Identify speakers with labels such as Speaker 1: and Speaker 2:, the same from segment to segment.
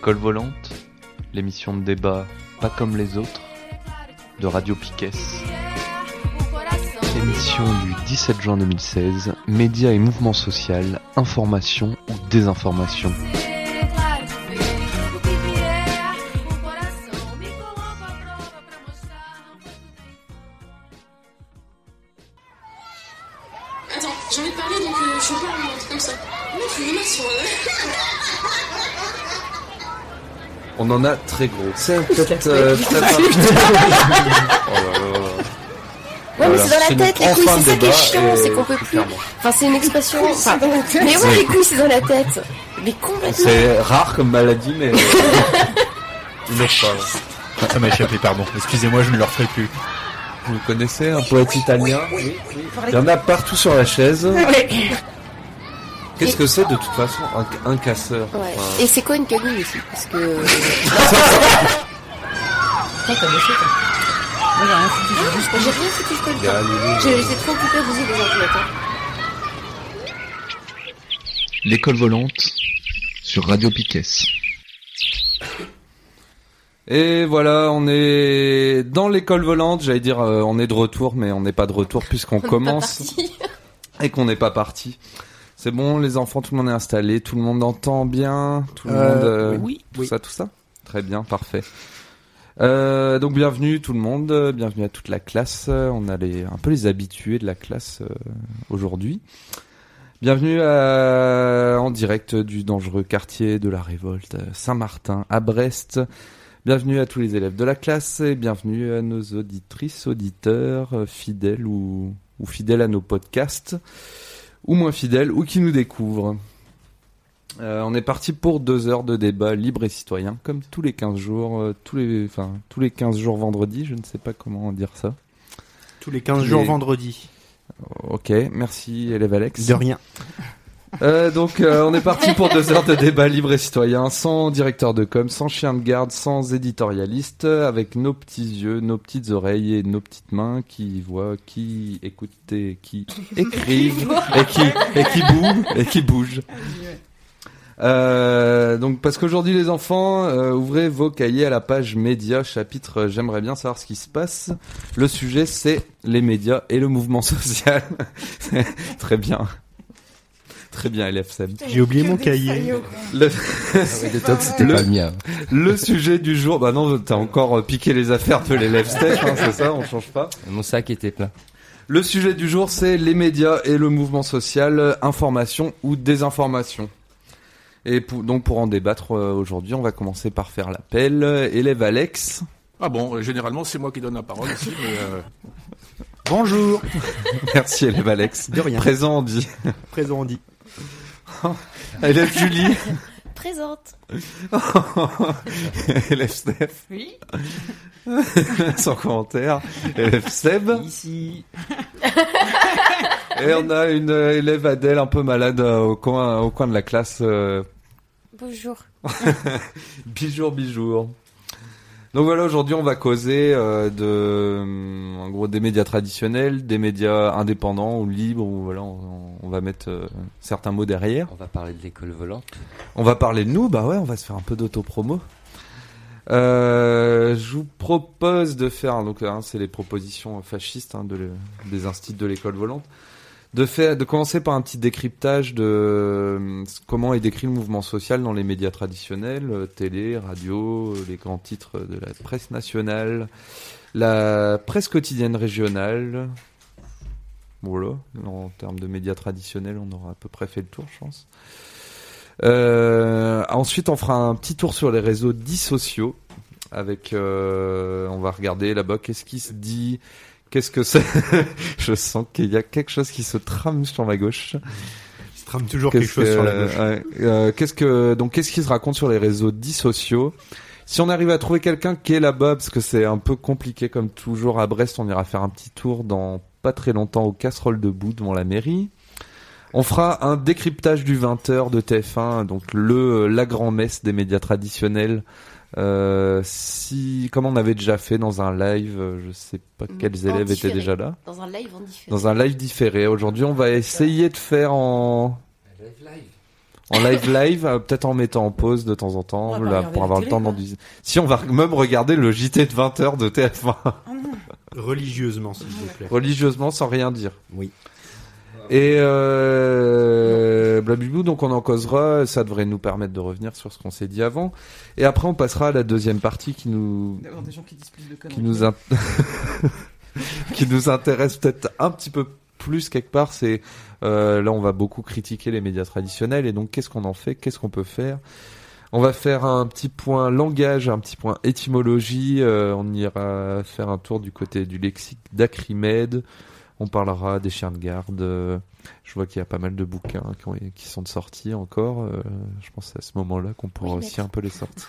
Speaker 1: L'école volante, l'émission de débat pas comme les autres, de Radio Piquet. Émission du 17 juin 2016, médias et mouvements social, information ou désinformation.
Speaker 2: On en a très gros. C'est peut-être euh. Oh là là.
Speaker 3: Ouais, mais c'est dans la tête, les couilles, c'est ça qui est chiant, c'est qu'on peut plus.
Speaker 2: clairement.
Speaker 3: Enfin, c'est une expression. Enfin, mais ouais, les couilles, c'est dans la tête. Mais complètement.
Speaker 2: C'est rare comme maladie, mais. Une autre fois.
Speaker 4: Ça m'a échappé, pardon. Excusez-moi, je ne le referai plus.
Speaker 2: Vous connaissez un poète italien Il y en a partout sur la chaise. Qu'est-ce que c'est de toute façon un, un casseur
Speaker 3: Ouais.
Speaker 2: Enfin,
Speaker 3: Et c'est quoi une cagoule aussi Parce que. J'ai rien foutu, je peux le
Speaker 2: il y a
Speaker 3: temps.
Speaker 2: Lulu,
Speaker 3: J'ai- J'étais trop occupée à bouger des ordinateurs.
Speaker 1: L'école volante sur Radio Piquet.
Speaker 2: Et voilà, on est dans l'école volante. J'allais dire, euh, on est de retour, mais on n'est pas de retour puisqu'on commence
Speaker 3: parti.
Speaker 2: et qu'on n'est pas parti. C'est bon, les enfants, tout le monde est installé, tout le monde entend bien, tout le
Speaker 4: Euh,
Speaker 2: monde, euh,
Speaker 4: oui,
Speaker 2: tout
Speaker 4: oui.
Speaker 2: ça, tout ça. Très bien, parfait. Euh, donc bienvenue tout le monde, bienvenue à toute la classe. On a les, un peu les habitués de la classe euh, aujourd'hui. Bienvenue à- en direct du dangereux quartier de la Révolte, Saint-Martin, à Brest. Bienvenue à tous les élèves de la classe et bienvenue à nos auditrices, auditeurs, fidèles ou, ou fidèles à nos podcasts, ou moins fidèles, ou qui nous découvrent. Euh, on est parti pour deux heures de débat libre et citoyen, comme tous les 15 jours, euh, tous les, enfin, tous les 15 jours vendredi, je ne sais pas comment dire ça.
Speaker 4: Tous les 15
Speaker 2: Les-
Speaker 4: jours vendredi.
Speaker 2: Ok, merci élève Alex.
Speaker 4: De rien.
Speaker 2: Euh, donc euh, on est parti pour deux heures de débat libre et citoyen, sans directeur de com, sans chien de garde, sans éditorialiste, avec nos petits yeux, nos petites oreilles et nos petites mains qui voient, qui écoutent et qui écrivent et qui et qui bougent et qui bougent. Euh, donc parce qu'aujourd'hui les enfants, euh, ouvrez vos cahiers à la page médias, chapitre euh, J'aimerais bien savoir ce qui se passe. Le sujet c'est les médias et le mouvement social. Très bien. Très bien, élève Seb.
Speaker 4: J'ai oublié mon cahier.
Speaker 2: Le,
Speaker 1: C'était
Speaker 2: Le-
Speaker 1: pas le mien.
Speaker 2: le sujet du jour, bah non, t'as encore euh, piqué les affaires de l'élève Steph, hein, c'est ça, on change pas.
Speaker 1: Mon sac était plein.
Speaker 2: Le sujet du jour, c'est les médias et le mouvement social, euh, information ou désinformation. Et pour- donc pour en débattre euh, aujourd'hui, on va commencer par faire l'appel. Élève Alex.
Speaker 5: Ah bon, généralement c'est moi qui donne la parole ici, mais euh,
Speaker 4: Bonjour.
Speaker 2: Merci élève Alex.
Speaker 4: De rien.
Speaker 2: Présent on dit.
Speaker 4: Présent, on dit.
Speaker 2: élève Julie.
Speaker 3: Présente.
Speaker 2: élève Steph.
Speaker 3: Oui.
Speaker 2: Sans commentaire. Élève Seb.
Speaker 4: Ici.
Speaker 2: Et on a une euh, élève Adèle un peu malade euh, au coin, au coin de la classe. euh,
Speaker 3: Bonjour.
Speaker 2: bijour, bijour. Donc voilà, aujourd'hui on va causer euh, de, en gros, des médias traditionnels, des médias indépendants ou libres, ou voilà, on, on va mettre euh, certains mots derrière.
Speaker 1: On va parler de l'école volante.
Speaker 2: On va parler de nous, bah ouais, on va se faire un peu d'autopromo. Euh, je vous propose de faire, donc hein, c'est les propositions fascistes hein, de le- des instituts de l'école volante, de faire, de commencer par un petit décryptage de euh, comment est décrit le mouvement social dans les médias traditionnels, euh, télé, radio, euh, les grands titres de la presse nationale, la presse quotidienne régionale. Voilà, en termes de médias traditionnels, on aura à peu près fait le tour, je pense. Ensuite, on fera un petit tour sur les réseaux dits sociaux. Avec, on va regarder là-bas qu'est-ce qui se dit, qu'est-ce que c'est. Je sens qu'il y a quelque chose qui se trame sur ma gauche.
Speaker 4: Il se trame toujours quelque chose sur la gauche.
Speaker 2: ouais, euh, qu'est-ce que donc qu'est-ce qui se raconte sur les réseaux dits sociaux? Si on arrive à trouver quelqu'un qui est là-bas, parce que c'est un peu compliqué comme toujours à Brest, on ira faire un petit tour dans pas très longtemps aux casseroles de boue devant la mairie. On fera un décryptage du 20h de TF1, donc le la grand-messe des médias traditionnels. Euh, si, comme on avait déjà fait dans un live, euh, je sais pas quels
Speaker 3: En
Speaker 2: élèves étaient déjà là.
Speaker 3: Dans un live en différé.
Speaker 2: Dans un live différé. Aujourd'hui, on va essayer de faire en, En live live, euh, peut-être en mettant en pause de temps en temps, là,
Speaker 6: regarder
Speaker 2: pour avoir le temps d'en dis- Si on va même regarder le JT de 20h de TF1
Speaker 4: Religieusement, s'il vous plaît.
Speaker 2: religieusement sans rien dire.
Speaker 4: Oui.
Speaker 2: Et euh, blablabla, donc on en causera, ça devrait nous permettre de revenir sur ce qu'on s'est dit avant. Et après on passera à la deuxième partie qui nous
Speaker 6: D'avoir des gens qui disent plus de conneries.
Speaker 2: qui nous in- qui nous intéresse peut-être un petit peu plus quelque part, c'est euh, là on va beaucoup critiquer les médias traditionnels et donc qu'est-ce qu'on en fait, qu'est-ce qu'on peut faire? On va faire un petit point langage, un petit point étymologie. euh, on ira faire un tour du côté du lexique d'Acrimède. On parlera des chiens de garde. euh, je vois qu'il y a pas mal de bouquins qui, ont- qui sont sortis encore. euh, je pense à ce moment-là qu'on pourra
Speaker 3: Oui,
Speaker 2: aussi un peu les sortir.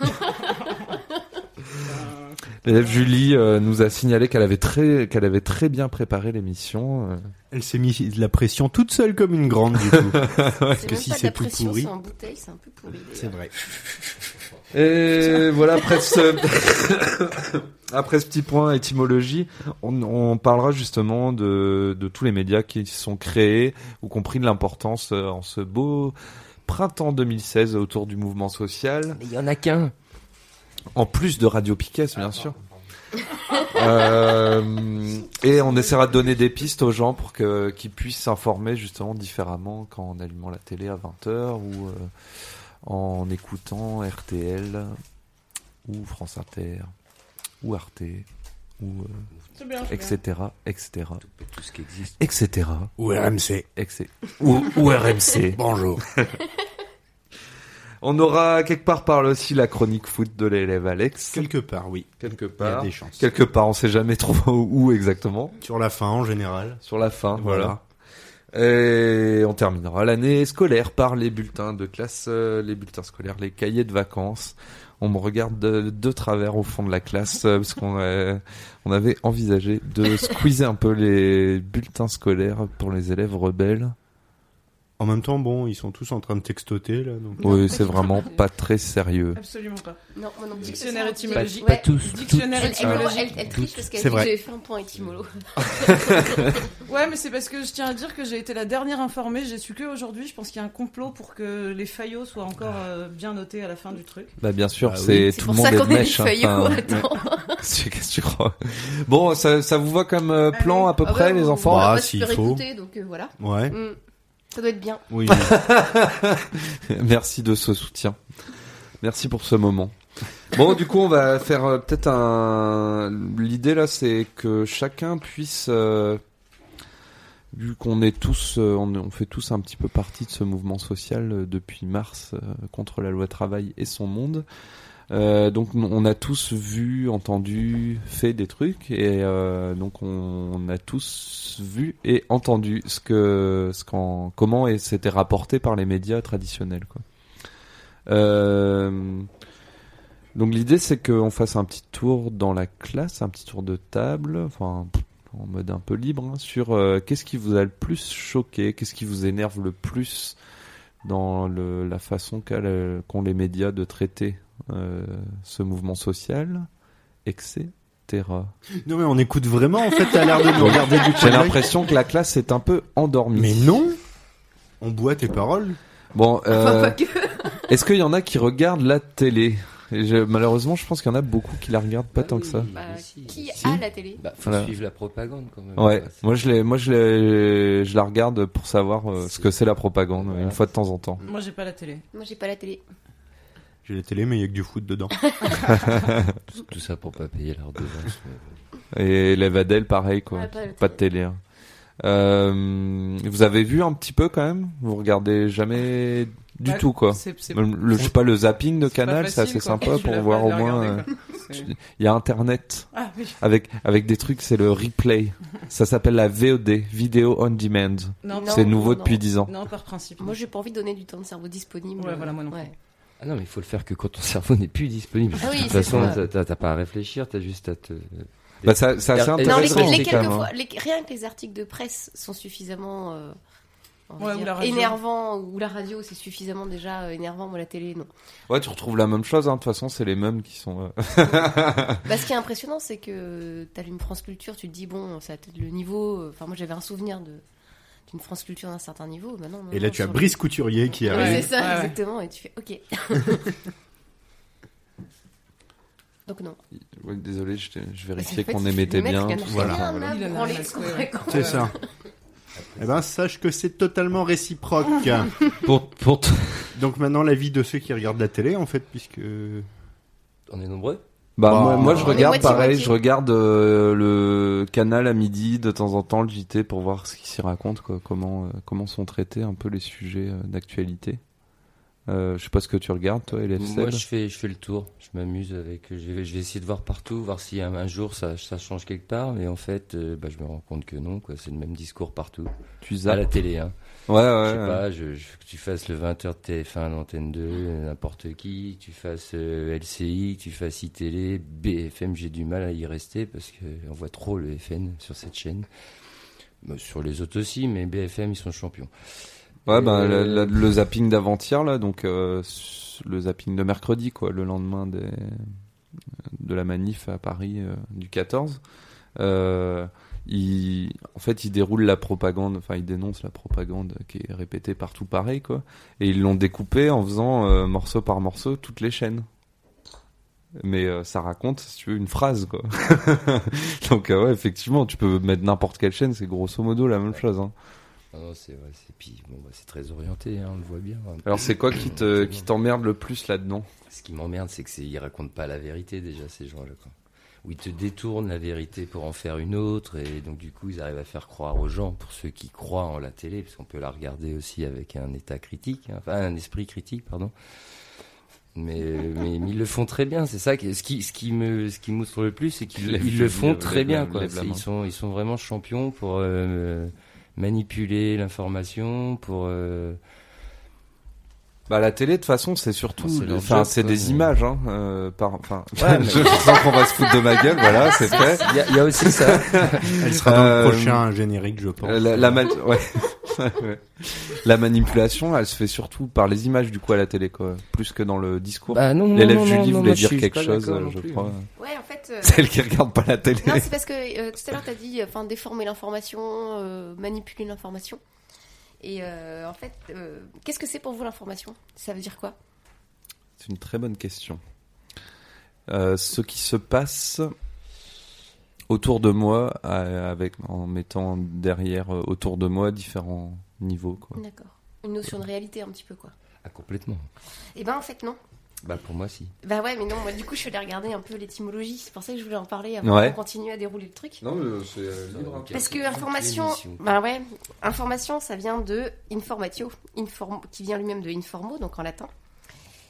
Speaker 2: L'élève Julie euh, nous a signalé qu'elle avait très qu'elle avait très bien préparé l'émission. euh.
Speaker 4: Elle s'est mis de la pression toute seule comme une grande, du coup.
Speaker 3: C'est
Speaker 4: que
Speaker 3: même
Speaker 4: si
Speaker 3: pas de
Speaker 4: c'est
Speaker 3: la
Speaker 4: tout
Speaker 3: pression,
Speaker 4: pourri-
Speaker 3: c'est en bouteille, c'est un peu pourri. d'ailleurs.
Speaker 4: vrai.
Speaker 2: Et voilà après ce après ce petit point étymologie, on, on parlera justement de de tous les médias qui sont créés ou qui ont pris de l'importance euh, en ce beau printemps 2016 autour du mouvement social.
Speaker 7: Mais il y en a qu'un.
Speaker 2: En plus de Radio Piquet, bien sûr. Euh, et on essaiera de donner des pistes aux gens pour que qu'ils puissent s'informer justement différemment qu'en en allumant la télé à 20h ou euh, en écoutant RTL ou France Inter ou Arte ou euh,
Speaker 6: C'est bien,
Speaker 2: etc etc
Speaker 7: Tout ce qui existe.
Speaker 2: etc
Speaker 4: Ou RMC.
Speaker 2: etc ou, ou RMC.
Speaker 4: Bonjour.
Speaker 2: On aura quelque part par là aussi la chronique foot de l'élève Alex.
Speaker 4: Quelque part, oui.
Speaker 2: Quelque
Speaker 4: Il y a
Speaker 2: part.
Speaker 4: des chances.
Speaker 2: Quelque part, on sait jamais trop où exactement.
Speaker 4: Sur la fin, en général.
Speaker 2: Sur la fin,
Speaker 4: Voilà.
Speaker 2: voilà. Et on terminera l'année scolaire par les bulletins de classe, euh, les bulletins scolaires, les cahiers de vacances. On me regarde de, travers au fond de la classe euh, parce qu'on euh, avait envisagé de squeezer un peu les bulletins scolaires pour les élèves rebelles.
Speaker 4: En même temps, bon, ils sont tous en train de textoter, là. Donc...
Speaker 2: Oui, c'est vraiment pas très sérieux.
Speaker 6: Absolument pas.
Speaker 3: Non, moi non plus.
Speaker 6: Dictionnaire
Speaker 3: Ça,
Speaker 6: étymologique.
Speaker 7: Pas tous.
Speaker 6: Dictionnaire
Speaker 3: Elle, elle,
Speaker 6: étymologique.
Speaker 3: elle, elle triche parce qu'elle
Speaker 4: C'est
Speaker 3: dit que j'avais fait un point étymolo.
Speaker 6: Ouais, mais c'est parce que je tiens à dire que j'ai été la dernière informée. J'ai su que aujourd'hui. Je pense qu'il y a un complot pour que les faillots soient encore euh, bien notés à la fin du truc.
Speaker 2: Bah bien sûr,
Speaker 4: Ah oui.
Speaker 2: c'est
Speaker 3: C'est
Speaker 2: tout
Speaker 3: pour
Speaker 2: le monde
Speaker 3: ça
Speaker 2: est
Speaker 3: qu'on
Speaker 2: de
Speaker 3: est des
Speaker 2: mèche. hein.
Speaker 3: faillots. Attends.
Speaker 2: Qu'est-ce que tu crois? Bon, ça, ça vous va comme euh, plan à peu
Speaker 3: Ah
Speaker 2: près, les enfants?
Speaker 4: Bah,
Speaker 3: va
Speaker 4: s'il faut.
Speaker 3: donc euh, voilà.
Speaker 4: Ouais.
Speaker 3: Ça doit être bien.
Speaker 4: Oui.
Speaker 2: Merci de ce soutien. Merci pour ce moment. Bon, du coup, on va faire euh, peut-être un. L'idée là, c'est que chacun puisse, euh, vu qu'on est tous, euh, on, on fait tous un petit peu partie de ce mouvement social euh, depuis mars euh, contre la loi travail et son monde. Euh, donc on- a tous vu, entendu, fait des trucs et euh, donc on, a tous vu et entendu ce que, ce qu'en, comment et c'était rapporté par les médias traditionnels. Euh, donc l'idée c'est qu'on fasse un petit tour dans la classe, un petit tour de table, enfin en mode un peu libre, hein, sur qu'est-ce qui vous a le plus choqué, qu'est-ce qui vous énerve le plus dans le, la façon qu'ont les médias de traiter ce mouvement social, etc.
Speaker 4: Non, mais on écoute vraiment, en fait, t'as l'air de nous regarder du
Speaker 2: J'ai l'impression que la classe est un peu endormie.
Speaker 4: Mais non On boit tes paroles
Speaker 2: Bon, euh,
Speaker 3: que.
Speaker 2: est-ce qu'il y en a qui regardent la télé? Je- Malheureusement, je pense qu'il y en a beaucoup qui la regardent pas
Speaker 7: Ah
Speaker 2: tant
Speaker 7: oui,
Speaker 2: que ça.
Speaker 3: Bah,
Speaker 7: si.
Speaker 3: qui
Speaker 2: Si.
Speaker 3: a la télé?
Speaker 7: Bah, faut
Speaker 2: Voilà.
Speaker 7: suivre la propagande quand même.
Speaker 2: Ouais,
Speaker 7: Bah,
Speaker 2: moi je l'ai, moi je la regarde pour savoir euh, ce que c'est la propagande
Speaker 7: Voilà.
Speaker 2: une fois de temps en temps.
Speaker 6: Moi, j'ai pas la télé.
Speaker 3: Moi, j'ai pas la télé.
Speaker 4: J'ai la télé, mais il y a que du foot dedans.
Speaker 7: tout, ça pour pas payer la redevance.
Speaker 2: Et les Vadel, pareil quoi,
Speaker 3: Ouais, pas
Speaker 2: de télé. hein. Euh, vous avez vu un petit peu quand même? Vous regardez jamais du
Speaker 6: Bah,
Speaker 2: tout quoi. Le, je sais pas, le zapping de Canal, c'est assez
Speaker 6: quoi.
Speaker 2: sympa pour voir au moins. euh, Il y a Internet
Speaker 6: Ah oui.
Speaker 2: avec avec des trucs, c'est le replay. Ça s'appelle la VOD, Video on Demand. C'est nouveau
Speaker 3: non,
Speaker 2: depuis
Speaker 3: non.
Speaker 2: 10 ans.
Speaker 6: non, par principe.
Speaker 3: Moi, j'ai pas envie de donner du temps de cerveau disponible.
Speaker 6: Ouais, voilà, moi non plus.
Speaker 3: Ouais.
Speaker 7: Ah non, mais il faut le faire que quand ton cerveau n'est plus disponible.
Speaker 3: Ah oui,
Speaker 7: de toute façon,
Speaker 3: ça.
Speaker 7: t'as- pas à réfléchir, t'as juste à te.
Speaker 2: Bah ça, c'est assez
Speaker 7: Non,
Speaker 3: les,
Speaker 2: intéressant.
Speaker 3: quelques
Speaker 2: hein.
Speaker 3: fois, les- rien que les articles de presse sont suffisamment euh,
Speaker 6: Ouais,
Speaker 3: dire, énervants, ou la radio, c'est suffisamment déjà euh, énervant, moi la télé, non.
Speaker 2: Ouais, tu retrouves la même chose. hein. De toute façon, c'est les mêmes qui sont. euh,
Speaker 3: Bah, ce qui est impressionnant, c'est que t'allumes France Culture, tu te dis, bon, ça a peut-être le niveau. euh, Enfin, moi j'avais un souvenir de d'une France Culture d'un certain niveau. Bah non, non,
Speaker 4: Et là,
Speaker 3: non,
Speaker 4: tu as
Speaker 3: le-
Speaker 4: Brice Couturier qui
Speaker 3: Ouais,
Speaker 4: arrive.
Speaker 3: c'est ça,
Speaker 6: Ouais, ouais.
Speaker 3: exactement. Et tu fais OK. Donc non.
Speaker 2: Ouais, désolé, je, vérifiais qu'on émettait bien.
Speaker 4: Voilà.
Speaker 6: ouais.
Speaker 4: C'est ça. Eh ben, sache que c'est totalement réciproque.
Speaker 7: Pour, pour t-
Speaker 4: Donc maintenant, l'avis de ceux qui regardent la télé, en fait, puisque...
Speaker 7: On est nombreux
Speaker 2: Bah,
Speaker 4: Bah,
Speaker 2: moi, moi, je regarde
Speaker 3: moitié,
Speaker 2: pareil,
Speaker 3: moitié.
Speaker 2: je regarde euh, le canal à midi de temps en temps, le JT, pour voir ce qui s'y raconte, quoi, comment, euh, comment sont traités un peu les sujets euh, d'actualité. Euh, je sais pas ce que tu regardes, toi, Hélène
Speaker 7: Moi, je fais, je fais le tour. Je m'amuse avec. Je vais, je vais essayer de voir partout, voir si un, un jour ça, ça change quelque part. Mais en fait, euh, bah, je me rends compte que non. quoi. C'est le même discours partout.
Speaker 2: Tu
Speaker 7: À la télé, hein.
Speaker 2: Ouais, ouais.
Speaker 7: je sais
Speaker 2: ouais.
Speaker 7: pas, je, je- que tu fasses le 20h de TF1 l'antenne 2, n'importe qui, que tu fasses euh, LCI, que tu fasses iTélé, BFM, j'ai du mal à y rester parce que on voit trop le FN sur cette chaîne. Bah, sur les autres aussi, mais BFM, ils sont champions.
Speaker 2: Ouais, ben
Speaker 7: Euh,
Speaker 2: le, zapping d'avant-hier là, donc euh, le zapping de mercredi quoi, le lendemain des, de la manif à Paris du 14. Euh, il, en fait, il déroule la propagande, enfin, il dénonce la propagande qui est répétée partout pareil quoi, et ils l'ont découpé en faisant euh, morceau par morceau toutes les chaînes. Mais euh, ça raconte, si tu veux, une phrase quoi. donc euh, ouais, effectivement, tu peux mettre n'importe quelle chaîne, c'est grosso modo la même chose. Hein.
Speaker 7: Non, non, c'est puis bon, bah, c'est très orienté, hein, on le voit bien.
Speaker 2: Alors c'est quoi qui te qui t'emmerde le plus là-dedans?
Speaker 7: Ce qui m'emmerde, c'est que c'est ils racontent pas la vérité déjà ces gens-là. quoi. Où ils te détournent la vérité pour en faire une autre, et donc du coup ils arrivent à faire croire aux gens, pour ceux qui croient en la télé, parce qu'on peut la regarder aussi avec un état critique, hein, enfin un esprit critique, pardon. Mais, mais, mais ils le font très bien, c'est ça. qui- Ce qui, ce qui me, ce qui le plus, c'est qu'ils ils le font très bien. Quoi. Ils sont, ils sont vraiment champions pour euh, manipuler l'information, pour. euh,
Speaker 2: Bah la télé de toute façon c'est surtout,
Speaker 7: leur
Speaker 2: enfin c'est des
Speaker 7: mais-
Speaker 2: images, hein, euh, par, enfin,
Speaker 7: Ouais, mais-
Speaker 2: je sens qu'on va se foutre de ma gueule, voilà, c'est fait.
Speaker 7: Il y, a- il y a aussi ça.
Speaker 4: Elle sera dans
Speaker 2: Euh,
Speaker 4: le prochain générique, je pense.
Speaker 2: Euh, La, la, man- ouais. Ouais. la manipulation, elle se fait surtout par les images du coup à la télé, quoi, plus que dans le discours.
Speaker 7: Bah, non, non,
Speaker 2: L'élève
Speaker 7: non,
Speaker 2: Julie
Speaker 7: non,
Speaker 2: voulait dire quelque chose, euh, je
Speaker 7: plus.
Speaker 2: crois.
Speaker 3: Ouais, en fait. euh,
Speaker 2: Celle qui regarde pas la télé.
Speaker 3: Non, c'est parce que euh, tout à l'heure, tu as dit enfin, déformer l'information, euh, manipuler l'information. Et euh, en fait, euh, qu'est-ce que c'est pour vous l'information? Ça veut dire quoi?
Speaker 2: C'est une très bonne question. Euh, ce qui se passe autour de moi, avec en mettant derrière autour de moi différents niveaux.
Speaker 3: D'accord. Une notion de réalité un petit peu, quoi.
Speaker 7: Ah, complètement.
Speaker 3: Et ben en fait, non.
Speaker 7: Bah, pour moi, si.
Speaker 3: Bah ouais, mais non, moi du coup, je suis allée regarder un peu l'étymologie. C'est pour ça que je voulais en parler avant
Speaker 2: Ouais.
Speaker 3: qu'on continue à dérouler le truc.
Speaker 2: Non, mais c'est libre. hein.
Speaker 3: Parce que information, bah ouais, information, ça vient de informatio, inform, qui vient lui-même de informo, donc en latin.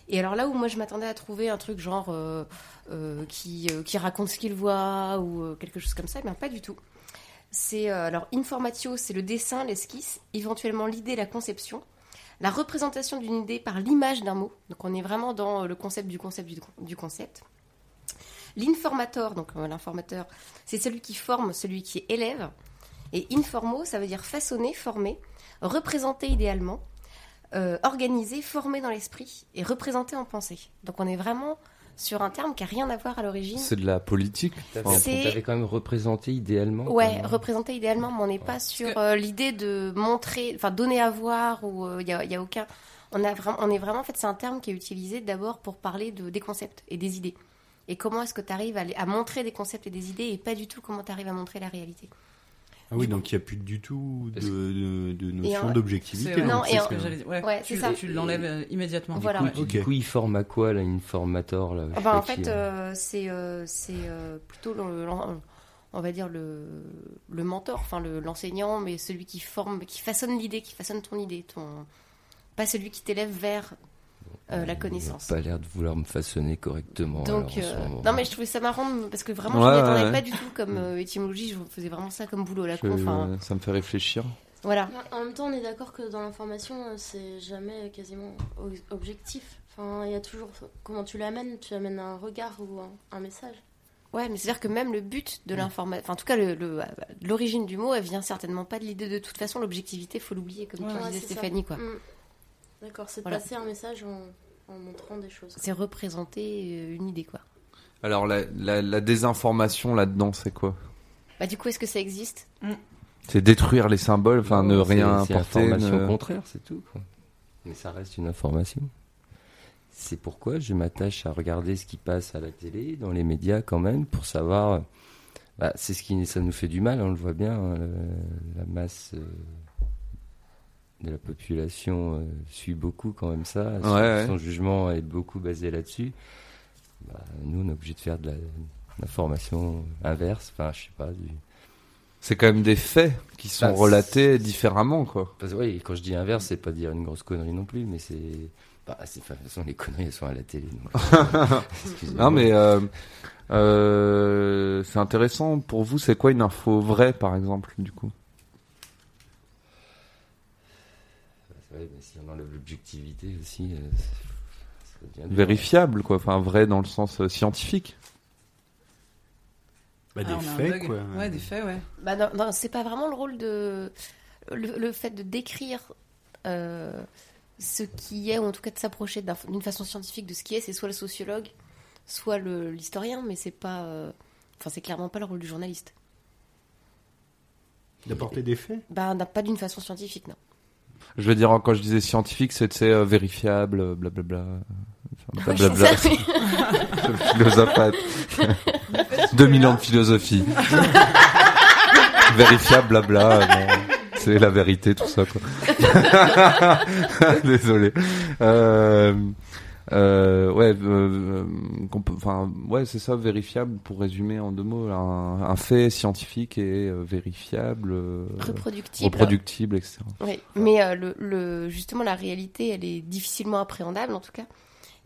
Speaker 3: Et alors là où moi je m'attendais à trouver un truc genre euh, euh, qui, euh, qui raconte ce qu'il voit ou euh, quelque chose comme ça, mais pas du tout. C'est euh, alors informatio, c'est le dessin, l'esquisse, éventuellement l'idée, la conception, la représentation d'une idée par l'image d'un mot. Donc on est vraiment dans euh, le concept du concept du, concept. L'informator, donc euh, l'informateur, c'est celui qui forme, celui qui élève. Et informo, ça veut dire façonner, former, représenter idéalement, euh, organiser, former dans l'esprit et représenter en pensée. Donc on est vraiment sur un terme qui a rien à voir à l'origine.
Speaker 2: C'est de la politique.
Speaker 7: T'avais
Speaker 3: C'est-
Speaker 7: t'avais quand même représenté idéalement.
Speaker 3: Ouais,
Speaker 7: quoi.
Speaker 3: représenter idéalement, mais on n'est pas sur
Speaker 6: que-
Speaker 3: euh, l'idée de montrer, enfin donner à voir ou il y, a, y a aucun. On a vraiment, on est vraiment en fait, c'est un terme qui est utilisé d'abord pour parler de des concepts et des idées. Et comment est-ce que tu arrives à montrer des concepts et des idées et pas du tout comment tu arrives à montrer la réalité?
Speaker 4: Ah oui, donc il n'y a plus du tout de,
Speaker 7: Parce
Speaker 4: de, de notion d'objectivité.
Speaker 6: C'est
Speaker 3: Non,
Speaker 4: c'est
Speaker 3: en-
Speaker 6: ce que j'allais dire. Ouais,
Speaker 3: Ouais,
Speaker 6: tu,
Speaker 3: c'est ça.
Speaker 6: tu l'enlèves euh, immédiatement.
Speaker 3: Voilà.
Speaker 7: Du
Speaker 3: Ouais.
Speaker 7: coup,
Speaker 4: Ok.
Speaker 7: du coup, il forme à quoi, là, informator là, je
Speaker 3: Ah bah, en fait,
Speaker 7: là.
Speaker 3: euh, c'est euh, c'est euh, plutôt le- on va dire le, le mentor, enfin le- l'enseignant, mais celui qui forme, qui façonne l'idée, qui façonne ton idée, ton pas celui qui t'élève vers euh, la connaissance.
Speaker 7: n'a pas l'air de vouloir me façonner correctement.
Speaker 3: Donc,
Speaker 7: alors,
Speaker 3: euh,
Speaker 7: moment.
Speaker 3: non mais je trouvais ça marrant parce que vraiment
Speaker 2: Ouais,
Speaker 3: je m'y attendais
Speaker 2: ouais,
Speaker 3: pas du tout comme euh, étymologie, je faisais vraiment ça comme boulot à la
Speaker 2: Je-
Speaker 3: con. Enfin,
Speaker 2: ça me fait réfléchir.
Speaker 3: voilà.
Speaker 8: En même temps, on est d'accord que dans l'information, c'est jamais quasiment objectif. Enfin, il y a toujours comment tu l'amènes. Tu amènes un regard ou un, un message.
Speaker 3: Ouais, mais c'est-à-dire que même le but de l'information, enfin en tout cas le- le- l'origine du mot, elle vient certainement pas de l'idée de toute façon l'objectivité, faut l'oublier comme
Speaker 6: Ouais,
Speaker 3: tu
Speaker 8: Ouais,
Speaker 3: disais
Speaker 8: ça.
Speaker 3: Stéphanie quoi.
Speaker 8: Mm. D'accord, c'est de
Speaker 3: Voilà.
Speaker 8: passer un message en, en montrant des choses.
Speaker 3: C'est représenter euh, une idée quoi.
Speaker 2: Alors la, la, la désinformation là-dedans, c'est quoi?
Speaker 3: Bah du coup, est-ce que ça existe?
Speaker 2: C'est détruire les symboles, enfin ne rien
Speaker 7: c'est-
Speaker 2: porter.
Speaker 7: C'est l'information
Speaker 2: ne-
Speaker 7: contraire, c'est tout. quoi. Mais ça reste une information. C'est pourquoi je m'attache à regarder ce qui passe à la télé, dans les médias quand même, pour savoir. Bah, c'est ce qui ça nous fait du mal, on le voit bien. hein, le- la masse euh, de la population euh, suit beaucoup quand même ça. Son-
Speaker 2: Ouais,
Speaker 7: son,
Speaker 2: ouais.
Speaker 7: jugement est beaucoup basé là-dessus. Bah, nous, on est obligé de faire de la- de l'information inverse. Enfin, je sais pas. Du...
Speaker 2: C'est quand même des faits qui sont
Speaker 7: Bah,
Speaker 2: relatés différemment, quoi.
Speaker 7: Parce que, oui, quand je dis inverse, c'est pas dire une grosse connerie non plus, mais c'est. Bah, de toute façon, les conneries, elles sont à la télé. donc.
Speaker 2: Non, mais euh, euh, c'est intéressant pour vous. C'est quoi une info vraie, par exemple, du coup?
Speaker 7: Vrai, mais si on enlève l'objectivité aussi, euh, ça devient.
Speaker 2: Vérifiable, quoi. Enfin, vrai dans le sens euh, scientifique.
Speaker 4: Bah,
Speaker 6: Ah,
Speaker 4: des
Speaker 6: on a un
Speaker 4: faits, quoi.
Speaker 6: Ouais, des faits, ouais.
Speaker 3: Bah non, non, c'est pas vraiment le rôle de. Le, le fait de décrire euh, ce qui est, ou en tout cas de s'approcher d'un- d'une façon scientifique de ce qui est, c'est soit le sociologue, soit l'historien, mais c'est pas. euh, Enfin, c'est clairement pas le rôle du journaliste.
Speaker 4: D'apporter des faits?
Speaker 3: Bah, pas d'une façon scientifique, non.
Speaker 2: Je veux dire, quand je disais scientifique, sais, euh, vérifiable, euh, blablabla. Blablabla.
Speaker 3: ça, oui.
Speaker 2: Philosophate. 2000 ans de philosophie. Vérifiable, blabla. bon, c'est la vérité, tout ça, quoi. Désolé. Euh, euh, ouais, euh, peut- enfin, ouais, c'est ça, vérifiable, pour résumer en deux mots. Un, un fait scientifique et euh, vérifiable, euh,
Speaker 3: Reproductible.
Speaker 2: reproductible, etc.
Speaker 3: Oui, mais euh, le, le- justement, la réalité, elle est difficilement appréhendable, en tout cas.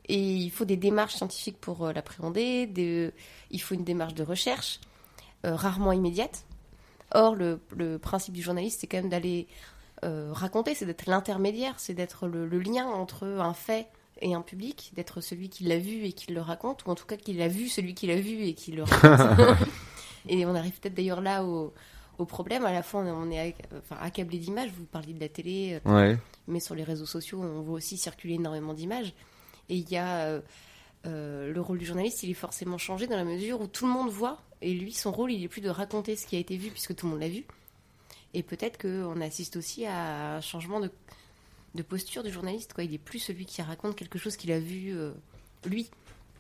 Speaker 3: Et il faut des démarches scientifiques pour euh, l'appréhender. des- Il faut une démarche de recherche, euh, rarement immédiate. Or, le, le principe du journaliste, c'est quand même d'aller euh, raconter, c'est d'être l'intermédiaire, c'est d'être le, le lien entre un fait et un public, d'être celui qui l'a vu et qui le raconte, ou en tout cas qu'il a vu celui qui l'a vu et qui le raconte. et on arrive peut-être d'ailleurs là au, au problème. À la fois, on est accablé d'images. Vous parliez de la télé, euh,
Speaker 2: Ouais.
Speaker 3: mais sur les réseaux sociaux, on voit aussi circuler énormément d'images. Et il y a euh, euh, le rôle du journaliste, il est forcément changé dans la mesure où tout le monde voit, et lui, son rôle, il est plus de raconter ce qui a été vu puisque tout le monde l'a vu. Et peut-être qu'on assiste aussi à un changement de, de posture du journaliste. Quoi. Il est plus celui qui raconte quelque chose qu'il a vu euh, lui.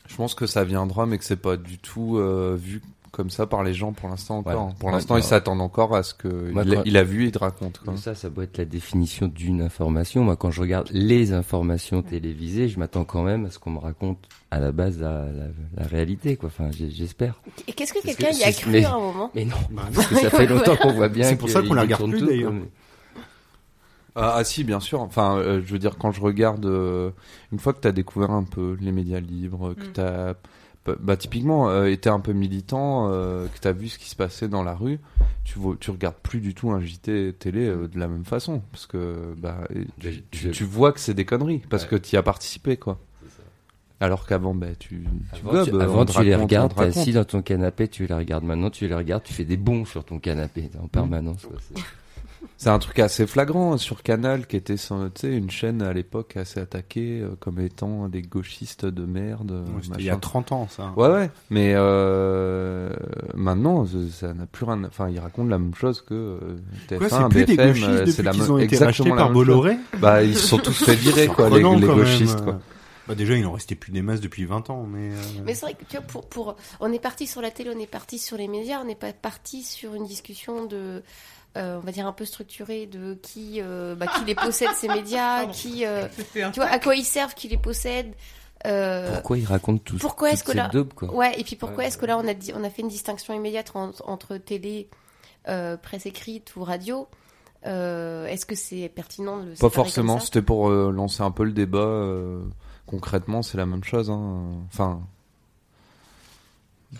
Speaker 2: Je pense que ça viendra, mais que c'est pas du tout euh, vu comme ça par les gens pour l'instant encore.
Speaker 7: Voilà.
Speaker 2: Pour l'instant,
Speaker 7: bah,
Speaker 2: ils s'attendent encore à ce que
Speaker 7: Moi,
Speaker 2: il, a,
Speaker 7: quand-
Speaker 2: il a vu, il te raconte. Quoi.
Speaker 7: Ça, ça doit être la définition d'une information. Moi, quand je regarde les informations télévisées, je m'attends quand même à ce qu'on me raconte à la base la, la, la réalité, quoi. Enfin, j'espère.
Speaker 3: Et qu'est-ce que quelqu'un
Speaker 7: que
Speaker 3: y a cru
Speaker 7: mais-
Speaker 3: à un moment
Speaker 7: Mais non,
Speaker 4: Bah,
Speaker 7: parce que ça fait longtemps qu'on voit bien.
Speaker 4: C'est pour ça qu'on la regarde plus, d'ailleurs.
Speaker 2: Ah, ah, si, bien sûr. Enfin, euh, je veux dire, quand je regarde, euh, une fois que tu as découvert un peu les médias libres, que
Speaker 6: Mm.
Speaker 2: tu as, bah, typiquement, euh, été un peu militant, euh, que tu as vu ce qui se passait dans la rue, tu, vois, tu regardes plus du tout un JT télé euh, de la même façon. Parce que bah, tu, vois que c'est des conneries, parce
Speaker 7: Ouais.
Speaker 2: que tu y as participé, quoi. Alors qu'avant, bah, tu, tu
Speaker 7: Avant,
Speaker 2: gobes,
Speaker 7: tu, avant, les regardes,
Speaker 2: te
Speaker 7: t'es assis dans ton canapé, tu les regardes. Maintenant, tu les regardes, tu fais des bons sur ton canapé en permanence. quoi. C'est-
Speaker 2: un truc assez flagrant hein, sur Canal, qui était une chaîne à l'époque assez attaquée euh, comme étant des gauchistes de merde. euh,
Speaker 4: Ouais, C'était
Speaker 2: machin.
Speaker 4: il y a 30 ans, ça.
Speaker 2: Ouais, ouais, mais euh, maintenant, ça- n'a plus rien. Enfin, ils racontent la même chose que euh, TF1,
Speaker 4: Quoi, c'est plus des
Speaker 2: BFM,
Speaker 4: gauchistes depuis
Speaker 2: c'est la
Speaker 4: qu'ils
Speaker 2: même-
Speaker 4: ont été
Speaker 2: exactement la
Speaker 4: par
Speaker 2: même chose.
Speaker 4: Bolloré
Speaker 2: Bah, ils se sont tous fait virer, quoi, les, les
Speaker 4: même.
Speaker 2: gauchistes, quoi.
Speaker 4: Bah déjà, il n'en restait plus des masses depuis 20 ans, mais... euh,
Speaker 3: Mais c'est vrai que tu vois, pour, pour, on est parti sur la télé, on est parti sur les médias, on n'est pas parti sur une discussion de, euh, on va dire un peu structurée de qui, euh, bah, qui les possède ces médias,
Speaker 6: Pardon.
Speaker 3: qui, euh, tu vois, à quoi ils servent, qui les possède. euh,
Speaker 7: Pourquoi ils racontent tout
Speaker 3: pourquoi est-ce que là-
Speaker 7: daube, quoi?
Speaker 3: Ouais, et puis pourquoi
Speaker 7: Ouais,
Speaker 3: est-ce que là on a dit, on a fait une distinction immédiate en- entre télé, euh, presse écrite ou radio? Euh, Est-ce que c'est pertinent de le
Speaker 2: Pas forcément, c'était pour euh, lancer un peu le débat. euh, concrètement, c'est la même chose. Hein. Enfin,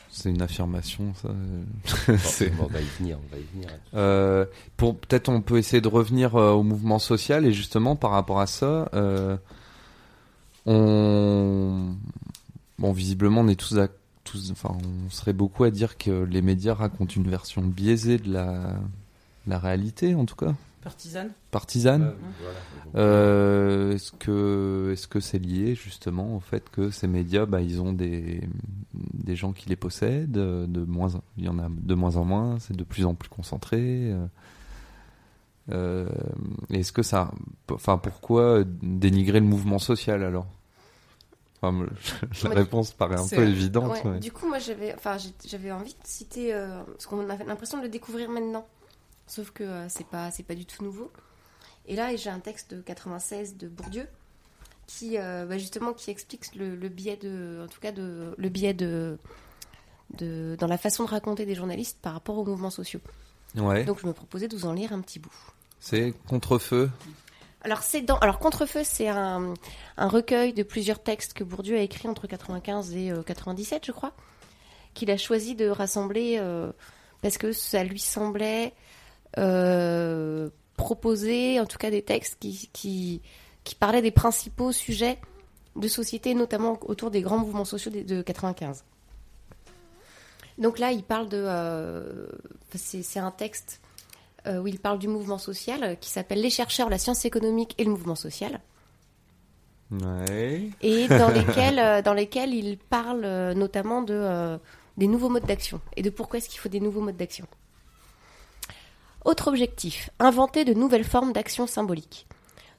Speaker 2: c'est une affirmation, ça.
Speaker 7: on va y venir, on va y venir.
Speaker 2: Euh, pour peut-être on peut essayer de revenir euh, au mouvement social et justement par rapport à ça, euh, on bon visiblement on est tous à tous enfin on serait beaucoup à dire que les médias racontent une version biaisée de la la réalité en tout cas
Speaker 6: Partisane.
Speaker 2: partisane. Euh, est-ce que est-ce que c'est lié justement au fait que ces médias bah ils ont des des gens qui les possèdent euh, de moins en- il y en a de moins en moins c'est de plus en plus concentré euh, Euh, Est-ce que ça, enfin, pourquoi dénigrer le mouvement social alors? Enfin, La réponse paraît un peu évidente.
Speaker 3: Ouais,
Speaker 2: ouais.
Speaker 3: Du coup, moi, j'avais, enfin, j'avais envie de citer, euh, parce qu'on a l'impression de le découvrir maintenant, sauf que euh, c'est pas, c'est pas du tout nouveau. Et là, j'ai un texte de 96 de Bourdieu qui, euh, bah, justement, qui explique le, le biais de, en tout cas, de, le biais de, de, dans la façon de raconter des journalistes par rapport aux mouvements sociaux.
Speaker 2: Ouais.
Speaker 3: Donc, je me proposais de vous en lire un petit bout.
Speaker 2: C'est contre-feu?
Speaker 3: Alors, c'est dans... Alors Contrefeu, c'est un, un recueil de plusieurs textes que Bourdieu a écrit entre 95 et euh, 97, je crois, qu'il a choisi de rassembler euh, parce que ça lui semblait euh, proposer, en tout cas, des textes qui, qui, qui parlaient des principaux sujets de société, notamment autour des grands mouvements sociaux de, de 95. Donc là, il parle de... euh, c'est un texte euh, où il parle du mouvement social euh, qui s'appelle Les chercheurs, la science économique et le mouvement social,
Speaker 2: Ouais.
Speaker 3: et dans lesquels, dans lesquels il parle notamment de, euh, des nouveaux modes d'action et de pourquoi est-ce qu'il faut des nouveaux modes d'action? Autre objectif, inventer de nouvelles formes d'action symbolique.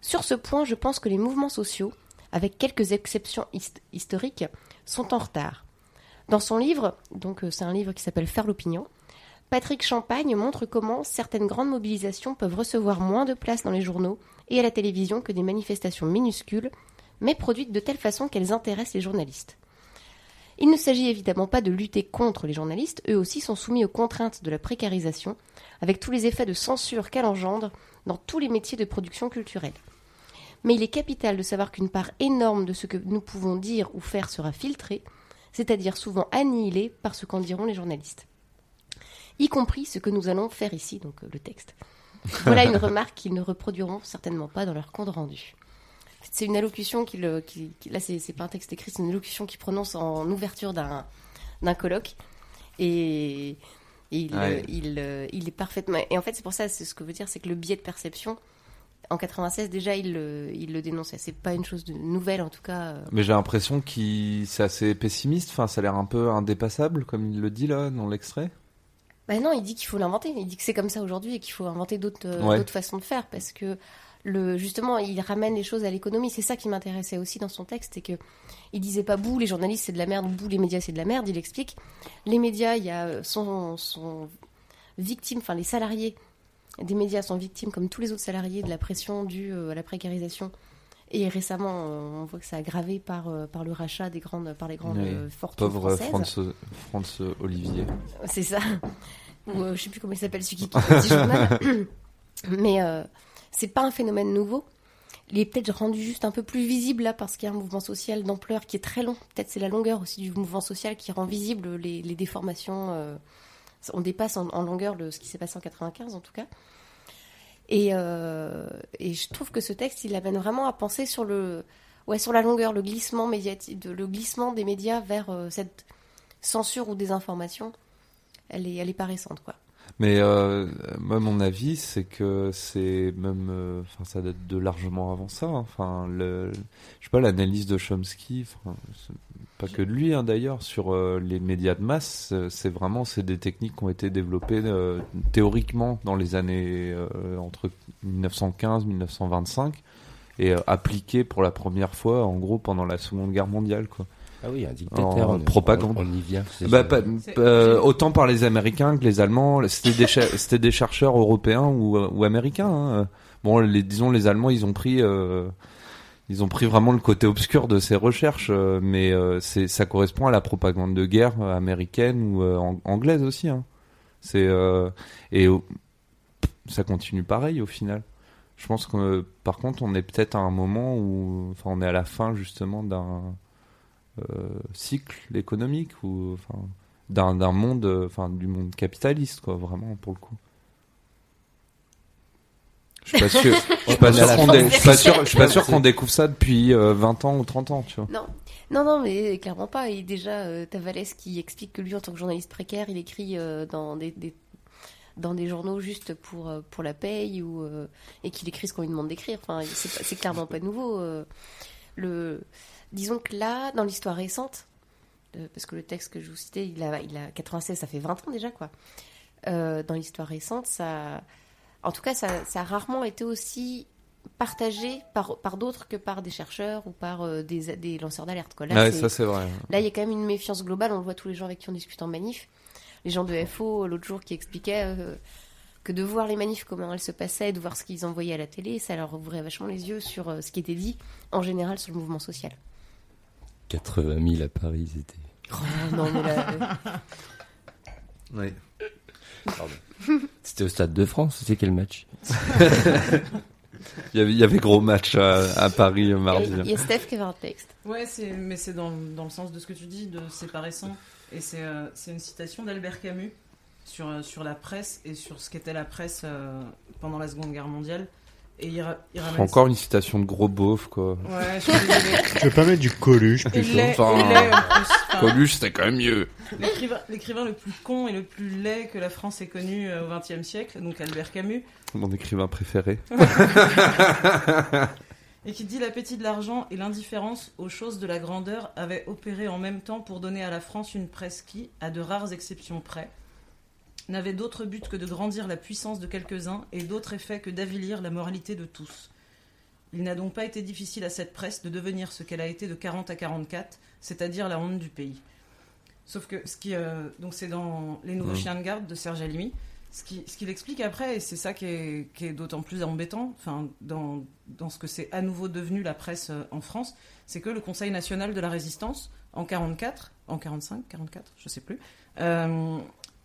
Speaker 3: Sur ce point, je pense que les mouvements sociaux, avec quelques exceptions hist- historiques, sont en retard. Dans son livre, donc euh, c'est un livre qui s'appelle Faire l'opinion, Patrick Champagne montre comment certaines grandes mobilisations peuvent recevoir moins de place dans les journaux et à la télévision que des manifestations minuscules, mais produites de telle façon qu'elles intéressent les journalistes. Il ne s'agit évidemment pas de lutter contre les journalistes, eux aussi sont soumis aux contraintes de la précarisation, avec tous les effets de censure qu'elle engendre dans tous les métiers de production culturelle. Mais il est capital de savoir qu'une part énorme de ce que nous pouvons dire ou faire sera filtrée, c'est-à-dire souvent annihilée par ce qu'en diront les journalistes y compris ce que nous allons faire ici, donc euh, le texte. Voilà une remarque qu'ils ne reproduiront certainement pas dans leur compte rendu. C'est une allocution qu'il, là c'est, pas un texte écrit, c'est une allocution qu'il prononce en ouverture d'un, d'un colloque et, il, il, euh, il est parfaitement. Et en fait c'est pour ça, c'est ce que veut dire, c'est que le biais de perception. En 96 déjà il, le- il le dénonçait. C'est pas une chose de nouvelle en tout cas. euh.
Speaker 2: Mais j'ai l'impression qu'il c'est assez pessimiste. Enfin, ça a l'air un peu indépassable, comme il le dit là dans l'extrait.
Speaker 3: Bah non, il dit qu'il faut l'inventer. Il dit que c'est comme ça aujourd'hui et qu'il faut inventer d'autres euh,
Speaker 2: Ouais.
Speaker 3: d'autres façons de faire parce que le justement, il ramène les choses à l'économie. C'est ça qui m'intéressait aussi dans son texte, c'est que il disait pas bouh les journalistes c'est de la merde, bouh les médias c'est de la merde. Il explique les médias, il y a sont, sont victimes, enfin les salariés des médias sont victimes comme tous les autres salariés de la pression due euh, à la précarisation. Et récemment, euh, on voit que ça a aggravé par, euh, par le rachat des grandes, par les grandes
Speaker 2: Oui.
Speaker 3: fortunes
Speaker 2: Pauvre
Speaker 3: françaises.
Speaker 2: France, France Olivier.
Speaker 3: C'est ça. Ou je sais plus comment il s'appelle, celui qui journal. Mais euh, c'est pas un phénomène nouveau. Il est peut-être rendu juste un peu plus visible là parce qu'il y a un mouvement social d'ampleur qui est très long. Peut-être c'est la longueur aussi du mouvement social qui rend visible les, déformations. euh, on dépasse en, longueur ce qui s'est passé en 95 en tout cas. Et, euh, et je trouve que ce texte, il amène vraiment à penser sur le, ouais, sur la longueur, le glissement médiatique, le glissement des médias vers euh, cette censure ou désinformation. Elle est, elle est pas récente, quoi.
Speaker 2: Mais euh, moi, mon avis, c'est que c'est même, euh, enfin, ça date de largement avant ça. hein. Enfin, le, je sais pas, l'analyse de Chomsky, pas que de lui hein, d'ailleurs, sur euh, les médias de masse, c'est vraiment, c'est des techniques qui ont été développées théoriquement dans les années entre 1915-1925 et appliquées pour la première fois, en gros, pendant la Seconde Guerre mondiale, quoi.
Speaker 7: Ah oui, un dictateur.
Speaker 2: En
Speaker 7: on-
Speaker 2: propagande.
Speaker 7: On, on y vient.
Speaker 2: Bah, pas- euh, autant par les Américains que les Allemands. C'était des, cher- c'était des chercheurs européens ou, ou américains. hein. Bon, les, disons les Allemands, ils ont pris, euh, ils ont pris vraiment le côté obscur de ces recherches, euh, mais euh, c'est, ça correspond à la propagande de guerre euh, américaine ou euh, ang- anglaise aussi. Hein. C'est euh, et ça continue pareil au final. Je pense que euh, par contre, on est peut-être à un moment où, enfin, on est à la fin justement d'un euh, cycle économique ou enfin d'un d'un monde euh, enfin du monde capitaliste quoi vraiment pour le coup je suis pas sûr je suis pas sûr qu'on dé- je suis pas sûr je suis pas sûr qu'on découvre ça depuis euh, 20 ans ou 30 ans tu vois
Speaker 3: Non, non, non, mais clairement pas. Et déjà, euh, Tavales qui explique que lui, en tant que journaliste précaire, il écrit euh, dans des, des- dans des journaux juste pour, euh, pour la paye ou, euh, et qu'il écrit ce qu'on lui demande d'écrire. Enfin, c'est clairement pas nouveau. euh. le, disons que là, dans l'histoire récente, euh, parce que le texte que je vous citais, il a, il a 96, ça fait 20 ans déjà, quoi. Euh, dans l'histoire récente, ça. en tout cas, ça, ça a rarement été aussi partagé par, par d'autres que par des chercheurs ou par euh, des, des lanceurs d'alerte. quoi. Là,
Speaker 2: Ouais,
Speaker 3: c'est-
Speaker 2: ça c'est vrai.
Speaker 3: Là, il y a quand même une méfiance globale. On le voit tous les gens avec qui on discute en manif. Les gens de FO, l'autre jour, qui expliquaient euh, que de voir les manifs, comment elles se passaient, de voir ce qu'ils envoyaient à la télé, ça leur ouvrait vachement les yeux sur euh, ce qui était dit, en général, sur le mouvement social.
Speaker 7: 80 000 à Paris, c'était.
Speaker 3: Oh, non, mais là, euh,
Speaker 2: Oui.
Speaker 7: C'était au Stade de France, c'était quel match
Speaker 2: Il y avait, il y avait gros match à, à Paris mardi.
Speaker 3: il y a Steph qui avait un texte.
Speaker 6: Ouais, c'est, mais c'est dans, dans le sens de ce que tu dis, de c'est pas récent. Et c'est, euh, c'est une citation d'Albert Camus sur, euh, sur la presse et sur ce qu'était la presse euh, pendant la Seconde Guerre mondiale. Et il, ra- il ramène
Speaker 2: Encore une citation de gros beauf quoi.
Speaker 6: Ouais, je suis désolée.
Speaker 4: Tu veux pas mettre du Coluche plutôt
Speaker 6: laid,
Speaker 2: Enfin.
Speaker 6: Enfin,
Speaker 5: Coluche, c'était quand même mieux.
Speaker 6: l'écrivain, l'écrivain le plus con et le plus laid que la France ait connu euh, au XXe siècle, donc Albert Camus,
Speaker 2: Mon écrivain préféré.
Speaker 6: et qui dit l'appétit de l'argent et l'indifférence aux choses de la grandeur avaient opéré en même temps pour donner à la France une presse qui, à de rares exceptions près, n'avait d'autre but que de grandir la puissance de quelques-uns et d'autre effet que d'avilir la moralité de tous. Il n'a donc pas été difficile à cette presse de devenir ce qu'elle a été de 40 à 44, c'est-à-dire la honte du pays. Sauf que ce qui, euh, donc c'est dans Les Nouveaux. Chiens de Garde de Serge Halimi, ce qui- ce qu'il explique après, et c'est ça qui est, qui est d'autant plus embêtant, enfin, dans, dans ce que c'est à nouveau devenu la presse euh, en France, c'est que le Conseil national de la résistance, en 44, en 45, 44, je sais plus, euh,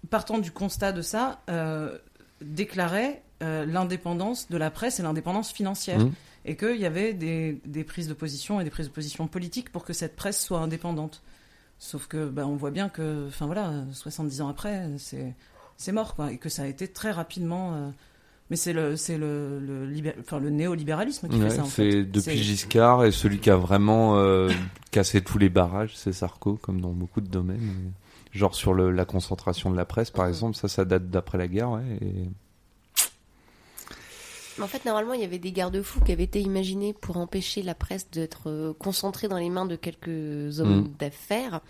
Speaker 6: partant du constat de ça, euh, déclarait euh, l'indépendance de la presse et l'indépendance financière.
Speaker 2: Mhm.
Speaker 6: Et qu'il y avait des, des prises de position et des prises de position politiques pour que cette presse soit indépendante. Sauf que bah, on voit bien que, enfin voilà, 70 ans après, c'est c'est mort quoi, et que ça a été très rapidement. euh, mais c'est le c'est le enfin, le néolibéralisme qui
Speaker 2: Ouais,
Speaker 6: fait ça en
Speaker 2: c'est
Speaker 6: fait.
Speaker 2: depuis Giscard et celui qui a vraiment euh, cassé tous les barrages, c'est Sarko, comme dans beaucoup de domaines. Genre sur le, la concentration de la presse, par exemple, ça, ça date d'après la guerre, ouais. Et...
Speaker 3: En fait, normalement, il y avait des garde-fous qui avaient été imaginés pour empêcher la presse d'être euh, concentrée dans les mains de quelques hommes
Speaker 2: Mm.
Speaker 3: d'affaires.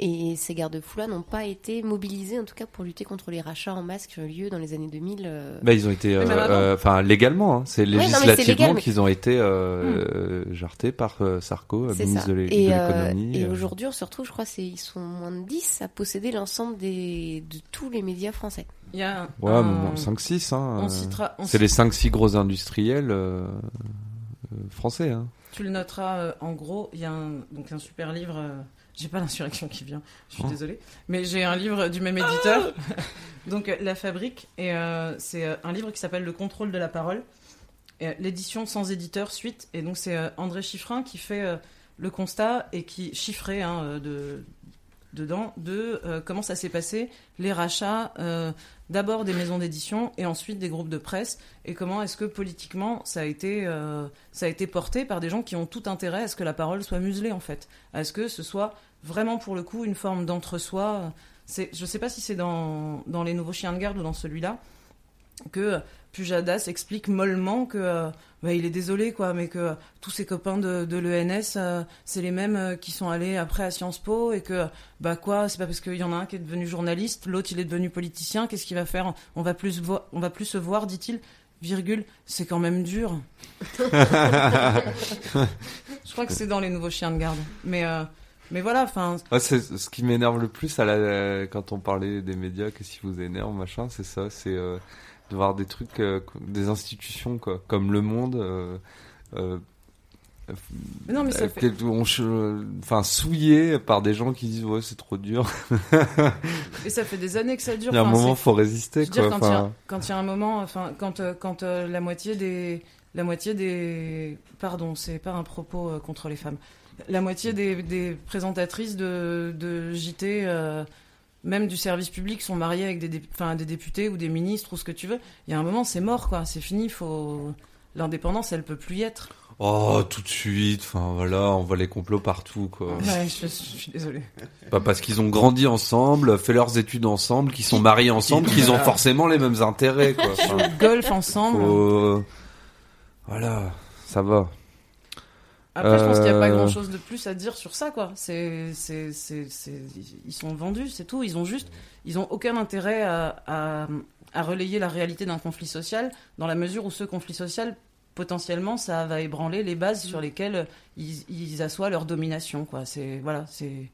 Speaker 3: Et ces garde-fous-là n'ont pas été mobilisés, en tout cas, pour lutter contre les rachats en masse qui ont eu lieu dans les années 2000. euh.
Speaker 2: Bah, ils ont été, euh, euh, enfin, légalement, hein. c'est législativement
Speaker 3: mais-
Speaker 2: qu'ils ont été euh, euh, jartés par euh, Sarko, ministre
Speaker 3: ça.
Speaker 2: de
Speaker 3: Et, euh,
Speaker 2: l'économie.
Speaker 3: et
Speaker 2: euh.
Speaker 3: aujourd'hui, on se retrouve, je crois, ils sont moins de 10 à posséder l'ensemble des de tous les médias français.
Speaker 6: Il y a
Speaker 2: Ouais,
Speaker 6: un-
Speaker 2: bon, 5-6, hein.
Speaker 6: on citera, on
Speaker 2: C'est les 5-6 gros industriels français, hein.
Speaker 6: Tu le noteras euh, en gros, il y a un, donc un super livre. J'ai pas l'insurrection qui vient, je suis
Speaker 2: Oh.
Speaker 6: désolée. Mais j'ai un livre du même éditeur, donc euh, La Fabrique, et euh, c'est euh, un livre qui s'appelle Le contrôle de la parole. L'édition sans éditeur suite, et donc c'est André Chiffrin qui fait le constat et qui chiffrait hein, de, dedans de euh, comment ça s'est passé, les rachats euh, d'abord des maisons d'édition et ensuite des groupes de presse et comment est-ce que politiquement ça a été euh, ça a été porté par des gens qui ont tout intérêt à ce que la parole soit muselée en fait, à ce que ce soit vraiment pour le coup une forme d'entre-soi. Je sais pas si c'est dans, dans les nouveaux chiens de garde ou dans celui-là que Pujadas explique mollement que euh, bah, il est désolé quoi, mais que tous ses copains de, de l'ENS euh, c'est les mêmes euh, qui sont allés après à Sciences Po et que bah quoi, c'est pas parce qu'il y en a un qui est devenu journaliste, l'autre il est devenu politicien, qu'est-ce qu'il va faire? On va plus on va plus se voir, dit-il. Virgule, c'est quand même dur. Je crois que c'est dans les nouveaux chiens de garde. Mais euh, mais voilà, enfin
Speaker 2: Ouais, c'est ce qui m'énerve le plus à la, quand on parlait des médias, qu'est-ce qui vous énerve, machin, c'est ça, c'est euh, de voir des trucs, euh, des institutions quoi, comme Le Monde, euh, euh,
Speaker 6: Mais non, mais ça fait-
Speaker 2: on enfin souillé par des gens qui disent ouais c'est trop dur.
Speaker 6: et ça fait des années que ça dure.
Speaker 2: Il y a un
Speaker 6: Enfin,
Speaker 2: moment faut résister
Speaker 6: Je veux dire,
Speaker 2: quoi.
Speaker 6: quand il y a-
Speaker 2: Enfin,
Speaker 6: quand il y, a un moment, enfin, quand, quand euh, la moitié des, la moitié des, pardon, c'est pas un propos euh, contre les femmes, la moitié des, des présentatrices de, de JT, euh, même du service public, sont mariées avec des, dé- enfin, des députés ou des ministres ou ce que tu veux. Il y a un moment, c'est mort, quoi. C'est fini. Faut l'indépendance, elle peut plus y être.
Speaker 2: oh tout de suite, enfin voilà, on voit les complots partout quoi.
Speaker 6: Ouais, je, je suis désolée.
Speaker 2: Pas parce qu'ils ont grandi ensemble, fait leurs études ensemble, qu'ils sont mariés ensemble, qu'ils ont forcément les mêmes intérêts quoi. Enfin,
Speaker 6: Golf ensemble.
Speaker 2: faut- Voilà, ça va.
Speaker 6: Après, je pense qu'il n'y a pas
Speaker 2: Euh,
Speaker 6: grand chose de plus à dire sur ça, quoi. C'est, c'est, c'est, ils sont vendus, c'est tout. Ils ont juste, ils ont aucun intérêt à, à, à relayer la réalité d'un conflit social, dans la mesure où ce conflit social, potentiellement, ça va ébranler les bases sur lesquelles ils, ils assoient leur domination, quoi. C'est, voilà, c'est.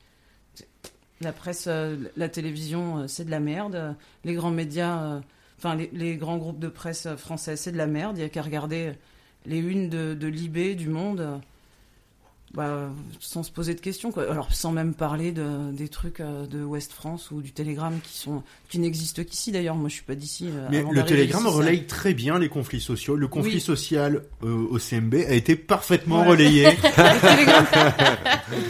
Speaker 6: La presse, euh, la télévision, euh, c'est de la merde. Les grands médias, enfin, les, les grands groupes de presse français, c'est de la merde. Il n'y a qu'à regarder les unes de, de Libé, du Monde, bah, sans se poser de questions. Quoi. Alors, sans même parler de, des trucs euh, de Ouest France ou du Télégramme qui, sont, qui n'existent qu'ici d'ailleurs. Moi, je suis pas d'ici. euh,
Speaker 4: Mais
Speaker 6: avant
Speaker 4: le
Speaker 6: ça-
Speaker 4: relaye très bien les conflits sociaux. Le conflit
Speaker 6: Oui.
Speaker 4: social euh, au CMB a été parfaitement
Speaker 6: Ouais.
Speaker 4: relayé.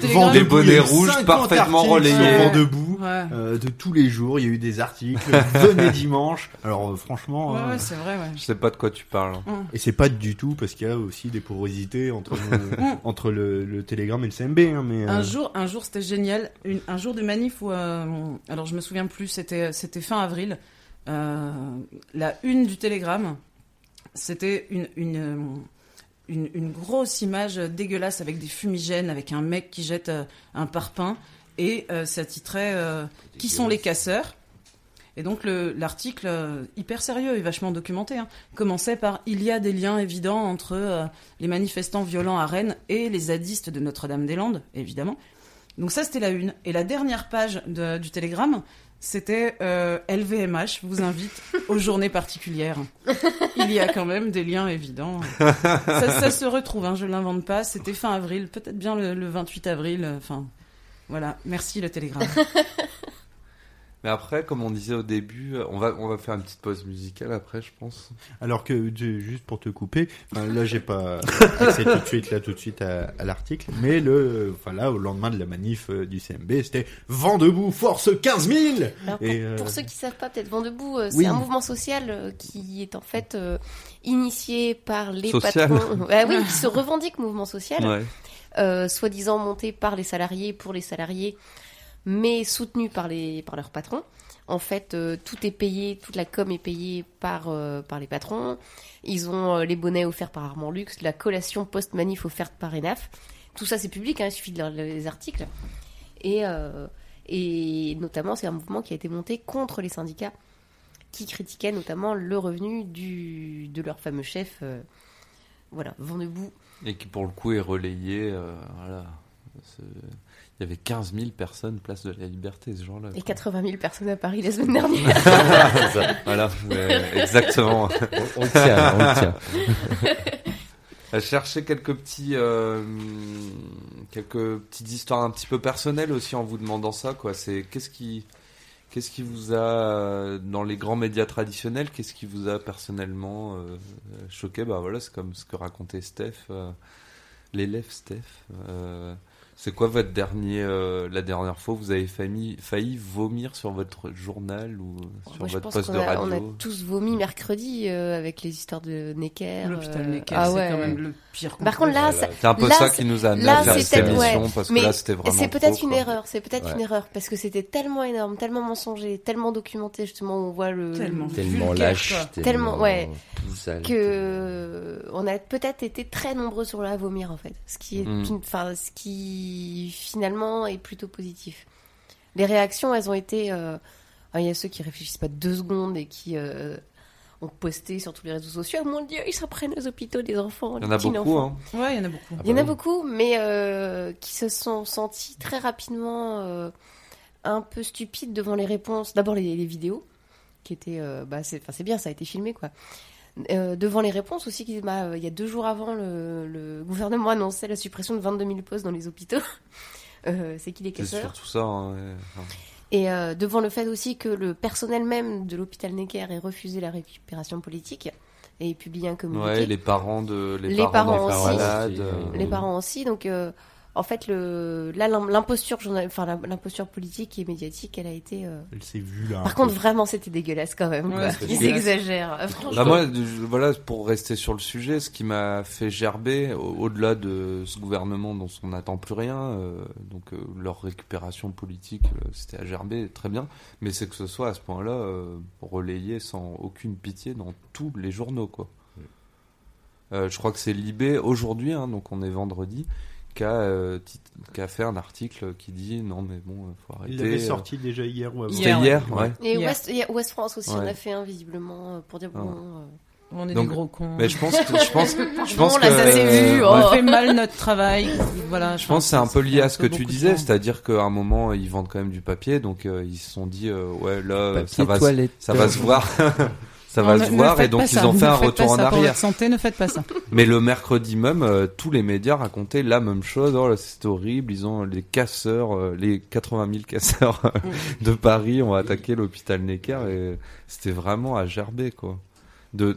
Speaker 2: Les
Speaker 4: debout,
Speaker 2: bonnets rouges
Speaker 4: 50
Speaker 2: parfaitement relayés.
Speaker 6: Ouais.
Speaker 4: Debout.
Speaker 6: Ouais.
Speaker 4: euh, de tous les jours, il y a eu des articles. Venez dimanche. Alors euh, franchement,
Speaker 6: Ouais,
Speaker 4: euh,
Speaker 6: ouais, c'est vrai, ouais.
Speaker 2: Je sais pas de quoi tu parles.
Speaker 4: et c'est pas du tout parce qu'il y a aussi des porosités entre
Speaker 6: Mm.
Speaker 4: entre le, le télégramme et le CMB. Hein, mais
Speaker 6: Un
Speaker 4: euh,
Speaker 6: jour, un jour, c'était génial. Une- un jour de manif où, euh, alors je me souviens plus, c'était, c'était fin avril. Euh, la une du Télégramme, c'était une, une, euh, une, une grosse image dégueulasse avec des fumigènes, avec un mec qui jette euh, un parpaing, et euh, ça titrait euh, Qui sont les casseurs Et donc le- l'article, euh, hyper sérieux et vachement documenté, hein, commençait par Il y a des liens évidents entre euh, les manifestants violents à Rennes et les zadistes de Notre-Dame-des-Landes, évidemment. Donc ça, c'était la une. Et la dernière page de- du Télégramme, c'était euh, LVMH vous invite aux journées particulières. Il y a quand même des liens évidents. Ça, ça se retrouve, hein, je l'invente pas. C'était fin avril, peut-être bien le, le 28 avril. euh, Enfin, voilà. Merci le Télégramme.
Speaker 2: Mais après, comme on disait au début, on va, on va faire une petite pause musicale après, je pense.
Speaker 4: Alors que ju- juste pour te couper, là j'ai pas accès tout de suite là tout de suite à, à l'article, mais le enfin là au lendemain de la manif euh, du CMB, c'était vent debout, force 15 000.
Speaker 3: Alors, pour,
Speaker 4: Et, euh,
Speaker 3: pour ceux qui savent pas, peut-être Vent debout, euh, c'est
Speaker 4: Oui.
Speaker 3: un mouvement social qui est en fait euh, initié par les
Speaker 2: Social.
Speaker 3: patrons. Ah oui, qui se revendique mouvement social,
Speaker 2: Ouais.
Speaker 3: euh, soi-disant monté par les salariés pour les salariés, mais soutenu par les par leurs patrons. En fait, euh, tout est payé, toute la com est payée par euh, par les patrons. Ils ont euh, les bonnets offerts par Armand Luxe, la collation post-manif offerte par Enaf. Tout ça, c'est public, hein, il suffit de lire les articles. Et et notamment, c'est un mouvement qui a été monté contre les syndicats qui critiquaient notamment le revenu du, de leur fameux chef. voilà, vent debout.
Speaker 2: Et qui, pour le coup, est relayé. Il y avait 15 000 personnes place de la Liberté ce jour-là.
Speaker 3: Et
Speaker 2: quoi.
Speaker 3: 80 000 personnes à Paris la semaine dernière.
Speaker 7: Ça.
Speaker 2: Voilà, exactement.
Speaker 7: On, tient, on tient.
Speaker 2: à chercher quelques petits euh, quelques petites histoires un petit peu personnelles aussi en vous demandant ça quoi c'est qu'est-ce qui qu'est-ce qui vous a dans les grands médias traditionnels qu'est-ce qui vous a personnellement euh, choqué? Bah voilà c'est comme ce que racontait Steph euh, l'élève Steph euh, c'est quoi votre dernier euh, la dernière fois où vous avez failli, failli vomir sur votre journal ou sur
Speaker 3: Moi,
Speaker 2: votre poste de
Speaker 3: a,
Speaker 2: radio
Speaker 3: on a tous vomi mercredi euh, avec les histoires de Necker.
Speaker 6: L'hôpital
Speaker 3: euh,
Speaker 6: Necker,
Speaker 3: ah
Speaker 6: c'est
Speaker 3: ouais.
Speaker 6: quand même le pire.
Speaker 3: Par contre, là,
Speaker 7: Voilà.
Speaker 2: c'est un peu
Speaker 3: Là,
Speaker 2: ça qui nous a amené
Speaker 3: là,
Speaker 2: à faire
Speaker 3: c'est
Speaker 2: cette
Speaker 3: peut-être-
Speaker 2: émission
Speaker 3: ouais.
Speaker 2: parce que
Speaker 3: Mais
Speaker 2: là c'était vraiment
Speaker 3: c'est peut-être une
Speaker 2: quoi.
Speaker 3: erreur, c'est peut-être
Speaker 7: Ouais.
Speaker 3: une erreur parce que c'était tellement énorme, tellement mensonger, tellement documenté justement, on voit le
Speaker 6: Tellement.
Speaker 7: Tellement
Speaker 6: Vulgaire,
Speaker 7: lâche, tellement,
Speaker 3: ouais. que on a peut-être été très nombreux sur la vomir en fait, ce qui est,
Speaker 2: Mm.
Speaker 3: enfin, ce qui finalement est plutôt positif. Les réactions, elles ont été, euh, ah, il y a ceux qui réfléchissent pas deux secondes et qui euh, ont posté sur tous les réseaux sociaux, oh mon Dieu, ils s'en prennent aux hôpitaux des enfants.
Speaker 2: il y en a beaucoup hein.
Speaker 6: Ouais, il y en a beaucoup.
Speaker 7: Ah
Speaker 3: Il y en
Speaker 7: bah
Speaker 3: a
Speaker 7: oui.
Speaker 3: beaucoup, mais euh, qui se sont sentis très rapidement euh, un peu stupides devant les réponses. D'abord les, les vidéos, qui étaient, euh, bah c'est, enfin c'est bien, ça a été filmé quoi. Euh, devant les réponses aussi, qui, bah, euh, il y a deux jours avant, le, le gouvernement annonçait la suppression de 22 000 postes dans les hôpitaux. Euh, c'est qui les
Speaker 2: C'est
Speaker 3: casseurs
Speaker 2: surtout ça. hein, ouais.
Speaker 3: Et euh, devant le fait aussi que le personnel même de l'hôpital Necker ait refusé la récupération politique et ait publié un communiqué.
Speaker 2: Ouais, les parents de les,
Speaker 3: Les parents
Speaker 2: des
Speaker 3: aussi.
Speaker 2: malades.
Speaker 7: Les
Speaker 2: euh,
Speaker 3: les parents aussi. Donc, euh, en fait, le, là, l'im- l'imposture, enfin, l'imposture politique et médiatique, elle a été. euh,
Speaker 4: Elle s'est vue là.
Speaker 3: Par
Speaker 4: peu.
Speaker 3: contre, vraiment, c'était dégueulasse quand même.
Speaker 6: Ouais,
Speaker 3: Ils exagèrent. Franchement.
Speaker 2: Bah moi, voilà, pour rester sur le sujet, ce qui m'a fait gerber, au- au-delà de ce gouvernement dont on n'attend plus rien, euh, donc euh, leur récupération politique, euh, c'était à gerber, très bien, mais c'est que ce soit à ce point-là euh, relayé sans aucune pitié dans tous les journaux, quoi. euh, je crois que c'est Libé aujourd'hui, hein, donc on est vendredi, qui a, euh, fait un article qui dit non mais bon, euh, faut arrêter.
Speaker 4: Il l'avait
Speaker 2: euh,
Speaker 4: sorti déjà hier ou avant.
Speaker 2: C'était
Speaker 6: Hier,
Speaker 2: hier,
Speaker 4: ouais.
Speaker 3: Et
Speaker 6: Hier.
Speaker 3: West, France aussi, on a fait un visiblement euh, pour dire bon. Euh,
Speaker 6: On est
Speaker 2: Donc,
Speaker 6: des gros cons.
Speaker 2: Mais je pense, que, je pense, je
Speaker 3: Bon,
Speaker 2: pense
Speaker 3: là,
Speaker 2: que
Speaker 3: ça s'est vu,
Speaker 2: ouais.
Speaker 3: oh.
Speaker 6: On fait mal notre travail. Voilà,
Speaker 2: Je pense que c'est un peu lié à ce que tu disais, c'est-à-dire qu'à un moment ils vendent quand même du papier, donc euh, ils se sont dit euh, ouais là
Speaker 7: Papier
Speaker 2: ça va,
Speaker 7: toilette.
Speaker 2: ça va se voir, ça va se
Speaker 6: ne
Speaker 2: voir et donc ils
Speaker 6: ça,
Speaker 2: ont fait
Speaker 6: ne
Speaker 2: un retour en
Speaker 6: ça Pour
Speaker 2: arrière.
Speaker 6: votre santé, ne faites pas ça.
Speaker 2: Mais le mercredi même, euh, tous les médias racontaient la même chose. Oh là, c'est horrible. Ils ont les casseurs, euh, les 80 000 casseurs euh, de Paris ont attaqué l'hôpital Necker et c'était vraiment à gerber quoi. De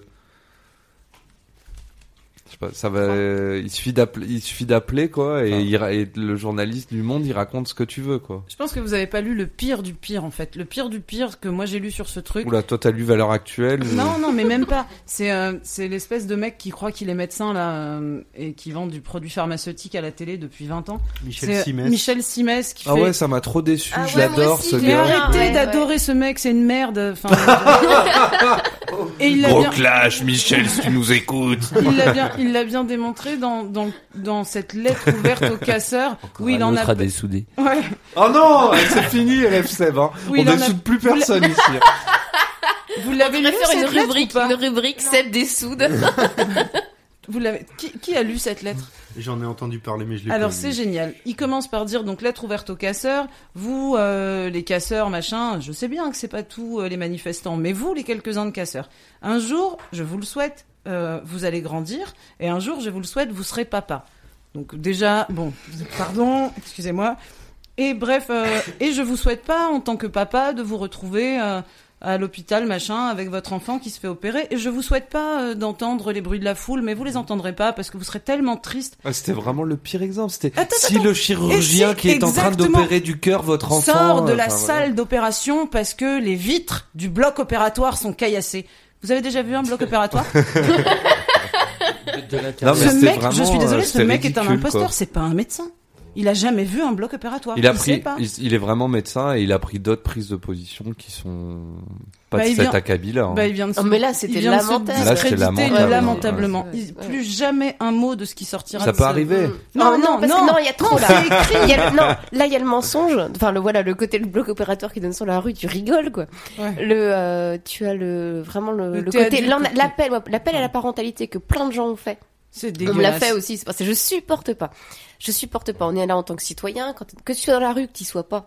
Speaker 2: sais pas, ça va. Il suffit d'appeler, il suffit d'appeler quoi, et, il ra- et le journaliste du Monde, il raconte ce que tu veux quoi.
Speaker 6: Je pense que vous avez pas lu le pire du pire en fait. Le pire du pire que moi j'ai lu sur ce truc.
Speaker 2: Oula, toi t'as lu Valeur Actuelle ou-
Speaker 6: Non, non, mais même pas. C'est euh, c'est l'espèce de mec qui croit qu'il est médecin là euh, et qui vend du produit pharmaceutique à la télé depuis 20 ans.
Speaker 4: Michel
Speaker 6: C'est euh,
Speaker 4: Simès.
Speaker 6: Michel Simès qui
Speaker 2: Ah
Speaker 6: fait.
Speaker 2: ouais, ça m'a trop déçu.
Speaker 3: Ah
Speaker 2: je
Speaker 3: ouais,
Speaker 2: l'adore ce gars.
Speaker 3: Ouais,
Speaker 6: arrêtez
Speaker 3: ouais.
Speaker 6: d'adorer ce mec, c'est une merde. Enfin, et il l'a
Speaker 2: Gros
Speaker 6: bien,
Speaker 2: clash, Michel, si tu nous écoutes.
Speaker 6: il l'a bien, il l'a bien démontré dans, dans dans cette lettre ouverte au casseur où il en a.
Speaker 7: à dessouder.
Speaker 6: Ouais.
Speaker 2: Oh non, c'est fini, Rêve Seb. Hein.
Speaker 6: Oui,
Speaker 2: On
Speaker 6: a-
Speaker 2: desoude plus personne ici.
Speaker 6: Vous l'avez lu
Speaker 3: faire
Speaker 6: cette
Speaker 3: une
Speaker 6: lettre ou
Speaker 3: rubrique,
Speaker 6: pas
Speaker 3: une rubrique Seb des soudes.
Speaker 6: Vous l'avez. Qui, qui a lu cette lettre?
Speaker 4: J'en ai entendu parler, mais je l'ai
Speaker 6: Alors c'est génial. Il commence par dire donc lettre ouverte aux casseurs. Vous, euh, les casseurs, machin. Je sais bien que c'est pas tous euh, les manifestants, mais vous, les quelques-uns de casseurs. Un jour, je vous le souhaite, euh, vous allez grandir, et un jour, je vous le souhaite, vous serez papa. Donc déjà, bon, pardon, excusez-moi. Et bref, et je vous souhaite pas en tant que papa de vous retrouver. À l'hôpital, machin, avec votre enfant qui se fait opérer. Et je vous souhaite pas euh, d'entendre les bruits de la foule, mais vous les entendrez pas parce que vous serez tellement triste
Speaker 2: Ah, C'était vraiment le pire exemple. C'était
Speaker 6: Attends,
Speaker 2: si le chirurgien
Speaker 6: si,
Speaker 2: qui est en train d'opérer du cœur votre enfant
Speaker 6: sort de
Speaker 2: euh,
Speaker 6: la
Speaker 2: enfin, voilà.
Speaker 6: salle d'opération parce que les vitres du bloc opératoire sont caillassées. Vous avez déjà vu un bloc opératoire?
Speaker 7: De
Speaker 2: Non, mais
Speaker 6: Ce mec, je suis désolée,
Speaker 2: euh,
Speaker 6: ce mec est un imposteur, c'est pas un médecin. Il a jamais vu un bloc opératoire.
Speaker 2: Il a pris,
Speaker 6: pas.
Speaker 2: il, il est vraiment médecin et il a pris d'autres prises de position qui sont pas
Speaker 6: Bah,
Speaker 2: de cet
Speaker 6: vient-
Speaker 2: acabit-là. hein.
Speaker 6: Bah, il vient de se,
Speaker 3: Oh, mais là, c'était lamentable.
Speaker 2: Là, c'était lamentable.
Speaker 6: lamentablement.
Speaker 3: Ouais,
Speaker 6: Il-. Plus jamais un mot de ce qui sortira
Speaker 2: Ça
Speaker 6: de
Speaker 2: peut
Speaker 6: ce-
Speaker 2: arriver.
Speaker 6: Non,
Speaker 3: Non,
Speaker 6: non,
Speaker 3: non, parce
Speaker 6: non.
Speaker 3: que non, il y a trop là.
Speaker 6: écrit.
Speaker 3: Il y a le- non, là il y a le mensonge. Enfin le voilà, le côté le bloc opérateur qui donne sur la rue, tu rigoles quoi.
Speaker 6: Ouais.
Speaker 3: Le euh, tu as le vraiment le,
Speaker 6: Le
Speaker 3: le
Speaker 6: thé
Speaker 3: côté l'appel l'appel à la parentalité que plein de gens ont fait.
Speaker 6: C'est
Speaker 3: On me l'a
Speaker 6: dégueulasse.
Speaker 3: fait aussi, c'est parce que je supporte pas. Je supporte pas. On est là en tant que citoyen, que tu sois dans la rue, que tu sois pas.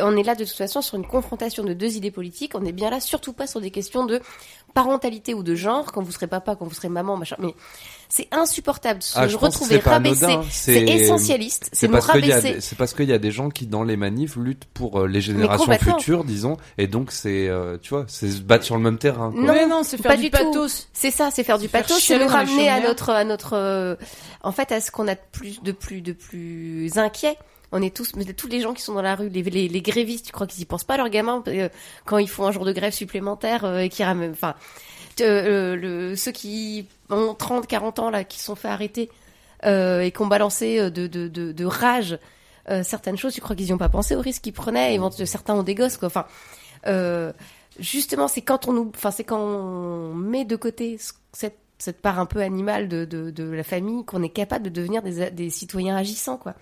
Speaker 3: On est là de toute façon sur une confrontation de deux idées politiques. On est bien là, surtout pas sur des questions de parentalité ou de genre, quand vous serez papa, quand vous serez maman, machin. Mais c'est insupportable de se
Speaker 2: Ah, je
Speaker 3: retrouver rabaissé. C'est essentialiste. C'est
Speaker 2: parce qu'il y a,
Speaker 3: rabaisser.
Speaker 2: des- c'est parce qu'il y a des gens qui dans les manifs luttent pour euh, les générations futures, disons, et donc c'est, euh, tu vois, c'est se battre sur le même terrain. Quoi.
Speaker 3: Non,
Speaker 6: Mais non, c'est
Speaker 3: pas
Speaker 6: faire du pathos.
Speaker 3: C'est ça, c'est faire du
Speaker 6: Faire
Speaker 3: pathos, c'est
Speaker 6: les
Speaker 3: ramener à notre, à notre, euh, en fait, à ce qu'on a de plus, de plus, de plus inquiet. On est tous, tous les gens qui sont dans la rue, les, grévistes, tu crois qu'ils y pensent pas leurs gamins euh, quand ils font un jour de grève supplémentaire euh, et qui ramènent, enfin, euh, ceux qui ont 30, 40 ans là, qui sont fait arrêter et qui ont balancé de, rage certaines choses, tu crois qu'ils y ont pas pensé au risque qu'ils prenaient Éventuellement, Certains ont des gosses, quoi. Enfin, justement, c'est quand on nous, enfin, c'est quand on met de côté ce- cette, cette part un peu animale de, de, de la famille qu'on est capable de devenir des, des citoyens agissants, quoi.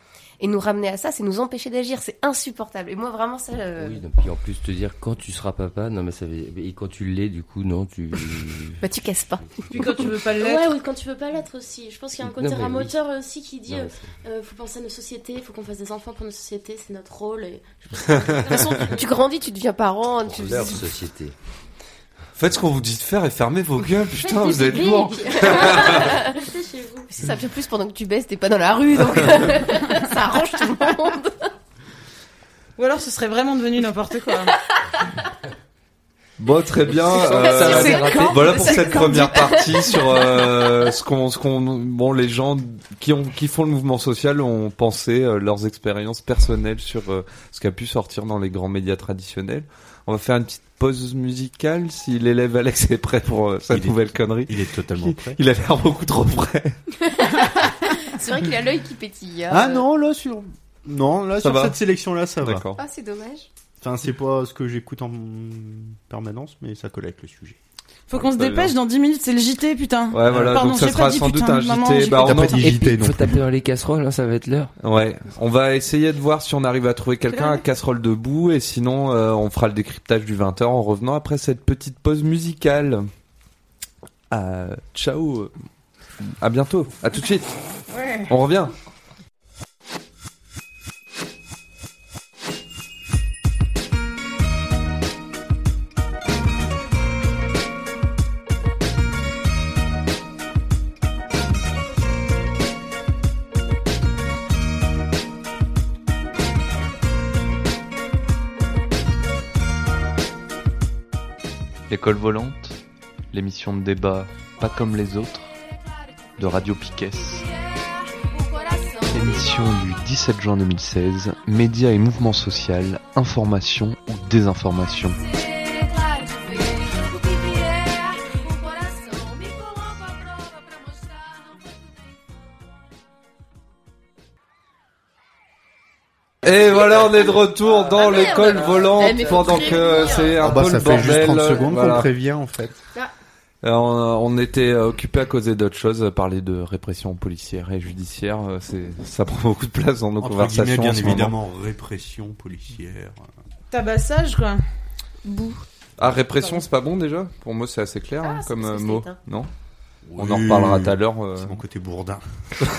Speaker 3: Et nous ramener à ça, c'est nous empêcher d'agir. C'est insupportable. Et moi, vraiment, ça. euh,
Speaker 7: Oui, donc, puis en plus te dire quand tu seras papa, non mais ça et quand tu l'es du coup non tu.
Speaker 3: Bah, tu casses pas.
Speaker 6: Puis quand tu veux pas
Speaker 8: Ouais,
Speaker 6: l'être.
Speaker 8: oui, quand tu veux pas l'être aussi. Je pense qu'il y a un
Speaker 7: Non,
Speaker 8: côté
Speaker 7: oui.
Speaker 8: ramoteur aussi qui dit
Speaker 7: Non,
Speaker 8: euh, euh, faut penser à nos sociétés, faut qu'on fasse des enfants pour nos sociétés, c'est notre rôle. Et...
Speaker 3: De toute façon, tu grandis, tu deviens parent. Tu...
Speaker 7: leur société.
Speaker 2: Faites ce qu'on vous dit de faire et fermez vos gueules, putain, vous êtes
Speaker 8: public.
Speaker 2: lourd.
Speaker 8: Restez chez vous.
Speaker 3: Ça vient plus pendant que tu baisses, t'es pas dans la rue, donc ça arrange tout le monde.
Speaker 6: Ou alors ce serait vraiment devenu n'importe quoi.
Speaker 2: Bon, très bien.
Speaker 7: Ça
Speaker 2: euh, voilà pour cette première partie sur euh, ce qu'on, ce qu'on, bon, les gens qui ont, qui font le mouvement social ont pensé euh, leurs expériences personnelles sur euh, ce qui a pu sortir dans les grands médias traditionnels. On va faire une petite pause musicale si l'élève Alex est prêt pour euh, sa
Speaker 4: Il est-
Speaker 2: nouvelle connerie.
Speaker 4: Il est totalement prêt.
Speaker 2: Il a l'air beaucoup trop prêt.
Speaker 3: C'est vrai qu'il a l'œil qui pétille. hein.
Speaker 4: Ah non, là sur. Non, là
Speaker 2: Ça
Speaker 4: sur
Speaker 2: va
Speaker 4: cette sélection-là, ça va.
Speaker 2: D'accord.
Speaker 3: Ah, c'est dommage.
Speaker 4: Enfin, c'est pas ce que j'écoute en permanence, mais ça colle avec le sujet.
Speaker 6: Faut qu'on se dépêche, dans 10 minutes, c'est le JT, putain.
Speaker 2: Ouais, voilà,
Speaker 6: Pardon,
Speaker 2: donc ça sera sans doute un JT. Bah,
Speaker 6: pas
Speaker 2: on
Speaker 4: pas dit JT non
Speaker 7: faut taper dans les casseroles, hein, ça va être l'heure.
Speaker 2: Ouais, on va essayer de voir si on arrive à trouver quelqu'un à casserole debout et sinon euh, on fera le décryptage du 20h en revenant après cette petite pause musicale. Euh, ciao, à bientôt, à tout de suite. On revient.
Speaker 1: L'école volante, l'émission de débat pas comme les autres, de Radio Piquet. Émission du 17 juin 2016, médias et mouvements social, information ou désinformation.
Speaker 2: Et voilà, on est de retour dans
Speaker 3: Ah,
Speaker 2: l'école volante
Speaker 3: Eh,
Speaker 2: pendant que
Speaker 3: prévenir.
Speaker 2: c'est un
Speaker 4: Ah bah
Speaker 2: peu
Speaker 4: ça
Speaker 2: le
Speaker 4: fait juste
Speaker 2: bordel.
Speaker 4: 30 secondes
Speaker 2: voilà.
Speaker 4: qu'on prévient en fait.
Speaker 2: Euh, on, on était occupé à causer d'autres choses, à parler de répression policière et judiciaire. euh, C'est, ça prend beaucoup de place dans nos
Speaker 4: Entre
Speaker 2: conversations.
Speaker 4: bien évidemment, répression policière.
Speaker 6: Tabassage, quoi.
Speaker 3: Bouh.
Speaker 2: Ah, répression, c'est pas bon déjà? Pour moi, c'est assez clair
Speaker 3: Ah,
Speaker 2: hein,
Speaker 3: c'est
Speaker 2: comme euh, mot.
Speaker 3: éteint.
Speaker 2: Non? On en reparlera tout à l'heure. euh.
Speaker 4: C'est mon côté bourdin.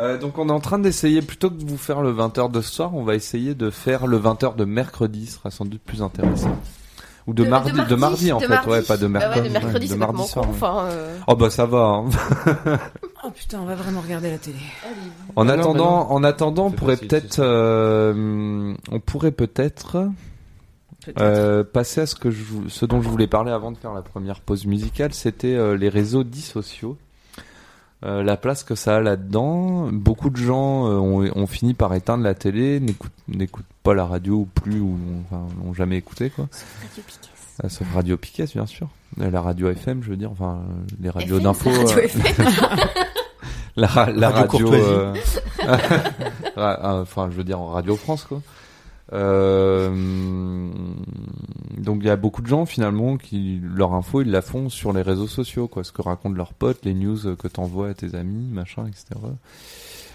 Speaker 2: Euh, donc on est en train d'essayer, plutôt que de vous faire le 20h de ce soir, on va essayer de faire le 20h de mercredi, ce sera sans doute plus intéressant. Ou de,
Speaker 3: De-
Speaker 2: mardi, de mardi, en
Speaker 3: de
Speaker 2: fait,
Speaker 3: mardi.
Speaker 2: ouais, pas de
Speaker 3: Bah
Speaker 2: mercredi.
Speaker 3: ouais, de mercredi,
Speaker 2: ouais,
Speaker 3: c'est
Speaker 2: de mardi soir.
Speaker 3: con.
Speaker 2: ouais.
Speaker 3: Enfin, euh,
Speaker 2: Oh bah ça va. hein.
Speaker 6: Oh putain, on va vraiment regarder la télé.
Speaker 2: En
Speaker 7: Ah non,
Speaker 2: attendant,
Speaker 7: bah
Speaker 2: en attendant, on pourrait
Speaker 7: facile,
Speaker 2: peut-être, euh, on pourrait peut-être
Speaker 6: Peut-être.
Speaker 2: euh, passer à ce que je, ce dont je voulais parler avant de faire la première pause musicale, c'était euh, les réseaux dits sociaux. Euh, la place que ça a là-dedans. Beaucoup de gens euh, ont, ont fini par éteindre la télé, n'écoutent, n'écoutent pas la radio ou plus, ou enfin, n'ont jamais écouté quoi.
Speaker 3: Radio Piquet.
Speaker 2: Euh, sauf Radio Piquet, bien sûr. La radio FM, je veux dire, enfin les radios d'info.
Speaker 3: Radio
Speaker 2: euh,
Speaker 3: FM.
Speaker 2: la, ra- la
Speaker 4: Radio
Speaker 2: radio, euh, enfin je veux dire en Radio France quoi donc il y a beaucoup de gens finalement qui leur info ils la font sur les réseaux sociaux quoi ce que racontent leurs potes les news que t'envoies à tes amis machin etc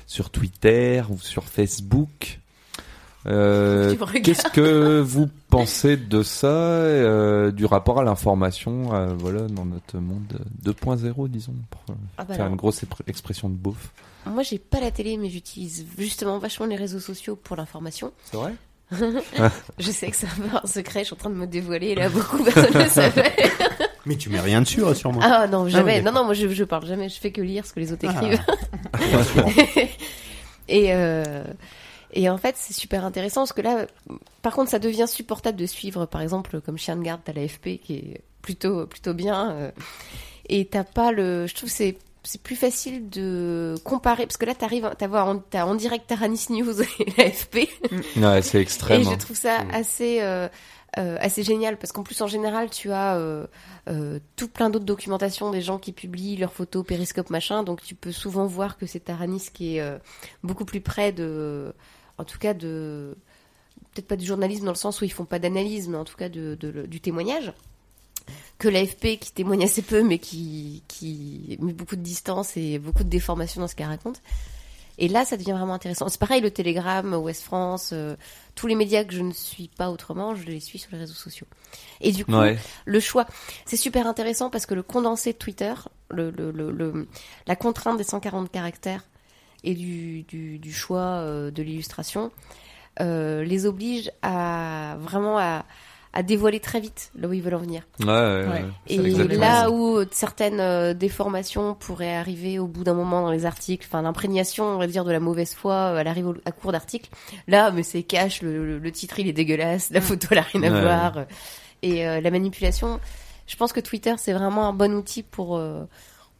Speaker 2: sur Twitter ou sur Facebook Euh. Qu'est-ce que vous pensez de ça, euh, du rapport à l'information, euh, voilà, dans notre monde 2.0, disons, pour euh,
Speaker 3: Ah bah
Speaker 2: faire une grosse expression de beauf.
Speaker 3: Moi, j'ai pas la télé, mais j'utilise justement vachement les réseaux sociaux pour l'information.
Speaker 2: C'est vrai?
Speaker 3: Je sais que c'est un peu un secret, je suis en train de me dévoiler, là, beaucoup personne ne savait.
Speaker 4: Mais tu mets rien dessus, rassure-moi.
Speaker 3: Ah non, jamais.
Speaker 4: oui,
Speaker 3: non, non, moi je, je parle jamais, je fais que lire ce que les autres
Speaker 4: Ah.
Speaker 3: écrivent. Et, euh, et en fait, c'est super intéressant parce que là, par contre, ça devient supportable de suivre, par exemple, comme chien de garde, t'as l'AFP qui est plutôt, plutôt bien. euh, et t'as pas le. Je trouve que c'est. C'est plus facile de comparer parce que là t'arrives, t'as en, t'as en direct Taranis News et l'AFP
Speaker 2: Ouais, c'est
Speaker 3: et
Speaker 2: extrême.
Speaker 3: je
Speaker 2: hein.
Speaker 3: trouve ça
Speaker 2: Mm.
Speaker 3: assez euh, euh, assez génial parce qu'en plus en général tu as euh, tout plein d'autres documentations des gens qui publient leurs photos périscope machin donc tu peux souvent voir que c'est Taranis qui est beaucoup plus près de en tout cas de peut-être pas du journalisme dans le sens où ils font pas d'analyse mais en tout cas de, de- du témoignage que l'AFP qui témoigne assez peu mais qui qui met beaucoup de distance et beaucoup de déformation dans ce qu'elle raconte et là, ça devient vraiment intéressant. C'est pareil, le Télégramme, Ouest France, euh, tous les médias que je ne suis pas autrement, je les suis sur les réseaux sociaux. Et du coup,
Speaker 2: Ouais.
Speaker 3: le choix, c'est super intéressant parce que le condensé de Twitter, le, le, le, le- la contrainte des 140 caractères et du, du, du choix euh, de l'illustration euh, les oblige à vraiment à, à dévoiler très vite là où ils veulent en venir.
Speaker 2: Ouais, ouais, ouais.
Speaker 3: Et là où certaines euh, déformations pourraient arriver au bout d'un moment dans les articles, enfin l'imprégnation, on va dire, de la mauvaise foi, euh, elle arrive au- à court d'article. Là, mais c'est cash, le, le- le titre il est dégueulasse, la photo elle a rien à
Speaker 2: Ouais.
Speaker 3: voir. Et euh, la manipulation, je pense que Twitter c'est vraiment un bon outil pour euh,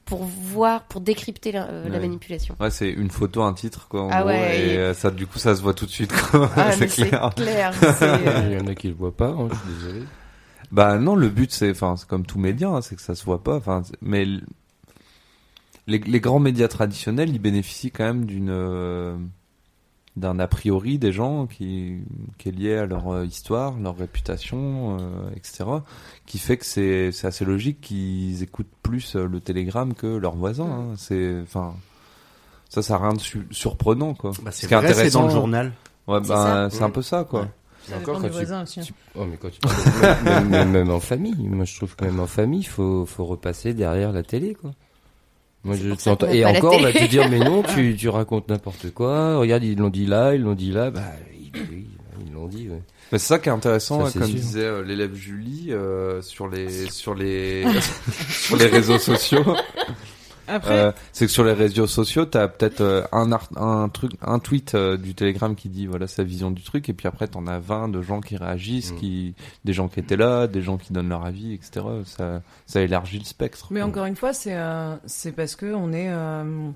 Speaker 3: pour voir, pour décrypter la, euh, la manipulation.
Speaker 2: Ouais, c'est une photo, un titre, quoi. En
Speaker 3: Ah
Speaker 2: gros,
Speaker 3: ouais,
Speaker 2: et
Speaker 3: et-
Speaker 2: euh, ça, du coup, ça se voit tout de suite, quoi.
Speaker 3: Ah,
Speaker 2: c'est clair.
Speaker 3: euh,
Speaker 7: Il y en a qui le voient pas, hein, je suis désolé.
Speaker 2: Bah non, le but c'est, enfin, c'est comme tout média, hein, c'est que ça se voit pas. Enfin, mais les, les grands médias traditionnels, ils bénéficient quand même d'une euh, d'un a priori des gens qui, qui est lié à leur euh, histoire, leur réputation, euh, etc. Qui fait que c'est c'est assez logique qu'ils écoutent plus euh, le télégramme que leurs voisins. hein. C'est enfin ça, ça a rien de su- surprenant quoi.
Speaker 4: Bah, c'est
Speaker 2: Ce qui est
Speaker 4: vrai, c'est dans le
Speaker 2: intéressant-
Speaker 4: journal.
Speaker 2: Ouais,
Speaker 3: C'est
Speaker 2: bah,
Speaker 3: ça.
Speaker 2: c'est un peu ça quoi.
Speaker 4: Ouais.
Speaker 6: Ça
Speaker 7: Encore quand tu-
Speaker 6: aussi. hein.
Speaker 7: Tu- Oh, mais quand tu même, même- même en famille, moi je trouve que même en famille, il faut, faut repasser derrière la télé, quoi. Moi, je t'entends- et encore, on va te dire, mais non, tu, tu racontes n'importe quoi. Regarde, ils l'ont dit là, ils l'ont dit là. Bah, oui, oui, ils l'ont dit. ouais.
Speaker 2: Mais c'est ça qui est intéressant,
Speaker 7: Ça,
Speaker 2: hein, comme
Speaker 7: sûr.
Speaker 2: disait euh, l'élève Julie, euh, sur les sur les sur les réseaux sociaux.
Speaker 6: Après,
Speaker 2: Euh, c'est que sur les réseaux sociaux, t'as peut-être euh, un art- un truc, un tweet euh, du Telegram qui dit voilà sa vision du truc, et puis après t'en as 20 de gens qui réagissent,
Speaker 7: Mm.
Speaker 2: qui des gens qui étaient là, des gens qui donnent leur avis, etc. Ça ça élargit le spectre.
Speaker 6: Mais encore une fois, c'est euh, c'est parce que on est euh,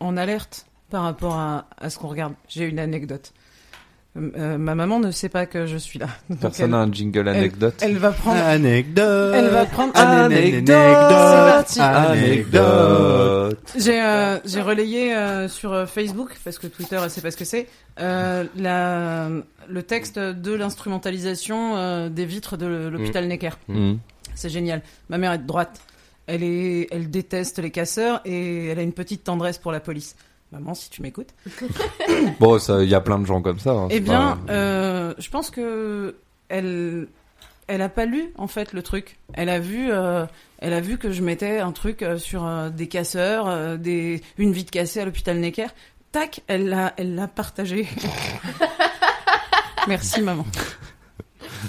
Speaker 6: en alerte par rapport à, à ce qu'on regarde. J'ai une anecdote. Euh, ma maman ne sait pas que je suis là. Donc
Speaker 2: Personne
Speaker 6: elle,
Speaker 2: n'a un jingle anecdote.
Speaker 6: elle va prendre.
Speaker 4: Anecdote.
Speaker 6: Elle va prendre-
Speaker 4: Anecdote.
Speaker 6: C'est parti.
Speaker 4: Anecdote.
Speaker 6: J'ai euh, j'ai relayé euh, sur euh, Facebook parce que Twitter, elle sait pas ce que c'est. euh, la le texte de l'instrumentalisation euh, des vitres de l'hôpital Necker.
Speaker 2: Mm.
Speaker 6: C'est génial. Ma mère est de droite. Elle est, elle déteste les casseurs et elle a une petite tendresse pour la police. Maman, si tu m'écoutes.
Speaker 2: Bon, il y a plein de gens comme ça. hein,
Speaker 6: Eh bien,
Speaker 2: pas-
Speaker 6: euh, je pense que elle, elle a pas lu en fait le truc. Elle a vu, euh, elle a vu que je mettais un truc euh, sur euh, des casseurs, des, une vitre cassée à l'hôpital Necker. Tac, elle l'a, elle l'a partagé. Merci maman.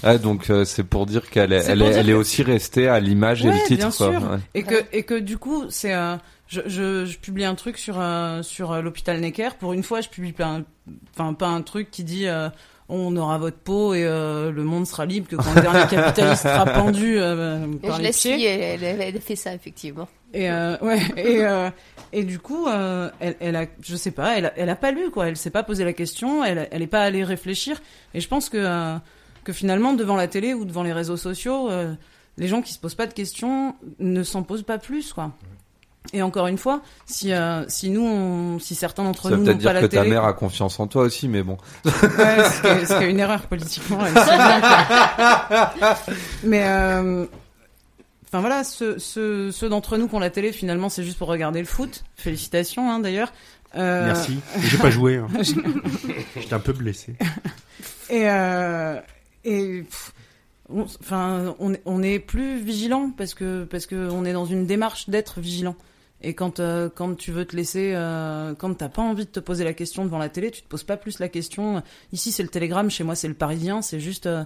Speaker 2: Ah, donc euh, c'est pour dire qu'elle est, elle est, elle est aussi restée à l'image et le titre.
Speaker 6: bien
Speaker 2: quoi.
Speaker 6: sûr.
Speaker 2: Ouais.
Speaker 6: Et que, et que du coup, c'est euh, je, je, je publie un truc sur, euh, sur euh, l'hôpital Necker. Pour une fois, je publie pas un, enfin, pas un truc qui dit euh, on aura votre peau et euh, le monde sera libre, que quand le dernier capitaliste sera pendu euh, par
Speaker 3: Je
Speaker 6: les pieds.
Speaker 3: elle, elle, elle fait ça, effectivement.
Speaker 6: Et euh, ouais, et, euh, et du coup, euh, elle, elle a, je sais pas, elle a, elle a pas lu quoi, elle s'est pas posé la question, elle, elle est pas allée réfléchir. Et je pense que euh, que finalement devant la télé ou devant les réseaux sociaux, euh, les gens qui se posent pas de questions ne s'en posent pas plus quoi. Et encore une fois, si euh, si nous, on- si certains d'entre
Speaker 2: Ça
Speaker 6: nous n'ont pas
Speaker 2: dire
Speaker 6: la
Speaker 2: que ta
Speaker 6: télé,
Speaker 2: mère a confiance en toi aussi, mais bon.
Speaker 6: Ouais, ce qui est- ce qui est une erreur politiquement. elle bien Mais euh, enfin voilà, ceux, ceux, ceux d'entre nous qui ont la télé, finalement, c'est juste pour regarder le foot. Félicitations, hein, d'ailleurs. Euh,
Speaker 4: Merci. J'ai pas joué. hein. J'étais un peu blessé.
Speaker 6: Et, euh, et on- enfin, on, est- plus vigilant parce que parce que on est dans une démarche d'être vigilant. Et quand euh, quand tu veux te laisser, euh, quand t'as pas envie de te poser la question devant la télé, tu te poses pas plus la question. Ici c'est le Télégramme, chez moi c'est le Parisien, c'est juste euh,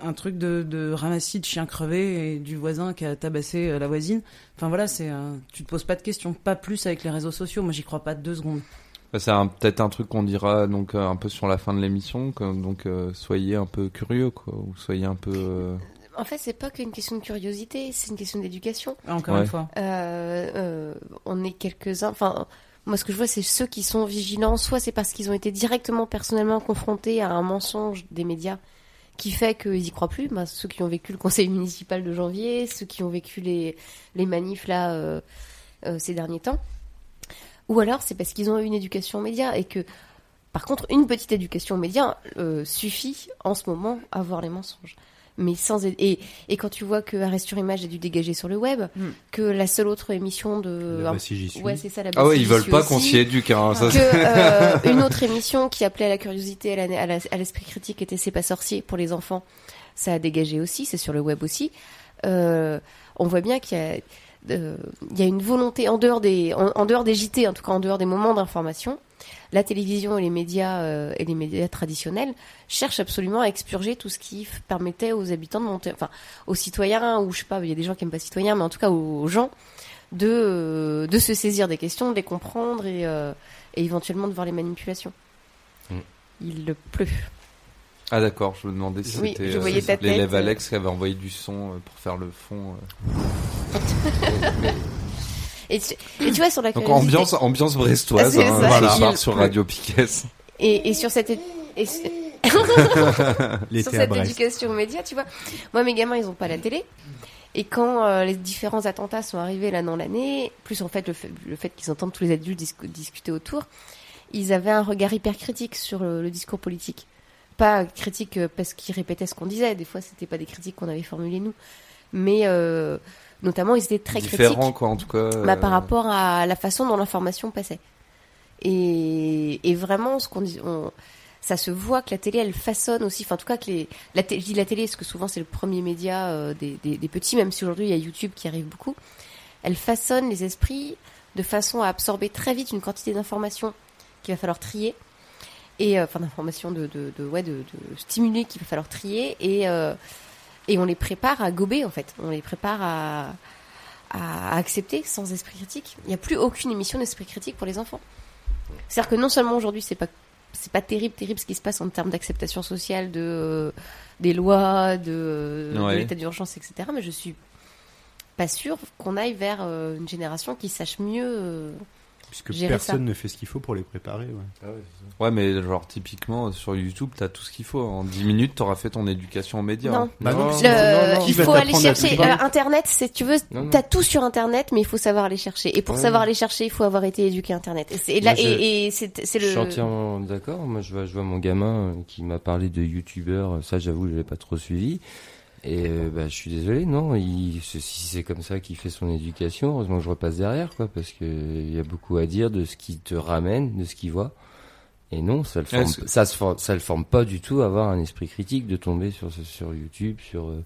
Speaker 6: un truc de, de ramassis de chien crevé et du voisin qui a tabassé euh, la voisine. Enfin voilà, c'est tu te poses pas de questions, pas plus avec les réseaux sociaux. Moi j'y crois pas deux secondes.
Speaker 2: Bah, C'est un- peut-être un truc qu'on dira donc euh, un peu sur la fin de l'émission, que- donc euh, soyez un peu curieux, quoi, ou soyez un peu. euh,
Speaker 3: En fait, c'est pas qu'une question de curiosité, c'est une question d'éducation.
Speaker 6: Encore
Speaker 2: Ouais.
Speaker 6: une fois.
Speaker 3: Euh, euh, on est quelques-uns. Enfin, moi, ce que je vois, c'est ceux qui sont vigilants. Soit c'est parce qu'ils ont été directement, personnellement confrontés à un mensonge des médias qui fait qu'ils y croient plus. Ben, ceux qui ont vécu le conseil municipal de janvier, ceux qui ont vécu les, les manifs là euh, euh, ces derniers temps. Ou alors c'est parce qu'ils ont eu une éducation aux médias et que, par contre, une petite éducation aux médias euh, suffit en ce moment à voir les mensonges. Mais sans et, et, et quand tu vois que Arrest sur Image a dû dégager sur le web,
Speaker 6: Mm.
Speaker 3: que la seule autre émission de
Speaker 4: Bah, si j'y suis.
Speaker 3: ouais c'est ça la
Speaker 2: Ah ouais, ils veulent pas qu'on s'y éduque. Hein, ça,
Speaker 3: que euh, une autre émission qui appelait à la curiosité, à la- à la- à l'esprit critique était C'est pas sorcier pour les enfants. Ça a dégagé aussi, c'est sur le web aussi. Euh, on voit bien qu'il y a, il y a une volonté en dehors des, en, en dehors des JT, en tout cas en dehors des moments d'information. La télévision et les médias euh, et les médias traditionnels cherchent absolument à expurger tout ce qui permettait aux habitants de monter, enfin aux citoyens ou je sais pas, il y a des gens qui aiment pas citoyens, mais en tout cas aux, aux gens de euh, de se saisir des questions, de les comprendre et, euh, et éventuellement de voir les manipulations.
Speaker 7: Mm.
Speaker 3: Il pleut.
Speaker 2: Ah d'accord, je me demandais si
Speaker 3: Oui,
Speaker 2: c'était
Speaker 3: tête.
Speaker 2: l'élève Alex qui avait envoyé du son euh, pour faire le fond. euh.
Speaker 3: Et tu, et tu vois sur la
Speaker 2: Donc ambiance, ambiance brestoise,
Speaker 3: C'est
Speaker 2: hein,
Speaker 4: Voilà.
Speaker 3: Il
Speaker 2: sur. Radio Piquet.
Speaker 3: et, et sur cette et sur- cette
Speaker 4: Brest.
Speaker 3: éducation aux médias, tu vois. Moi, mes gamins, ils ont pas la télé. Et quand euh, les différents attentats sont arrivés là dans l'année, plus en fait le fait, le fait qu'ils entendent tous les adultes discu- discuter autour, ils avaient un regard hyper critique sur le, le discours politique. Pas critique euh, parce qu'ils répétaient ce qu'on disait. Des fois, c'était pas des critiques qu'on avait formulées nous, mais euh, notamment ils étaient très
Speaker 2: Différent,
Speaker 3: critiques
Speaker 2: quoi, en tout cas.
Speaker 3: bah,
Speaker 2: euh,
Speaker 3: par rapport à la façon dont l'information passait. Et, et vraiment, ce qu'on dit, on- ça se voit que la télé, elle façonne aussi. Enfin, en tout cas, que les, la, je dis la télé, parce que souvent c'est le premier média euh, des, des, des petits, même si aujourd'hui il y a YouTube qui arrive beaucoup. Elle façonne les esprits de façon à absorber très vite une quantité d'informations qu'il va falloir trier. Et euh, enfin d'informations de, de, de ouais de, de stimuler qu'il va falloir trier et euh, et on les prépare à gober en fait. On les prépare à à accepter sans esprit critique. Il n'y a plus aucune émission d'esprit critique pour les enfants. C'est-à-dire que non seulement aujourd'hui c'est pas c'est pas terrible terrible ce qui se passe en termes d'acceptation sociale de euh, des lois de, l'état d'urgence etc. Mais je suis pas sûre qu'on aille vers euh, une génération qui sache mieux. euh,
Speaker 4: Puisque
Speaker 3: Gérer
Speaker 4: personne
Speaker 3: ça.
Speaker 4: ne fait ce qu'il faut pour les préparer. ouais.
Speaker 2: Ouais, mais genre, typiquement, sur YouTube, t'as tout ce qu'il faut. En 10 minutes, t'auras fait ton éducation aux médias.
Speaker 3: Non.
Speaker 2: hein.
Speaker 4: Bah non,
Speaker 3: Le-
Speaker 4: sinon- non, non,
Speaker 3: il faut aller chercher euh, Internet. C'est tu veux, t'as tout sur Internet, mais il faut savoir aller chercher. Et pour
Speaker 7: Ouais.
Speaker 3: savoir aller chercher, il faut avoir été éduqué à Internet. Et là,
Speaker 7: Moi,
Speaker 3: et, et c'est c'est
Speaker 7: Je suis
Speaker 3: le.
Speaker 7: entièrement d'accord. Moi, je vois, je vois mon gamin euh, qui m'a parlé de youtubeurs. Ça, j'avoue, je l'ai pas trop suivi. Et euh, bah, je suis désolé, non. Il, si c'est comme ça qu'il fait son éducation, heureusement que je repasse derrière, quoi, parce que il y a beaucoup à dire de ce qui te ramène, de ce qu'il voit. Et non, ça le forme, ça se forme, ça le forme pas du tout à avoir un esprit critique de tomber sur sur YouTube, sur euh,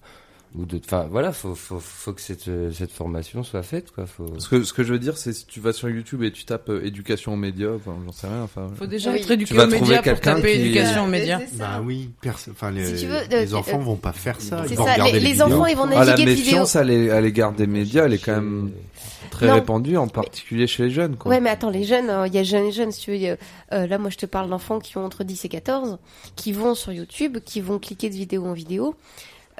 Speaker 7: ou de, enfin voilà, faut faut faut que cette euh, cette formation soit faite, quoi. Faut.
Speaker 2: Ce que, ce que je veux dire, c'est si tu vas sur YouTube et tu tapes euh, éducation aux médias, enfin, j'en sais rien, enfin.
Speaker 6: Faut déjà
Speaker 3: Oui.
Speaker 6: être éduqué
Speaker 2: Tu vas
Speaker 6: aux
Speaker 2: trouver
Speaker 6: médias pour
Speaker 2: quelqu'un
Speaker 6: taper
Speaker 2: qui-
Speaker 6: éducation aux médias.
Speaker 4: Bah oui, enfin les,
Speaker 3: Si veux,
Speaker 4: les
Speaker 3: euh,
Speaker 4: enfants
Speaker 3: euh,
Speaker 4: vont pas faire ça.
Speaker 3: C'est
Speaker 4: Ils vont
Speaker 3: ça.
Speaker 4: regarder
Speaker 3: Les, les
Speaker 4: vidéos.
Speaker 3: enfants, ils vont
Speaker 2: Ah, la
Speaker 3: naviguer de vidéos.
Speaker 2: méfiance à l'é- à l'égard des médias, elle est quand même très
Speaker 3: Non.
Speaker 2: répandue, en particulier chez les jeunes, quoi.
Speaker 3: Ouais, mais attends, les jeunes, euh, il y a jeunes et jeunes, si tu veux. euh, là, moi, je te parle d'enfants qui ont entre 10 et 14, qui vont sur YouTube, qui vont cliquer de vidéo en vidéo.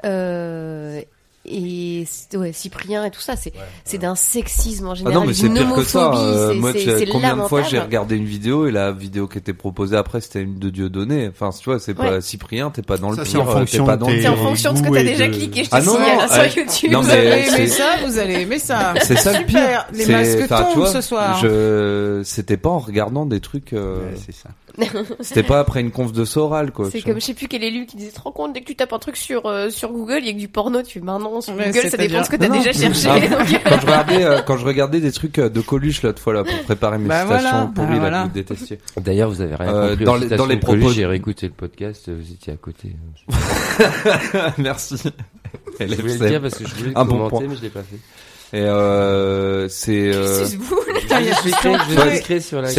Speaker 3: Euh, et ouais, Cyprien et tout ça, c'est c'est d'un sexisme en
Speaker 2: Ah
Speaker 3: général,
Speaker 2: non, mais c'est pire que ça.
Speaker 3: homophobie,
Speaker 2: euh, moi, combien de fois j'ai regardé une vidéo et la vidéo qui était proposée après, c'était une de Dieudonné. Enfin, tu vois, c'est pas
Speaker 3: Ouais.
Speaker 2: Cyprien, t'es pas dans le
Speaker 4: Ça,
Speaker 2: pire, euh, t'es pas
Speaker 4: de
Speaker 2: dans le
Speaker 4: tes-
Speaker 3: C'est en fonction de ce que t'as déjà
Speaker 4: de-
Speaker 3: cliqué, je te
Speaker 2: Ah non,
Speaker 3: signale,
Speaker 2: non,
Speaker 3: hein,
Speaker 2: euh,
Speaker 3: sur YouTube.
Speaker 2: non,
Speaker 6: Vous allez aimer ça, vous allez aimer ça.
Speaker 2: C'est ça le pire.
Speaker 6: Super, les masques tombent
Speaker 2: vois,
Speaker 6: ce soir.
Speaker 2: Je, c'était pas en regardant des trucs, euh,
Speaker 4: Ouais, c'est ça.
Speaker 2: c'était pas après une conf de Soral, quoi.
Speaker 3: C'est comme, je sais plus quel élu qui disait, tu te rends compte, dès que tu tapes un truc sur, euh, sur Google, il y a que du porno, tu fais, ben non, sur
Speaker 6: Ouais,
Speaker 3: Google, ça dépend ce que t'as déjà cherché.
Speaker 2: Ah,
Speaker 3: donc-
Speaker 2: quand je regardais, euh, quand je regardais des trucs euh, de Coluche l'autre fois là pour préparer mes
Speaker 6: Bah
Speaker 2: citations
Speaker 6: voilà,
Speaker 2: pourries
Speaker 6: bah
Speaker 2: là
Speaker 6: voilà.
Speaker 2: que vous détestiez.
Speaker 7: D'ailleurs, vous avez rien
Speaker 2: Euh,
Speaker 7: compris.
Speaker 2: dans les- dans les propos-
Speaker 7: J'ai réécouté le podcast. Vous étiez à côté.
Speaker 2: Merci.
Speaker 7: Je voulais le dire parce que je voulais le commenter, mais je l'ai pas fait.
Speaker 2: Et euh, c'est euh, c'est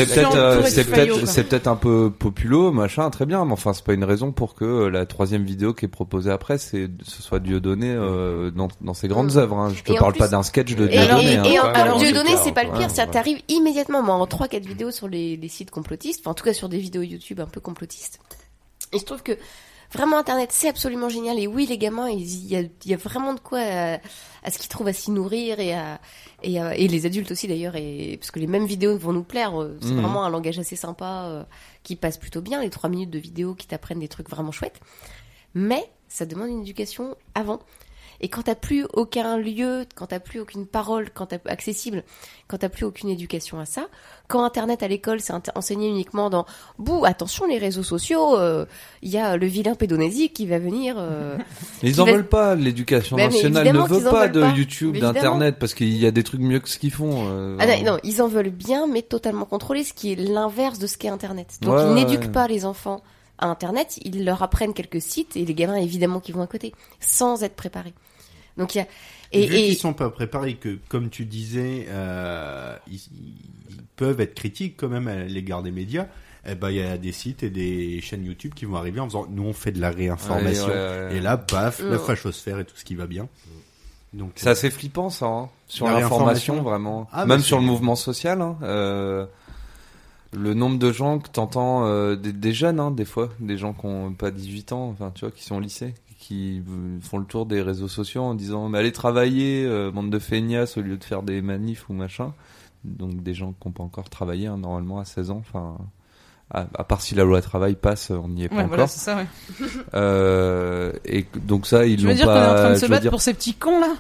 Speaker 2: peut-être euh, c'est peut-être
Speaker 6: quoi.
Speaker 2: c'est peut-être un peu populo machin très bien mais enfin c'est pas une raison pour que euh, la troisième vidéo qui est proposée après c'est ce soit Dieudonné euh, dans dans ses grandes
Speaker 3: Mm.
Speaker 2: œuvres hein. je te parle
Speaker 3: plus-
Speaker 2: pas d'un sketch de Dieudonné
Speaker 3: et,
Speaker 2: hein.
Speaker 3: et
Speaker 7: alors, c'est
Speaker 3: donné,
Speaker 7: clair,
Speaker 3: c'est pas le
Speaker 7: ouais,
Speaker 3: pire. C'est-à-dire,
Speaker 7: ouais.
Speaker 3: t'arrives immédiatement, moi, en 3-4 vidéos sur les, les sites complotistes, enfin, en tout cas sur des vidéos YouTube un peu complotistes. Et je trouve que vraiment Internet, c'est absolument génial. Et oui, les gamins, il y a, il y a vraiment de quoi à, à ce qu'ils trouvent à s'y nourrir et à, et, à- et les adultes aussi d'ailleurs. Et parce que les mêmes vidéos vont nous plaire. euh, C'est
Speaker 2: Mhm.
Speaker 3: vraiment un langage assez sympa euh, qui passe plutôt bien. Les 3 minutes de vidéo qui t'apprennent des trucs vraiment chouettes. Mais ça demande une éducation avant. Et quand t'as plus aucun lieu, quand t'as plus aucune parole, quand t'as accessible, quand t'as plus aucune éducation à ça, quand Internet à l'école c'est enseigné uniquement dans bouh attention les réseaux sociaux, euh, il y a le vilain pédonasique qui va venir. euh,
Speaker 2: ils en
Speaker 3: va-
Speaker 2: veulent pas l'éducation nationale ne veut pas de
Speaker 3: pas.
Speaker 2: YouTube d'internet parce qu'il y a des trucs mieux que ce qu'ils font euh,
Speaker 3: Ah non, ils en veulent bien, mais totalement contrôlé, ce qui est l'inverse de ce qu'est Internet. Donc
Speaker 2: Ouais,
Speaker 3: ils n'éduquent
Speaker 2: ouais.
Speaker 3: pas les enfants à Internet, ils leur apprennent quelques sites et les gamins évidemment qui vont à côté, sans être préparés. Donc il y a et,
Speaker 4: Vu
Speaker 3: et
Speaker 4: qu'ils sont pas préparés, que comme tu disais, euh, ils, ils peuvent être critiques quand même à l'égard des médias. Eh ben, il y a des sites et des chaînes YouTube qui vont arriver en faisant, nous on fait de la réinformation.
Speaker 2: Ouais, ouais, ouais.
Speaker 4: Et là, baf, la
Speaker 3: Mm.
Speaker 4: fachosphère et tout ce qui va bien. Donc,
Speaker 2: C'est assez flippant ça, hein, sur l'information vraiment.
Speaker 4: Ah,
Speaker 2: Même sur le mouvement social. Hein, euh, le nombre de gens que t'entends, euh, des, des jeunes, hein, des fois, des gens qui ont pas 18 ans, enfin tu vois, qui sont au lycée, qui font le tour des réseaux sociaux en disant mais allez travailler, euh, bande de feignasses au lieu de faire des manifs ou machin. Donc des gens qui n'ont pas encore travaillé hein, normalement à 16 ans. Enfin, à, à part si la loi travail passe, on n'y est pas
Speaker 6: Ouais,
Speaker 2: encore.
Speaker 6: voilà, c'est ça, ouais.
Speaker 2: Euh, et donc ça ils
Speaker 6: veux
Speaker 2: l'ont
Speaker 6: dire qu'on est en
Speaker 2: pas.
Speaker 6: train de
Speaker 2: je
Speaker 6: se
Speaker 2: veux
Speaker 6: battre
Speaker 2: dire-
Speaker 6: pour ces petits cons là?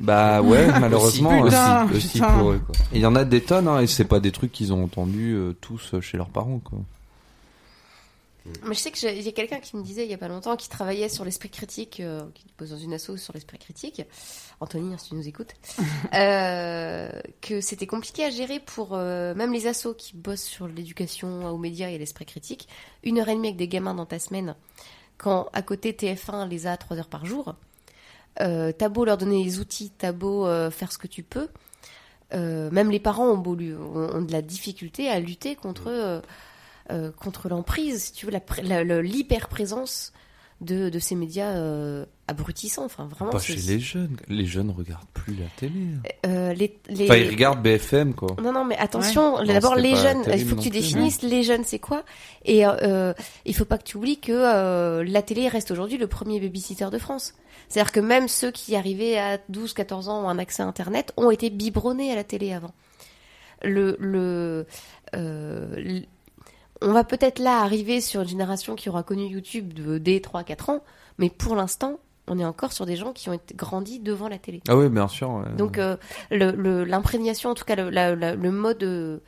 Speaker 2: Bah ouais, malheureusement.
Speaker 7: aussi,
Speaker 6: Putain,
Speaker 7: aussi
Speaker 6: putain.
Speaker 7: pour eux, quoi.
Speaker 2: Il y en a des tonnes, hein, et c'est pas des trucs qu'ils ont entendus euh, tous chez leurs parents, quoi.
Speaker 3: Mais je sais que j'ai- il y a quelqu'un qui me disait il y a pas longtemps qui travaillait sur l'esprit critique, euh, qui pose dans une asso sur l'esprit critique. Anthony, hein, si tu nous écoutes, euh, que c'était compliqué à gérer pour euh, même les assos qui bossent sur l'éducation aux médias et l'esprit critique. Une heure et demie avec des gamins dans ta semaine, quand à côté TF1 les a trois heures par jour. T'as beau leur donner les outils, t'as beau faire ce que tu peux. même les parents ont, beau, ont, ont de la difficulté à lutter contre euh, euh, contre l'emprise, si tu veux, l'hyper-présence de, de ces médias euh, abrutissants. Enfin, vraiment.
Speaker 2: Pas
Speaker 3: c'est-
Speaker 2: chez les jeunes. Les jeunes regardent plus la télé.
Speaker 3: euh, les, les-
Speaker 2: Enfin, ils regardent BFM, quoi.
Speaker 3: Non, non, mais attention, d'abord les jeunes, il faut que tu définisses les jeunes, c'est quoi Et euh, il faut pas que tu oublies que euh, la télé reste aujourd'hui le premier babysitter de France. C'est-à-dire que même ceux qui arrivaient à 12, 14 ans ont un accès à Internet ont été biberonnés à la télé avant. Le, euh, on va peut-être là arriver sur une génération qui aura connu YouTube de, dès 3, 4 ans, mais pour l'instant, on est encore sur des gens qui ont été grandis devant la télé.
Speaker 2: Ah oui, bien sûr. ouais.
Speaker 3: Donc euh, le- le- l'imprégnation, en tout cas le, la- la- le mode, euh,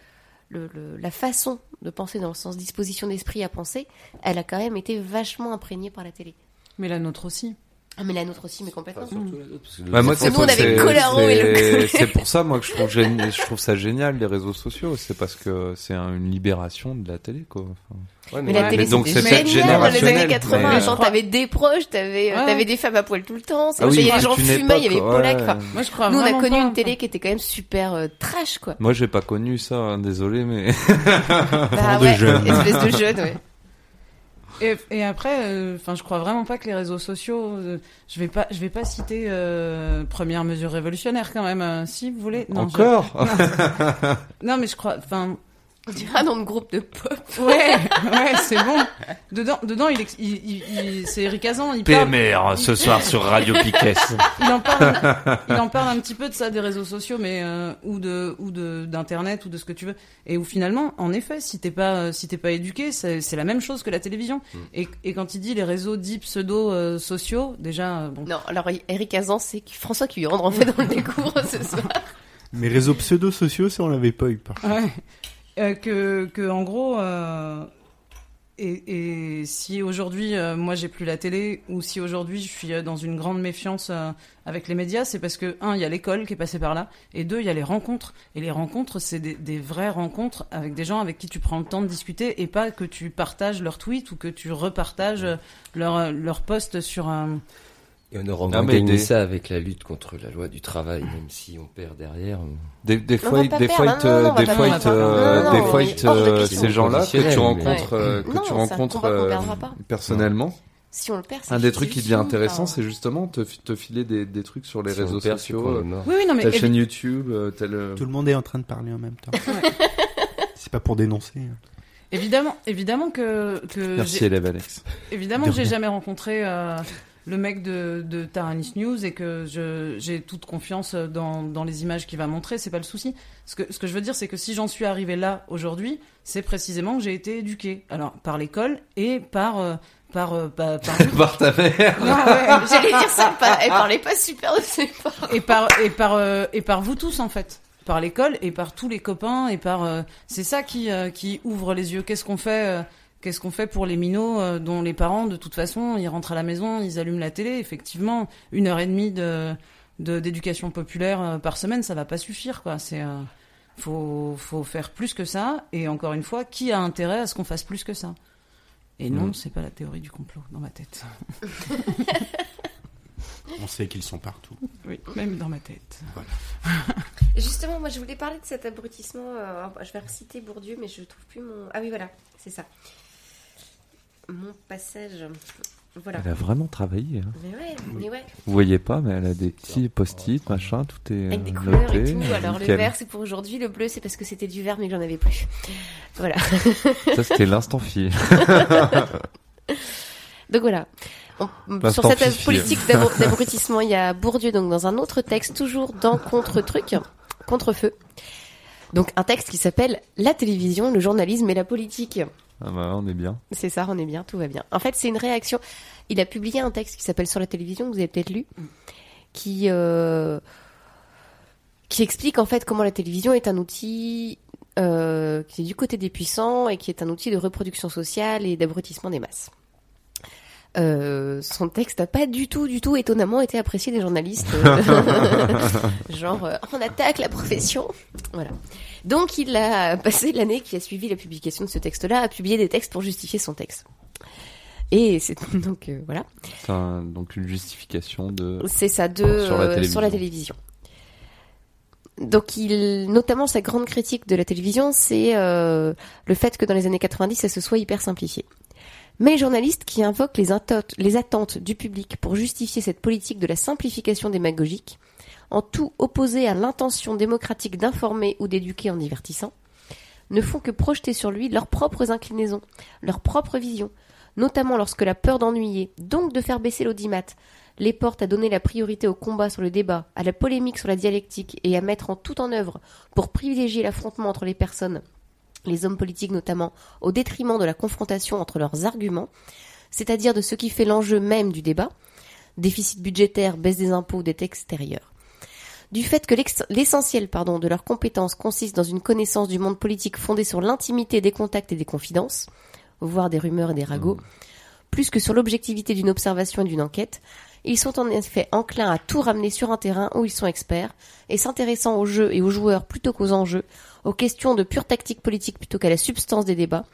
Speaker 3: le, le- la façon de penser dans le sens disposition d'esprit à penser, elle a quand même été vachement imprégnée par la télé.
Speaker 6: Mais la nôtre aussi.
Speaker 3: Ah mais la nôtre aussi, mais complètement.
Speaker 7: Enfin, surtout la nôtre, parce que le-
Speaker 2: Bah, moi, c'est
Speaker 3: nous, on
Speaker 2: pour-
Speaker 3: avait Colaro et le-
Speaker 2: c'est- C'est pour ça, moi, que je trouve, gén- je trouve ça génial, les réseaux sociaux. C'est parce que c'est un- une libération de la télé, quoi. Enfin,
Speaker 7: Ouais,
Speaker 3: Mais la
Speaker 6: Ouais,
Speaker 3: télé,
Speaker 2: mais donc c'est
Speaker 3: génial dans les années 80.
Speaker 2: mais-
Speaker 3: Attends, t'avais des proches, t'avais,
Speaker 6: Ouais.
Speaker 3: t'avais des femmes à poil tout le temps.
Speaker 2: Ah oui,
Speaker 3: il y avait les gens fumaient, il y avait Polak.
Speaker 2: ouais.
Speaker 3: Enfin,
Speaker 6: Moi, je crois
Speaker 3: nous, on a connu
Speaker 6: pas,
Speaker 3: une télé qui était quand même super euh, trash, quoi.
Speaker 2: Moi, j'ai pas connu ça, hein, désolé, mais.
Speaker 3: Bah
Speaker 4: de
Speaker 3: ouais,
Speaker 4: jeunes.
Speaker 3: espèce de jeune, ouais.
Speaker 6: Et, et après, euh, enfin, je crois vraiment pas que les réseaux sociaux. euh, je vais pas, je vais pas citer euh, première mesure révolutionnaire quand même. euh, si vous voulez. Non, je-
Speaker 2: Encore?
Speaker 6: Non, mais je crois. Enfin,
Speaker 3: On dirait un nom de groupe de pop.
Speaker 6: ouais, ouais, c'est bon. Dedans, dedans, il, ex- il, il- il- c'est Eric Azan. Il parle,
Speaker 2: PMR, ce soir sur Radio Piquet.
Speaker 6: il en parle, il en parle un petit peu de ça des réseaux sociaux, mais euh, ou de ou de d'internet ou de ce que tu veux. Et où finalement, en effet, si t'es pas si t'es pas éduqué, c'est la même chose que la télévision. Et, et quand il dit les réseaux dits pseudo euh, sociaux, déjà euh, bon.
Speaker 3: Non, alors Eric Azan, c'est François Cuyandre, en fait, on le découvre ce soir.
Speaker 4: Mes réseaux pseudo-sociaux, ça on l'avait pas eu par contre.
Speaker 6: Ouais. Euh, que, que en gros, euh, et, et si aujourd'hui euh, moi j'ai plus la télé ou si aujourd'hui je suis dans une grande méfiance avec les médias, c'est parce que un il y a l'école qui est passée par là et deux il y a les rencontres. Et les rencontres c'est des, des vraies rencontres avec des gens avec qui tu prends le temps de discuter et pas que tu partages leurs tweets ou que tu repartages euh, leur leur post sur un
Speaker 7: Et on aura gagné
Speaker 2: des-
Speaker 7: ça avec la lutte contre la loi du travail, même si on perd derrière.
Speaker 2: Des, des fois, des fois, des fois, ces gens-là que tu rencontres, euh, que
Speaker 3: Non,
Speaker 2: tu rencontres euh, personnellement.
Speaker 3: Si on le perd, c'est
Speaker 2: Un des trucs qui devient intéressant, c'est justement te, te filer des, des trucs sur les
Speaker 7: Si
Speaker 2: réseaux
Speaker 7: perd,
Speaker 2: sociaux, euh,
Speaker 6: oui oui non mais évi-
Speaker 2: chaîne YouTube, tel.
Speaker 4: Tout le monde est en train de parler en même temps. C'est pas pour dénoncer. hein.
Speaker 6: évidemment évidemment que que
Speaker 2: Merci Alex.
Speaker 6: Évidemment
Speaker 4: De
Speaker 6: que j'ai jamais rencontré euh, le mec de, de Taranis News et que je, j'ai toute confiance dans, dans les images qu'il va montrer, c'est pas le souci. Ce que, ce que je veux dire, c'est que si j'en suis arrivé là aujourd'hui, c'est précisément que j'ai été éduqué. Alors, par l'école et par. euh, par, euh, par, par-
Speaker 2: Par ta mère.
Speaker 6: Non, ouais,
Speaker 3: J'allais dire ça, pas, elle parlait pas super de ses parents.
Speaker 6: et par et par euh, et par vous tous en fait par l'école et par tous les copains et par euh, c'est ça qui euh, qui ouvre les yeux qu'est-ce qu'on fait euh, qu'est-ce qu'on fait pour les minots euh, dont les parents de toute façon ils rentrent à la maison ils allument la télé effectivement une heure et demie de de- d'éducation populaire euh, par semaine ça va pas suffire quoi c'est euh, faut faut faire plus que ça et encore une fois qui a intérêt à ce qu'on fasse plus que ça? Et non
Speaker 2: Mm.
Speaker 6: c'est pas la théorie du complot dans ma tête
Speaker 4: On sait qu'ils sont partout.
Speaker 6: oui même dans ma tête
Speaker 3: Justement, moi, je voulais parler de cet abrutissement. euh, je vais reciter Bourdieu, mais je trouve plus mon. Ah oui, voilà, c'est ça. Mon passage. Voilà.
Speaker 2: Elle a vraiment travaillé. hein.
Speaker 3: Mais ouais, mais ouais.
Speaker 2: Vous voyez pas, mais elle a des petits post-it, machin, tout est
Speaker 3: Avec des
Speaker 2: euh,
Speaker 3: couleurs et tout. Alors, le vert, c'est pour aujourd'hui. Le bleu, c'est parce que c'était du vert, mais que j'en avais plus. Voilà.
Speaker 2: Ça, c'était l'instant fille.
Speaker 3: Donc voilà. On- sur cette
Speaker 2: fifi.
Speaker 3: politique d'abru- d'abrutissement, il y a Bourdieu, donc dans un autre texte, toujours dans Contre-truc, Contre-feu. Donc un texte qui s'appelle La télévision, le journalisme et la politique.
Speaker 2: Ah bah, on est bien.
Speaker 3: C'est ça, on est bien, tout va bien. En fait, c'est une réaction. Il a publié un texte qui s'appelle Sur la télévision, que vous avez peut-être lu, qui euh, qui explique en fait comment la télévision est un outil euh, qui est du côté des puissants et qui est un outil de reproduction sociale et d'abrutissement des masses. Euh, son texte n'a pas du tout, du tout étonnamment été apprécié des journalistes. Genre, on attaque la profession. Voilà. Donc, il a passé l'année qui a suivi la publication de ce texte-là à publier des textes pour justifier son texte. Et c'est donc euh, voilà.
Speaker 2: C'est un- donc une justification de.
Speaker 3: C'est ça, de,
Speaker 2: Sur la
Speaker 3: euh,
Speaker 2: télévision.
Speaker 3: sur la télévision. Donc, il, notamment, sa grande critique de la télévision, c'est euh, le fait que dans les années 90, ça se soit hyper simplifié. Mais les journalistes qui invoquent les attentes du public pour justifier cette politique de la simplification démagogique, en tout opposé à l'intention démocratique d'informer ou d'éduquer en divertissant, ne font que projeter sur lui leurs propres inclinaisons, leurs propres visions, notamment lorsque la peur d'ennuyer, donc de faire baisser l'audimat, les porte à donner la priorité au combat sur le débat, à la polémique sur la dialectique et à mettre en tout en œuvre pour privilégier l'affrontement entre les personnes, les hommes politiques notamment, au détriment de la confrontation entre leurs arguments, c'est-à-dire de ce qui fait l'enjeu même du débat, déficit budgétaire, baisse des impôts, dette extérieure. Du fait que l'essentiel pardon, de leurs compétences consiste dans une connaissance du monde politique fondée sur l'intimité des contacts et des confidences, voire des rumeurs et des ragots, plus que sur l'objectivité d'une observation et d'une enquête, ils sont en effet enclins à tout ramener sur un terrain où ils sont experts, et s'intéressant aux jeux et aux joueurs plutôt qu'aux enjeux, aux questions de pure tactique politique plutôt qu'à la substance des débats,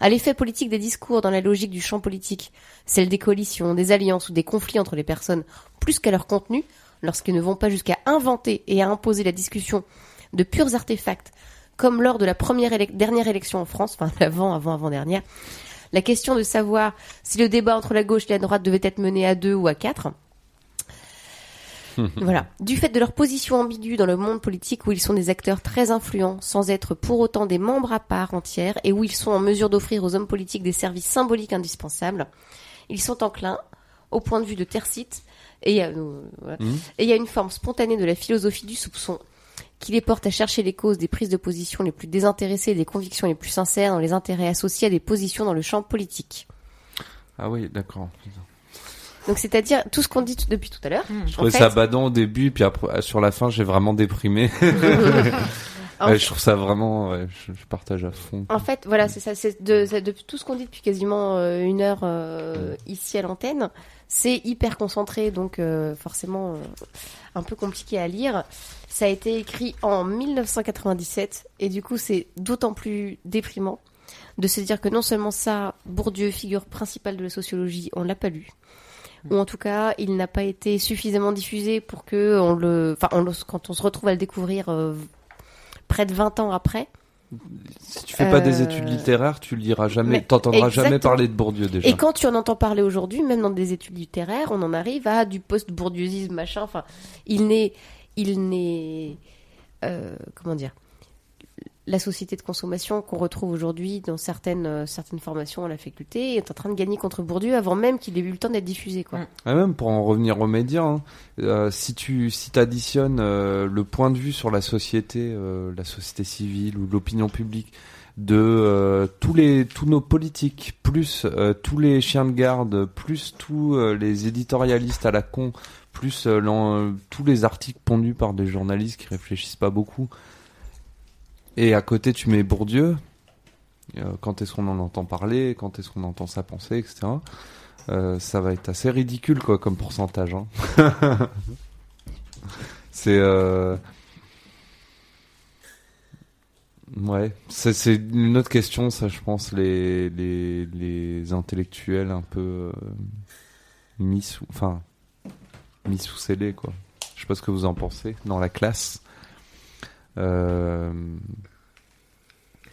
Speaker 3: à l'effet politique des discours dans la logique du champ politique, celle des coalitions, des alliances ou des conflits entre les personnes, plus qu'à leur contenu, lorsqu'ils ne vont pas jusqu'à inventer et à imposer la discussion de purs artefacts, comme lors de la première dernière élection en France, enfin l'avant, avant, avant dernière, la question de savoir si le débat entre la gauche et la droite devait être mené à deux ou à quatre. voilà. Du fait de leur position ambiguë dans le monde politique où ils sont des acteurs très influents sans être pour autant des membres à part entière et où ils sont en mesure d'offrir aux hommes politiques des services symboliques indispensables, ils sont enclins, au point de vue de Tercite, et il y a, euh, voilà.
Speaker 2: Mhm.
Speaker 3: Et il y a une forme spontanée de la philosophie du soupçon qui les porte à chercher les causes des prises de position les plus désintéressées et des convictions les plus sincères dans les intérêts associés à des positions dans le champ politique.
Speaker 2: Ah oui, d'accord.
Speaker 3: Donc c'est-à-dire tout ce qu'on dit depuis tout à l'heure.
Speaker 2: Je
Speaker 3: en
Speaker 2: trouvais
Speaker 3: fait,
Speaker 2: ça badant au début, puis après, sur la fin, j'ai vraiment déprimé.
Speaker 3: En
Speaker 2: Ouais, je trouve ça vraiment, ouais, je, je partage à fond.
Speaker 3: En fait, voilà, c'est ça. C'est de, tout ce qu'on dit depuis quasiment euh, une heure euh, ici à l'antenne. C'est hyper concentré, donc euh, forcément un peu compliqué à lire. Ça a été écrit en 1997, et du coup, c'est d'autant plus déprimant de se dire que non seulement ça, Bourdieu, figure principale de la sociologie, on l'a pas lu. Ou en tout cas, il n'a pas été suffisamment diffusé pour que on le, enfin, on le- quand on se retrouve à le découvrir euh, près de 20 ans après,
Speaker 2: Si tu fais pas des
Speaker 3: Euh,
Speaker 2: études littéraires, tu liras jamais,
Speaker 3: mais
Speaker 2: t'entendras jamais parler de Bourdieu déjà.
Speaker 3: Et quand tu en entends parler aujourd'hui, même dans des études littéraires, on en arrive à du post-bourdieusisme, machin. Enfin, il n'est, il n'est, euh, comment dire, la société de consommation qu'on retrouve aujourd'hui dans certaines, euh, certaines formations à la faculté est en train de gagner contre Bourdieu avant même qu'il ait eu le temps d'être diffusé, quoi.
Speaker 6: Mm.
Speaker 2: Ah, même pour en revenir aux médias, hein, euh, si tu si t'additionnes euh, le point de vue sur la société, la société civile ou l'opinion publique de tous les tous nos politiques, plus tous les chiens de garde, plus tous les éditorialistes à la con, plus tous les articles pondus par des journalistes qui réfléchissent pas beaucoup. Et à côté, tu mets Bourdieu. Euh, quand est-ce qu'on en entend parler Quand est-ce qu'on entend sa pensée, etc. Euh, ça va être assez ridicule quoi comme pourcentage. Hein. c'est euh... ouais, c'est une autre question ça je pense les les intellectuels un peu mis sous enfin mis sous quoi. Je sais pas ce que vous en pensez dans la classe. Euh...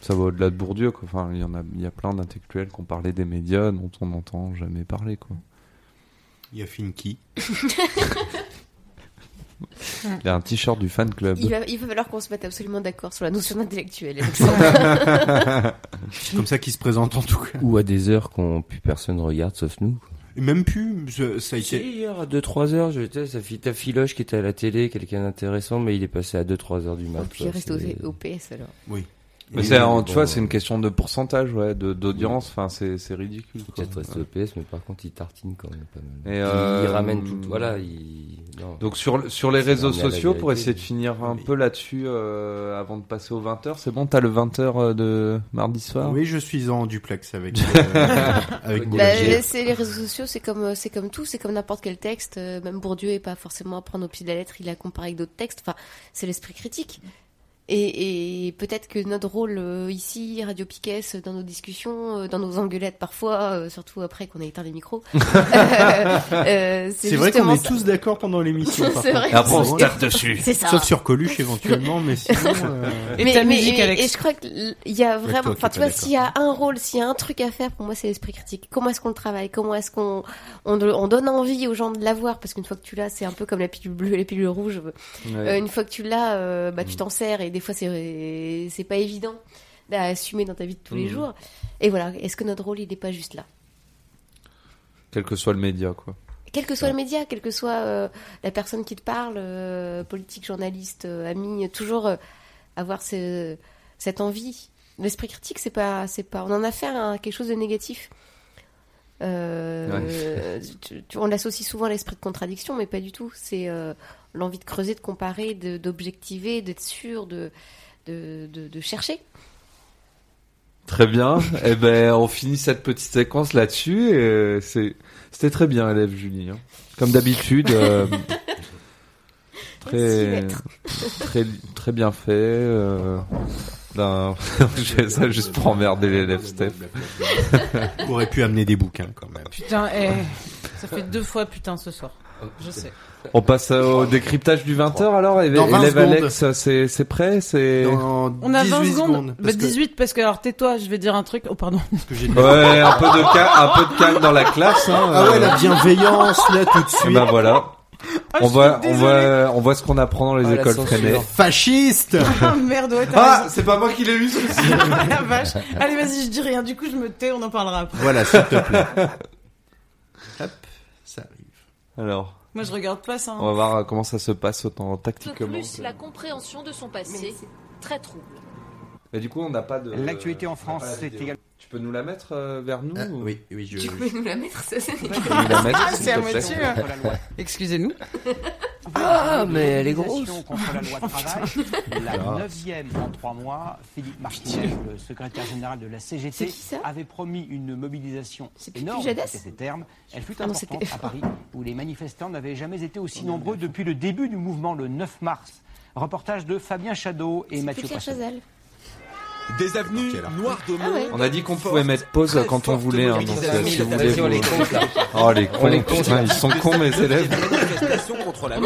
Speaker 2: Ça va au-delà de Bourdieu quoi. Enfin, il y en a il y a plein d'intellectuels qui ont parlé des médias dont on n'entend jamais parler quoi.
Speaker 4: Il y a Finky.
Speaker 2: Il a un t-shirt du fan club.
Speaker 3: Il va, il va falloir qu'on se mette absolument d'accord sur la notion d'intellectuel.
Speaker 4: C'est comme ça qu'il se présente en tout cas.
Speaker 7: Ou à des heures qu'on plus personne regarde sauf nous. quoi.
Speaker 4: Et même plus, je- ça a
Speaker 7: Si,
Speaker 4: été.
Speaker 7: hier à 2-3 heures, je sais, ça fit ta filoche qui était à la télé, quelqu'un d'intéressant, mais il est passé à 2-3 heures du mat.
Speaker 3: Et puis il reste au PS alors.
Speaker 4: Oui.
Speaker 2: Mais c'est, tu vois, c'est une question de pourcentage, ouais, de, d'audience. Enfin, c'est, c'est ridicule. quoi.
Speaker 7: Peut-être reste EPS, mais par contre, il tartine quand même pas mal.
Speaker 2: Et,
Speaker 7: il,
Speaker 2: euh,
Speaker 7: ramène tout. Voilà, il. non.
Speaker 2: Donc sur sur les
Speaker 7: C'est
Speaker 2: réseaux sociaux pour essayer de finir un
Speaker 4: Oui.
Speaker 2: peu là-dessus euh, avant de passer aux 20h, c'est bon, t'as le 20h de mardi soir?
Speaker 4: Oui, je suis en duplex avec euh, avec
Speaker 7: Bah.
Speaker 3: Bah, c'est les réseaux sociaux, c'est comme euh, c'est comme tout, c'est comme n'importe quel texte. euh, Même Bourdieu est pas forcément à prendre au pied de la lettre, il a comparé avec d'autres textes. Enfin, c'est l'esprit critique. Et, et peut-être que notre rôle euh, ici, Radio Piquet, dans nos discussions, euh, dans nos engueulades parfois, euh, surtout après qu'on a éteint les micros, euh, euh,
Speaker 4: C'est vrai qu'on est tous d'accord pendant l'émission.
Speaker 2: après, on se tape dessus.
Speaker 3: C'est ça.
Speaker 4: Sauf sur Coluche éventuellement, mais sinon. euh,
Speaker 6: Et
Speaker 3: mais,
Speaker 6: ta
Speaker 3: mais- et je crois qu'il y a vraiment, enfin tu vois, s'il y a un rôle, s'il y a un truc à faire, pour moi c'est l'esprit critique. Comment est-ce qu'on le travaille? Comment est-ce qu'on on, on donne envie aux gens de l'avoir Parce qu'une fois que tu l'as, c'est un peu comme la pilule bleue et la pilule rouge. Euh, une fois que tu l'as, euh, bah, tu t'en sers et des fois c'est c'est pas évident à assumer dans ta vie de tous les
Speaker 2: Mhm.
Speaker 3: jours. Et voilà, est-ce que notre rôle il est pas juste là?
Speaker 2: Quel que soit le média, quoi.
Speaker 3: quel que soit le média, quelle que soit euh, la personne qui te parle, euh, politique, journaliste, euh, ami, toujours avoir ce- cette envie. L'esprit critique, c'est pas, c'est pas, on en a fait quelque chose de négatif. Euh, tu- tu- on l'associe souvent l'esprit de contradiction, mais pas du tout. C'est euh, l'envie de creuser, de comparer, d'objectiver, d'être sûr, de, de, de, de chercher.
Speaker 2: Très bien. Eh ben, on finit cette petite séquence là-dessus. Et euh, c'était très bien, élève Julie. hein. Comme d'habitude. très, très, très bien fait. Euh, ben, je fais ça juste pour emmerder l'élève Steph.
Speaker 4: On aurait pu amener des bouquins quand même.
Speaker 6: Putain, eh, ça fait deux fois putain ce soir. Je sais.
Speaker 2: On passe au décryptage du 20h alors. Élève
Speaker 4: Dans 20
Speaker 2: élève
Speaker 4: secondes.
Speaker 2: Alex, c'est, c'est prêt, c'est.
Speaker 4: Dans
Speaker 6: On a 20
Speaker 4: 18
Speaker 6: secondes.
Speaker 4: parce
Speaker 6: Bah,
Speaker 4: que-
Speaker 6: 18 parce que alors tais-toi, je vais dire un truc. Oh pardon.
Speaker 4: parce que j'ai dit-
Speaker 2: Ouais, un peu de calme, un peu de calme dans la classe. Hein,
Speaker 4: Ah ouais,
Speaker 2: euh.
Speaker 4: la bienveillance là tout de
Speaker 2: Eh
Speaker 4: suite.
Speaker 2: ben voilà.
Speaker 6: Ah,
Speaker 2: on voit, on voit, on voit ce qu'on apprend dans les
Speaker 7: Ah,
Speaker 2: écoles freinées.
Speaker 4: Fasciste
Speaker 6: Ah merde, ouais, t'as
Speaker 2: Ah, c'est pas moi qui l'ai eu celui-ci.
Speaker 6: Ah, la vache. Allez, vas-y, je dis rien. Du coup, je me tais, on en parlera après.
Speaker 4: Voilà, s'il te plaît. Hop, ça arrive.
Speaker 2: Alors,
Speaker 6: Moi, je regarde pas ça. hein.
Speaker 2: on va voir comment ça se passe autant
Speaker 9: De
Speaker 2: tactiquement.
Speaker 9: plus, la compréhension de son passé très trouble.
Speaker 2: Et du coup, on n'a pas de.
Speaker 10: L'actualité en France, c'est également.
Speaker 2: Tu peux nous la mettre euh, vers nous
Speaker 4: Ah,
Speaker 2: ou-
Speaker 4: oui, oui, je.
Speaker 3: Tu peux nous la mettre, ça c'est
Speaker 6: Ah, c'est à moitié. Excusez-nous.
Speaker 7: Ah, mais elle est grosse.
Speaker 10: Contre la loi travail, la neuvième en trois mois, Philippe Martinez, le secrétaire général de la CGT, avait promis une mobilisation énorme, c'était ses termes. Elle fut importante à Paris, où les manifestants n'avaient jamais été aussi nombreux depuis le début du mouvement le 9 mars. Reportage de Fabien Chadeau et Mathieu.
Speaker 3: Chazal.
Speaker 11: Des avenues
Speaker 4: Ok, là.
Speaker 11: noires de
Speaker 3: Ah ouais.
Speaker 2: On a dit qu'on pouvait mettre pause
Speaker 11: Très
Speaker 2: quand on voulait. Hein, donc,
Speaker 11: mobilisation.
Speaker 2: euh, si vous
Speaker 7: Vas-y,
Speaker 2: voulez.
Speaker 7: on les
Speaker 2: vous-
Speaker 7: compte là.
Speaker 2: Oh les cons,
Speaker 7: les compte.
Speaker 2: putain, ils sont cons mes élèves.
Speaker 11: Contre la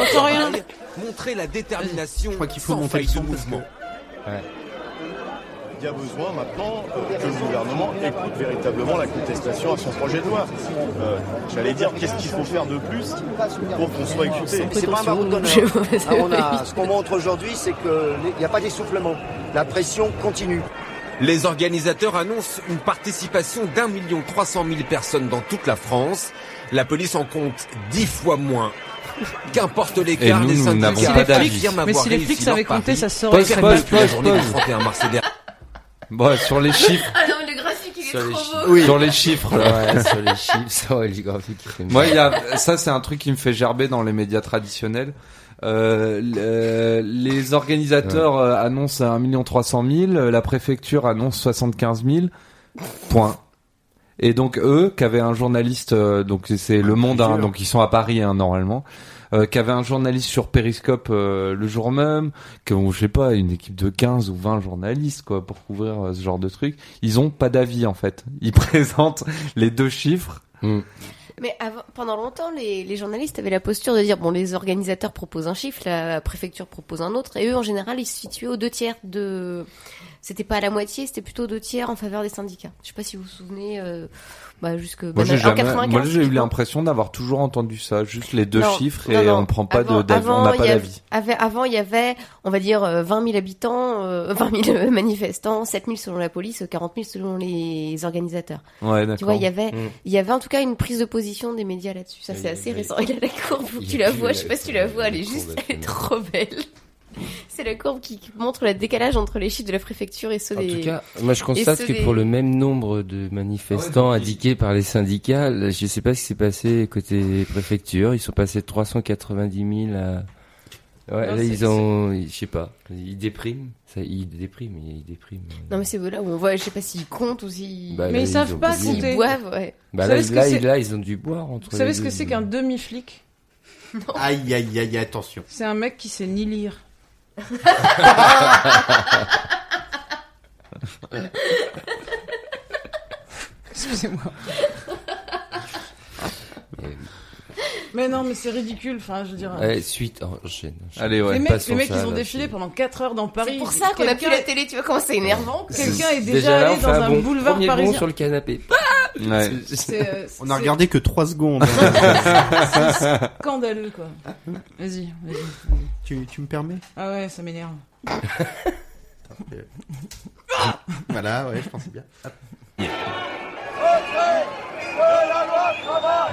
Speaker 11: montrer la détermination
Speaker 4: Je crois qu'il faut monter le son
Speaker 11: mouvement.
Speaker 12: Il y a besoin maintenant euh, que le gouvernement écoute véritablement la contestation à son projet de loi. Euh, J'allais dire, qu'est-ce qu'il faut faire de plus pour qu'on soit écouté?
Speaker 3: C'est pas un
Speaker 13: baroud d'honneur.
Speaker 3: Je-
Speaker 13: Hein, on a, ce qu'on montre aujourd'hui, c'est qu'il n'y a pas d'essoufflement. La pression continue.
Speaker 11: Les organisateurs annoncent une participation d'un million trois cent mille personnes dans toute la France. La police en compte dix fois moins. Qu'importe l'écart,
Speaker 2: nous
Speaker 11: syndicats
Speaker 6: Si les flics, mais si les flics savaient compter, ça se saurait
Speaker 2: Pause,
Speaker 6: très
Speaker 2: pause,
Speaker 6: bien.
Speaker 11: Depuis la
Speaker 2: pause,
Speaker 11: journée du
Speaker 2: pause.
Speaker 11: 31 mars dernier.
Speaker 2: Bon, sur les chiffres,
Speaker 3: Ah non, mais le graphique il est
Speaker 7: Sur les
Speaker 3: trop
Speaker 7: chiffres.
Speaker 3: beau.
Speaker 2: sur les chiffres. Là.
Speaker 7: Ouais, sur les chiffres, sur les graphiques.
Speaker 2: Moi, il y a ça, c'est un truc qui me fait gerber dans les médias traditionnels. Euh, le- les organisateurs euh, annoncent 1 300 000, euh, la préfecture annonce 75 000. Point. Et donc eux, qu'avait un journaliste, euh, donc c'est Le Monde, hein, donc ils sont à Paris hein, normalement, euh, qu'avait un journaliste sur Periscope euh, le jour même, que bon, je sais pas, une équipe de 15 ou 20 journalistes quoi pour couvrir euh, ce genre de truc, ils ont pas d'avis en fait. Ils présentent les deux chiffres.
Speaker 3: Mais avant, pendant longtemps, les, les journalistes avaient la posture de dire bon, les organisateurs proposent un chiffre, la préfecture propose un autre, et eux, en général, ils se situaient aux deux tiers de. C'était pas à la moitié, c'était plutôt deux tiers en faveur des syndicats. Je sais pas si vous vous souvenez, euh, bah, jusque
Speaker 2: Moi,
Speaker 3: bah,
Speaker 2: jamais,
Speaker 3: 95.
Speaker 2: moi, j'ai eu l'impression d'avoir toujours entendu ça, juste les deux
Speaker 3: Non,
Speaker 2: chiffres
Speaker 3: non,
Speaker 2: et
Speaker 3: non.
Speaker 2: on prend pas
Speaker 3: Avant-
Speaker 2: de, d'avis, on
Speaker 3: avant,
Speaker 2: n'a
Speaker 3: il
Speaker 2: pas
Speaker 3: y avait-
Speaker 2: d'avis.
Speaker 3: avant, il y avait, on va dire, euh, 20 000 habitants, euh, 20 000 manifestants, 7 000 selon la police, 40 000 selon les organisateurs.
Speaker 2: Ouais,
Speaker 3: Tu vois, il y avait,
Speaker 7: Mm.
Speaker 3: il y avait en tout cas une prise de position des médias là-dessus. Ça, c'est assez
Speaker 7: il y a-
Speaker 3: récent. Il a la courbe, tu
Speaker 7: a
Speaker 3: la vois. Je sais pas si tu la vois, elle est juste, elle est trop belle. C'est la courbe qui montre le décalage entre les chiffres de la préfecture et ceux
Speaker 7: En
Speaker 3: des.
Speaker 7: tout cas, moi je constate que
Speaker 3: des-
Speaker 7: pour le même nombre de manifestants indiqués par les syndicats, là, je sais pas ce qui s'est passé côté préfecture, ils sont passés de 390 000 à... Ouais,
Speaker 3: Non,
Speaker 7: là ils ont, je sais pas, ils dépriment, ça, ils dépriment, ils dépriment.
Speaker 3: Non mais c'est là où on voit, je sais pas s'ils comptent ou s'ils.
Speaker 7: Bah,
Speaker 6: Mais
Speaker 7: là,
Speaker 6: ils savent pas.
Speaker 3: S'ils boivent, ouais.
Speaker 7: Bah
Speaker 6: Vous
Speaker 7: là, ils ont dû boire entre
Speaker 6: Vous savez ce que c'est qu'un demi-flic?
Speaker 4: Aïe, aïe, aïe, attention.
Speaker 6: C'est un mec qui sait ni lire. Excusez-moi. Mais non, mais c'est ridicule. Enfin, je veux dire.
Speaker 7: Ouais, suite, oh, enchaîne.
Speaker 2: Allez, ouais.
Speaker 6: les mecs, les mecs
Speaker 7: ça,
Speaker 6: ils ont
Speaker 7: là,
Speaker 6: défilé
Speaker 7: c'est-
Speaker 6: pendant 4 heures dans Paris.
Speaker 3: C'est pour ça qu'on a plus
Speaker 6: Quelqu'un-
Speaker 3: la télé, tu vois comment c'est énervant.
Speaker 6: Quelqu'un est déjà, allé
Speaker 7: on
Speaker 6: dans un
Speaker 7: bon
Speaker 6: boulevard parisien.
Speaker 7: sur le canapé.
Speaker 2: Ouais.
Speaker 6: C'est, euh,
Speaker 4: On a
Speaker 6: c'est-
Speaker 4: regardé que 3 secondes.
Speaker 6: C'est scandaleux, quoi. Vas-y, vas-y. vas-y.
Speaker 4: tu, tu me permets?
Speaker 6: Ah ouais, ça m'énerve.
Speaker 4: Voilà, ouais, je pensais bien. Hop.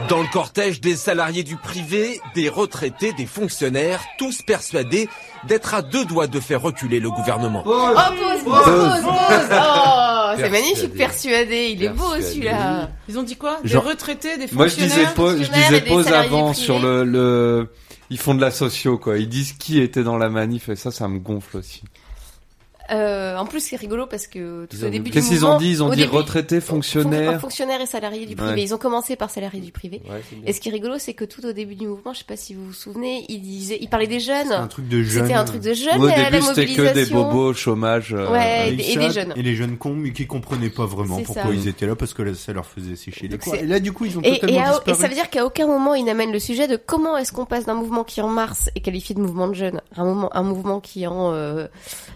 Speaker 11: Dans le cortège des salariés du privé, des retraités, des fonctionnaires, tous persuadés d'être à deux doigts de faire reculer le gouvernement.
Speaker 3: Oh, pause, pause, pause, pause. Oh, c'est magnifique, persuadé. Il est beau celui-là.
Speaker 6: Ils ont dit quoi?
Speaker 4: Genre-
Speaker 6: Des retraités, des
Speaker 2: Moi je
Speaker 6: fonctionnaires
Speaker 2: disais pause, je
Speaker 3: fonctionnaires
Speaker 2: disais pause avant
Speaker 3: privés.
Speaker 2: sur le, le ils font de la socio quoi. Ils disent qui était dans la manif et ça ça me gonfle aussi.
Speaker 3: Euh, en plus, c'est rigolo parce que tout
Speaker 7: Ils
Speaker 3: au début du
Speaker 2: Qu'est-ce qu'ils
Speaker 3: mouvement,
Speaker 2: ont dit Ils ont dit
Speaker 3: début-
Speaker 2: retraités, fonctionnaires.
Speaker 3: Fonctionnaires et salariés du privé.
Speaker 2: Ouais.
Speaker 3: Ils ont commencé par salariés du privé.
Speaker 7: Ouais.
Speaker 3: Et ce qui est rigolo, c'est que tout au début du mouvement, je sais pas si vous vous souvenez, ils disaient, ils parlaient des jeunes.
Speaker 4: C'est un truc de jeune.
Speaker 3: C'était un truc de jeunes
Speaker 2: Au
Speaker 3: et
Speaker 2: début c'était que des bobos au chômage. euh,
Speaker 3: Ouais.
Speaker 4: Et,
Speaker 3: et des- jeunes.
Speaker 4: Et les jeunes cons, mais qui comprenaient pas vraiment pourquoi
Speaker 3: ça.
Speaker 4: ils étaient là, parce que là, ça leur faisait sécher les Et là, du coup, ils ont
Speaker 3: Et,
Speaker 4: totalement
Speaker 3: et, à- et ça veut dire qu'à aucun moment ils n'amènent le sujet de comment est-ce qu'on passe d'un mouvement qui en mars est qualifié de mouvement de jeunes à un, moment, un mouvement qui en euh,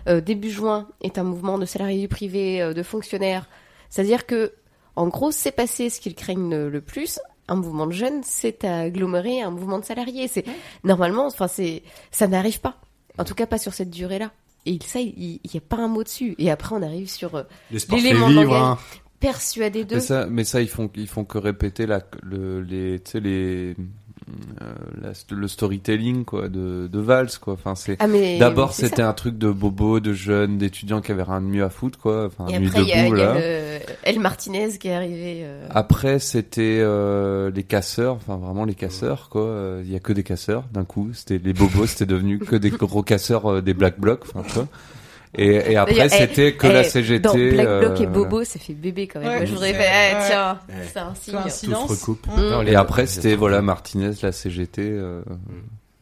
Speaker 3: euh, début juin est un mouvement de salariés du privé, euh, de fonctionnaires. C'est-à-dire que, en gros, c'est passé ce qu'ils craignent le, plus. Un mouvement de jeunes, c'est aggloméré un mouvement de salariés. C'est normalement, enfin, c'est ça n'arrive pas. En tout cas, pas sur cette durée-là. Et ça, il n'y a pas un mot dessus. Et après, on arrive sur euh, l'élément de
Speaker 4: hein.
Speaker 3: persuadé de.
Speaker 2: Mais ça, mais ça ils font ils font que répéter la le les tu sais les la- le storytelling quoi de de Valls quoi. Enfin c'est
Speaker 3: Ah,
Speaker 2: d'abord c'était un truc de bobo, de jeunes, d'étudiants qui avaient rien de mieux à foutre quoi. Enfin
Speaker 3: Et après, il y a, y a le El Martinez qui est arrivé. euh,
Speaker 2: Après, c'était euh, les casseurs, enfin vraiment les casseurs, quoi. Euh, Il y a que des casseurs d'un coup. C'était les bobos, c'était devenu que des gros casseurs euh, des Black Blocs, enfin. Et, et après,
Speaker 3: eh,
Speaker 2: c'était que
Speaker 3: eh,
Speaker 2: la CGT.
Speaker 3: Dans Black Bloc
Speaker 2: euh,
Speaker 3: et Bobo, ça fait bébé quand même.
Speaker 6: Ouais,
Speaker 3: Moi, je voudrais faire, eh,
Speaker 6: ouais.
Speaker 3: tiens,
Speaker 4: Ouais.
Speaker 3: c'est un signe.
Speaker 6: Coïncidence.
Speaker 4: Tout se recoupe.
Speaker 3: Mm.
Speaker 7: Non, les-
Speaker 2: Et après, c'était voilà Martinez, la CGT. Euh,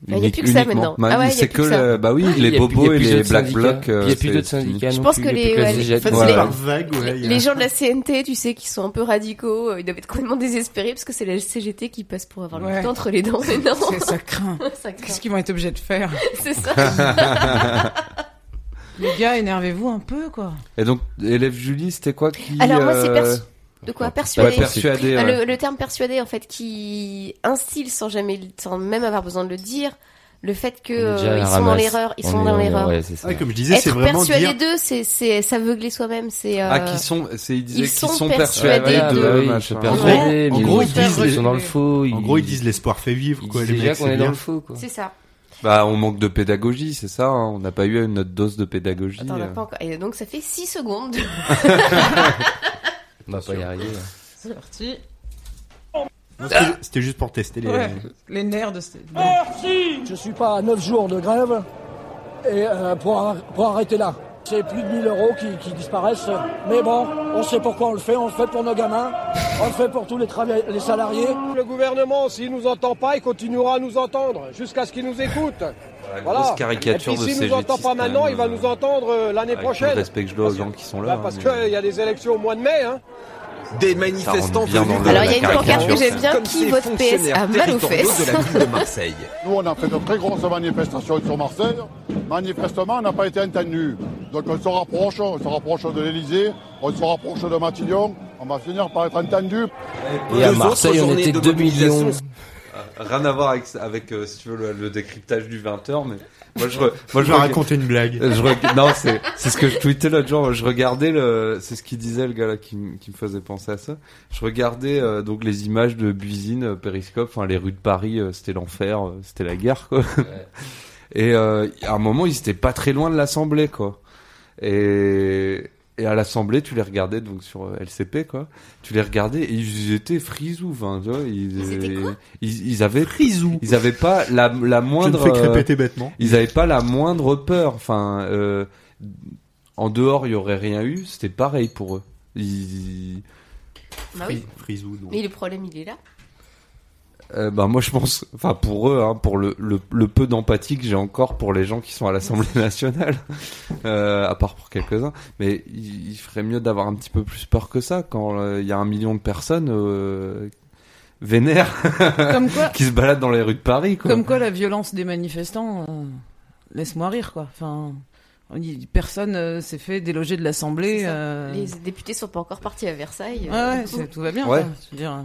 Speaker 3: Il y a plus que ça
Speaker 2: uniquement.
Speaker 3: maintenant.
Speaker 2: Bah,
Speaker 3: Ah ouais,
Speaker 2: c'est
Speaker 3: plus
Speaker 2: que
Speaker 3: que ça.
Speaker 2: le- bah oui,
Speaker 7: a
Speaker 2: les bobos et les Black. Blocs.
Speaker 7: Il y a
Speaker 2: euh,
Speaker 7: plus d'autres syndicats
Speaker 3: Je pense que les- les- gens de la CNT, tu sais, qui sont un peu radicaux, euh, ils doivent être complètement désespérés parce que c'est la CGT qui passe pour avoir le couteau entre les dents. Mais non,
Speaker 6: C'est- ça craint.
Speaker 3: ça craint.
Speaker 6: Qu'est-ce qu'ils vont être obligés de faire?
Speaker 3: C'est ça.
Speaker 6: Les gars, énervez-vous un peu, quoi.
Speaker 2: Et donc, élève Julie, c'était quoi qui
Speaker 3: Alors moi, c'est
Speaker 2: euh,
Speaker 3: persu- de quoi.
Speaker 2: Ouais, persuadé.
Speaker 3: Ah,
Speaker 2: ouais.
Speaker 3: le, le terme persuadé, en fait, qui instille sans jamais, sans même avoir besoin de le dire, le fait que euh, ils sont dans l'erreur, ils
Speaker 7: On
Speaker 3: sont
Speaker 7: est-
Speaker 3: dans l'erreur.
Speaker 7: ouais.
Speaker 4: Ouais, comme je disais, c'est vraiment
Speaker 3: persuadé
Speaker 4: dire.
Speaker 3: d'eux, c'est c'est s'aveugler soi-même. C'est
Speaker 2: Ah,
Speaker 3: euh,
Speaker 2: qui sont, c'est, ils disaient
Speaker 3: ils
Speaker 2: qu'ils
Speaker 3: sont
Speaker 2: sont
Speaker 3: persuadés
Speaker 2: persuadés
Speaker 3: de-
Speaker 7: persuader,
Speaker 4: En gros,
Speaker 7: ils
Speaker 4: disent-
Speaker 7: ils sont dans le faux.
Speaker 4: En gros, ils disent l'espoir fait vivre, quoi. Les mecs,
Speaker 7: qu'on
Speaker 4: c'est
Speaker 7: est dans le faux, quoi.
Speaker 3: C'est ça.
Speaker 2: Bah, on manque de pédagogie, c'est ça. hein. On n'a pas eu notre dose de pédagogie.
Speaker 3: Attends, on n'a
Speaker 2: euh.
Speaker 3: pas encore. Et donc ça fait 6 secondes.
Speaker 7: On va pas y arriver. là.
Speaker 6: C'est parti.
Speaker 4: C'était- juste pour tester les.
Speaker 6: Ouais, les nerfs de ce...
Speaker 14: Je suis pas à 9 jours de grève et euh, pour, ar- pour arrêter là. C'est plus de 1000 euros qui, qui disparaissent. Mais bon, on sait pourquoi on le fait. On le fait pour nos gamins. On le fait pour tous les, travail- les salariés.
Speaker 15: Le gouvernement, s'il nous entend pas, il continuera à nous entendre jusqu'à ce qu'il nous écoute. Voilà.
Speaker 2: grosse caricature
Speaker 15: Et puis
Speaker 2: de
Speaker 15: s'il nous entend pas maintenant, il va
Speaker 2: même,
Speaker 15: nous entendre euh, l'année prochaine.
Speaker 2: respect que je dois aux gens qui sont là.
Speaker 15: Là,
Speaker 2: hein,
Speaker 15: parce
Speaker 2: mais-
Speaker 15: qu'il y a des élections au mois de mai. Hein.
Speaker 11: Des manifestants
Speaker 2: bien dans
Speaker 3: Alors il y a une pancarte que j'aime bien qui vote PS à mal aux fesses.
Speaker 11: de la ville de Marseille?
Speaker 12: Nous, on a fait de très grosses manifestations sur Marseille. Manifestement, on n'a pas été entendu. Donc on se rapproche, on se rapproche de l'Elysée, on se rapproche de Matignon. On va finir par être entendu.
Speaker 7: Et à
Speaker 11: Deux
Speaker 7: Marseille, on était
Speaker 11: de
Speaker 7: 2
Speaker 11: mobilisation.
Speaker 7: millions.
Speaker 2: Rien à voir avec, avec euh, si tu veux, le, le décryptage du 20h, mais moi je, re-
Speaker 4: Moi, je vais
Speaker 2: reg-
Speaker 4: raconter une blague.
Speaker 2: je non, c'est, c'est ce que je tweetais l'autre jour. Je regardais le, c'est ce qu'il disait le gars là qui, qui me faisait penser à ça. Je regardais euh, donc les images de Buisine, euh, Périscope, enfin les rues de Paris, euh, c'était l'enfer, euh, c'était la guerre quoi. Et euh, à un moment, ils étaient pas très loin de l'Assemblée, quoi. Et, et à l'Assemblée, tu les regardais donc sur euh, LCP, quoi. Tu les regardais et ils étaient frisous, enfin, tu vois. Ils,
Speaker 3: Ils étaient quoi
Speaker 2: ils, ils avaient frisous. Ils avaient pas la, la moindre.
Speaker 4: fais que
Speaker 2: euh,
Speaker 4: répéter bêtement.
Speaker 2: Ils avaient pas la moindre peur. Enfin, euh, en dehors, il y aurait rien eu. C'était pareil pour eux. Ils,
Speaker 3: Bah oui.
Speaker 4: Frisou, donc.
Speaker 3: Mais le problème, il est là.
Speaker 2: Euh, bah moi je pense, enfin pour eux, hein, pour le, le, le peu d'empathie que j'ai encore pour les gens qui sont à l'Assemblée nationale, euh, à part pour quelques-uns, mais il, il ferait mieux d'avoir un petit peu plus peur que ça quand euh, il y a un million de personnes euh, vénères
Speaker 6: Comme quoi-
Speaker 2: qui se baladent dans les rues de Paris. Quoi.
Speaker 6: Comme quoi, la violence des manifestants, euh, laisse-moi rire, quoi. Enfin, on dit, personne euh, s'est fait déloger de l'Assemblée. Euh,
Speaker 3: Les députés sont pas encore partis à Versailles.
Speaker 6: Ouais,
Speaker 3: euh,
Speaker 6: tout va bien.
Speaker 2: Ouais.
Speaker 6: quoi. Je veux dire, euh,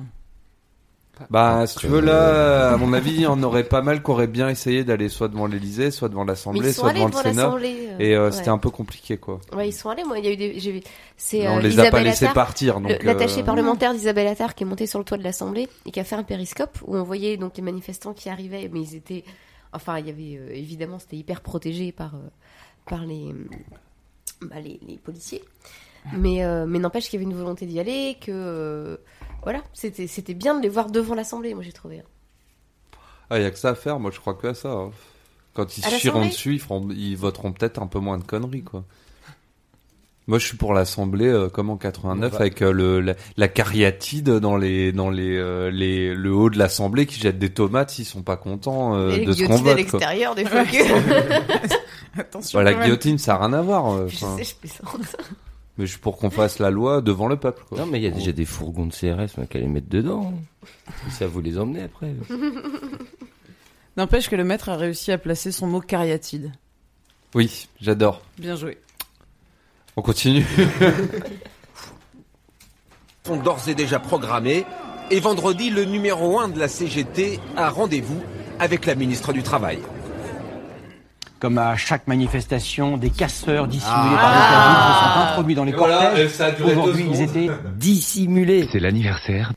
Speaker 2: Bah, si tu veux, là, à mon avis, il y en aurait pas mal qui auraient bien essayé d'aller soit devant l'Elysée, soit devant l'Assemblée, soit devant le Sénat.
Speaker 3: euh,
Speaker 2: Et euh,
Speaker 3: ouais.
Speaker 2: c'était un peu compliqué, quoi.
Speaker 3: Ouais, ils sont allés. Moi, il y a eu des. j'ai vu- C'est
Speaker 2: on
Speaker 3: euh,
Speaker 2: les a pas laissés
Speaker 3: Attard,
Speaker 2: partir, donc,
Speaker 3: L'attaché
Speaker 2: euh,
Speaker 3: parlementaire d'Isabelle Attard qui est monté sur le toit de l'Assemblée et qui a fait un périscope où on voyait donc les manifestants qui arrivaient, mais ils étaient. Enfin, il y avait euh, évidemment, c'était hyper protégé par euh, par les bah, les, les policiers. Mais euh, mais n'empêche qu'il y avait une volonté d'y aller, que euh, voilà, c'était c'était bien de les voir devant l'Assemblée. Moi, j'ai trouvé.
Speaker 2: Ah, il y a que ça à faire, moi je crois que à ça. hein. Quand ils
Speaker 3: À
Speaker 2: se chieront
Speaker 3: l'Assemblée
Speaker 2: dessus, ils, feront, ils voteront peut-être un peu moins de conneries, quoi. Moi je suis pour l'Assemblée euh, comme en 89
Speaker 7: On va-
Speaker 2: avec euh, le, la, la cariatide dans les dans les, euh, les le haut de l'Assemblée qui jette des tomates s'ils sont pas contents euh,
Speaker 3: Et
Speaker 2: de ce qu'on
Speaker 3: guillotines à
Speaker 2: vote. quoi.
Speaker 3: l'extérieur, des fois que-
Speaker 6: Attention.
Speaker 2: Bah, la
Speaker 6: quand même.
Speaker 2: guillotine ça a rien à voir. euh,
Speaker 3: Je
Speaker 2: enfin.
Speaker 3: sais, je plaisante.
Speaker 2: Mais je suis pour qu'on fasse la loi devant le peuple. Quoi.
Speaker 7: Non, mais il y a déjà des fourgons de CRS, on a qu'à les mettre dedans. Ça vous les emmener après.
Speaker 6: N'empêche que le maître a réussi à placer son mot cariatide.
Speaker 2: Oui, j'adore.
Speaker 6: Bien joué.
Speaker 2: On continue.
Speaker 11: sont d'ores et déjà programmés. Et vendredi, le numéro 1 de la CGT a rendez-vous avec la ministre du Travail.
Speaker 10: Comme à chaque manifestation, des casseurs dissimulés
Speaker 7: Ah.
Speaker 10: par des cadres sont introduits dans les
Speaker 7: Et voilà,
Speaker 10: cortèges.
Speaker 7: deux
Speaker 10: Aujourd'hui, ils étaient dissimulés.
Speaker 1: C'est l'anniversaire.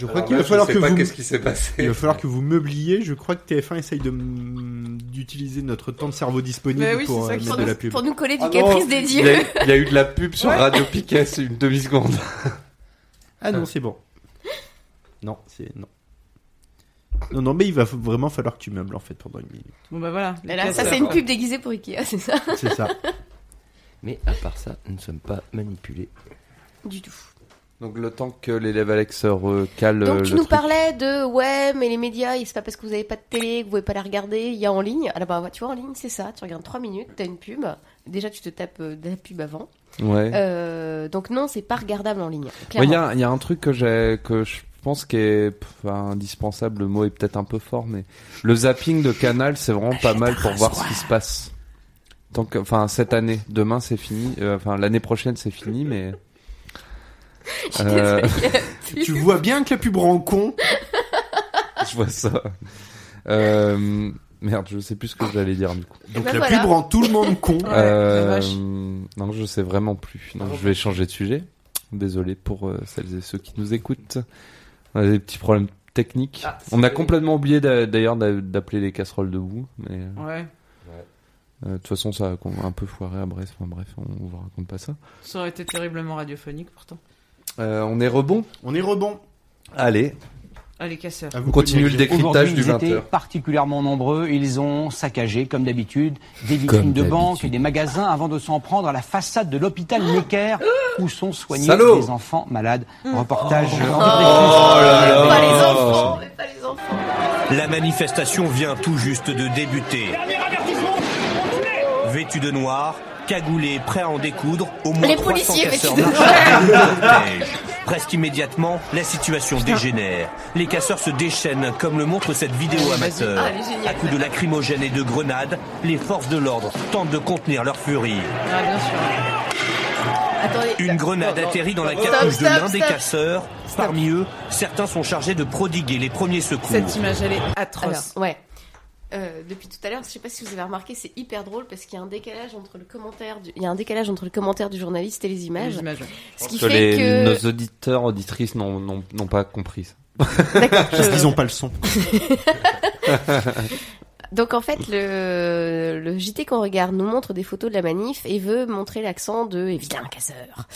Speaker 4: Je crois qu'il va
Speaker 2: je
Speaker 4: falloir
Speaker 2: sais
Speaker 4: que
Speaker 2: pas
Speaker 4: vous.
Speaker 2: qu'est-ce qui s'est passé.
Speaker 4: Il va falloir que vous meubliez. Je crois que TF1 essaye de d'utiliser notre temps de cerveau disponible
Speaker 6: oui,
Speaker 4: pour
Speaker 6: ça
Speaker 4: euh, mettre
Speaker 6: se
Speaker 4: de la pub.
Speaker 3: Pour nous coller du
Speaker 2: Ah
Speaker 3: caprice
Speaker 2: non,
Speaker 3: des
Speaker 2: Il
Speaker 3: dieux.
Speaker 2: y, a, il y a eu de la pub sur
Speaker 6: Ouais.
Speaker 2: Radio Piquet, c'est une demi-seconde.
Speaker 4: Ah non, c'est bon. Non, c'est non. Non, non, mais il va vraiment falloir que tu meubles en fait pendant une minute.
Speaker 6: Bon bah voilà.
Speaker 3: Là, ça, c'est une pub déguisée pour Ikea, c'est ça
Speaker 4: C'est ça.
Speaker 7: Mais à part ça, nous ne sommes pas manipulés.
Speaker 3: Du tout.
Speaker 2: Donc le temps que l'élève Alex euh, cale
Speaker 3: Donc
Speaker 2: le
Speaker 3: tu nous
Speaker 2: truc.
Speaker 3: parlais de ouais mais les médias c'est pas parce que vous avez pas de télé que vous pouvez pas la regarder il y a en ligne alors bah tu vois en ligne c'est ça tu regardes 3 minutes t'as une pub déjà tu te tapes euh, de la pub avant
Speaker 2: Ouais.
Speaker 3: Euh, donc non c'est pas regardable en ligne
Speaker 2: Il y, a, il y a un truc que j'ai que je pense qui est pff, indispensable. Le mot est peut-être un peu fort, mais le zapping de Canal, c'est vraiment pas mal pour voir ce qui se passe. Tant que, enfin, cette année, demain c'est fini. euh, Enfin, l'année prochaine c'est fini, mais. Euh,
Speaker 4: tu vois bien que la pub rend con.
Speaker 2: je vois ça. Euh, merde, je sais plus ce que j'allais dire du coup.
Speaker 4: Donc
Speaker 3: ben
Speaker 4: la
Speaker 3: voilà.
Speaker 4: pub rend tout le monde con.
Speaker 2: Euh,
Speaker 6: dommage.
Speaker 2: non, je sais vraiment plus. Donc, je vais changer de sujet. Désolé pour euh, celles et ceux qui nous écoutent. On a des petits problèmes techniques.
Speaker 7: Ah,
Speaker 2: On a complètement oublié d'a- d'ailleurs d'a- d'appeler les casseroles debout. Mais euh,
Speaker 6: Ouais.
Speaker 2: euh, de toute façon, ça a un peu foiré à Brest. Enfin bref, on, on vous raconte pas ça.
Speaker 6: Ça aurait été terriblement radiophonique pourtant.
Speaker 2: Euh, on est rebond?
Speaker 4: On est rebond.
Speaker 2: Allez,
Speaker 6: Allez, casseurs.
Speaker 4: À vous
Speaker 2: on continue le décryptage
Speaker 10: Aujourd'hui,
Speaker 2: du
Speaker 10: ils étaient
Speaker 2: 20h.
Speaker 10: particulièrement nombreux. Ils ont saccagé, comme d'habitude, des vitrines de banques et des magasins avant de s'en prendre à la façade de l'hôpital Necker où sont soignés
Speaker 2: Salaud
Speaker 10: des enfants malades. Reportage
Speaker 2: Oh
Speaker 10: en
Speaker 2: là là.
Speaker 3: pas les enfants mais pas les enfants
Speaker 16: La manifestation vient tout juste de débuter. Vêtus de noir, cagoulés, prêts à en découdre, au moins
Speaker 3: Les
Speaker 16: 300
Speaker 3: policiers
Speaker 16: casseurs
Speaker 3: vêtus de
Speaker 16: Presque immédiatement, la situation dégénère. Les casseurs se déchaînent, comme le montre cette vidéo amateur.
Speaker 3: Ah.
Speaker 16: À coups de lacrymogènes et de grenades, les forces de l'ordre tentent de contenir leur furie.
Speaker 6: Ah, bien sûr.
Speaker 3: attendez
Speaker 16: Une grenade
Speaker 3: Non, non.
Speaker 16: atterrit dans la cartouche de l'un des
Speaker 3: stop.
Speaker 16: casseurs. Parmi eux, certains sont chargés de prodiguer les premiers secours.
Speaker 6: Cette image, elle est
Speaker 3: Alors,
Speaker 6: atroce.
Speaker 3: ouais. Euh, depuis tout à l'heure, je sais pas si vous avez remarqué, c'est hyper drôle parce qu'il y a un décalage entre le commentaire, du... il y a un décalage entre le commentaire du journaliste et les images.
Speaker 6: Les images, ouais.
Speaker 3: Ce qui
Speaker 2: Que
Speaker 3: fait
Speaker 2: les,
Speaker 3: que
Speaker 2: nos auditeurs, auditrices n'ont n'ont- n'ont pas compris ça.
Speaker 3: D'accord,
Speaker 4: Parce qu'ils ont pas le son.
Speaker 3: Donc en fait, le, le JT qu'on regarde nous montre des photos de la manif et veut montrer l'accent de évidemment casseur.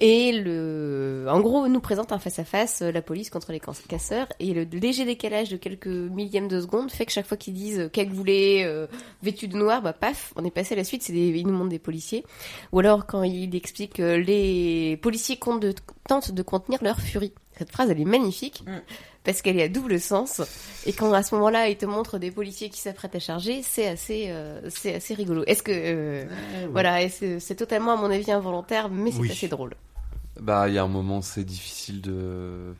Speaker 3: Et le, en gros, nous présente un face-à-face, euh, la police contre les cas- casseurs, et le léger décalage de quelques millièmes de seconde fait que chaque fois qu'ils disent euh, cagoulé, euh, vêtu de noir, bah paf, on est passé à la suite, c'est des, ils nous montrent des policiers. Ou alors quand il explique que les policiers tentent de contenir leur furie. Cette phrase, elle est magnifique. Parce qu'elle est à double sens, et quand à ce moment-là, il te montre des policiers qui s'apprêtent à charger, c'est assez, euh, c'est assez rigolo. Est-ce que, euh, voilà, et c'est c'est totalement à mon avis involontaire, mais c'est
Speaker 2: Oui.
Speaker 3: assez drôle.
Speaker 2: Bah, il y a un moment, c'est difficile de.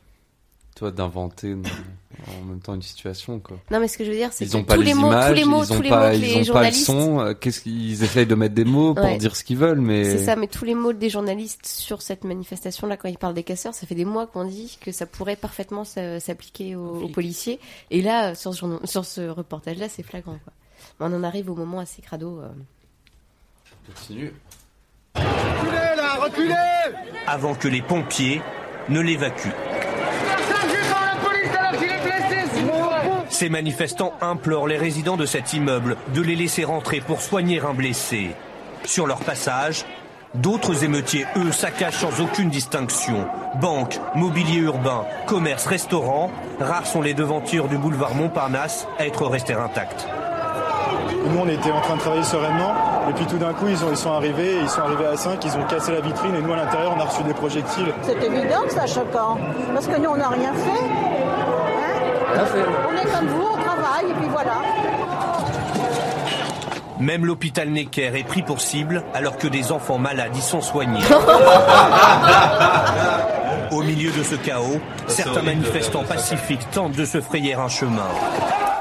Speaker 2: Toi, d'inventer en même temps une situation, quoi.
Speaker 3: Non, mais ce que je veux dire, c'est
Speaker 2: Ils
Speaker 3: que
Speaker 2: ont pas
Speaker 3: tous
Speaker 2: les
Speaker 3: les mots- tous
Speaker 2: images,
Speaker 3: les mots-
Speaker 2: ils ont
Speaker 3: tous les
Speaker 2: pas,
Speaker 3: mots que
Speaker 2: ils
Speaker 3: les
Speaker 2: ont pas le
Speaker 3: journalistes-
Speaker 2: son. Qu'est-ce qu'ils essayent de mettre des mots pour
Speaker 3: Ouais.
Speaker 2: dire ce qu'ils veulent, mais.
Speaker 3: C'est ça, mais tous les mots des journalistes sur cette manifestation-là, quand ils parlent des casseurs, ça fait des mois qu'on dit que ça pourrait parfaitement s'a- s'appliquer aux, aux policiers. Et là, sur ce, journa- sur ce reportage-là, c'est flagrant. Quoi. On en arrive au moment assez crado. euh.
Speaker 2: Continue.
Speaker 16: Reculez là, reculez Avant que les pompiers ne l'évacuent. Ces manifestants implorent les résidents de cet immeuble de les laisser rentrer pour soigner un blessé. Sur leur passage, d'autres émeutiers, eux, saccagent sans aucune distinction. Banques, mobilier urbain, commerce, restaurants, rares sont les devantures du boulevard Montparnasse à être restées intactes.
Speaker 17: Nous, on était en train de travailler sereinement, et puis tout d'un coup, ils, ont- ils sont arrivés, ils sont arrivés à 5, ils ont cassé la vitrine, et nous, à l'intérieur, on a reçu des projectiles.
Speaker 18: C'est évident que c'est choquant. Parce que nous, on n'a rien fait. On est comme vous, on travaille, et puis voilà.
Speaker 16: Même l'hôpital Necker est pris pour cible alors que des enfants malades y sont soignés. Au milieu de ce chaos, certains manifestants pacifiques tentent de se frayer un chemin.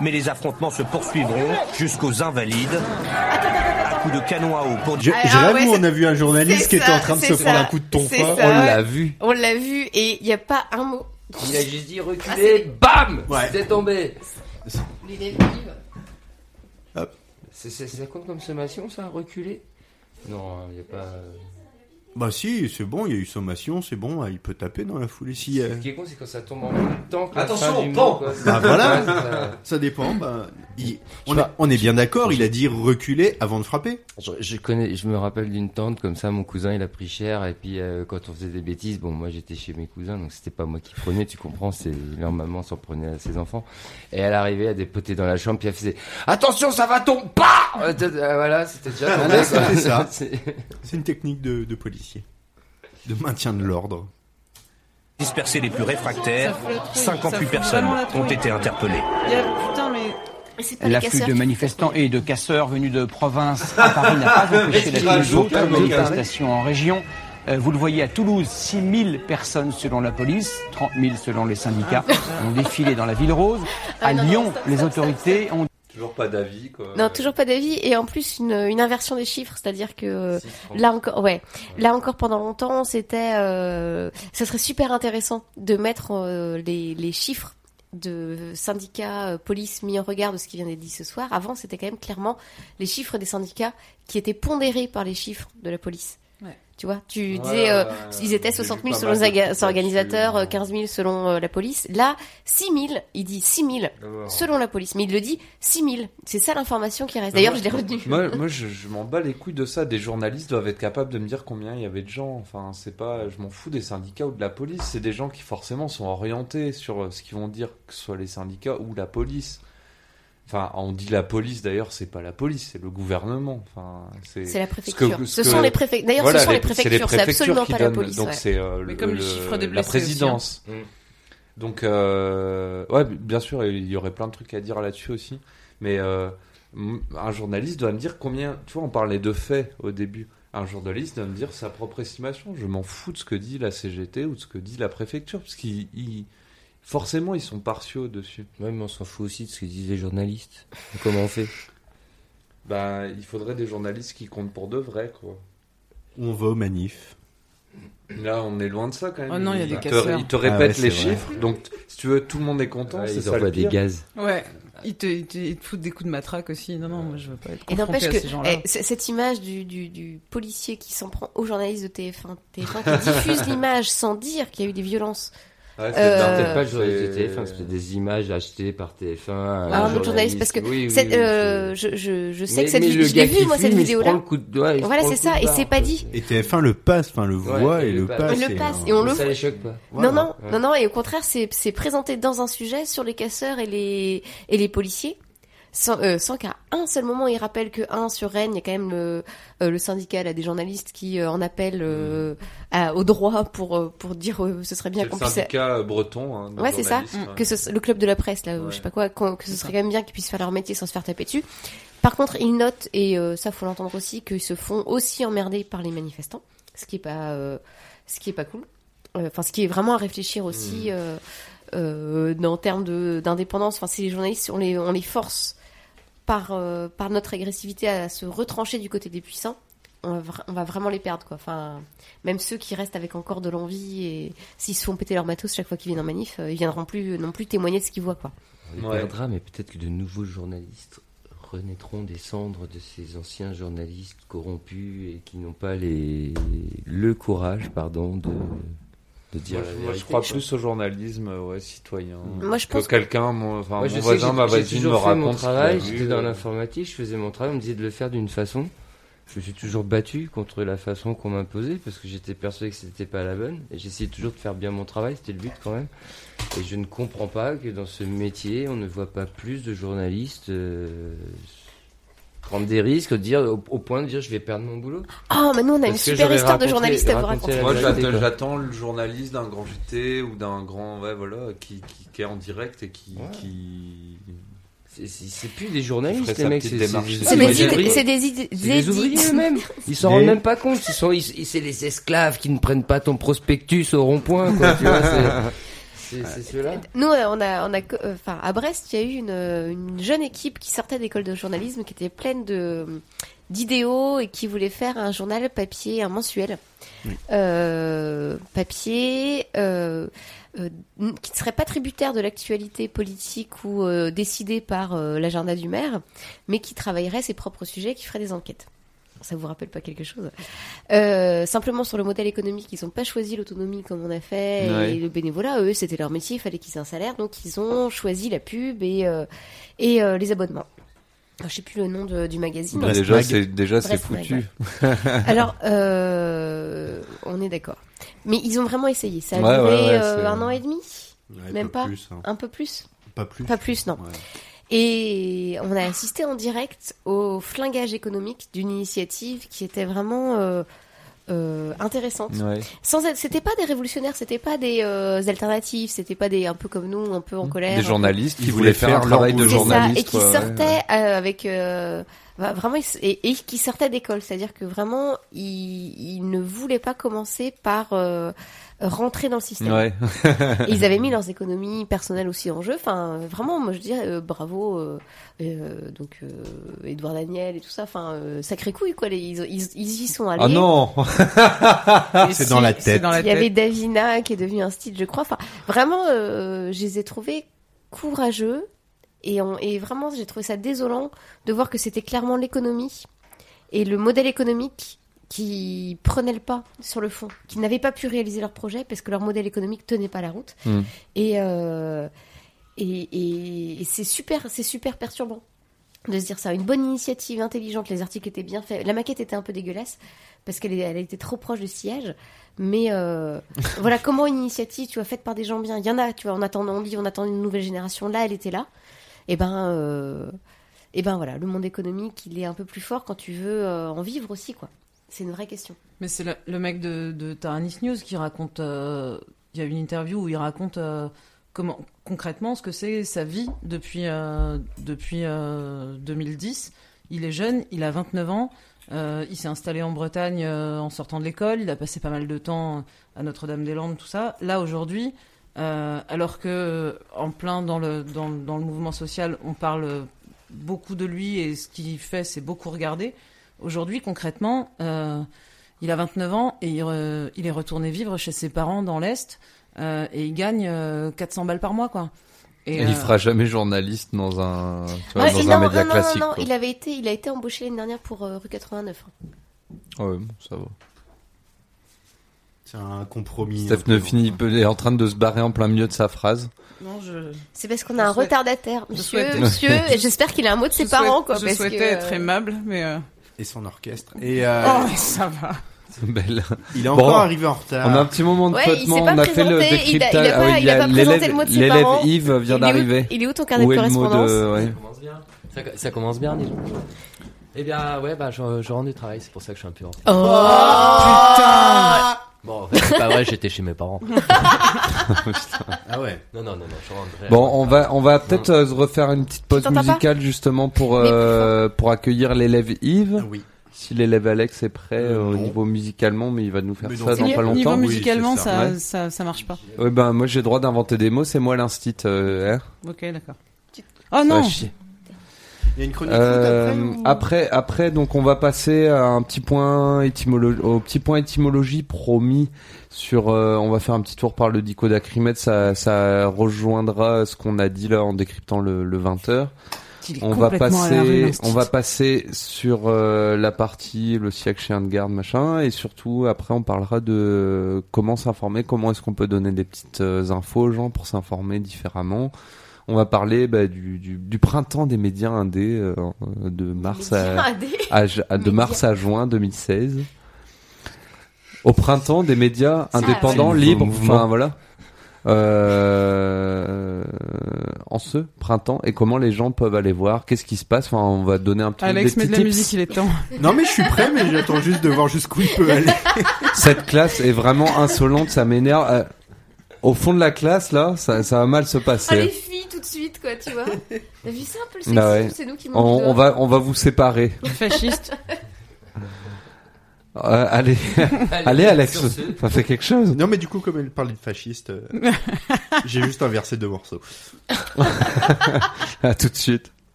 Speaker 16: Mais les affrontements se poursuivront jusqu'aux invalides. À coups de canon à eau pour
Speaker 4: Je- j'ai
Speaker 3: ah ouais,
Speaker 4: on a vu un journaliste qui était en train de se prendre un coup de tonfa. On l'a vu.
Speaker 3: On l'a vu, et il n'y a pas un mot.
Speaker 7: Il a juste dit
Speaker 3: Ah,
Speaker 7: reculer, bam
Speaker 4: Ouais.
Speaker 7: C'était tombé.
Speaker 3: L'idée
Speaker 4: Hop.
Speaker 7: C'est, c'est- ça compte comme sommation, ça, reculer? Non, il n'y a pas.
Speaker 4: Bah si, c'est bon, il y a eu sommation, c'est bon, il peut taper dans la foulée si. euh,
Speaker 7: Ce qui est con, c'est quand ça tombe en même temps que la
Speaker 4: Attention,
Speaker 7: fin du
Speaker 4: pan
Speaker 7: mot, quoi.
Speaker 4: Bah voilà,
Speaker 7: ça.
Speaker 4: ça dépend. Bah, il- on, est, on est bien d'accord, il a dit reculer avant de frapper.
Speaker 7: Je, je connais, je me rappelle d'une tante comme ça, mon cousin il a pris cher et puis euh, quand on faisait des bêtises, bon moi j'étais chez mes cousins donc c'était pas moi qui prenais, tu comprends, c'est leur maman s'en prenait à ses enfants et elle arrivait à dépoter dans la chambre puis elle faisait attention ça va tomber, pas Euh, voilà c'était déjà quoi.
Speaker 4: c'est ça.
Speaker 7: C'est-
Speaker 4: C'est une technique de, de de maintien de l'ordre.
Speaker 16: disperser les plus réfractaires.
Speaker 6: Ça fout la trouille,
Speaker 16: 58
Speaker 6: ça fout
Speaker 16: personnes ont été interpellées.
Speaker 6: Il y a- Putain, mais.
Speaker 10: L'afflux de manifestants et de casseurs venus de province à Paris n'a pas empêché la d'autres manifestations en région. Euh, Vous le voyez à Toulouse, 6 000 personnes selon la police, 30 000 selon les syndicats ont défilé dans la ville rose. À
Speaker 3: Ah non,
Speaker 10: Lyon, les autorités ont
Speaker 2: Toujours pas d'avis, quoi.
Speaker 3: Non, toujours pas d'avis et en plus une, une inversion des chiffres, c'est-à-dire que euh, là encore, ouais, là encore pendant longtemps, c'était, euh, ça serait super intéressant de mettre euh, les, les chiffres de syndicats euh, police mis en regard de ce qui vient d'être dit ce soir. Avant, c'était quand même clairement les chiffres des syndicats qui étaient pondérés par les chiffres de la police. Tu vois, tu disais, euh, ils étaient
Speaker 2: j'ai
Speaker 3: 60
Speaker 2: vu
Speaker 3: 000
Speaker 2: pas
Speaker 3: selon les organisateurs,
Speaker 2: là-dessus,
Speaker 3: euh, 15 000 selon euh, la police. Là, 6 000, il dit 6 000
Speaker 2: D'accord.
Speaker 3: selon la police, mais il le dit 6 000. C'est ça l'information qui reste. D'ailleurs, je l'ai retenu.
Speaker 2: Moi, moi je, je m'en bats les couilles de ça. Des journalistes doivent être capables de me dire combien il y avait de gens. Enfin, c'est pas, je m'en fous des syndicats ou de la police. C'est des gens qui forcément sont orientés sur euh, ce qu'ils vont dire, que ce soit les syndicats ou la police. Enfin, on dit la police d'ailleurs, c'est pas la police, c'est le gouvernement. Enfin, c'est
Speaker 3: la
Speaker 2: ce
Speaker 3: préfecture.
Speaker 2: que-
Speaker 3: Ce
Speaker 2: que-
Speaker 3: sont les préfec- d'ailleurs, ce sont les préfectures, c'est absolument
Speaker 2: qui
Speaker 3: pas la police,
Speaker 2: Donc
Speaker 3: ouais.
Speaker 2: c'est euh, le-
Speaker 6: comme le
Speaker 2: le-
Speaker 6: chiffre des
Speaker 2: la
Speaker 6: blessés
Speaker 2: présidence.
Speaker 7: aussi, hein.
Speaker 2: Donc, euh, ouais, bien sûr, il y aurait plein de trucs à dire là-dessus aussi. Mais euh, un journaliste doit me dire combien. Tu vois, on parlait de faits au début. Un journaliste doit me dire sa propre estimation. Je m'en fous de ce que dit la CGT ou de ce que dit la préfecture. Parce qu'ils. Forcément, ils sont partiaux dessus.
Speaker 7: Ouais, mais on s'en fout aussi de ce que disent les journalistes. Comment on fait?
Speaker 2: Bah, il faudrait des journalistes qui comptent pour de vrai, quoi.
Speaker 4: On va aux manifs.
Speaker 2: Là, on est loin de ça quand même.
Speaker 6: Oh non, il y a des
Speaker 2: Ils te-
Speaker 6: casseurs.
Speaker 2: Ils te
Speaker 4: Ah ouais,
Speaker 2: répètent
Speaker 4: c'est
Speaker 2: les
Speaker 4: vrai.
Speaker 2: chiffres. Donc, si tu veux, tout le monde est content. C'est
Speaker 7: Ils
Speaker 2: ça le
Speaker 7: envoient des
Speaker 2: pire.
Speaker 7: gaz.
Speaker 6: Ouais. Ils te, ils te, ils te foutent des coups de matraque aussi. Non, non, moi je veux pas être
Speaker 3: Et
Speaker 6: confronté
Speaker 3: n'empêche
Speaker 6: à
Speaker 3: que
Speaker 6: ces gens-là.
Speaker 3: eh, c- cette image du, du, du policier qui s'en prend aux journalistes de TF1, TF1 qui diffuse l'image sans dire qu'il y a eu des violences
Speaker 2: Ouais,
Speaker 7: C'était
Speaker 3: Euh,
Speaker 7: pas le journaliste
Speaker 2: c'est-
Speaker 7: de TF1, c'était des images achetées par TF1. à
Speaker 3: Ah, un autre journaliste, parce que
Speaker 7: Oui, oui,
Speaker 3: cette-
Speaker 7: oui,
Speaker 3: euh, je, je, je sais
Speaker 7: Mais-
Speaker 3: que cette vidéo, je l'ai vue, moi, cette vidéo-là. Voilà, c'est ça, et c'est pas dit.
Speaker 4: Et TF1 le passe, enfin le
Speaker 7: Ouais,
Speaker 4: voit
Speaker 7: et
Speaker 4: et
Speaker 7: le passe.
Speaker 3: le passe et on le
Speaker 7: Ça
Speaker 3: voit.
Speaker 7: les choque pas.
Speaker 3: Non, non, non, non, et au contraire, c'est c'est présenté dans un sujet sur les casseurs et les, et les policiers, sans, euh, sans qu'à un seul moment il rappelle que, un, sur Rennes, il y a quand même le, euh, le syndicat là, des journalistes qui euh, en appellent euh, à- au droit pour, pour dire euh, ce serait bien qu'on
Speaker 2: le
Speaker 3: puisse...
Speaker 2: syndicat euh, breton. Hein,
Speaker 3: Ouais, c'est ça.
Speaker 2: ouais.
Speaker 3: Que ce, le club de la presse, là, ou
Speaker 2: Ouais.
Speaker 3: je sais pas quoi, que ce serait quand même bien qu'ils puissent faire leur métier sans se faire taper dessus. Par contre, ils notent, et euh, ça faut l'entendre aussi, qu'ils se font aussi emmerder par les manifestants, ce qui est pas, euh, ce qui est pas cool. Euh, Enfin, ce qui est vraiment à réfléchir aussi
Speaker 2: Mmh.
Speaker 3: euh, euh, en termes de- d'indépendance. Enfin, si les journalistes, on les, on les force par, euh, par notre agressivité à se retrancher du côté des puissants, on va, vra- on va vraiment les perdre, quoi. Enfin, même ceux qui restent avec encore de l'envie et s'ils se font péter leur matos chaque fois qu'ils viennent en manif, euh, ils viendront plus non plus témoigner de ce qu'ils voient, quoi.
Speaker 7: On les
Speaker 2: Ouais.
Speaker 7: perdra, mais peut-être que de nouveaux journalistes renaîtront des cendres de ces anciens journalistes corrompus et qui n'ont pas les... le courage, pardon, de, de dire
Speaker 2: Moi,
Speaker 7: la
Speaker 2: je, moi, je
Speaker 7: vérité.
Speaker 2: crois plus au journalisme euh, ouais, citoyen.
Speaker 3: Moi, je
Speaker 2: que
Speaker 3: pense que-
Speaker 2: quelqu'un, mon, enfin,
Speaker 7: Moi, je
Speaker 2: mon
Speaker 7: que
Speaker 2: voisin, ma voisine me
Speaker 7: mon
Speaker 2: raconte a
Speaker 7: travail, j'étais dans
Speaker 2: euh,
Speaker 7: l'informatique, je faisais mon travail, on me disait de le faire d'une façon. Je me suis toujours battu contre la façon qu'on m'imposait parce que j'étais persuadé que c'était pas la bonne et j'essayais toujours de faire bien mon travail, c'était le but quand même. Et je ne comprends pas que dans ce métier, on ne voit pas plus de journalistes euh, prendre des risques, dire au, au point de dire je vais perdre mon boulot.
Speaker 3: Ah, mais nous, on a une super histoire de journaliste à vous raconter.
Speaker 2: Moi, j'attends, le journaliste d'un grand JT ou d'un grand, ouais, voilà, qui, qui, qui est en direct et qui, qui...
Speaker 7: C'est- plus des journalistes, les mecs, c'est
Speaker 3: des,
Speaker 7: des
Speaker 3: des
Speaker 7: des ouvriers eux-mêmes. Ils s'en rendent même pas compte. Ils sont, ils- c'est les esclaves qui ne prennent pas ton prospectus au rond-point, c'est- ceux-là?
Speaker 3: Nous, euh, on a, on a, que- euh, enfin, à Brest, il y a eu une, euh, une jeune équipe qui sortait d'école de journalisme, qui était pleine de d'idéaux et qui voulait faire un journal papier, un mensuel, euh, papier, euh, euh, qui ne serait pas tributaire de l'actualité politique ou euh, décidé par euh, l'agenda du maire, mais qui travaillerait ses propres sujets, qui ferait des enquêtes. Ça vous rappelle pas quelque chose? Euh, Simplement sur le modèle économique, ils n'ont pas choisi l'autonomie comme on a fait
Speaker 2: Ouais.
Speaker 3: et le bénévolat. Eux, c'était leur métier, il fallait qu'ils aient un salaire, donc ils ont choisi la pub et euh, et euh, les abonnements. Alors, Je sais plus le nom de- du magazine.
Speaker 2: Bah, déjà, c'est, déjà, c'est foutu.
Speaker 3: ouais. Alors, euh, on est d'accord. Mais ils ont vraiment essayé. Ça a
Speaker 2: Ouais,
Speaker 3: duré
Speaker 2: ouais, ouais,
Speaker 3: euh,
Speaker 2: c'est-
Speaker 3: un an et demi,
Speaker 4: Ouais,
Speaker 3: même
Speaker 4: pas
Speaker 3: pas,
Speaker 4: plus, hein.
Speaker 3: un peu plus?
Speaker 4: Pas plus.
Speaker 3: Pas plus, non. Et on a assisté en direct au flingage économique d'une initiative qui était vraiment euh, euh, intéressante.
Speaker 2: Ouais.
Speaker 3: Sans être, c'était pas des révolutionnaires, c'était pas des euh, alternatives, c'était pas des un peu comme nous, un peu en colère.
Speaker 2: Des journalistes qui voulaient faire un
Speaker 4: faire
Speaker 2: travail
Speaker 4: leur
Speaker 2: de
Speaker 3: c'est ça,
Speaker 2: journaliste.
Speaker 3: et qui
Speaker 2: quoi, ouais.
Speaker 3: sortaient euh, avec euh, bah, vraiment et qui sortaient d'école, c'est-à-dire que vraiment ils, ils ne voulaient pas commencer par euh, rentrer dans le système.
Speaker 2: Ouais.
Speaker 3: Et ils avaient mis leurs économies personnelles aussi en jeu. Enfin, euh, vraiment, moi je dirais euh, bravo. euh, euh, donc euh, Edouard Daniel et tout ça. Enfin, euh, sacré couille quoi. Les, ils, ils, ils y sont allés.
Speaker 2: Ah non
Speaker 4: C'est
Speaker 3: si-
Speaker 4: dans la
Speaker 6: C'est
Speaker 4: tête.
Speaker 6: dans la
Speaker 3: Il y avait. Davina qui est devenue un style, je crois. Enfin, vraiment, euh, je les ai trouvés courageux. Et, on, et vraiment, j'ai trouvé ça désolant de voir que c'était clairement l'économie et le modèle économique qui prenaient le pas sur le fond, qui n'avaient pas pu réaliser leur projet parce que leur modèle économique tenait pas la route.
Speaker 2: Mm.
Speaker 3: Et, euh, et, et, et c'est super, c'est super perturbant de se dire ça. Une bonne initiative, intelligente, les articles étaient bien faits. La maquette était un peu dégueulasse parce qu'elle elle était trop proche du sillage. Mais euh, voilà, comment une initiative, tu vois, faite par des gens bien. Il y en a, tu vois, on attend, on dit, on attend une nouvelle génération. Là, elle était là. Et ben, euh, et ben voilà, le monde économique, il est un peu plus fort quand tu veux euh, en vivre aussi, quoi. C'est une vraie question.
Speaker 6: Mais c'est le, mec de, de Taranis News qui raconte. euh, Il y a une interview où il raconte euh, concrètement ce que c'est sa vie depuis, euh, depuis euh, 2010. Il est jeune, il a 29 ans. il s'est installé en Bretagne en sortant de l'école. Il a passé pas mal de temps à Notre-Dame-des-Landes, tout ça. Là aujourd'hui, alors que en plein dans le, dans, dans le mouvement social, on parle beaucoup de lui et ce qu'il fait, c'est beaucoup regardé. Aujourd'hui, concrètement, euh, il a 29 ans et il, re- il est retourné vivre chez ses parents dans l'Est euh, et il gagne euh, 400 balles par mois, quoi. Et,
Speaker 2: Et il
Speaker 6: euh,
Speaker 2: fera jamais journaliste dans un, tu vois,
Speaker 3: Ouais,
Speaker 2: dans un
Speaker 3: non,
Speaker 2: média
Speaker 3: non, non,
Speaker 2: classique.
Speaker 3: non, non,
Speaker 2: quoi.
Speaker 3: il avait été, il a été embauché l'année dernière pour euh, rue 89.
Speaker 2: Ouais, bon, ça va.
Speaker 4: C'est un compromis.
Speaker 2: Steph ne finit, est en train de se barrer en plein milieu de sa phrase.
Speaker 6: Non, je.
Speaker 3: C'est parce qu'on a un retardataire,
Speaker 6: je
Speaker 3: monsieur, monsieur, et j'espère qu'il a un mot de ses parents, quoi.
Speaker 6: Je
Speaker 3: parce
Speaker 6: souhaitais
Speaker 3: que,
Speaker 6: être aimable, mais. euh,
Speaker 4: Et son orchestre. Et euh,
Speaker 6: Oh, mais ça va.
Speaker 2: Belle.
Speaker 4: Il est encore arrivé en retard.
Speaker 2: On a un petit moment de
Speaker 3: Ouais, il
Speaker 2: flottement.
Speaker 3: s'est pas
Speaker 2: on a fait le
Speaker 3: présenté, il a-
Speaker 2: décryptage.
Speaker 3: il a pas-
Speaker 2: Ah oui,
Speaker 3: il a pas présenté
Speaker 2: l'élève-
Speaker 3: le mot de ses
Speaker 2: L'élève
Speaker 3: parents.
Speaker 2: Yves vient
Speaker 3: Il est où-
Speaker 2: d'arriver.
Speaker 3: il est où ton carnet de
Speaker 2: Où est le mot
Speaker 3: correspondance
Speaker 2: ouais.
Speaker 7: Ça commence bien. Ça, ça commence bien, dis donc. Eh bien, ouais, bah, je, je rentre du travail, c'est pour ça que je suis un peu en retard.
Speaker 6: Oh, putain
Speaker 7: Bon, en fait, c'est pas vrai, j'étais chez mes parents.
Speaker 4: Ah ouais.
Speaker 7: Non, non, non, non, je rentre.
Speaker 2: Bon, on va, on va peut-être euh, se refaire une petite pause
Speaker 3: t'entends pas
Speaker 2: musicale justement pour euh, pour accueillir l'élève Yves.
Speaker 4: Oui.
Speaker 2: Si l'élèveAlex est prêt
Speaker 4: Euh,
Speaker 2: euh, au
Speaker 4: non.
Speaker 2: niveau musicalement, mais il va nous faire
Speaker 4: Mais non,
Speaker 2: ça dans pas
Speaker 6: Niveau
Speaker 2: longtemps.
Speaker 4: Oui,
Speaker 6: musicalement,
Speaker 4: c'est
Speaker 6: ça,
Speaker 4: ça.
Speaker 2: Ouais.
Speaker 6: ça, ça marche pas.
Speaker 2: Ouais, ben moi j'ai le droit d'inventer des mots, c'est moi l'instit. Euh, hein.
Speaker 6: Ok, d'accord. Oh
Speaker 2: Ça
Speaker 6: non
Speaker 2: va chier.
Speaker 4: Il y a une chronique
Speaker 2: Euh,
Speaker 4: après, ou-
Speaker 2: après, après, donc on va passer à un petit point étymologie, au petit point étymologie promis sur. euh, on va faire un petit tour par le dico d'Acrimed. Ça, ça rejoindra ce qu'on a dit là en décryptant le, le 20 h On va passer, on va passer sur euh, la partie le siècle chien de garde machin et surtout après on parlera de comment s'informer, comment est-ce qu'on peut donner des petites euh, infos aux gens pour s'informer différemment. On va parler bah, du, du, du printemps des médias indés euh, de mars à,
Speaker 3: indés.
Speaker 2: à ju- à- de
Speaker 3: Médias.
Speaker 2: mars à juin 2016. Au printemps des médias
Speaker 3: Ça,
Speaker 2: indépendants, libres, enfin voilà. Euh, en ce printemps et comment les gens peuvent aller voir, qu'est-ce qui se passe? Enfin, on va donner un petit
Speaker 6: Alex, mets de la
Speaker 2: tips.
Speaker 6: musique, il est temps.
Speaker 4: Non mais je suis prêt, mais j'attends juste de voir jusqu'où il peut aller.
Speaker 2: Cette classe est vraiment insolente, ça m'énerve. Au fond de la classe, là, ça, ça va mal se
Speaker 3: Ah, les
Speaker 2: passer.
Speaker 3: filles, tout de suite, quoi, tu vois. T'as vu ça un peu le sexisme
Speaker 2: Ah ouais.
Speaker 3: C'est nous qui
Speaker 2: on, on va, on va vous séparer.
Speaker 6: Fasciste.
Speaker 2: Euh, allez, allez, Alex,
Speaker 7: sur ce-
Speaker 2: ça fait quelque chose.
Speaker 4: Non mais du coup, comme elle parlait de fasciste, euh, j'ai juste inversé deux morceaux.
Speaker 2: à tout de suite.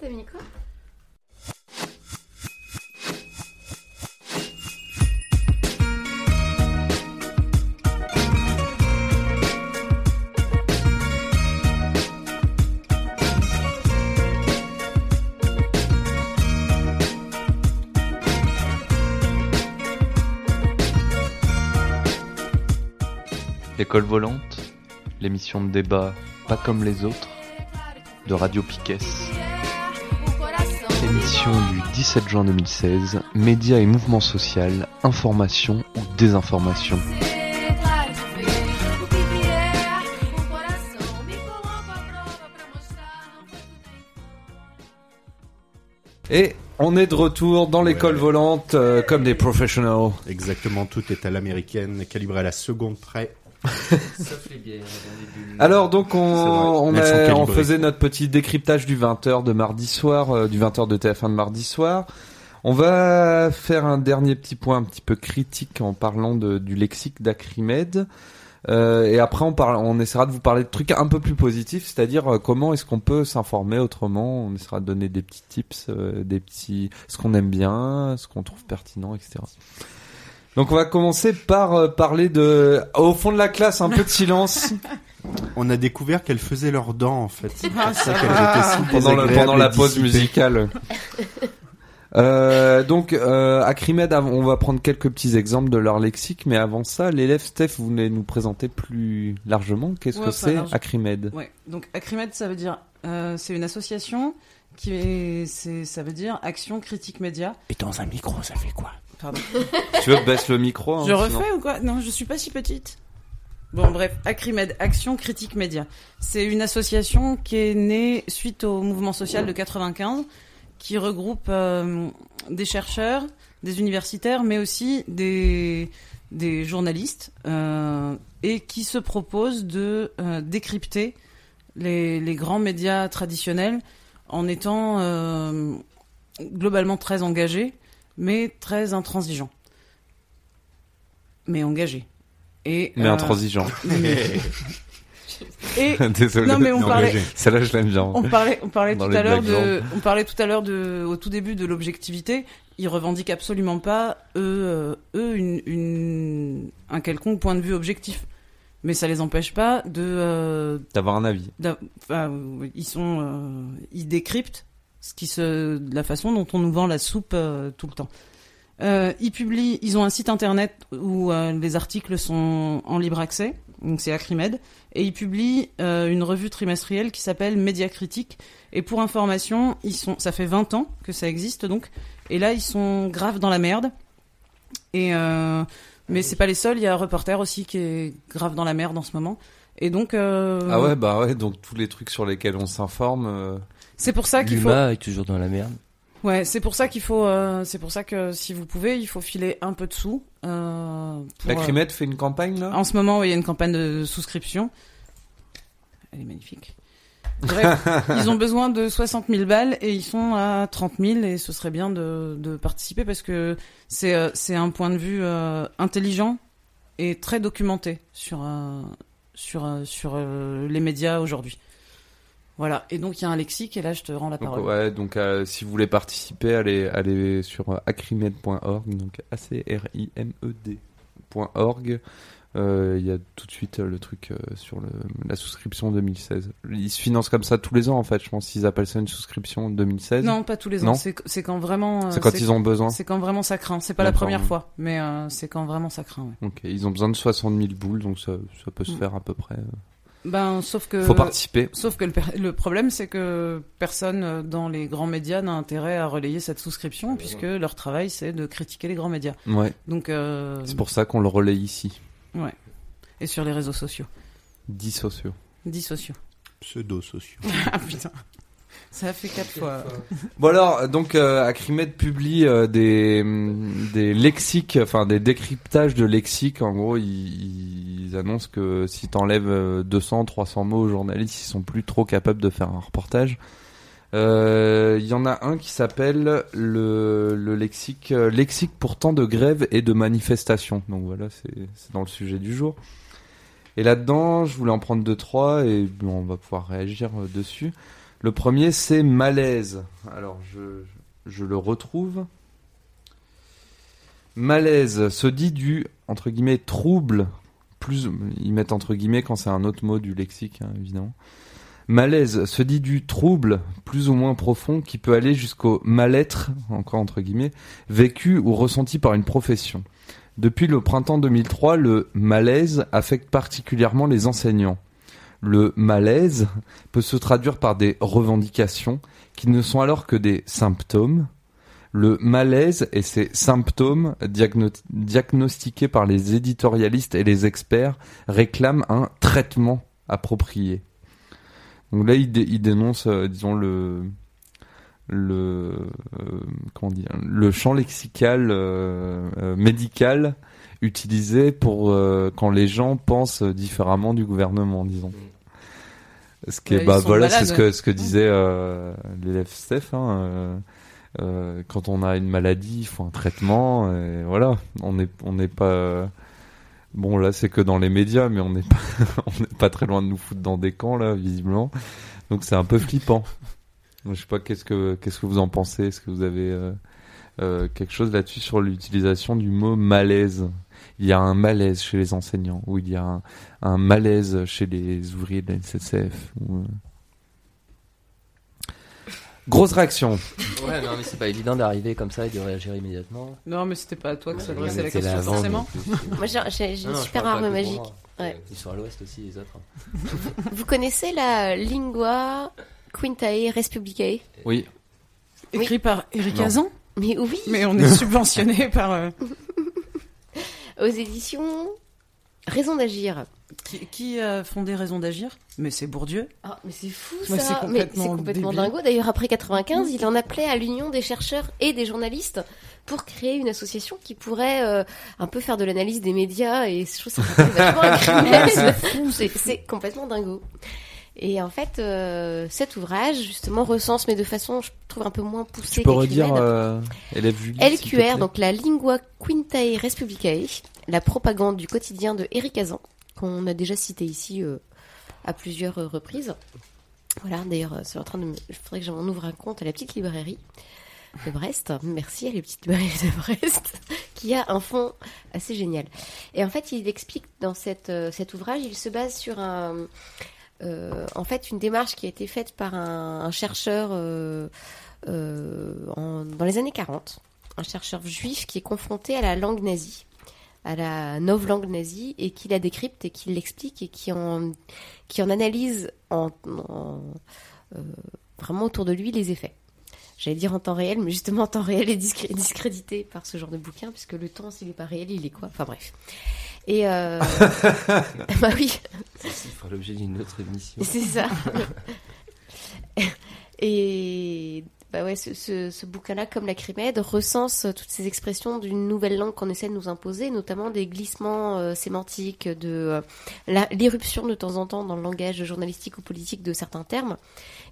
Speaker 3: T'as mis quoi?
Speaker 1: L'école volante, l'émission de débat pas comme les autres, de Radio Piquet. Émission du 17 juin 2016, médias et mouvements social, information ou désinformation.
Speaker 2: Et on est de retour dans l'école
Speaker 4: Ouais.
Speaker 2: volante euh, comme des professionnels.
Speaker 4: Exactement, tout est à l'américaine, calibré à la seconde près.
Speaker 7: Sauf les bières.
Speaker 2: Alors donc on, on, a- on faisait notre petit décryptage du 20h de mardi soir, euh, du 20h de TF1 de mardi soir. On va faire un dernier petit point un petit peu critique en parlant de, du lexique d'Acrimed. Euh, et après on, parle, on essaiera de vous parler de trucs un peu plus positifs, c'est-à-dire euh, comment est-ce qu'on peut s'informer autrement. On essaiera de donner des petits tips, euh, des petits, ce qu'on aime bien, ce qu'on trouve pertinent, etc. Donc on va commencer par euh, parler de, au fond de la classe, un peu de silence.
Speaker 4: On a découvert qu'elles faisaient leurs dents en fait. C'est pour
Speaker 6: Ah,
Speaker 4: ça
Speaker 6: ça
Speaker 4: qu'elles étaient si
Speaker 2: pendant, le-
Speaker 4: désagréables
Speaker 2: pendant la
Speaker 4: et
Speaker 2: pause
Speaker 4: dissipées.
Speaker 2: musicale. Euh, donc, euh, av- on va prendre quelques petits exemples de leur lexique, mais avant ça, l'élève Steph, vous voulez nous présenter plus largement Qu'est-ce
Speaker 6: Ouais,
Speaker 2: que c'est
Speaker 6: large.
Speaker 2: Acrimed
Speaker 6: Ouais. Donc Acrimed, ça veut dire, euh, c'est une association qui est, c'est, ça veut dire Action Critique Média.
Speaker 4: Et dans un micro, ça fait quoi?
Speaker 6: Pardon.
Speaker 2: Tu veux que baisse le micro hein,
Speaker 6: je
Speaker 2: sinon-
Speaker 6: refais ou quoi? Non, je suis pas si petite. Bon, bref, Acrimed, Action Critique Média. C'est une association qui est née suite au mouvement social de 95, qui regroupe euh, des chercheurs, des universitaires, mais aussi des, des journalistes, euh, et qui se propose de euh, décrypter les, les grands médias traditionnels en étant globalement très engagés, mais très intransigeants. Mais engagés. Et,
Speaker 2: Mais
Speaker 6: euh,
Speaker 2: intransigeant.
Speaker 6: Et
Speaker 2: Désolé.
Speaker 6: non mais on parlait,
Speaker 4: engagé.
Speaker 2: Celle-là, je l'aime bien.
Speaker 6: on parlait, on parlait tout à l'heure de, on parlait tout à l'heure de, au tout début de l'objectivité. Ils revendiquent absolument pas eux, euh, eux une, une, un quelconque point de vue objectif. Mais ça les empêche pas de, euh,
Speaker 2: D'avoir un avis.
Speaker 6: enfin, ils sont, euh, ils décryptent ce qui se, la façon dont on nous vend la soupe euh, tout le temps. Euh, ils publient, ils ont un site internet où euh, les articles sont en libre accès, donc c'est Acrimed, et ils publient une revue trimestrielle qui s'appelle Média Critique. Et pour information, ils sont, ça fait 20 ans que ça existe donc, et là ils sont graves dans la merde. Et mais c'est pas les seuls, il y a un reporter aussi qui est grave dans la merde en ce moment. Et donc
Speaker 2: Ah ouais, bah ouais, donc tous les trucs sur lesquels on s'informe.
Speaker 6: C'est pour ça qu'il faut.
Speaker 7: L'humain est toujours dans la merde.
Speaker 6: Ouais, c'est pour ça qu'il faut. euh, c'est pour ça que si vous pouvez, il faut filer un peu de sous. Euh, pour,
Speaker 2: La
Speaker 6: euh,
Speaker 2: Crimette fait une campagne là?
Speaker 6: En ce moment, oui, il y a une campagne de souscription. Elle est magnifique. Bref, ils ont besoin de 60 000 balles et ils sont à 30 000 et ce serait bien de, de participer parce que c'est c'est un point de vue euh, intelligent et très documenté sur euh, sur sur euh, les médias aujourd'hui. Voilà. Et donc il y a un lexique et là je te rends la
Speaker 2: Donc,
Speaker 6: parole.
Speaker 2: ouais, donc euh, si vous voulez participer, allez, allez sur euh, acrimed.org, donc A-C-R-I-M-E-D.org. Euh, Il y a tout de suite le truc sur le, la souscription 2016. Ils se financent comme ça tous les ans en fait. Je pense qu'ils appellent ça une souscription 2016.
Speaker 6: Non, pas tous les ans. C'est c'est quand vraiment.
Speaker 2: C'est quand ils ont besoin.
Speaker 6: C'est quand vraiment ça craint. C'est pas la première fois, mais euh, c'est quand vraiment ça craint. ouais.
Speaker 2: Ok, ils ont besoin de 60 000 boules, donc ça, ça peut se
Speaker 6: Mm.
Speaker 2: faire à peu près.
Speaker 6: Ben, sauf que.
Speaker 2: Faut participer.
Speaker 6: Sauf que le, le problème, c'est que personne euh, dans les grands médias n'a intérêt à relayer cette souscription, puisque leur travail, c'est de critiquer les grands médias.
Speaker 2: Ouais.
Speaker 6: Donc. euh,
Speaker 2: C'est pour ça qu'on le relaie ici.
Speaker 6: Ouais. Et sur les réseaux sociaux.
Speaker 2: 10 sociaux.
Speaker 6: Dix sociaux.
Speaker 4: Pseudo-sociaux.
Speaker 6: ah putain. Ça a fait quatre fois.
Speaker 2: Bon alors, donc euh, Acrimed publie euh, des des lexiques, enfin des décryptages de lexiques. En gros, ils, annoncent que si t'enlèves euh, 200, 300 mots aux journalistes, ils sont plus trop capables de faire un reportage. Euh, Il y en a un qui s'appelle le, le lexique lexique pourtant de grève et de manifestation. Donc voilà, c'est dans le sujet du jour. Et là-dedans, je voulais en prendre deux trois et on va pouvoir réagir dessus. Le premier, c'est malaise. Alors, je, je le retrouve. Malaise se dit du, entre guillemets, trouble. Plus, ils mettent entre guillemets quand c'est un autre mot du lexique, hein, évidemment. Malaise se dit du trouble plus ou moins profond qui peut aller jusqu'au mal-être, encore entre guillemets, vécu ou ressenti par une profession. Depuis le printemps 2003, le malaise affecte particulièrement les enseignants. Le malaise peut se traduire par des revendications qui ne sont alors que des symptômes. Le malaise et ses symptômes diagno- diagnostiqués par les éditorialistes et les experts réclament un traitement approprié. Donc là, il, dé- il dénonce, euh, disons, le, le, euh, champ lexical euh, médical utilisé pour euh, quand les gens pensent différemment du gouvernement, disons. Ce qui est,
Speaker 6: Ouais,
Speaker 2: bah voilà, c'est ce que ce que disait euh, l'élève Steph. Hein, euh, euh, quand on a une maladie, il faut un traitement. Et voilà, on n'est on n'est pas. Bon là, c'est que dans les médias, mais on n'est pas on n'est pas très loin de nous foutre dans des camps là, visiblement. Donc c'est un peu flippant. Je sais pas qu'est-ce que qu'est-ce que vous en pensez? Est-ce que vous avez euh, euh, quelque chose là-dessus sur l'utilisation du mot malaise? Il y a un malaise chez les enseignants ou il y a un, un malaise chez les ouvriers de la SNCF. ou, euh. Grosse réaction.
Speaker 7: Ouais, non, mais c'est pas évident d'arriver comme ça et de réagir immédiatement.
Speaker 6: Non, mais c'était pas à toi que ça
Speaker 7: Ouais,
Speaker 6: adressait la question, forcément.
Speaker 7: euh,
Speaker 3: Moi, j'ai- une super arme magique. Ouais.
Speaker 7: Ils sont à l'ouest aussi, les autres.
Speaker 3: Vous connaissez la lingua quintae respublicae?
Speaker 2: Oui.
Speaker 6: Écrit par Eric. Hazan
Speaker 3: Mais oui.
Speaker 6: Mais on est subventionné par. euh,
Speaker 3: Aux éditions Raison d'agir.
Speaker 6: Qui, qui a fondé Raison d'agir? Mais c'est Bourdieu.
Speaker 3: Ah, mais c'est fou
Speaker 6: Ouais,
Speaker 3: ça.
Speaker 6: c'est
Speaker 3: Mais
Speaker 6: complètement débile.
Speaker 3: dingo. D'ailleurs, après 95, il en appelait à l'union des chercheurs et des journalistes pour créer une association qui pourrait euh, un peu faire de l'analyse des médias et je trouve ça. C'est- complètement dingo. Et en fait, euh, cet ouvrage, justement, recense, mais de façon, je trouve, un peu moins poussée
Speaker 2: Tu peux redire, euh,
Speaker 3: LQR, donc la Lingua Quintae Respublicae, la propagande du quotidien de Eric Hazan, qu'on a déjà cité ici euh, à plusieurs euh, reprises. Voilà, d'ailleurs, euh, c'est en train de. Il faudrait que j'en ouvre un compte à la petite librairie de Brest. Merci à la petite librairie de Brest, qui a un fond assez génial. Et en fait, il explique dans cet ouvrage, il se base sur un... une démarche qui a été faite par un, chercheur dans les années 40, un chercheur juif qui est confronté à la langue nazie, à la langue nazie, et qui la décrypte et qui l'explique et qui en, qui en analyse en, en, euh, vraiment autour de lui les effets. J'allais dire en temps réel, mais justement en temps réel est discré- discrédité par ce genre de bouquin, puisque le temps, s'il n'est pas réel, il est quoi? Enfin bref. Et euh... bah oui.
Speaker 7: Ceci fera l'objet d'une autre émission.
Speaker 3: C'est ça. Et bah ouais, ce, ce, ce bouquin-là, comme la Crimède, recense toutes ces expressions d'une nouvelle langue qu'on essaie de nous imposer, notamment des glissements euh, sémantiques, de euh, l'éruption de temps en temps dans le langage journalistique ou politique de certains termes,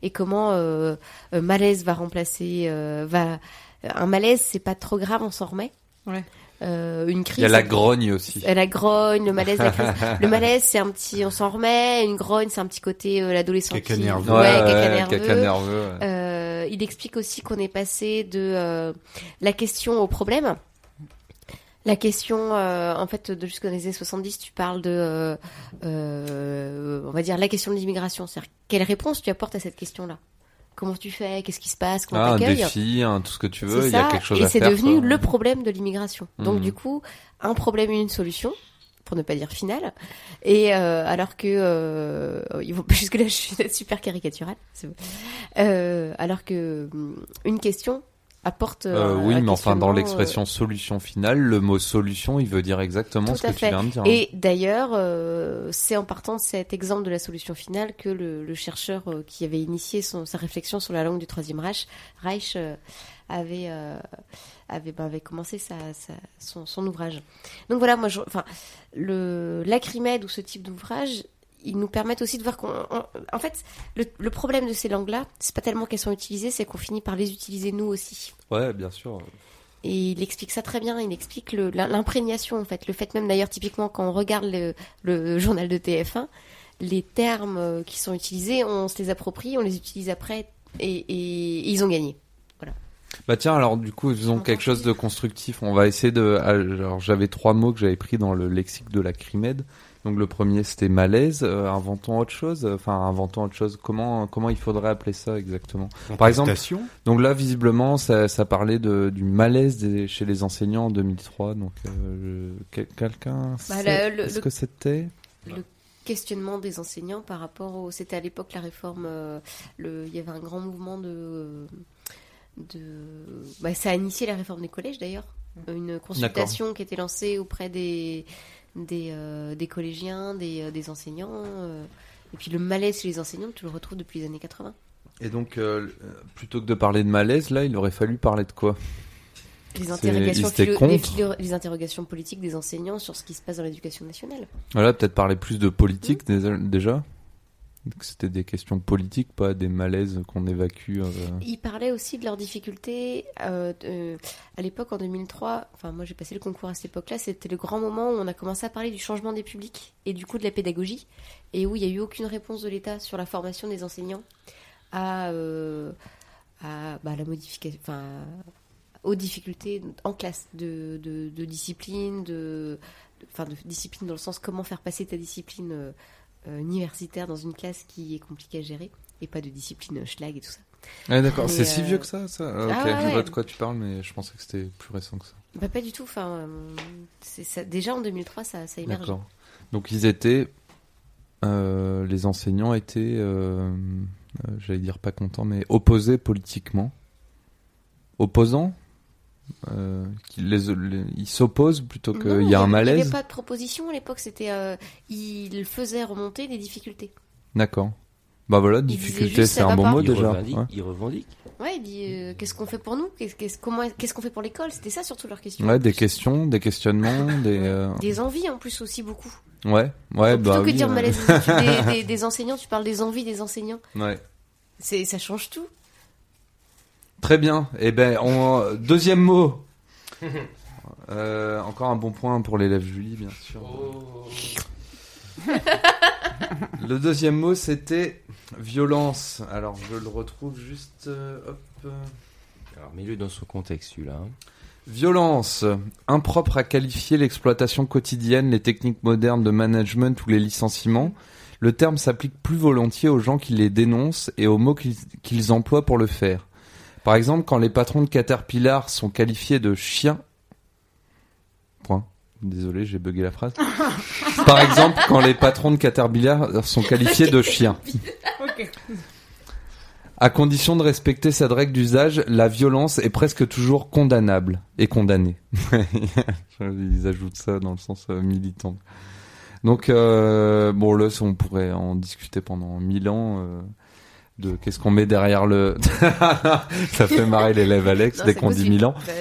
Speaker 3: et comment euh, malaise va remplacer, euh, va un malaise, c'est pas trop grave, on s'en remet.
Speaker 6: Ouais.
Speaker 3: Euh, une crise.
Speaker 2: Il y a la grogne aussi.
Speaker 3: La grogne, le malaise, la crise. Le malaise, c'est un petit, on s'en remet. Une grogne, c'est un petit côté euh, l'adolescent.
Speaker 2: Caca nerveux.
Speaker 3: Ouais,
Speaker 2: Ouais,
Speaker 3: caca
Speaker 2: ouais,
Speaker 3: nerveux.
Speaker 2: caca nerveux, ouais.
Speaker 3: Euh, il explique aussi qu'on est passé de euh, la question au problème. La question, euh, en fait, de jusqu'aux années 70, tu parles de, euh, euh, on va dire, la question de l'immigration. C'est-à-dire, quelle réponse tu apportes à cette question-là? Comment tu fais? Qu'est-ce qui se passe? Comment
Speaker 2: Ah, un
Speaker 3: t'accueilles?
Speaker 2: défi, un, tout ce que tu veux,
Speaker 3: c'est
Speaker 2: il y a quelque chose
Speaker 3: et
Speaker 2: à
Speaker 3: c'est
Speaker 2: faire.
Speaker 3: devenu
Speaker 2: quoi.
Speaker 3: le problème de l'immigration. Donc
Speaker 2: Mhm.
Speaker 3: du coup, un problème une solution, pour ne pas dire finale. Et euh, alors que euh, ils vont jusque là, je suis super caricaturale. Euh, alors que hum, une question apporte.
Speaker 2: Euh,
Speaker 3: euh,
Speaker 2: oui, mais enfin, dans l'expression solution finale, le mot solution, il veut dire exactement
Speaker 3: tout
Speaker 2: ce que
Speaker 3: à
Speaker 2: tu
Speaker 3: fait.
Speaker 2: viens de dire.
Speaker 3: Et d'ailleurs, euh, c'est en partant de cet exemple de la solution finale que le, le chercheur qui avait initié son, sa réflexion sur la langue du Troisième Reich, Reich avait, euh, avait, ben, avait commencé sa, sa- son, son ouvrage. Donc voilà, moi, je, enfin, le lacrimède ou ce type d'ouvrage, ils nous permettent aussi de voir qu'on, on- en fait, le, le problème de ces langues-là, c'est pas tellement qu'elles sont utilisées, c'est qu'on finit par les utiliser nous aussi.
Speaker 2: Ouais, bien sûr.
Speaker 3: Et il explique ça très bien. Il explique l'imprégnation, en fait. Le fait même, d'ailleurs, typiquement, quand on regarde le, le journal de TF1, les termes euh, qui sont utilisés, on se les approprie, on les utilise après, et, et- et ils ont gagné. Voilà.
Speaker 2: Bah tiens, alors du coup, faisons quelque chose de constructif. On va essayer de. Alors j'avais trois mots que j'avais pris dans le lexique de la Crimède. Donc le premier c'était malaise. Euh, inventons autre chose. Enfin, inventons autre chose. Comment comment il faudrait appeler ça exactement? Par exemple. Donc là, visiblement, ça, ça parlait de, du malaise des- chez les enseignants en 2003. Donc euh, quel- quelqu'un.
Speaker 3: Bah,
Speaker 2: sait
Speaker 3: le- le-
Speaker 2: ce
Speaker 3: le-
Speaker 2: que c'était?
Speaker 3: Le questionnement des enseignants par rapport au. C'était à l'époque la réforme. euh, le, il y avait un grand mouvement de. De bah, ça a initié la réforme des collèges d'ailleurs. Une consultation qui était lancée auprès des, des, euh, des collégiens, des, euh, des enseignants. euh, et puis le malaise chez les enseignants, tu le retrouves depuis les années 80.
Speaker 2: Et donc, euh, plutôt que de parler de malaise, là, il aurait fallu parler de quoi?
Speaker 3: Les interrogations, les, les politiques des enseignants sur ce qui se passe dans l'éducation nationale.
Speaker 2: Voilà, peut-être parler plus de politique
Speaker 3: Mmh.
Speaker 2: dé- déjà? C'était des questions politiques, pas des malaises qu'on évacue. euh.
Speaker 3: Ils parlaient aussi de leurs difficultés. euh, à l'époque, en 2003, enfin moi j'ai passé le concours à cette époque-là, c'était le grand moment où on a commencé à parler du changement des publics et du coup de la pédagogie, et où il n'y a eu aucune réponse de l'État sur la formation des enseignants à, euh, bah, la modification, enfin aux difficultés en classe de, de, discipline, de, discipline dans le sens comment faire passer ta discipline universitaire dans une classe qui est compliquée à gérer et pas de discipline schlag et tout ça.
Speaker 2: Ah, d'accord, c'est si
Speaker 3: euh,
Speaker 2: vieux que ça, ça Ah, Ok,
Speaker 3: ouais,
Speaker 2: je vois de quoi tu parles, mais je pensais que c'était plus récent que ça.
Speaker 3: Bah, pas du tout. Enfin, euh, ça, déjà en 2003, ça, ça émerge.
Speaker 2: D'accord. Donc ils étaient, euh, les enseignants étaient, euh, euh, j'allais dire pas contents, mais opposés politiquement. Opposants euh, qu'ils les, les- Ils s'opposent plutôt qu'il y a un
Speaker 3: Il n'y
Speaker 2: malaise
Speaker 3: avait pas de proposition à l'époque. C'était, euh, il faisait remonter des difficultés.
Speaker 2: D'accord. Bah voilà, difficulté, c'est un bon
Speaker 3: pas.
Speaker 2: mot
Speaker 7: Il
Speaker 2: déjà.
Speaker 7: revendique,
Speaker 2: Ouais.
Speaker 7: il revendique.
Speaker 3: Ouais, il dit euh, qu'est-ce qu'on fait pour nous? Qu'est-ce qu'est-ce- comment qu'est-ce qu'on fait pour l'école? C'était ça surtout leur question.
Speaker 2: Ouais, des questions, des questionnements, des. euh,
Speaker 3: Des envies en plus aussi beaucoup.
Speaker 2: Ouais, ouais,
Speaker 3: Donc,
Speaker 2: bah
Speaker 3: plutôt que
Speaker 2: oui,
Speaker 3: dire
Speaker 2: euh,
Speaker 3: malaise des, des- enseignants, tu parles des envies des enseignants.
Speaker 2: Ouais.
Speaker 3: C'est ça change tout.
Speaker 2: Très bien. Eh ben, on... deuxième mot. Euh, encore un bon point pour l'élève Julie, bien sûr. le deuxième mot, c'était violence. Alors, je le retrouve juste. euh, hop.
Speaker 7: Alors, mets-le dans son contexte, celui-là. hein.
Speaker 2: Violence, impropre à qualifier l'exploitation quotidienne, les techniques modernes de management ou les licenciements. Le terme s'applique plus volontiers aux gens qui les dénoncent et aux mots qu'ils qu'ils emploient pour le faire. Par exemple, quand les patrons de Caterpillar sont qualifiés de chiens. Point. Désolé, j'ai bugué la phrase. Par exemple, quand les patrons de Caterpillar sont qualifiés de chiens.
Speaker 6: Ok.
Speaker 2: À condition de respecter cette règle d'usage, la violence est presque toujours condamnable et condamnée. Ils ajoutent ça dans le sens euh, militant. Donc, euh, bon, là, on pourrait en discuter pendant mille ans. euh, de qu'est-ce qu'on met derrière le ça fait marrer l'élève Alex
Speaker 3: Non,
Speaker 2: dès qu'on dit. Milan
Speaker 3: Bah,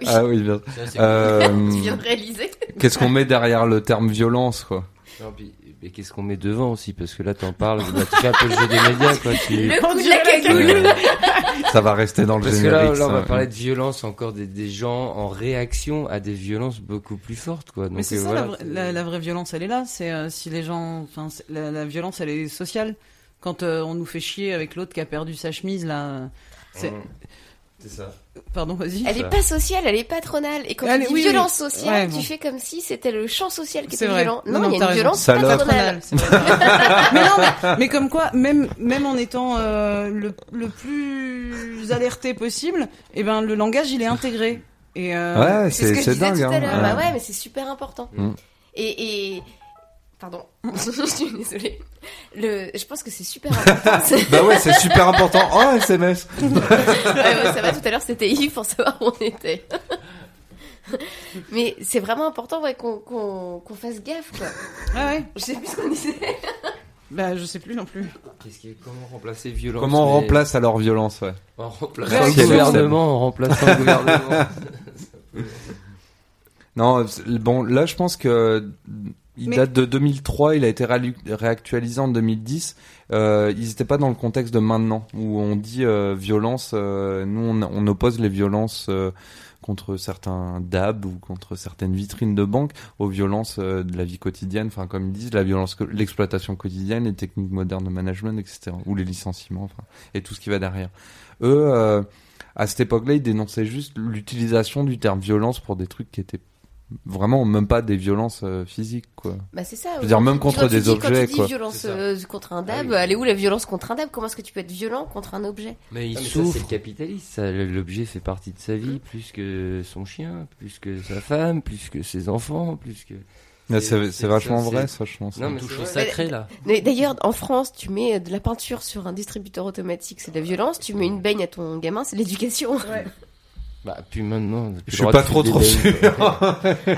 Speaker 3: oui.
Speaker 2: ah oui bien Euh,
Speaker 3: Tu viens de réaliser.
Speaker 2: qu'est-ce qu'on met derrière le terme violence quoi?
Speaker 7: Non, puis- mais qu'est-ce qu'on met devant aussi? Parce que là, t'en parles, tu fais un peu le jeu des médias, quoi. Tu...
Speaker 3: Le coup de la cagoule.
Speaker 2: ça va rester dans le
Speaker 7: Parce que là,
Speaker 2: générique
Speaker 7: là, on va parler de violence encore des, des gens en réaction à des violences beaucoup plus fortes, quoi. Donc,
Speaker 6: Mais c'est
Speaker 7: euh,
Speaker 6: ça
Speaker 7: voilà,
Speaker 6: la, vraie, la- la vraie violence, elle est là. C'est euh, si les gens, enfin, la violence, elle est sociale. Quand euh, on nous fait chier avec l'autre qui a perdu sa chemise, là, euh, c'est.
Speaker 7: Mmh. C'est ça.
Speaker 6: Pardon, vas-y.
Speaker 3: Elle est pas sociale, elle est patronale. Et quand
Speaker 6: Elle
Speaker 3: tu dis
Speaker 6: oui,
Speaker 3: violence sociale,
Speaker 6: Ouais,
Speaker 3: tu
Speaker 6: bon.
Speaker 3: fais comme si c'était le champ social qui était
Speaker 6: vrai.
Speaker 3: violent.
Speaker 6: Non,
Speaker 3: Non,
Speaker 6: non,
Speaker 3: il y a une violence patronale.
Speaker 6: mais non, mais, mais comme quoi, même même en étant euh, le, le plus alerté possible, eh ben le langage il est intégré. Et euh,
Speaker 2: Ouais,
Speaker 3: C'est ce
Speaker 2: c'est
Speaker 3: que je
Speaker 2: c'est
Speaker 3: disais
Speaker 2: dingue
Speaker 3: tout à
Speaker 2: hein.
Speaker 3: l'heure.
Speaker 2: Ouais.
Speaker 3: Bah ouais, mais c'est super important.
Speaker 2: Mm.
Speaker 3: Et, et... Pardon, je suis désolée. Le... Je pense que c'est super important.
Speaker 2: Bah ouais c'est super important oh SMS
Speaker 3: ouais, ouais, ça va, tout à l'heure c'était Yves pour savoir où on était. Mais c'est vraiment important ouais, qu'on qu'on qu'on fasse gaffe, quoi.
Speaker 6: Ah ouais.
Speaker 3: Je sais plus ce qu'on disait.
Speaker 6: Bah je sais plus non plus.
Speaker 7: Comment remplacer violence
Speaker 2: comment on
Speaker 7: mais-
Speaker 2: remplace alors violence ouais
Speaker 7: En
Speaker 2: Réaction.
Speaker 7: remplaçant le gouvernement, en remplaçant le gouvernement.
Speaker 2: Non, bon, là, je pense que il
Speaker 6: Mais-
Speaker 2: date de 2003, il a été réactualisé en 2010. Euh, ils n'étaient pas dans le contexte de maintenant, où on dit euh, violence. euh, nous, on, on oppose les violences euh, contre certains DAB ou contre certaines vitrines de banque aux violences euh, de la vie quotidienne. Enfin, comme ils disent, la violence, l'exploitation quotidienne, les techniques modernes de management, etc. Ou les licenciements, enfin, et tout ce qui va derrière. Eux, euh, à cette époque-là, ils dénonçaient juste l'utilisation du terme violence pour des trucs qui étaient vraiment même pas des violences euh, physiques quoi.
Speaker 3: Bah c'est ça.
Speaker 2: Je veux dire même contre
Speaker 3: tu
Speaker 2: des
Speaker 3: dis-
Speaker 2: objets
Speaker 3: Quand tu dis
Speaker 2: quoi.
Speaker 3: violence euh, contre un DAB,
Speaker 7: Ah oui.
Speaker 3: elle est où la violence contre un DAB? Comment est-ce que tu peux être violent contre un objet?
Speaker 7: Mais il Ah, mais ça, souffre. c'est le capitalisme. ça. L'objet fait partie de sa vie, plus que son chien, plus que sa femme, plus que ses enfants, plus que.
Speaker 2: Ah, c'est vachement
Speaker 7: ça,
Speaker 2: vrai ça je pense.
Speaker 7: Non, mais
Speaker 5: touche
Speaker 7: c'est
Speaker 5: au sacré là.
Speaker 3: Mais D'ailleurs, en France, tu mets de la peinture sur un distributeur automatique, c'est de la violence. Tu mets une baigne à ton gamin, c'est de l'éducation.
Speaker 7: Bah, puis maintenant.
Speaker 2: Je suis pas trop trop sûr.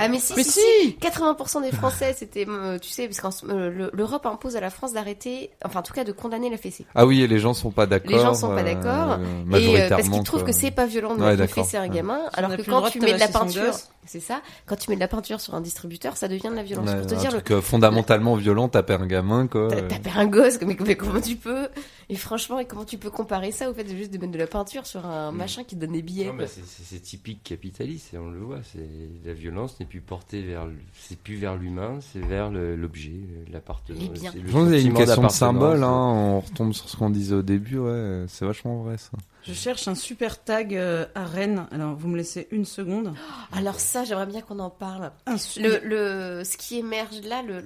Speaker 3: Ah mais si,
Speaker 6: Mais
Speaker 3: si,
Speaker 6: si.
Speaker 3: si. 80% des Français, c'était, euh, tu sais, parce que l'Europe impose à la France d'arrêter, enfin en tout cas de condamner la fessée.
Speaker 2: Ah oui, et les gens sont pas d'accord.
Speaker 3: Les gens sont pas
Speaker 2: euh,
Speaker 3: d'accord. Et euh,
Speaker 2: majoritairement,
Speaker 3: parce qu'ils trouvent
Speaker 2: quoi.
Speaker 3: que c'est pas violent de
Speaker 2: Ouais,
Speaker 3: à un gamin, alors que quand tu mets de la peinture,
Speaker 6: gosse.
Speaker 3: C'est ça, quand tu mets de la peinture sur un distributeur, ça devient de la violence.
Speaker 2: Ouais,
Speaker 3: Pour te
Speaker 2: un
Speaker 3: dire, le,
Speaker 2: truc euh, fondamentalement violent, taper un gamin quoi.
Speaker 3: T'as tapé un gosse, mais, mais comment tu peux? Et franchement, et comment tu peux comparer ça au fait de juste de mettre de la peinture sur un machin qui donne des billets
Speaker 7: Non,
Speaker 3: quoi?
Speaker 7: mais c'est- typique capitaliste, et on le voit. C'est la violence n'est plus portée vers, le- c'est plus vers l'humain, c'est vers le- l'objet, l'appartenance.
Speaker 2: Je pense une question de symbole, hein. on retombe sur ce qu'on disait au début, ouais, c'est vachement vrai ça.
Speaker 6: Je cherche un super tag euh, à Rennes. Alors vous me laissez une seconde.
Speaker 3: Alors ça, j'aimerais bien qu'on en parle.
Speaker 6: Un su-
Speaker 3: Le, le, ce qui émerge là, le,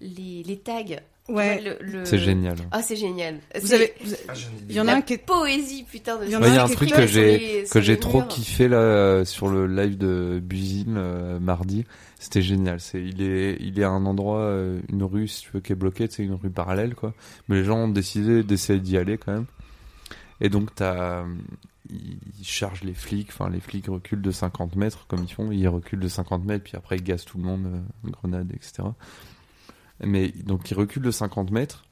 Speaker 3: les, les tags.
Speaker 6: Ouais.
Speaker 3: vois, le- le-
Speaker 2: C'est génial.
Speaker 3: Ah, c'est génial.
Speaker 6: Vous
Speaker 3: C'est
Speaker 6: avez, vous- il y en a un qui est
Speaker 3: poésie, putain de.
Speaker 6: Il y en
Speaker 2: Ouais, a un truc que j'ai
Speaker 3: les-
Speaker 2: que j'ai trop kiffé là euh, sur le live de Buzine euh, mardi. C'était génial. C'est il est il est à un endroit euh, une rue si tu veux qui est bloquée, c'est une rue parallèle quoi. Mais les gens ont décidé d'essayer d'y aller quand même. Et donc t'as ils chargent les flics, enfin les flics reculent de 50 mètres comme ils font, ils reculent de 50 mètres puis après ils gazent tout le monde, euh, grenades etc. Mais donc ils reculent de 50 mètres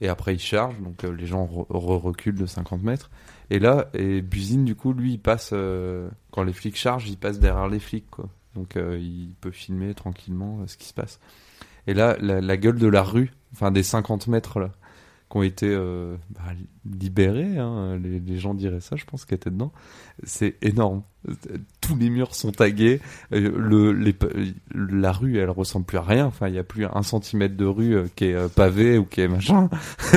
Speaker 2: et après ils chargent, donc euh, les gens re- re- reculent de 50 mètres. Et là, et Buzine, du coup, lui, il passe, euh, quand les flics chargent, il passe derrière les flics, quoi. Donc euh, il peut filmer tranquillement ce qui se passe. Et là, la, la gueule de la rue, enfin des 50 mètres là, qui ont été euh, bah, libérés, hein, les, gens diraient ça, je pense, qui étaient dedans, c'est énorme. Tous les murs sont tagués, euh, le, les, la rue, elle ressemble plus à rien. Enfin, il y a plus un centimètre de rue euh, qui est euh, pavé ou qui est machin.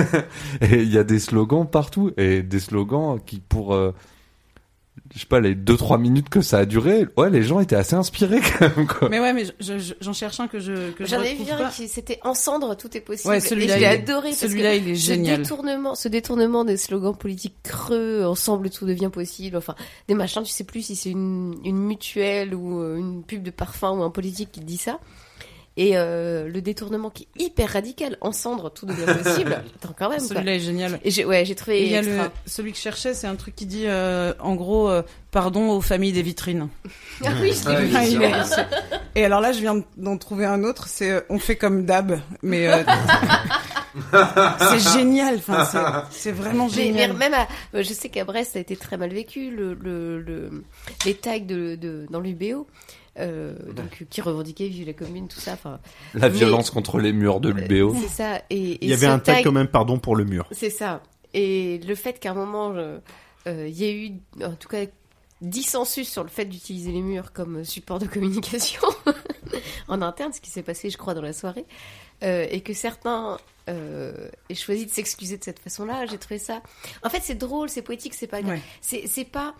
Speaker 2: et il y a des slogans partout et des slogans qui pour euh, je sais pas, les 2-3 minutes que ça a duré, ouais, les gens étaient assez inspirés quand même, quoi.
Speaker 6: Mais ouais, mais je- je- j'en cherche un que je que je
Speaker 3: J'en ai vu un qui c'était en cendres, tout est possible.
Speaker 6: Ouais, celui-là,
Speaker 3: je
Speaker 6: il est-
Speaker 3: adoré.
Speaker 6: celui-là, il est
Speaker 3: ce
Speaker 6: génial.
Speaker 3: Détournement, ce détournement des slogans politiques creux, ensemble tout devient possible, enfin, des machins, tu sais plus si c'est une, une mutuelle ou euh, une pub de parfum ou un politique qui dit ça. Et euh, le détournement qui est hyper radical, en cendres, tout devient possible. Attends, quand même.
Speaker 6: Celui-là est génial.
Speaker 3: Et j'ai, ouais, j'ai trouvé
Speaker 6: Et il y a
Speaker 3: extra.
Speaker 6: le, celui que je cherchais, c'est un truc qui dit, euh, en gros, euh, pardon aux familles des vitrines.
Speaker 3: Ah oui, je l'ai vu,
Speaker 6: Ah, Et alors là, je viens d'en trouver un autre, c'est euh, on fait comme d'hab, mais euh, c'est génial, enfin, c'est- vraiment génial.
Speaker 3: mais même à- je sais qu'à Brest, ça a été très mal vécu, le, le, le- les tags de, de, dans l'UBO, euh, donc, qui revendiquaient Vive la commune, tout ça. enfin.
Speaker 2: La
Speaker 3: Mais-
Speaker 2: violence contre les murs de l'UBO.
Speaker 3: C'est ça. Et, et
Speaker 4: Il y avait un tag quand même, pardon pour le mur.
Speaker 3: C'est ça. Et le fait qu'à un moment, euh, il y a eu, en tout cas, dissensus sur le fait d'utiliser les murs comme support de communication en interne, ce qui s'est passé, je crois, dans la soirée, euh, et que certains euh, aient choisi de s'excuser de cette façon-là, j'ai trouvé ça. En fait, c'est drôle, c'est poétique, c'est pas, c'est pas.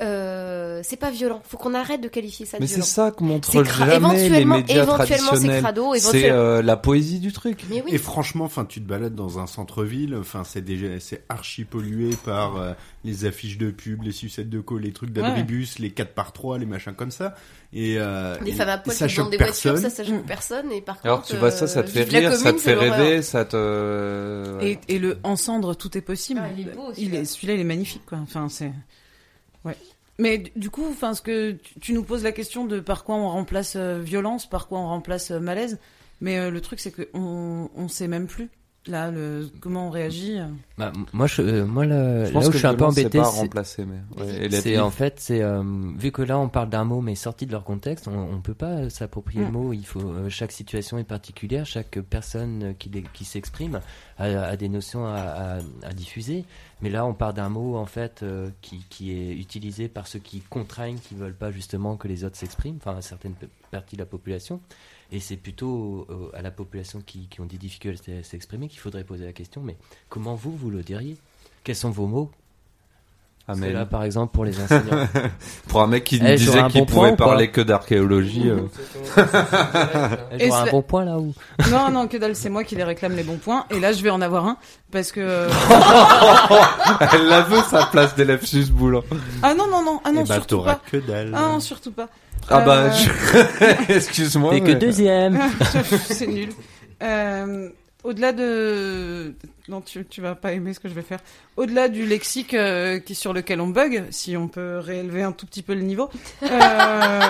Speaker 3: Euh, c'est pas violent. Faut qu'on arrête de qualifier ça de
Speaker 2: Mais c'est
Speaker 3: violent.
Speaker 2: ça que montrent
Speaker 3: C'est
Speaker 2: jamais les
Speaker 3: éventuellement-
Speaker 2: médias
Speaker 3: éventuellement, c'est
Speaker 2: traditionnels.
Speaker 3: crado,
Speaker 2: C'est euh, la poésie du truc.
Speaker 3: Mais oui.
Speaker 4: Et franchement, enfin, tu te balades dans un centre-ville, enfin, c'est déjà, c'est archi pollué par euh, les affiches de pub, les sucettes de colle, les trucs d'abribus, les 4 par 3 les machins comme ça. Et, euh, et-
Speaker 3: femmes à poil
Speaker 4: ça
Speaker 3: qui vendent
Speaker 4: choque
Speaker 3: des
Speaker 4: personne.
Speaker 3: voitures, ça, ça choque personne. Et par
Speaker 2: Alors
Speaker 3: contre,
Speaker 2: tu vois ça, ça te fait rire, ça te fait
Speaker 3: c'est
Speaker 2: rêver, ça te.
Speaker 6: Et, et le en cendres, tout est possible.
Speaker 3: Ah, il est beau,
Speaker 6: il
Speaker 3: celui-là.
Speaker 6: est, celui-là, il est magnifique, quoi. Enfin, c'est. Ouais. Mais du- coup, enfin, ce que tu, nous poses la question de par quoi on remplace euh, violence, par quoi on remplace euh, malaise. Mais euh, le truc, c'est que on, on sait même plus là le comment on réagit. euh.
Speaker 7: Bah, moi, je, euh, moi là,
Speaker 2: Je pense
Speaker 7: là où
Speaker 2: que
Speaker 7: je suis un peu
Speaker 2: c'est
Speaker 7: embêté,
Speaker 2: ouais,
Speaker 7: c'est en fait, c'est euh, vu que là on parle d'un mot mais sorti de leur contexte, on, on peut pas s'approprier
Speaker 6: Mm.
Speaker 7: le mot. Il faut euh, chaque situation est particulière, chaque personne qui, qui s'exprime a, a des notions à, à- à diffuser. Mais là, on part d'un mot en fait euh, qui, qui est utilisé par ceux qui contraignent, qui veulent pas justement que les autres s'expriment, enfin certaines parties de la population. Et c'est plutôt euh, à la population qui, qui ont des difficultés à s'exprimer qu'il faudrait poser la question. Mais comment vous, vous le diriez? Quels sont vos mots?
Speaker 2: Amen.
Speaker 7: là, par exemple, pour les enseignants.
Speaker 2: Pour un mec qui nous
Speaker 7: Eh,
Speaker 2: disait qu'il
Speaker 7: bon
Speaker 2: pouvait parler que d'archéologie. euh.
Speaker 7: Eh, j'aurais un bon point là où
Speaker 6: Non, non, que dalle, c'est moi qui les réclame les bons points. Et là, je vais en avoir un parce que.
Speaker 2: Elle la veut sa place d'élève susboule.
Speaker 6: Ah non, non, non, ah non,
Speaker 4: Eh bah,
Speaker 6: surtout
Speaker 4: t'auras
Speaker 6: pas.
Speaker 4: que dalle.
Speaker 6: Ah non, surtout pas.
Speaker 2: Ah bah,
Speaker 6: Euh,
Speaker 2: je- excuse-moi.
Speaker 7: T'es que
Speaker 2: mais-
Speaker 7: deuxième.
Speaker 6: c'est nul. Euh, au-delà de... Non, tu, tu vas pas aimer ce que je vais faire. Au-delà du lexique euh, qui, sur lequel on bug, si on peut réélever un tout petit peu le niveau. euh,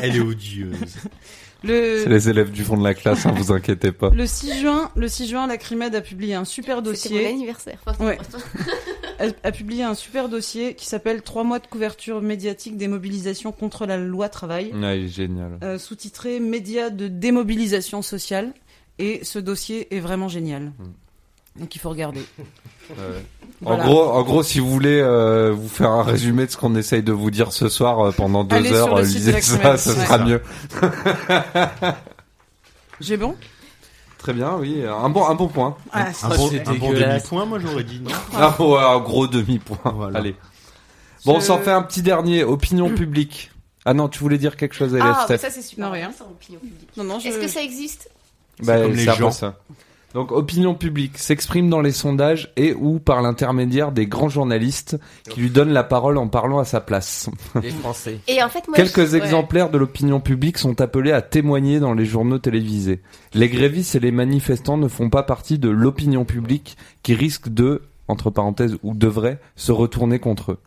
Speaker 4: Elle est odieuse.
Speaker 6: Le...
Speaker 2: C'est les élèves du fond de la classe, hein, vous inquiétez pas.
Speaker 6: Le 6 juin, le 6 juin, la Crimed a publié un super dossier.
Speaker 3: mon anniversaire.
Speaker 6: Ouais. a, a publié un super dossier qui s'appelle Trois mois de couverture médiatique des mobilisations contre la loi travail,
Speaker 2: Ouais, il est génial.
Speaker 6: euh, sous-titré Médias de démobilisation sociale. Et ce dossier est vraiment génial. Donc il faut regarder.
Speaker 2: Ouais.
Speaker 6: Voilà.
Speaker 2: En gros, en gros, si vous voulez euh, vous faire un résumé de ce qu'on essaye de vous dire ce soir euh, pendant deux
Speaker 6: Allez
Speaker 2: heures, euh, lisez ça,
Speaker 6: ouais.
Speaker 2: sera mieux.
Speaker 6: J'ai bon?
Speaker 2: Très bien, oui, un bon, un bon point.
Speaker 6: Ah,
Speaker 4: Un bon, un demi-point, moi j'aurais dit non.
Speaker 2: Ah, ouais, un gros demi-point.
Speaker 4: Voilà.
Speaker 2: Allez. Bon, on
Speaker 6: Je-
Speaker 2: s'en fait un petit dernier. Opinion publique. Ah non, tu voulais dire quelque chose, Élève
Speaker 3: Ah, ça c'est super
Speaker 6: Non, rien.
Speaker 3: intéressant, opinion publique.
Speaker 6: Non, non, je...
Speaker 3: Est-ce que ça existe?
Speaker 2: Bah,
Speaker 4: comme les gens.
Speaker 2: ça. Donc, opinion publique s'exprime dans les sondages et ou par l'intermédiaire des grands journalistes qui lui donnent la parole en parlant à sa place.
Speaker 7: Les Français.
Speaker 3: Et en fait, moi,
Speaker 2: Quelques
Speaker 3: je- ouais.
Speaker 2: exemplaires de l'opinion publique sont appelés à témoigner dans les journaux télévisés. Les grévistes et les manifestants ne font pas partie de l'opinion publique qui risque de, entre parenthèses, ou devrait se retourner contre eux.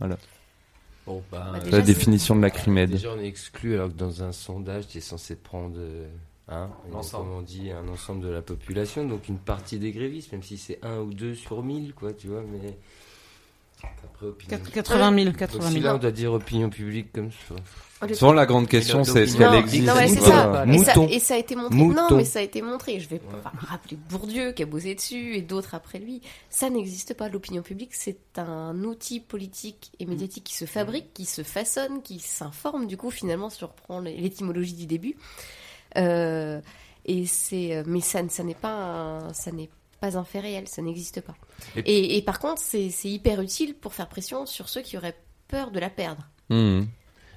Speaker 2: Voilà.
Speaker 7: Bon, Bah,
Speaker 3: déjà,
Speaker 2: La définition de la crimède.
Speaker 7: Déjà, on est exclu alors que dans un sondage, tu es censé prendre euh, hein,
Speaker 2: L'ensemble.
Speaker 7: comme on dit, un ensemble de la population, donc une partie des grévistes, même si c'est un ou deux sur mille, quoi, tu vois, mais. Après, opinion.
Speaker 6: Quatre- 80 000,
Speaker 7: Donc,
Speaker 6: 80
Speaker 7: si
Speaker 6: 000.
Speaker 7: là, on doit dire opinion publique comme ça.
Speaker 3: De-
Speaker 2: Souvent, la grande question, c'est est-ce
Speaker 7: Non,
Speaker 2: qu'elle existe
Speaker 3: Non, ouais,
Speaker 2: ou
Speaker 3: c'est
Speaker 2: pas
Speaker 3: ça. Et, ça.
Speaker 7: Mouton.
Speaker 3: et ça a été montré.
Speaker 7: Mouton.
Speaker 3: Non, mais ça a été montré. Je vais pas rappeler Bourdieu qui a bossé dessus et d'autres après lui. Ça n'existe pas. L'opinion publique, c'est un outil politique et médiatique qui se fabrique, qui se façonne, qui s'informe. Du coup, finalement, si on reprend l'étymologie du début. Euh, et c'est, mais ça, ça n'est pas, un- ça n'est pas un fait réel. Ça n'existe pas.
Speaker 7: Et-
Speaker 3: Et, et par contre, c'est c'est hyper utile pour faire pression sur ceux qui auraient peur de la perdre.
Speaker 2: Mmh.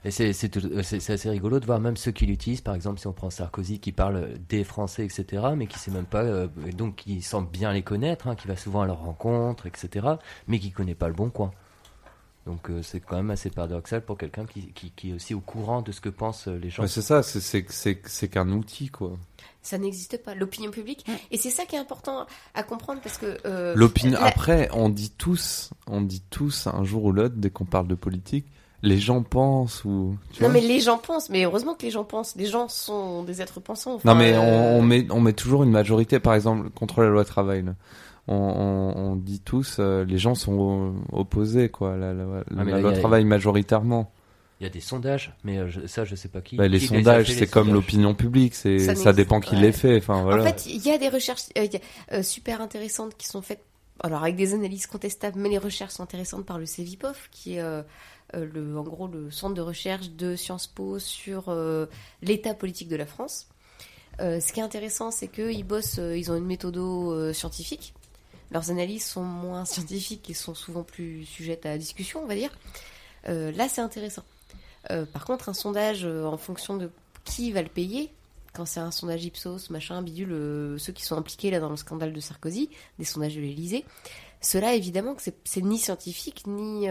Speaker 7: Et c'est c'est tout- euh, c'est- c'est assez rigolo de voir même ceux qui l'utilisent, par exemple si on prend Sarkozy qui parle des Français, etc., mais qui sait même pas, euh, et donc qui semble bien les connaître, hein, qui va souvent à leurs rencontres, etc., mais qui connaît pas le bon coin. Donc euh, c'est quand même assez paradoxal pour quelqu'un qui, qui, qui est aussi au courant de ce que pensent euh, les gens.
Speaker 2: Ouais, c'est ça, c'est- c'est c'est- c'est qu'un outil, quoi.
Speaker 3: Ça n'existe pas, l'opinion publique. Et c'est ça qui est important à comprendre parce que. euh,
Speaker 2: L'opinion.
Speaker 3: la-
Speaker 2: Après, on dit tous, on dit tous un jour ou l'autre, dès qu'on parle de politique, les gens pensent ou. tu
Speaker 3: Non,
Speaker 2: vois
Speaker 3: mais les gens pensent, mais heureusement que les gens pensent. Les gens sont des êtres pensants.
Speaker 2: Non mais
Speaker 3: euh,
Speaker 2: on, on met on met toujours une majorité par exemple contre la loi travail. là. On, on, on dit tous euh, les gens sont opposés quoi la, la, la
Speaker 7: Ah, mais
Speaker 2: la
Speaker 7: là,
Speaker 2: loi
Speaker 7: il y a-
Speaker 2: travail majoritairement.
Speaker 7: Il y a des sondages, mais euh, je- ça je sais pas qui.
Speaker 2: Bah, les
Speaker 7: Qui
Speaker 2: sondages c'est comme l'opinion publique c'est
Speaker 3: Ça
Speaker 2: dépend qui
Speaker 3: ouais.
Speaker 2: les fait enfin voilà.
Speaker 3: En fait, il y a des recherches euh, a, euh, super intéressantes qui sont faites, alors avec des analyses contestables, mais les recherches sont intéressantes par le CEVIPOF, qui est euh, le, en gros le centre de recherche de Sciences Po sur euh, l'état politique de la France. Euh, ce qui est intéressant, c'est qu'ils bossent, euh, ils ont une méthodo euh, scientifique. Leurs analyses sont moins scientifiques et sont souvent plus sujettes à discussion, on va dire. Euh, là, c'est intéressant. Euh, par contre, un sondage euh, en fonction de qui va le payer, quand c'est un sondage Ipsos, machin, bidule, ceux qui sont impliqués là dans le scandale de Sarkozy, des sondages de l'Élysée, cela évidemment que c'est- ni scientifique ni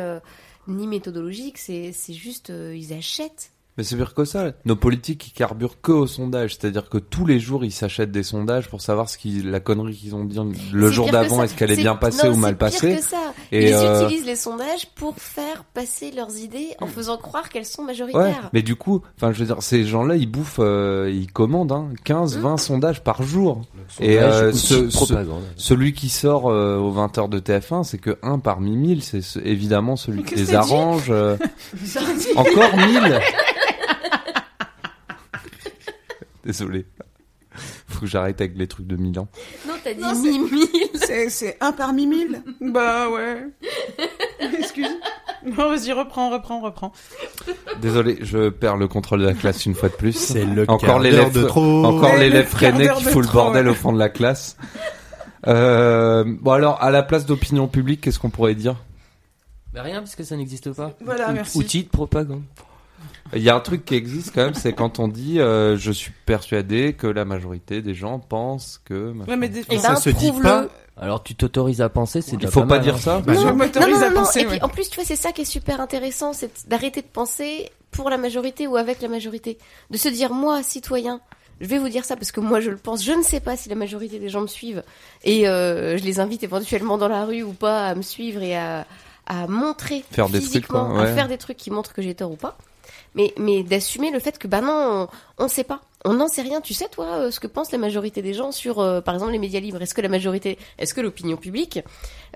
Speaker 3: ni méthodologique, c'est juste ils achètent.
Speaker 2: Mais c'est pire que ça. Nos politiques ils carburent que au sondage, c'est-à-dire que tous les jours ils s'achètent des sondages pour savoir ce qui la connerie qu'ils ont dit le jour d'avant est-ce qu'elle est bien passée
Speaker 3: non,
Speaker 2: ou mal
Speaker 3: c'est pire
Speaker 2: passée.
Speaker 3: que ça.
Speaker 2: Et
Speaker 3: ils
Speaker 2: euh,
Speaker 3: utilisent les sondages pour faire passer leurs idées en faisant croire qu'elles sont
Speaker 2: Ouais,
Speaker 3: majoritaires.
Speaker 2: mais du coup, enfin, je veux dire, ces gens-là, ils bouffent, euh, ils commandent hein, 15, 20 sondages par jour. Et euh, ce- ce- celui qui sort euh, aux 20h de TF1, c'est que un parmi 1000, c'est ce- évidemment celui qui les arrange. euh, encore 1000 Désolé. Faut que j'arrête avec les trucs de Milan.
Speaker 3: Non, t'as dit mille.
Speaker 6: C'est, un parmi mille Bah ouais. Excuse. Non, vas-y, reprends, reprends, reprends.
Speaker 2: Désolé, je perds le contrôle de la classe une fois de plus.
Speaker 4: C'est le
Speaker 2: encore l'élève
Speaker 4: de trop.
Speaker 2: Encore l'élève freiné qui fout le bordel
Speaker 6: ouais.
Speaker 2: au fond de la classe. Euh, bon alors, à la place d'opinion publique, qu'est-ce qu'on pourrait dire?
Speaker 7: Mais rien, parce que ça n'existe pas.
Speaker 6: Voilà,
Speaker 7: Out-
Speaker 6: merci.
Speaker 7: Outil de propagande.
Speaker 2: Il y a un truc qui existe quand même, c'est quand on dit euh, je suis persuadé que la majorité des gens pensent que.
Speaker 6: Ouais, mais des...
Speaker 3: Eh
Speaker 4: ça
Speaker 3: ben,
Speaker 4: se dit pas.
Speaker 7: Alors tu t'autorises à penser, c'est
Speaker 2: Il faut pas dire
Speaker 7: hein.
Speaker 2: ça.
Speaker 4: Bah,
Speaker 6: Je
Speaker 4: non.
Speaker 6: m'autorise
Speaker 3: non, non,
Speaker 6: à penser,
Speaker 3: Et
Speaker 6: ouais.
Speaker 3: puis en plus, tu vois, c'est ça qui est super intéressant, c'est d'arrêter de penser pour la majorité ou avec la majorité. De se dire, moi, citoyen, je vais vous dire ça parce que moi je le pense. Je ne sais pas si la majorité des gens me suivent et euh, je les invite éventuellement dans la rue ou pas à me suivre et à, à montrer
Speaker 2: Faire des trucs,
Speaker 3: physiquement,
Speaker 2: quoi, ouais.
Speaker 3: à faire des trucs qui montrent que j'ai tort ou pas. Mais, mais d'assumer le fait que bah non, on ne sait pas. On n'en sait rien. Tu sais toi euh, ce que pense la majorité des gens sur, euh, par exemple, les médias libres? Est-ce que la majorité, est-ce que l'opinion publique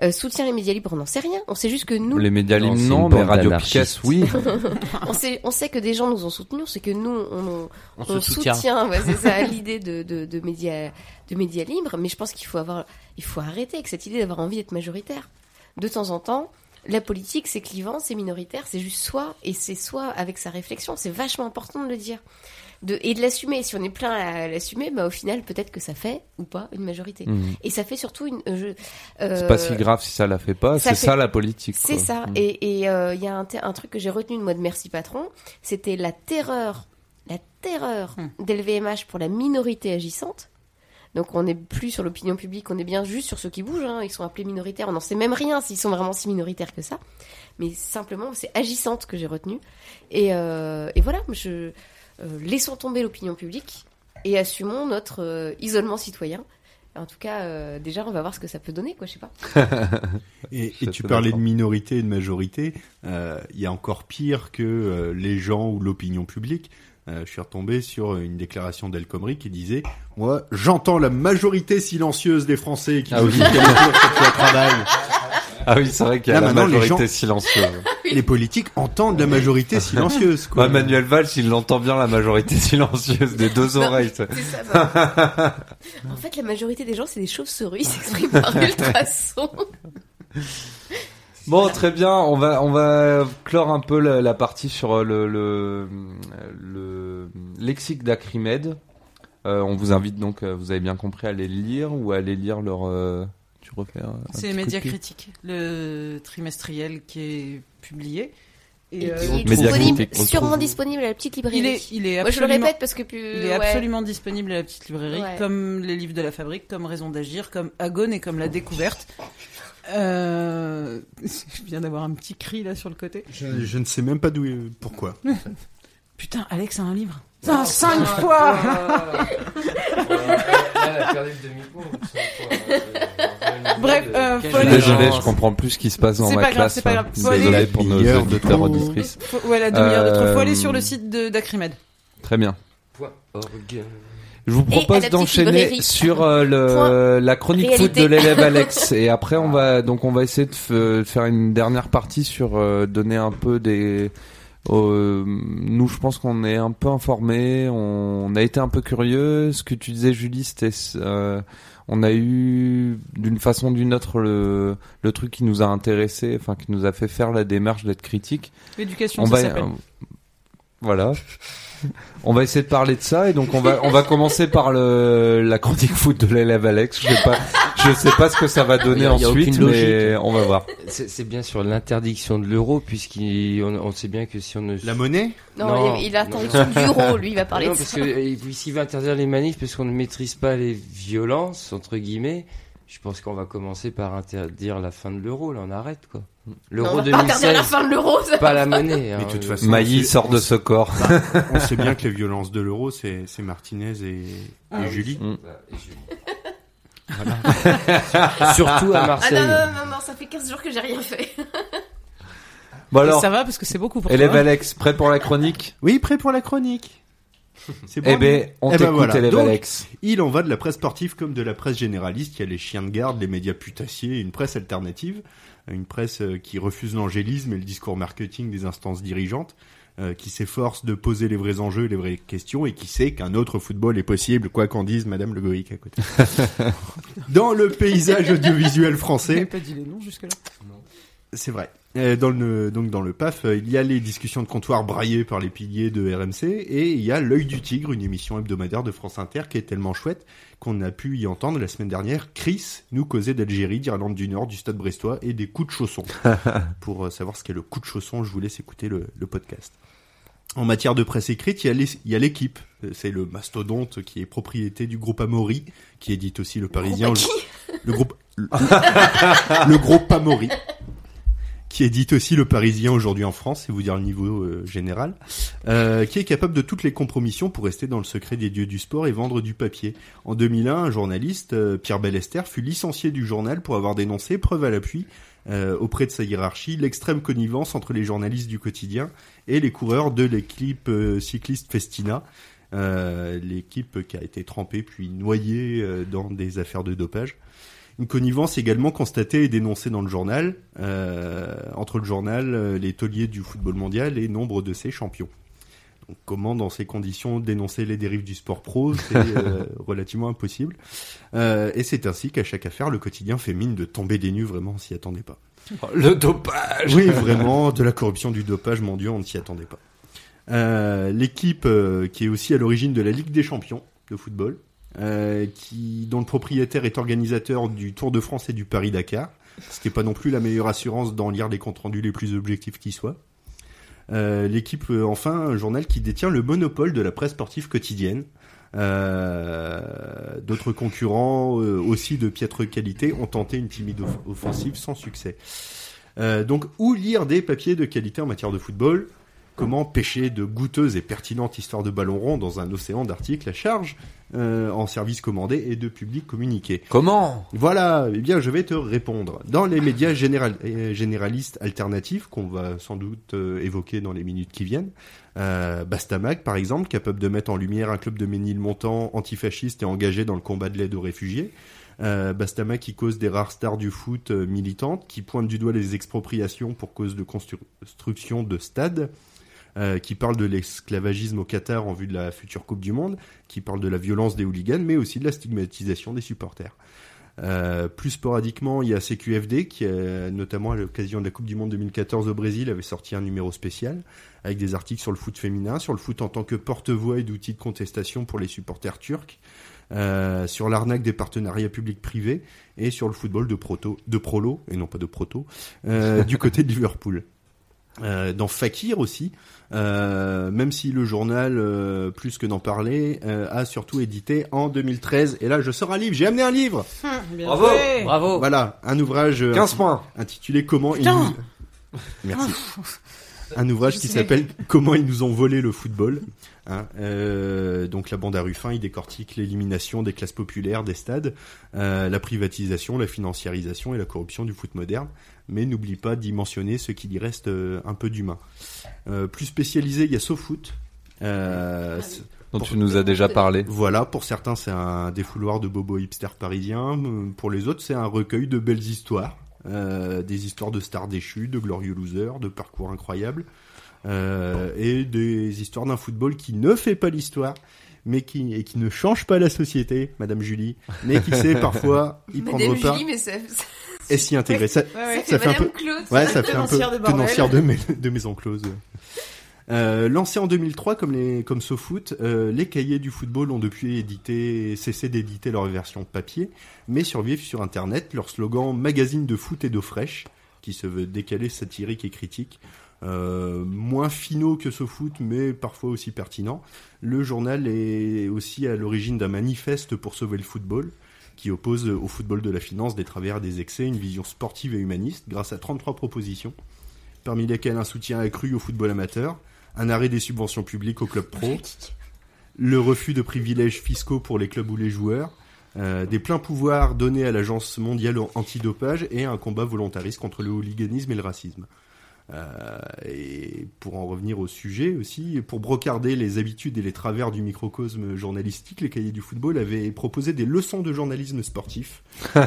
Speaker 3: euh, soutient les médias libres? On n'en sait rien. On sait juste que nous,
Speaker 2: Les médias libres, non, mais Radio. Picasse, oui.
Speaker 3: on sait, on sait que des gens nous ont soutenus, c'est que nous, on,
Speaker 7: On soutient.
Speaker 3: ouais, c'est ça, l'idée de, de, de médias, de médias libres. Mais je pense qu'il faut avoir, il faut arrêter avec cette idée d'avoir envie d'être majoritaire. De temps en temps, la politique, c'est clivant, c'est minoritaire, c'est juste soi, et c'est soi avec sa réflexion. C'est vachement important de le dire. De, et de l'assumer. Si on est plein à l'assumer, bah, au final, peut-être que ça fait ou pas une majorité.
Speaker 2: Mhm.
Speaker 3: Et ça fait surtout une. euh, je-
Speaker 2: C'est
Speaker 3: euh,
Speaker 2: pas si grave si ça la fait pas. C'est
Speaker 3: fait-
Speaker 2: ça la politique.
Speaker 3: c'est ça.
Speaker 2: Mm.
Speaker 3: Et et, euh, il y a un, truc que j'ai retenu de moi de Merci Patron, c'était la terreur, la terreur d'LVMH pour la minorité agissante. Donc on n'est plus sur l'opinion publique, on est bien juste sur ceux qui bougent. hein. Ils sont appelés minoritaires, on n'en sait même rien s'ils sont vraiment si minoritaires que ça. Mais simplement, c'est agissante que j'ai retenu. Et, euh, et voilà, je, euh, laissons tomber l'opinion publique et assumons notre euh, isolement citoyen. En tout cas, euh, déjà, on va voir ce que ça peut donner, quoi, je sais pas.
Speaker 4: Et, et tu parlais de minorité et de majorité. euh, Il y a encore pire que euh, les gens ou l'opinion publique. Euh, je suis retombé sur une déclaration d'El Khomri qui disait Moi, j'entends la majorité silencieuse des Français qui
Speaker 2: Ah oui.
Speaker 4: disent loi travail.
Speaker 2: Ah oui, c'est vrai qu'il y a
Speaker 4: Là,
Speaker 2: la majorité
Speaker 4: gens-
Speaker 2: silencieuse.
Speaker 4: Les politiques entendent la majorité silencieuse. Quoi.
Speaker 2: Manuel Valls, il l'entend bien la majorité silencieuse des deux oreilles. ça.
Speaker 3: C'est ça, bah. En fait, la majorité des gens, c'est des chauves-souris, ils s'expriment par ultrasons.
Speaker 2: Bon, très bien. On va on va clore un peu la, la partie sur euh, le le, le lexique d'Acrimed. Euh, on vous invite donc, euh, vous avez bien compris, à aller le lire ou à aller lire leur. euh, tu refais.
Speaker 6: C'est Média Critique, le trimestriel qui est publié
Speaker 3: Et,
Speaker 6: euh,
Speaker 3: qui est disponible, sûrement
Speaker 2: trouve.
Speaker 3: disponible à la petite librairie.
Speaker 6: Il est, il est
Speaker 3: Moi, je le
Speaker 6: absolument-
Speaker 3: répète parce que plus,
Speaker 6: il est
Speaker 3: ouais.
Speaker 6: absolument disponible à la petite librairie,
Speaker 3: Ouais.
Speaker 6: comme les livres de la fabrique, comme Raison d'agir, comme Agone et comme La Découverte. Euh... Je viens d'avoir un petit cri là sur le côté.
Speaker 4: Je, je ne sais même pas d'où, pourquoi. en fait.
Speaker 6: Putain, Alex a un livre. Ça, cinq fois Bref, euh,
Speaker 2: Je
Speaker 6: faut
Speaker 2: suis
Speaker 6: aller-
Speaker 2: désolé, je comprends plus ce qui se passe dans
Speaker 6: C'est
Speaker 2: ma
Speaker 6: pas grave,
Speaker 2: classe.
Speaker 6: c'est pas grave.
Speaker 2: Désolé
Speaker 6: aller-
Speaker 2: pour nos auditeurs
Speaker 4: trop.
Speaker 2: auditrices.
Speaker 6: Faut- ouais, la demi-heure de trop. Faut aller
Speaker 2: Euh,
Speaker 6: sur le site de- d'Acrimed.
Speaker 2: Très bien.
Speaker 7: Point org.
Speaker 2: Je vous propose d'enchaîner sur euh, le, la chronique
Speaker 3: réalité.
Speaker 2: foot de l'élève Alex et après on va donc on va essayer de faire une dernière partie sur euh, donner un peu des euh, nous je pense qu'on est un peu informés, on a été un peu curieux. Ce que tu disais Julie, c'était euh, on a eu d'une façon ou d'une autre le, le truc qui nous a intéressé, enfin qui nous a fait faire la démarche d'être critique.
Speaker 6: L'éducation,
Speaker 2: On
Speaker 6: ça
Speaker 2: va
Speaker 6: s'appelle.
Speaker 2: euh, voilà. On va essayer de parler de ça et donc on va on va commencer par le la chronique foot de l'élève Alex. Je sais pas je sais pas ce que ça va donner
Speaker 7: a-
Speaker 2: ensuite mais on va voir.
Speaker 7: C'est bien sur l'interdiction de l'euro, puisqu'on on sait bien que si on ne...
Speaker 4: La monnaie
Speaker 3: Non, il- il a l'interdiction du euro, lui, il va parler
Speaker 7: non,
Speaker 3: de
Speaker 7: parce
Speaker 3: ça.
Speaker 7: que euh, s'il veut interdire les manifs parce qu'on ne maîtrise pas les violences, entre guillemets, je pense qu'on va commencer par interdire la fin de l'euro, là, on arrête, quoi. L'euro
Speaker 3: Non, on va pas
Speaker 7: 2016.
Speaker 3: interdire la fin de l'euro, ça
Speaker 7: Pas la monnaie. hein.
Speaker 4: Mais de toute façon,
Speaker 2: Mailly sort de ce corps.
Speaker 4: Bah, on sait bien que les violences de l'euro, c'est c'est Martinez et,
Speaker 7: Ah
Speaker 4: et
Speaker 7: oui.
Speaker 4: Julie.
Speaker 2: Mm.
Speaker 4: Voilà.
Speaker 7: Surtout à
Speaker 3: Ah
Speaker 7: Marseille.
Speaker 3: non, non, non, non, ça fait 15 jours que j'ai rien fait.
Speaker 2: Bon alors
Speaker 6: Ça va parce que c'est beaucoup pour
Speaker 2: élève
Speaker 6: toi.
Speaker 2: Alex, prêt pour la chronique?
Speaker 4: Oui, prêt pour la chronique. C'est
Speaker 2: Eh ben, on
Speaker 4: Eh ben
Speaker 2: t'écoute,
Speaker 4: voilà.
Speaker 2: élève
Speaker 4: Donc,
Speaker 2: Alex.
Speaker 4: Il en va de la presse sportive comme de la presse généraliste. Il y a les chiens de garde, les médias putassiers, une presse alternative, une presse euh, qui refuse l'angélisme et le discours marketing des instances dirigeantes, euh, qui s'efforce de poser les vrais enjeux, les vraies questions et qui sait qu'un autre football est possible, quoi qu'en dise Madame Le Goïc à côté. Dans le paysage audiovisuel français,
Speaker 6: pas dit les noms jusque-là?
Speaker 4: c'est vrai. Euh, Dans le, donc dans le PAF, il y a les discussions de comptoir braillées par les piliers de RMC et il y a l'œil du tigre, une émission hebdomadaire de France Inter qui est tellement chouette qu'on a pu y entendre la semaine dernière Chris nous causer d'Algérie, d'Irlande du Nord, du Stade Brestois et des coups de chausson. Pour euh, savoir ce qu'est le coup de chausson, je vous laisse écouter le, le podcast. En matière de presse écrite, il y a l'équipe. Euh, C'est le mastodonte qui est propriété du groupe Amaury, qui édite aussi le Parisien.
Speaker 3: qui?
Speaker 4: le groupe, le, le groupe Amaury qui édite aussi Le Parisien aujourd'hui en France, c'est vous dire le niveau euh, général, euh, qui est capable de toutes les compromissions pour rester dans le secret des dieux du sport et vendre du papier. En 2001, un journaliste, euh, Pierre Bellester, fut licencié du journal pour avoir dénoncé, preuve à l'appui, auprès de sa hiérarchie, l'extrême connivence entre les journalistes du quotidien et les coureurs de l'équipe cycliste Festina, l'équipe qui a été trempée puis noyée dans des affaires de dopage. Une connivence également constatée et dénoncée dans le journal, euh, entre le journal, euh, les tauliers du football mondial et nombre de ses champions. Donc, comment, dans ces conditions, dénoncer les dérives du sport pro, c'est euh, relativement impossible. Euh, et c'est ainsi qu'à chaque affaire, le quotidien fait mine de tomber des nues, vraiment, on s'y attendait pas.
Speaker 2: Le dopage.
Speaker 4: Oui, vraiment, de la corruption, du dopage, mon Dieu, on ne s'y attendait pas. Euh, L'équipe qui est aussi à l'origine de la Ligue des Champions de football, euh, qui dont le propriétaire est organisateur du Tour de France et du Paris Dakar, ce qui n'est pas non plus la meilleure assurance d'en lire les comptes rendus les plus objectifs qui soient. Euh, L'équipe, euh, enfin, un journal qui détient le monopole de la presse sportive quotidienne. D'autres concurrents, aussi de piètre qualité, ont tenté une timide off- offensive sans succès. Donc, où lire des papiers de qualité en matière de football? Comment pêcher de goûteuses et pertinentes histoires de ballon rond dans un océan d'articles à charge euh, en service commandé et de public communiqué?
Speaker 2: Comment?
Speaker 4: Voilà, eh bien je vais te répondre. Dans les médias général- euh, généralistes alternatifs, qu'on va sans doute euh, évoquer dans les minutes qui viennent, euh, Bastamag par exemple, capable de mettre en lumière un club de Ménilmontant antifasciste et engagé dans le combat de l'aide aux réfugiés, euh, Bastama qui cause des rares stars du foot euh, militantes, qui pointe du doigt les expropriations pour cause de construction de stades, euh, qui parle de l'esclavagisme au Qatar en vue de la future Coupe du Monde, qui parle de la violence des hooligans, mais aussi de la stigmatisation des supporters. Euh, plus sporadiquement, il y a CQFD qui, euh, notamment à l'occasion de la Coupe du Monde 2014 au Brésil, avait sorti un numéro spécial avec des articles sur le foot féminin, sur le foot en tant que porte-voix et d'outil de contestation pour les supporters turcs, euh, sur l'arnaque des partenariats publics-privés et sur le football de proto, de prolo et non pas de proto, du côté de Liverpool. Euh, dans Fakir aussi, euh, même si le journal, euh, plus que d'en parler, euh, a surtout édité en 2013. Et là, je sors un livre, j'ai amené un livre
Speaker 6: Bien
Speaker 2: Bravo,
Speaker 6: joué.
Speaker 2: bravo.
Speaker 4: Voilà, un ouvrage euh,
Speaker 2: 15 points.
Speaker 4: intitulé Comment ils nous... Merci. un ouvrage qui s'appelle Comment ils nous ont volé le football. Hein, euh, donc la bande à Ruffin, il décortique l'élimination des classes populaires des stades, euh, la privatisation, la financiarisation et la corruption du foot moderne. Mais n'oublie pas d'y mentionner ce qu'il y reste euh, un peu d'humain. Euh, plus spécialisé, il y a SoFoot. Euh, c'est-
Speaker 2: Dont tu nous as déjà parlé.
Speaker 4: Voilà, pour certains c'est un défouloir de bobo hipster parisien, pour les autres c'est un recueil de belles histoires, Euh, des histoires de stars déchus, de glorieux losers, de parcours incroyables, euh, et des histoires d'un football qui ne fait pas l'histoire, mais qui et qui ne change pas la société, Madame Julie, mais qui sait parfois y
Speaker 3: Madame
Speaker 4: prendre part
Speaker 3: Julie, mais ça-
Speaker 4: et s'y intégrer. Ça,
Speaker 3: Ouais, ouais. Ça fait
Speaker 4: un peu, ouais,
Speaker 3: ça.
Speaker 4: fait un peu
Speaker 3: Tenancière de bordel.
Speaker 4: tenancière de, mes, de maison close. Euh, lancé en 2003 comme les comme SoFoot, euh, les cahiers du football ont depuis édité, cessé d'éditer leur version papier, mais survivent sur Internet. Leur slogan magazine de foot et d'eau fraîche, qui se veut décalé, satirique et critique, euh, moins finaux que SoFoot, mais parfois aussi pertinent. Le journal est aussi à l'origine d'un manifeste pour sauver le football, qui oppose au football de la finance des travers des excès une vision sportive et humaniste, grâce à 33 propositions, parmi lesquelles un soutien accru au football amateur, un arrêt des subventions publiques aux clubs pro, le refus de privilèges fiscaux pour les clubs ou les joueurs, euh, des pleins pouvoirs donnés à l'Agence mondiale antidopage et un combat volontariste contre le hooliganisme et le racisme. Euh, et pour en revenir au sujet aussi, pour brocarder les habitudes et les travers du microcosme journalistique, les cahiers du football avaient proposé des leçons de journalisme sportif.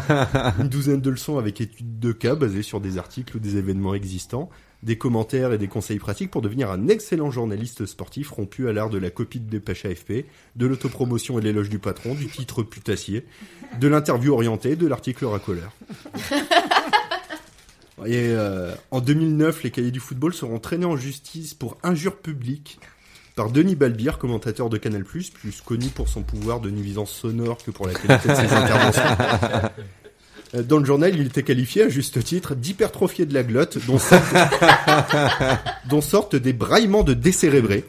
Speaker 4: Une douzaine de leçons avec études de cas basées sur des articles ou des événements existants, des commentaires et des conseils pratiques pour devenir un excellent journaliste sportif rompu à l'art de la copie de dépêche AFP, de l'autopromotion et de l'éloge du patron, du titre putassier, de l'interview orientée, de l'article racoleur. Et euh, en 2009, les cahiers du football seront traînés en justice pour injure publique par Denis Balbir, commentateur de Canal+, plus connu pour son pouvoir de nuisance sonore que pour la qualité de ses interventions. Euh, Dans le journal, il était qualifié à juste titre d'hypertrophié de la glotte, dont sortent, dont sortent des braillements de décérébrés.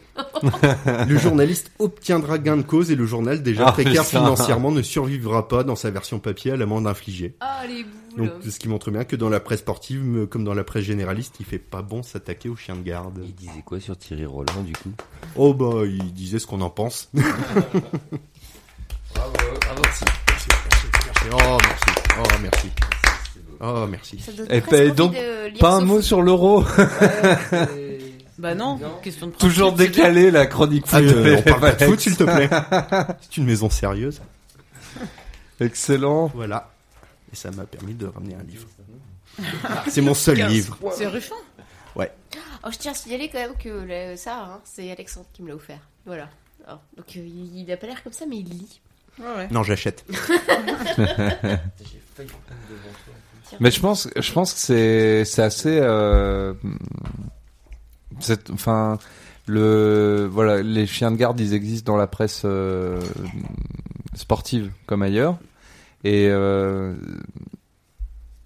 Speaker 4: Le journaliste obtiendra gain de cause et le journal, déjà
Speaker 2: Ah,
Speaker 4: précaire financièrement, ne survivra pas dans sa version papier à l'amende infligée.
Speaker 3: Ah, les
Speaker 4: Donc, ce qui montre bien que dans la presse sportive, me- comme dans la presse généraliste, il fait pas bon s'attaquer aux chiens de garde.
Speaker 7: Il disait quoi sur Thierry Roland du coup?
Speaker 4: Oh bah, il disait ce qu'on en pense.
Speaker 7: Bravo, bravo.
Speaker 4: Merci, merci, merci. Oh, merci. Oh, merci. Oh, merci.
Speaker 2: Et
Speaker 3: presque envie
Speaker 2: donc, pas un mot sur l'euro.
Speaker 6: Bah non, question de
Speaker 2: Toujours décalé la chronique
Speaker 4: Ah,
Speaker 2: foot.
Speaker 4: euh, on parle pas de foot, s'il te plaît. C'est une maison sérieuse.
Speaker 2: Excellent.
Speaker 4: Voilà. Et ça m'a permis de ramener un livre. C'est mon seul livre.
Speaker 6: C'est Ruffin?
Speaker 4: Ouais.
Speaker 3: Oh, je tiens à signaler quand même que le- ça, hein, c'est Alexandre qui me l'a offert. Voilà. Alors, donc euh, il, il a pas l'air comme ça, mais il lit.
Speaker 6: Ouais, ouais.
Speaker 4: Non, j'achète.
Speaker 2: Mais je pense, je pense que c'est, c'est assez, euh, c'est- enfin, le, voilà, les chiens de garde, ils existent dans la presse euh, sportive comme ailleurs, et euh,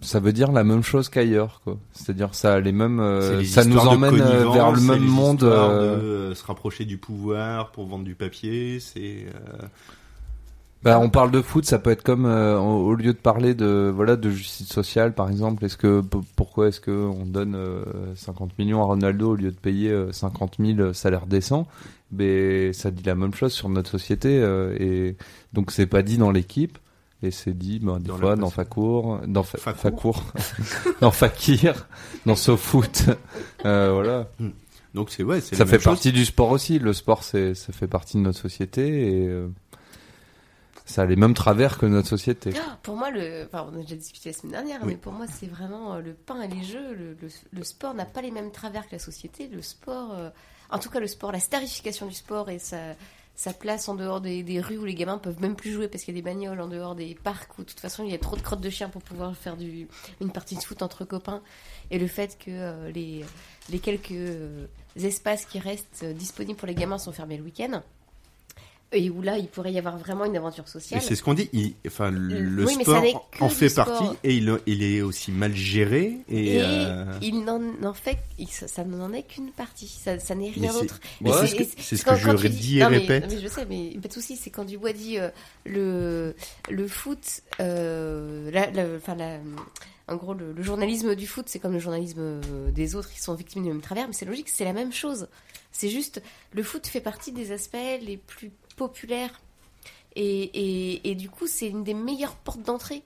Speaker 2: ça veut dire la même chose qu'ailleurs, quoi. C'est-à-dire ça a les mêmes, euh,
Speaker 4: les
Speaker 2: ça nous emmène euh, vers le même
Speaker 4: les
Speaker 2: monde. euh,
Speaker 4: de se rapprocher du pouvoir pour vendre du papier. C'est. euh,
Speaker 2: Bah, on parle de foot, ça peut être comme euh, au lieu de parler de voilà de justice sociale par exemple. Est-ce que pourquoi est-ce que on donne euh, 50 millions à Ronaldo au lieu de payer euh, 50 000 salaires décents? Mais ça dit la même chose sur notre société euh, et donc c'est pas dit dans l'équipe et c'est dit bah, des
Speaker 4: Dans
Speaker 2: fois dans. Facour, dans Fa-
Speaker 4: Facour.
Speaker 2: Facour, dans Fakir, dans SoFoot. Euh, voilà.
Speaker 4: Donc c'est ouais, c'est
Speaker 2: Ça fait
Speaker 4: chose.
Speaker 2: partie du sport aussi. Le sport, c'est ça fait partie de notre société et euh, ça a les mêmes travers que notre société.
Speaker 3: Ah, Pour moi, le, enfin, on a déjà discuté la semaine dernière,
Speaker 2: Oui.
Speaker 3: mais pour moi, c'est vraiment euh, le pain et les jeux. Le, le- le sport n'a pas les mêmes travers que la société. Le sport, euh, en tout cas, le sport, la starification du sport et sa, sa place en dehors des, des rues où les gamins peuvent même plus jouer parce qu'il y a des bagnoles, en dehors des parcs où, de toute façon, il y a trop de crottes de chiens pour pouvoir faire du, une partie de foot entre copains. Et le fait que euh, les, les quelques euh, espaces qui restent euh, disponibles pour les gamins sont fermés le week-end. Et où là il pourrait y avoir vraiment une aventure sociale.
Speaker 4: c'est ce qu'on dit. il- enfin, le
Speaker 3: Oui,
Speaker 4: sport en fait
Speaker 3: sport.
Speaker 4: partie et il, il est aussi mal géré. Et,
Speaker 3: Et
Speaker 4: euh,
Speaker 3: il n'en en fait, ça, ça n'en est qu'une partie. Ça, ça n'est rien d'autre.
Speaker 4: Ouais, c'est ce que- je redis et
Speaker 3: non,
Speaker 4: répète.
Speaker 3: mais je sais, mais pas de souci. C'est quand Dubois dit euh, le le foot, euh, la- la- enfin la- en gros le, le journalisme du foot, c'est comme le journalisme des autres qui sont victimes du même travers, mais c'est logique, c'est la même chose. C'est juste le foot fait partie des aspects les plus populaires et, et, et du coup c'est une des meilleures portes d'entrée.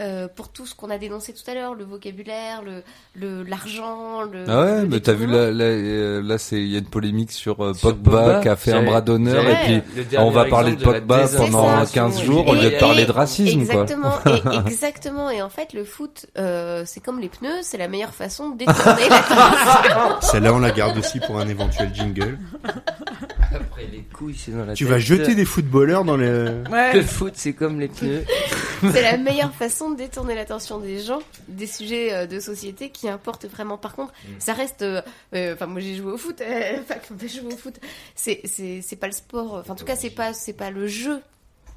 Speaker 3: euh, pour tout ce qu'on a dénoncé tout à l'heure, le vocabulaire, le le- l'argent, le.
Speaker 2: Ah ouais,
Speaker 3: le
Speaker 2: mais t'as vu là, là, euh, là c'est il y a une polémique sur, euh,
Speaker 7: Sur
Speaker 2: Pogba,
Speaker 7: Pogba,
Speaker 2: qui a fait un bras d'honneur et puis
Speaker 7: le
Speaker 2: on va parler de
Speaker 7: exemple de la
Speaker 2: Pogba pendant
Speaker 7: désinformation
Speaker 2: 15 jours au lieu de parler de racisme
Speaker 3: Exactement,
Speaker 2: quoi.
Speaker 3: et- exactement. Et en fait, le foot, euh, c'est comme les pneus, c'est la meilleure façon de détourner l'attention.
Speaker 4: Celle-là, on la garde aussi pour un éventuel jingle.
Speaker 7: Après les couilles, c'est dans la
Speaker 4: Tu
Speaker 7: tête.
Speaker 4: vas jeter des footballeurs dans le.
Speaker 7: Le foot, c'est comme les pneus.
Speaker 3: C'est la meilleure façon de détourner l'attention des gens, des sujets euh, de société qui importent vraiment. Par contre,
Speaker 7: Mm.
Speaker 3: ça reste. euh, euh, Enfin, moi j'ai joué au foot. euh, Enfin, quand j'ai joué au foot, c'est c'est c'est pas le sport. Enfin, en tout cas, c'est pas c'est pas le jeu,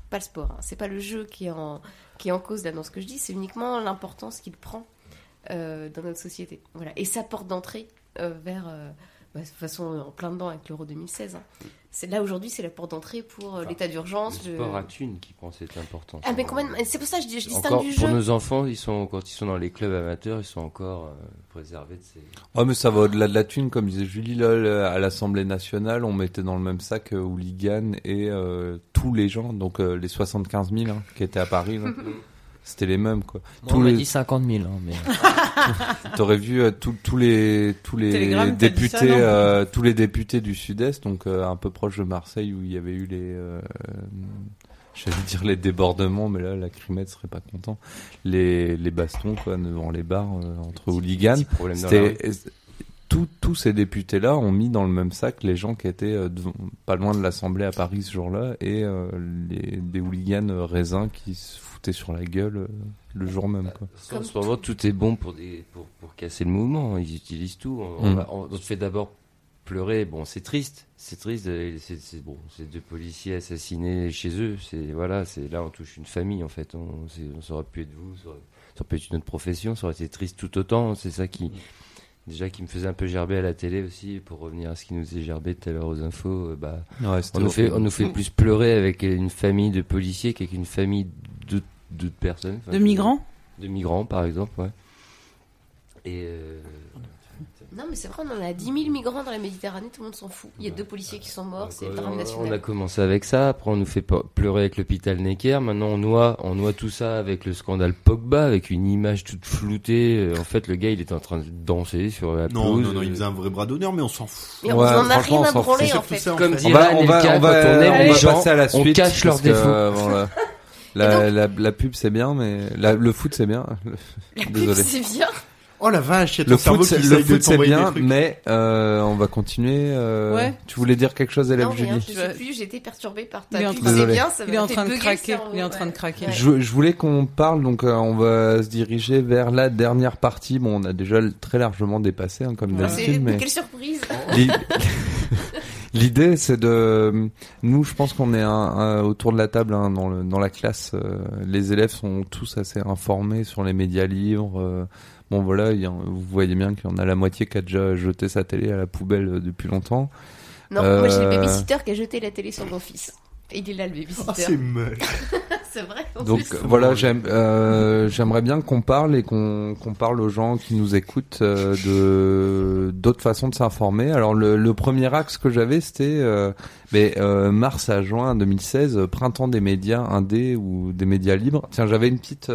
Speaker 3: pas le sport. hein, c'est pas le jeu qui est en qui est en cause là dans ce que je dis. C'est uniquement l'importance qu'il prend euh, dans notre société. Voilà. Et sa porte d'entrée euh, vers. euh, bah, de toute façon, en plein dedans avec l'Euro 2016. hein. C'est là aujourd'hui, c'est la porte d'entrée pour euh, l'état d'urgence.
Speaker 7: Le
Speaker 3: le-
Speaker 7: sport à thune qui prend cette importance.
Speaker 3: Ah, mais. C'est pour ça que je, dis- je distingue
Speaker 7: Encore,
Speaker 3: du
Speaker 7: pour
Speaker 3: jeu.
Speaker 7: nos enfants, ils sont quand ils sont dans les clubs amateurs, ils sont encore euh, préservés de ces.
Speaker 2: Ouais, mais ça va au-delà de la thune, comme disait Julie, là, le- à l'Assemblée nationale, on mettait dans le même sac euh, Hooligan et euh, tous les gens, donc euh, les 75 000 hein, qui étaient à Paris, là. c'était les mêmes, quoi.
Speaker 19: Moi, on m'a dit 50 000, hein, mais...
Speaker 2: T'aurais vu euh, tous tous les tous les
Speaker 6: Télégramme, t'as dit ça,
Speaker 2: députés
Speaker 6: non
Speaker 2: euh, tous les députés du Sud-Est, donc euh, un peu proche de Marseille où il y avait eu les euh, j'allais dire les débordements, mais là la crimette serait pas content. Les les bastons quoi devant les bars euh, entre hooligans.
Speaker 7: dans
Speaker 2: C'était tous ces députés là ont mis dans le même sac les gens qui étaient euh, devant- pas loin de l'Assemblée à Paris ce jour-là et euh, les des hooligans euh, raisins qui se foutaient sur la gueule euh, le jour même quoi.
Speaker 7: En ce moment, tout est bon pour, des, pour, pour casser le mouvement. Ils utilisent tout. On,
Speaker 2: Mm.
Speaker 7: te fait d'abord pleurer. Bon, c'est triste. C'est triste. C'est bon, deux policiers assassinés chez eux. C'est voilà. C'est là, on touche une famille en fait. On, on ça aurait pu être vous. Ça aurait, ça aurait pu être une autre profession. Ça aurait été triste tout autant. C'est ça qui déjà qui me faisait un peu gerber à la télé aussi. Pour revenir à ce qui nous est gerbé tout à l'heure aux infos, euh, bah,
Speaker 2: Ouais,
Speaker 7: on nous fait on nous fait plus pleurer avec une famille de policiers qu'avec une famille de d'autres personnes. Enfin,
Speaker 6: De migrants
Speaker 7: de migrants, par exemple, ouais. Et euh,
Speaker 3: Non, mais c'est vrai, on en a 10 000 migrants dans la Méditerranée, tout le monde s'en fout. Il y a deux policiers qui sont morts, c'est le drame
Speaker 7: on,
Speaker 3: national.
Speaker 7: on a commencé avec ça. Après, on nous fait pleurer avec l'hôpital Necker. Maintenant, on noie, on noie tout ça avec le scandale Pogba, avec une image toute floutée. Euh, En fait, le gars, il était en train de danser sur la
Speaker 4: Non,
Speaker 7: pelouse.
Speaker 4: non, non, il faisait un vrai bras d'honneur, mais on s'en fout.
Speaker 3: Mais on Ouais, en a rien à on branler, en fait.
Speaker 4: ça, en
Speaker 7: Comme dirait
Speaker 2: on va, on va, on va,
Speaker 7: on aime
Speaker 2: on
Speaker 7: les
Speaker 2: va
Speaker 7: gens,
Speaker 2: passer à la
Speaker 7: on
Speaker 2: suite.
Speaker 7: cache leurs défauts.
Speaker 2: euh, la, la, la, la pub c'est bien, mais la, le foot c'est bien.
Speaker 3: La pub,
Speaker 2: Désolé.
Speaker 3: c'est bien.
Speaker 4: Oh la vache, il y a ton
Speaker 2: Le
Speaker 4: cerveau
Speaker 2: foot,
Speaker 4: qui
Speaker 2: le foot c'est bien, mais euh, on va continuer. euh,
Speaker 6: Ouais.
Speaker 2: Tu voulais dire quelque chose, élève
Speaker 3: Non, rien,
Speaker 2: Julie
Speaker 3: je sais plus, j'ai été perturbée par ta
Speaker 6: Il est en
Speaker 3: pub,
Speaker 6: train de-
Speaker 3: c'est
Speaker 2: Désolé.
Speaker 3: bien, ça
Speaker 6: Il est en train de craquer.
Speaker 3: cerveau,
Speaker 6: Il est en train de
Speaker 3: ouais.
Speaker 6: craquer.
Speaker 3: Ouais.
Speaker 2: Je, je voulais qu'on parle, donc euh, on va se diriger vers la dernière partie. Bon, on a déjà très largement dépassé, hein, comme
Speaker 3: Ah, c'est-
Speaker 2: d'habitude, mais
Speaker 3: Quelle surprise
Speaker 2: L'i- l'idée c'est de, nous, je pense qu'on est un, un- autour de la table hein, dans, le, dans la classe. euh, les élèves sont tous assez informés sur les médias libres. euh, bon voilà, y vous voyez bien qu'il y en a la moitié qui a déjà jeté sa télé à la poubelle euh, depuis longtemps.
Speaker 3: Non, moi j'ai le
Speaker 2: Euh,
Speaker 3: babysitter qui a jeté la télé sur mon fils. Il est là le babysitter.
Speaker 4: Ah, c'est moche.
Speaker 3: c'est vrai.
Speaker 2: Donc
Speaker 3: plus.
Speaker 2: voilà, j'aime, euh, j'aimerais bien qu'on parle et qu'on parle aux gens qui nous écoutent euh, de d'autres façons de s'informer. Alors le, le premier axe que j'avais, c'était euh, mais euh, mars à juin 2016, euh, printemps des médias indés ou des médias libres. Tiens, j'avais une petite.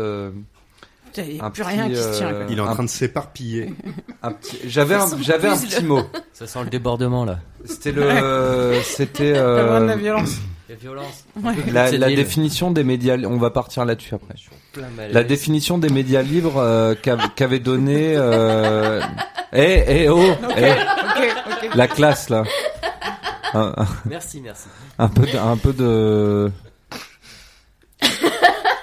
Speaker 2: Euh,
Speaker 6: il y a
Speaker 2: un
Speaker 6: plus rien qui se tient, quoi.
Speaker 4: Il est en
Speaker 2: un-
Speaker 4: train de s'éparpiller.
Speaker 2: J'avais un, j'avais un petit mot.
Speaker 19: Ça sent le débordement, là.
Speaker 2: C'était le, c'était.
Speaker 6: La
Speaker 2: euh,
Speaker 6: violence.
Speaker 19: La violence.
Speaker 6: Ouais.
Speaker 2: La, définition des médias, on va partir là-dessus après. La définition des médias libres euh, qu'a- qu'avait donné. Euh... Eh, eh, oh, eh, la classe là. Un, un-
Speaker 19: Merci, merci.
Speaker 2: un peu, de, un peu de,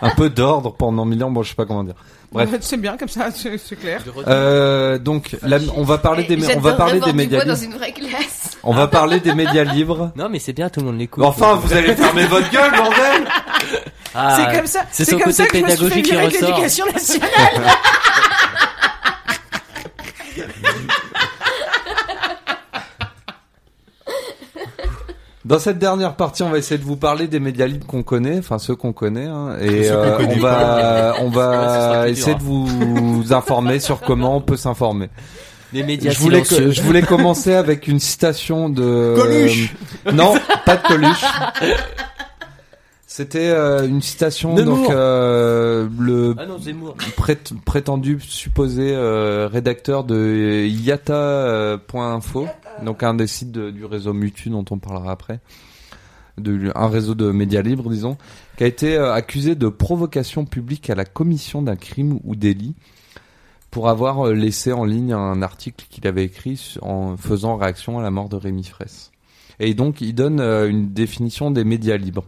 Speaker 2: un peu d'ordre pendant mille ans. Bon, je sais pas comment dire. Bref.
Speaker 6: C'est bien comme ça, c'est clair.
Speaker 2: Euh, donc, la- on va parler des, on va parler des médias
Speaker 3: bois dans
Speaker 2: libres.
Speaker 3: une vraie classe.
Speaker 2: On va parler des médias libres.
Speaker 19: Non, mais c'est bien, tout le monde l'écoute.
Speaker 2: Enfin, vous allez fermer votre gueule, bordel
Speaker 19: Ah,
Speaker 6: c'est comme ça,
Speaker 19: C'est
Speaker 6: comme
Speaker 19: côté
Speaker 6: ça que je me suis fait
Speaker 19: pédagogique qui
Speaker 6: virer de
Speaker 19: ressort.
Speaker 6: l'éducation nationale.
Speaker 2: Dans cette dernière partie, on va essayer de vous parler des médias libres qu'on connaît, enfin ceux qu'on connaît, hein, et euh, on va, on va essayer
Speaker 19: dur,
Speaker 2: de vous informer sur comment on peut s'informer.
Speaker 19: Les médias
Speaker 2: Je voulais,
Speaker 19: silencieux.
Speaker 2: je voulais commencer avec une citation de
Speaker 4: Coluche
Speaker 2: non, pas de Coluche. C'était euh, une citation
Speaker 19: Nemours.
Speaker 2: donc euh, le
Speaker 19: Ah non, Zemmour.
Speaker 2: prét- prétendu supposé euh, rédacteur de yata.info, donc un des sites de- du réseau Mutu dont on parlera après, de, un réseau de médias libres disons, qui a été euh, accusé de provocation publique à la commission d'un crime ou délit pour avoir euh, laissé en ligne un article qu'il avait écrit en faisant réaction à la mort de Rémi Fraisse. Et donc il donne euh, une définition des médias libres.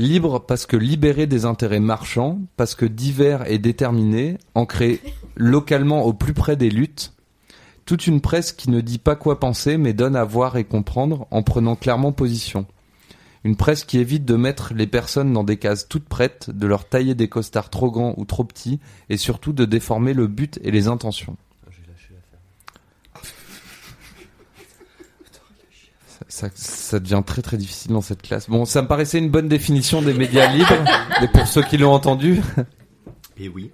Speaker 2: Libre parce que libéré des intérêts marchands, parce que divers et déterminé, ancré localement au plus près des luttes, toute une presse qui ne dit pas quoi penser mais donne à voir et comprendre en prenant clairement position. Une presse qui évite de mettre les personnes dans des cases toutes prêtes, de leur tailler des costards trop grands ou trop petits, et surtout de déformer le but et les intentions. Ça, ça, devient très très difficile dans cette classe. Bon, ça me paraissait une bonne définition des médias libres, et pour ceux qui l'ont entendu.
Speaker 4: Et oui.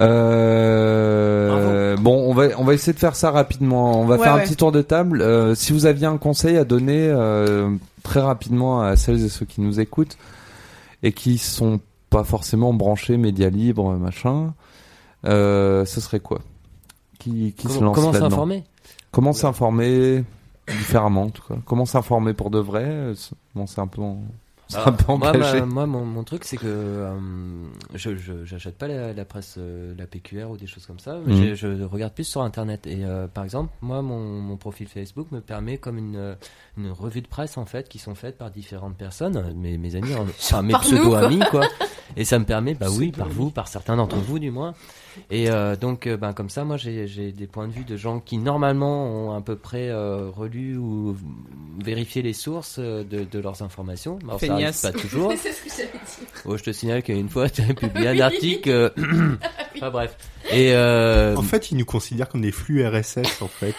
Speaker 2: Euh, bon, on va on va essayer de faire ça rapidement. On va
Speaker 6: Ouais,
Speaker 2: faire un petit tour de table. Euh, si vous aviez un conseil à donner euh, très rapidement à celles et ceux qui nous écoutent et qui sont pas forcément branchés médias libres, machin, euh, ce serait quoi? Qui qui se
Speaker 19: Comment-
Speaker 2: lance
Speaker 19: comment
Speaker 2: là-dedans?
Speaker 19: s'informer?
Speaker 2: Comment s'informer? Différemment en tout cas Comment s'informer pour de vrai Euh, c'est- Bon, c'est un peu en- un
Speaker 19: Alors,
Speaker 2: peu
Speaker 19: moi,
Speaker 2: engagé.
Speaker 19: ma- moi, mon, mon truc, c'est que euh, je j'achète pas la, la presse, euh, la PQR ou des choses comme ça.
Speaker 2: Mhm.
Speaker 19: Je, regarde plus sur Internet. Et euh, par exemple, moi, mon, mon profil Facebook me permet comme une, une revue de presse en fait, qui sont faites par différentes personnes, mes, mes amis, en- enfin mes
Speaker 3: Par nous,
Speaker 19: pseudo
Speaker 3: quoi.
Speaker 19: amis, quoi. Et ça me permet, bah oui, par vous, par certains d'entre vous du moins. Et euh, donc, euh, ben comme ça, moi, j'ai des points de vue de gens qui normalement ont à peu près euh, relu ou vérifié les sources de, de leurs informations. Alors, ça arrive pas toujours.
Speaker 3: C'est ce que j'avais dit.
Speaker 19: Oh, je te signale qu'une fois, tu as publié un article. euh, Enfin bref. Et euh,
Speaker 4: En fait, ils nous considèrent comme des flux RSS, en fait.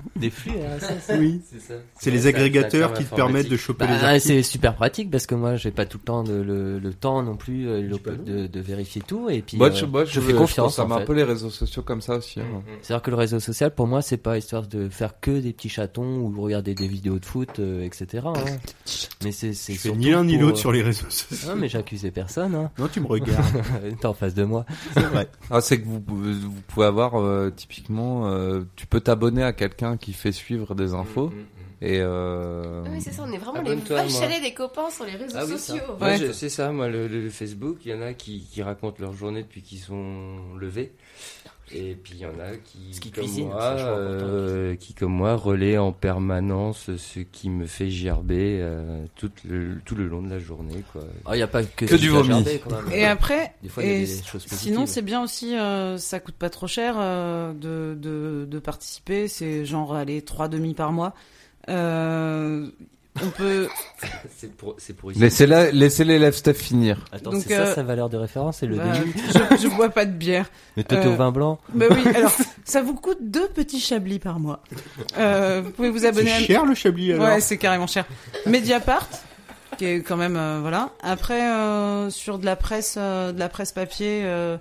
Speaker 6: Hein
Speaker 19: des flux RSS.
Speaker 4: Oui.
Speaker 19: C'est ça.
Speaker 4: C'est les agrégateurs qui te permettent de choper
Speaker 19: Bah,
Speaker 4: les articles.
Speaker 19: C'est super pratique parce que moi, j'ai pas tout le temps de, le, le temps non plus euh, le- de, de vérifier tout et puis
Speaker 2: Moi,
Speaker 19: euh,
Speaker 2: je, moi, je,
Speaker 19: je fais
Speaker 2: je
Speaker 19: confiance.
Speaker 2: pense à
Speaker 19: en
Speaker 2: un peu les réseaux sociaux comme ça aussi. hein.
Speaker 19: C'est-à-dire que le réseau social, pour moi, c'est pas histoire de faire que des petits chatons ou regarder des vidéos de foot, euh, etc. hein. Mais c'est
Speaker 4: Je ni l'un ni l'autre
Speaker 19: euh,
Speaker 4: sur les réseaux sociaux.
Speaker 19: Non, mais j'accusais personne. Hein.
Speaker 4: Non, tu me regardes.
Speaker 19: T'es en face de moi.
Speaker 4: C'est vrai.
Speaker 2: Ah, c'est que vous, pouvez- vous pouvez avoir euh, typiquement, euh, tu peux t'abonner à quelqu'un qui fait suivre des infos et euh,
Speaker 3: Ah oui, c'est ça, on est vraiment les
Speaker 7: Abonne-toi,
Speaker 3: vaches
Speaker 7: moi.
Speaker 3: à lait des copains sur les réseaux
Speaker 7: Ah oui, ça.
Speaker 3: sociaux.
Speaker 7: C'est ça, moi, le, le Facebook, il y en a qui, qui racontent leur journée depuis qu'ils sont levés. Et puis il y en a qui, comme
Speaker 19: cuisine,
Speaker 7: moi, euh, qui comme moi relaient en permanence ce qui me fait gerber euh, tout, le, tout le long de la journée. Quoi.
Speaker 19: Ah, y a pas que,
Speaker 2: Que du vomi.
Speaker 6: Et après,
Speaker 19: Des fois, il y a
Speaker 6: et
Speaker 19: des choses positives.
Speaker 6: sinon c'est bien aussi, euh, ça coûte pas trop cher euh, de, de, de participer. C'est genre aller trois demi par mois. Euh, on peut.
Speaker 7: c'est pour, c'est pour ici.
Speaker 2: laissez la, laissez l'élève Steph finir.
Speaker 19: Attends,
Speaker 6: Donc,
Speaker 19: c'est ça
Speaker 6: euh,
Speaker 19: sa valeur de référence, c'est le
Speaker 6: bah,
Speaker 19: demi.
Speaker 6: je, je bois pas de bière.
Speaker 19: Mais toi, t'es
Speaker 6: Euh,
Speaker 19: au vin blanc.
Speaker 6: Bah oui, alors ça vous coûte deux petits chablis par mois. Euh, vous pouvez vous abonner.
Speaker 4: C'est
Speaker 6: à...
Speaker 4: cher le chablis alors
Speaker 6: Ouais, c'est carrément cher. Mediapart, qui est quand même euh, voilà. Après euh, sur de la presse, euh, de la presse papier, euh,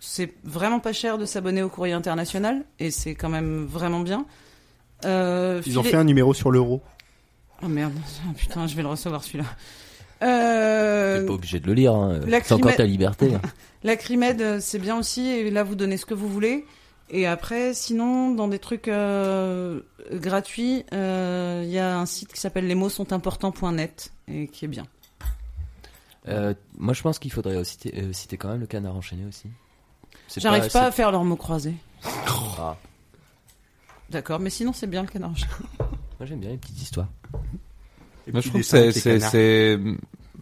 Speaker 6: c'est vraiment pas cher de s'abonner au Courrier International et c'est quand même vraiment bien. Euh,
Speaker 4: Ils ont
Speaker 6: filer-
Speaker 4: fait un numéro sur l'euro.
Speaker 6: Oh merde, Ah, putain, je vais le recevoir celui-là. Euh...
Speaker 19: T'es pas obligé de le lire. Hein. C'est encore ta liberté.
Speaker 6: La Crimed, euh, c'est bien aussi, et là vous donnez ce que vous voulez. Et après, sinon, dans des trucs euh, gratuits, euh, il y a un site qui s'appelle les mots sont importants.net et qui est bien.
Speaker 19: Euh, moi, je pense qu'il faudrait aussi citer, euh, citer quand même le canard enchaîné aussi.
Speaker 6: J'arrive pas, à faire leurs mots croisés.
Speaker 19: Ah.
Speaker 6: D'accord, mais sinon c'est bien le canard enchaîné.
Speaker 19: Moi, j'aime bien les petites histoires.
Speaker 4: Les
Speaker 2: Moi,
Speaker 4: petits
Speaker 2: je trouve que c'est,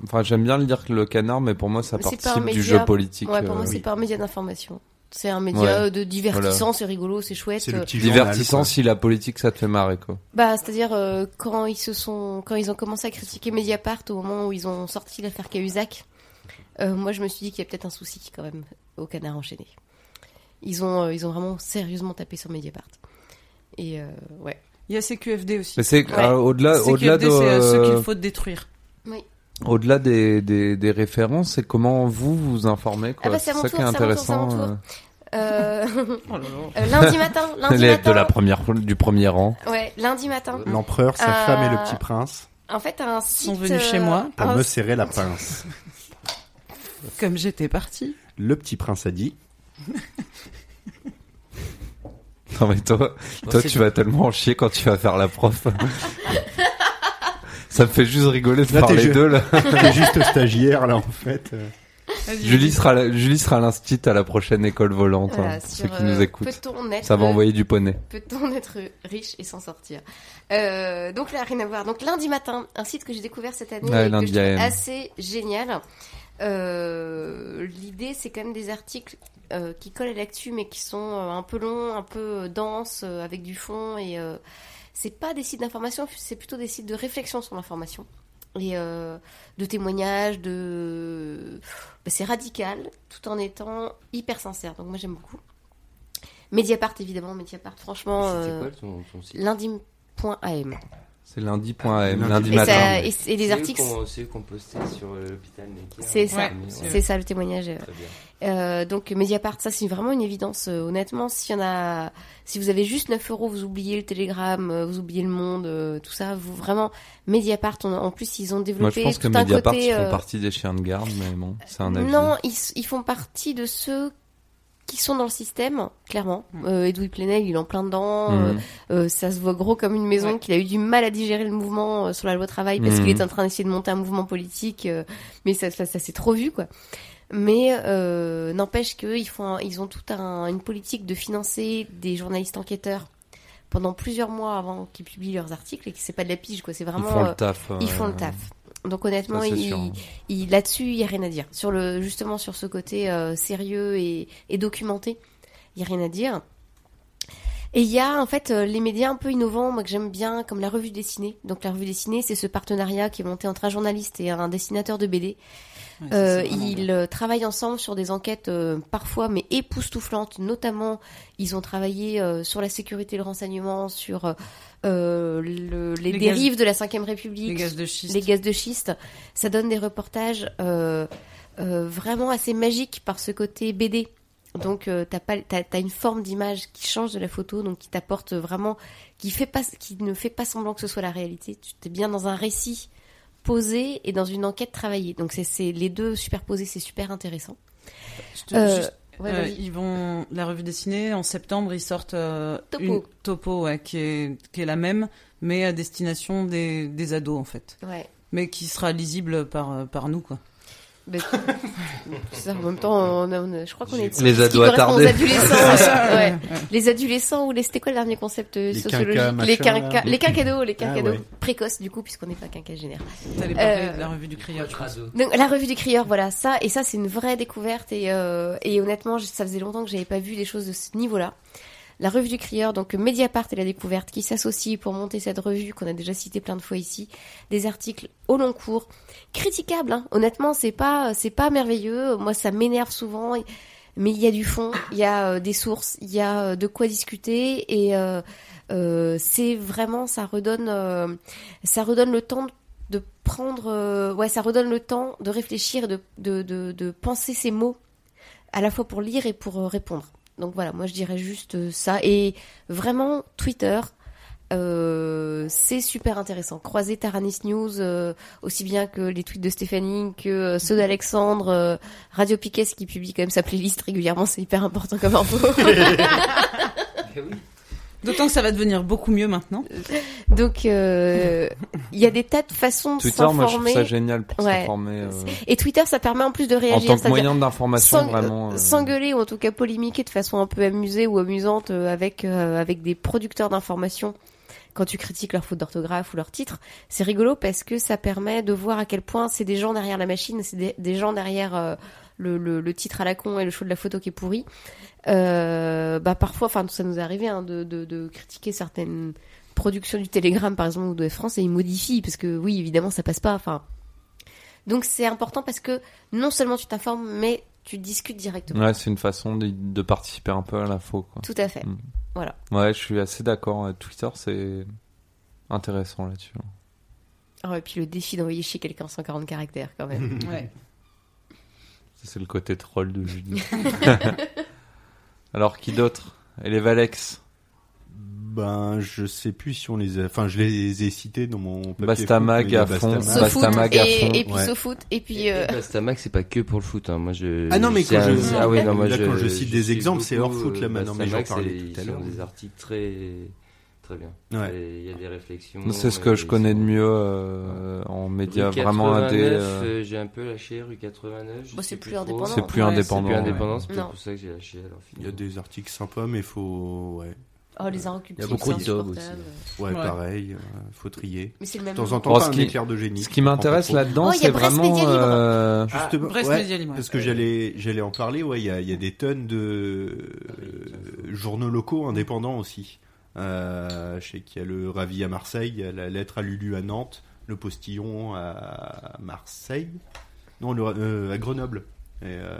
Speaker 2: enfin, j'aime bien le dire que le canard, mais pour moi ça participe du jeu politique.
Speaker 3: Ouais, pour moi,
Speaker 2: euh,
Speaker 3: c'est par média d'information. C'est un média
Speaker 2: Ouais.
Speaker 3: de divertissant,
Speaker 2: Voilà.
Speaker 3: c'est rigolo, c'est chouette.
Speaker 4: C'est le petit
Speaker 2: Divertissant
Speaker 4: journal,
Speaker 2: si la politique ça te fait marrer quoi.
Speaker 3: Bah, c'est-à-dire euh, quand ils se sont, quand ils ont commencé à critiquer Mediapart au moment où ils ont sorti l'affaire Cahuzac, euh, moi je me suis dit qu'il y a peut-être un souci quand même au Canard enchaîné. Ils ont, euh, ils ont vraiment sérieusement tapé sur Mediapart. Et euh, ouais.
Speaker 6: Il y a CQFD aussi.
Speaker 2: Mais c'est
Speaker 3: Ouais.
Speaker 2: euh, au-delà,
Speaker 6: CQFD,
Speaker 2: au-delà de
Speaker 6: c'est euh, qu'il faut détruire.
Speaker 3: Oui.
Speaker 2: Au-delà des, des, des références, c'est comment vous vous informez quoi.
Speaker 3: Ah bah, c'est
Speaker 2: ça
Speaker 3: tour,
Speaker 2: qui est
Speaker 3: c'est à mon tour, c'est à mon
Speaker 2: intéressant.
Speaker 3: tour.
Speaker 2: euh.
Speaker 6: Oh là là.
Speaker 3: lundi matin, lundi matin.
Speaker 2: de la première du premier rang.
Speaker 3: Ouais, lundi matin.
Speaker 4: L'empereur, sa
Speaker 3: Euh,
Speaker 4: femme et le petit prince
Speaker 3: En fait, un site.
Speaker 6: venus chez moi.
Speaker 4: pour
Speaker 3: un-
Speaker 4: me serrer la pince.
Speaker 6: Comme j'étais partie.
Speaker 4: Le petit prince a dit
Speaker 2: Non mais toi,
Speaker 19: Bon,
Speaker 2: toi
Speaker 19: c'est-
Speaker 2: tu vas tellement en chier quand tu vas faire la prof. ça me fait juste rigoler de
Speaker 4: Là,
Speaker 2: parler d'eux là.
Speaker 4: T'es juste stagiaire là en fait.
Speaker 2: Julie sera la- Julie sera à l'instit à la prochaine école volante.
Speaker 3: Voilà,
Speaker 2: hein, ceux qui
Speaker 3: euh,
Speaker 2: nous écoutent.
Speaker 3: être-
Speaker 2: Ça va envoyer du poney.
Speaker 3: Peut-on être riche et s'en sortir Euh, Donc là, rien à voir. Donc lundi matin, un site que j'ai découvert cette année
Speaker 2: Ouais,
Speaker 3: et que je trouve assez génial. Euh, L'idée, c'est quand même des articles euh, qui collent à l'actu, mais qui sont euh, un peu longs, un peu denses, euh, avec du fond. Et c'est pas des sites d'information, c'est plutôt des sites de réflexion sur l'information et euh, de témoignages, de bah, c'est radical, tout en étant hyper sincère. Donc moi j'aime beaucoup. Mediapart évidemment, Mediapart franchement.
Speaker 7: C'était
Speaker 3: euh,
Speaker 7: quoi ton- ton site?
Speaker 3: Lundi.am.
Speaker 2: C'est lundi.am, lundi
Speaker 3: Et
Speaker 2: matin.
Speaker 3: ça- et, et les articles.
Speaker 7: C'est qu'on postait sur euh, l'hôpital.
Speaker 3: C'est ça,
Speaker 7: Ouais,
Speaker 3: c'est ça le témoignage. euh.
Speaker 7: Très bien.
Speaker 3: Euh, donc Mediapart, ça c'est vraiment une évidence. euh, honnêtement, s'il y en a, si vous avez juste 9 euros, vous oubliez le Télégramme, euh, vous oubliez le Monde, euh, tout ça. Vous vraiment Mediapart. on- en plus, ils ont
Speaker 2: Moi
Speaker 3: développé
Speaker 2: je pense que
Speaker 3: tout un
Speaker 2: Mediapart
Speaker 3: côté.
Speaker 2: ils font
Speaker 3: euh,
Speaker 2: partie des chiens de garde, mais bon, c'est un avis.
Speaker 3: non, ils font partie de ceux qui sont dans le système, clairement.
Speaker 2: Mm.
Speaker 3: Euh, Edoui Plenel, il est en plein dedans.
Speaker 2: Mhm.
Speaker 3: Euh, euh, ça se voit gros comme une maison, qu'il a eu du mal à digérer le mouvement euh, sur la loi travail parce
Speaker 2: Mhm.
Speaker 3: qu'il est en train d'essayer de monter un mouvement politique, euh, mais ça, ça, ça s'est trop vu, quoi. Mais euh, n'empêche qu'ils font, un- ils ont toute un, une politique de financer des journalistes enquêteurs pendant plusieurs mois avant qu'ils publient leurs articles et que c'est pas de la pige, quoi. C'est vraiment
Speaker 2: font le
Speaker 3: euh,
Speaker 2: taf,
Speaker 3: Ils
Speaker 2: euh,
Speaker 3: font le taf. Donc honnêtement,
Speaker 2: ça,
Speaker 3: il, il- là-dessus, il y a rien à dire. Sur le, justement sur ce côté euh, sérieux et, et documenté, il y a rien à dire. Et il y a en fait euh, les médias un peu innovants, moi que j'aime bien, comme la revue dessinée. Donc la revue dessinée, c'est ce partenariat qui est monté entre un journaliste et un dessinateur de BD.
Speaker 6: Ouais,
Speaker 3: Euh, ils euh, travaillent ensemble sur des enquêtes euh, parfois mais époustouflantes. Notamment, ils ont travaillé sur la sécurité et le renseignement, sur euh, le- les,
Speaker 6: Les
Speaker 3: dérives
Speaker 6: gaz-
Speaker 3: de la Cinquième République,
Speaker 6: les gaz de schiste.
Speaker 3: les gaz de schiste. Ça donne des reportages euh, euh, vraiment assez magiques par ce côté BD. Donc t'as pas t'as, t'as une forme d'image qui change de la photo, donc qui t'apporte vraiment, qui fait pas, qui ne fait pas semblant que ce soit la réalité. Tu es bien dans un récit posé et dans une enquête travaillée. Donc c'est, les deux superposés, c'est super intéressant.
Speaker 6: Je te-
Speaker 3: Euh,
Speaker 6: juste,
Speaker 3: ouais,
Speaker 6: euh, ils vont la revue dessinée en septembre. Ils sortent euh,
Speaker 3: Topo.
Speaker 6: une topo ouais, qui est qui est la même, mais à destination des, des ados en fait.
Speaker 3: Ouais.
Speaker 6: Mais qui sera lisible par euh, par nous quoi.
Speaker 3: C'est ça, en même temps, on a- on a- je crois qu'on est
Speaker 2: Les ados attardés.
Speaker 3: adolescents. ouais.
Speaker 6: ouais.
Speaker 3: Les adolescents ou les c'était quoi le dernier concept euh,
Speaker 4: Les
Speaker 3: sociologique Les
Speaker 4: là.
Speaker 3: les quinquados, les
Speaker 4: Ah,
Speaker 3: quinquados
Speaker 4: ouais.
Speaker 3: précoces du coup puisqu'on n'est pas quinquagénaire. Euh,
Speaker 6: de la revue du crieur.
Speaker 3: Donc la revue du crieur, voilà ça et ça c'est une vraie découverte et, euh, et honnêtement je- ça faisait longtemps que j'avais pas vu des choses de ce niveau-là. La revue du crieur, donc Mediapart et la découverte qui s'associent pour monter cette revue qu'on a déjà cité plein de fois ici, des articles au long cours, critiquables. Hein. Honnêtement, c'est pas c'est pas merveilleux. Moi, ça m'énerve souvent, mais il y a du fond, il y a euh, des sources, il y a euh, de quoi discuter et euh, euh, c'est vraiment ça redonne ça redonne le temps de prendre ouais ça redonne le temps de réfléchir de, de, de, penser ces mots à la fois pour lire et pour répondre donc voilà moi je dirais juste euh, ça et vraiment Twitter euh, c'est super intéressant. Croiser Taranis News euh, aussi bien que les tweets de Stéphanie, que ceux d'Alexandre, euh, Radio Piquet qui publie quand même sa playlist régulièrement, c'est hyper important comme info.
Speaker 6: D'autant que ça va devenir beaucoup mieux maintenant.
Speaker 3: Donc euh, il y a des tas de façons de
Speaker 2: Twitter, moi je trouve ça génial pour
Speaker 3: Ouais.
Speaker 2: s'informer. euh,
Speaker 3: Et Twitter, ça permet en plus de
Speaker 2: En
Speaker 3: réagir.
Speaker 2: tant que moyen d'information, vraiment, euh,
Speaker 3: S'engueuler ou en tout cas polémiquer de façon un peu amusée ou amusante avec, euh, avec des producteurs d'informations quand tu critiques leur faute d'orthographe ou leur titre, c'est rigolo parce que ça permet de voir à quel point c'est des gens derrière la machine, c'est des, des gens derrière euh, le, le, le titre à la con et le choix de la photo qui est pourri. Euh, bah parfois, enfin ça nous est arrivé hein, de, de, de critiquer certaines productions du Télégramme par exemple ou de France et ils modifient parce que oui évidemment ça passe pas. Enfin donc c'est important parce que non seulement tu t'informes mais tu discutes directement.
Speaker 2: Ouais, c'est une façon de, de participer un peu à l'info.
Speaker 3: Tout à fait.
Speaker 2: Mm.
Speaker 3: Voilà.
Speaker 2: Ouais, je suis assez d'accord. Euh, Twitter, c'est intéressant là-dessus.
Speaker 3: Ah ouais, et puis le défi d'envoyer chez quelqu'un 140 caractères quand même.
Speaker 6: Ouais.
Speaker 2: C'est le côté troll de Julie. Alors, qui d'autre? Et les Valex
Speaker 4: Ben, je sais plus si on les a. Enfin, je les ai cités dans mon papier.
Speaker 2: Bastamag à fond.
Speaker 4: Bastamag.
Speaker 2: Bastamag à fond.
Speaker 3: et, puis. SoFoot et puis euh,
Speaker 7: Bastamac, c'est pas que pour le foot. Hein. Moi, je.
Speaker 4: Ah non, mais
Speaker 7: c'est
Speaker 4: quand je-
Speaker 7: Ah oui, non, moi,
Speaker 4: là,
Speaker 7: je,
Speaker 4: quand je cite des exemples, c'est hors foot, là, maintenant, mais j'en parlais
Speaker 7: c'est-
Speaker 4: tout à l'heure.
Speaker 7: des articles très, très bien.
Speaker 4: Ouais.
Speaker 7: Et Il y a des réflexions.
Speaker 2: C'est ce que je connais de mieux euh, en médias vraiment
Speaker 7: 89,
Speaker 2: indé. euh,
Speaker 7: euh, J'ai un peu lâché rue 89. je
Speaker 3: Bon,
Speaker 7: sais
Speaker 3: c'est plus indépendant.
Speaker 2: C'est plus
Speaker 3: Ouais,
Speaker 2: indépendant.
Speaker 7: C'est plus
Speaker 2: ouais.
Speaker 7: pour ça que j'ai lâché. Alors,
Speaker 4: Il y a des articles sympas, mais faut. Ouais.
Speaker 3: oh les
Speaker 7: Il y a beaucoup de daubes aussi.
Speaker 4: Ouais,
Speaker 6: Ouais.
Speaker 4: pareil, euh, faut trier.
Speaker 3: Mais c'est le même.
Speaker 4: De temps en temps, t'as
Speaker 2: ce
Speaker 4: un
Speaker 2: qui-
Speaker 4: éclair de génie.
Speaker 2: Ce qui m'intéresse là-dedans,
Speaker 3: Oh, il
Speaker 2: c'est vraiment. Euh,
Speaker 4: trop. Justement,
Speaker 6: Brest
Speaker 4: ouais,
Speaker 6: Média Libre, ouais.
Speaker 4: Parce que j'allais, j'allais en parler. Ouais, il y a, il y a des tonnes de euh, journaux locaux indépendants aussi. Euh, je sais qu'il y a le Ravi à Marseille, il y a la lettre à Lulu à Nantes, le Postillon à Marseille, non, le, euh, à Grenoble. Et, euh,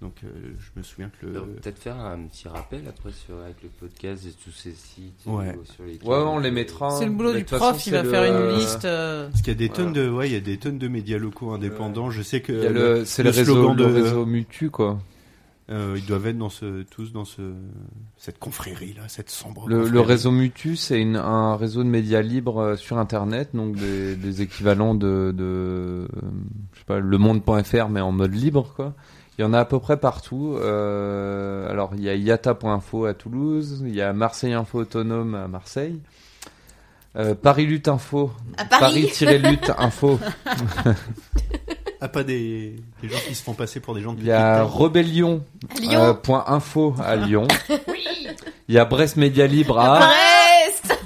Speaker 4: donc, euh, je me souviens que le.
Speaker 7: Peut-être faire un petit rappel après sur, avec le podcast et tous ces sites
Speaker 4: Ouais.
Speaker 7: sur
Speaker 2: Ouais, on les mettra.
Speaker 6: C'est le boulot du prof,
Speaker 2: façon,
Speaker 6: il va faire
Speaker 2: le-
Speaker 6: une liste. euh,
Speaker 4: Parce qu'il y a des
Speaker 2: Voilà.
Speaker 4: tonnes de, ouais, il y a des tonnes de médias locaux indépendants. Je sais que
Speaker 2: le, c'est le, réseau,
Speaker 4: slogan
Speaker 2: le
Speaker 4: de-
Speaker 2: réseau Mutu, quoi.
Speaker 4: Euh, ils doivent être dans ce, tous dans ce, cette confrérie là, cette sombre.
Speaker 2: Le, réseau Mutu, c'est un réseau de médias libres euh, sur Internet, donc des, des équivalents de, de, je sais pas, le monde.fr, mais en mode libre, quoi. Il y en a à peu près partout. Euh, alors, il y a yata.info à Toulouse, il y a Marseille Info Autonome à Marseille, euh, Paris Lutte Info,
Speaker 3: Paris.
Speaker 2: Paris-Lutte Info.
Speaker 4: Ah, pas des, des gens qui se font passer pour des gens de
Speaker 2: Il y a
Speaker 4: petite taille.
Speaker 2: Rebellion.
Speaker 3: Lyon.
Speaker 2: euh, point info à Lyon. Il y a Brest Média Libre à.
Speaker 3: Brest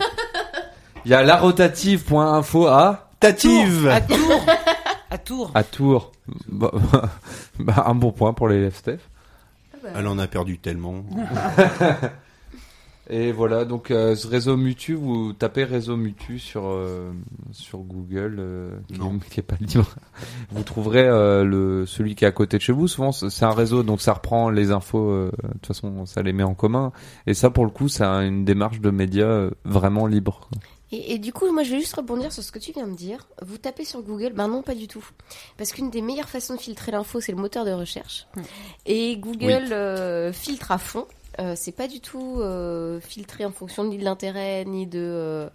Speaker 2: Il y a la rotative.info à.
Speaker 4: Tative.
Speaker 6: À Tours. À Tours.
Speaker 2: À Tours. Bah, bah, un bon point pour l'élève Steph.
Speaker 4: Elle en a perdu tellement.
Speaker 2: Et voilà, donc euh, ce réseau Mutu, vous tapez réseau Mutu sur euh, sur Google, euh,
Speaker 4: Non.
Speaker 2: qui est pas libre. Vous trouverez euh, le celui qui est à côté de chez vous. Souvent, c'est un réseau, donc ça reprend les infos. euh, de toute façon, ça les met en commun. Et ça, pour le coup, c'est un- une démarche de médias euh, vraiment libre. quoi.
Speaker 3: Et, et du coup, moi, je vais juste rebondir sur ce que tu viens de dire. Vous tapez sur Google, ben non, pas du tout. Parce qu'une des meilleures façons de filtrer l'info, c'est le moteur de recherche. Et Google euh, filtre à fond. Euh, c'est pas du tout euh, filtré en fonction ni de l'intérêt, ni de, euh,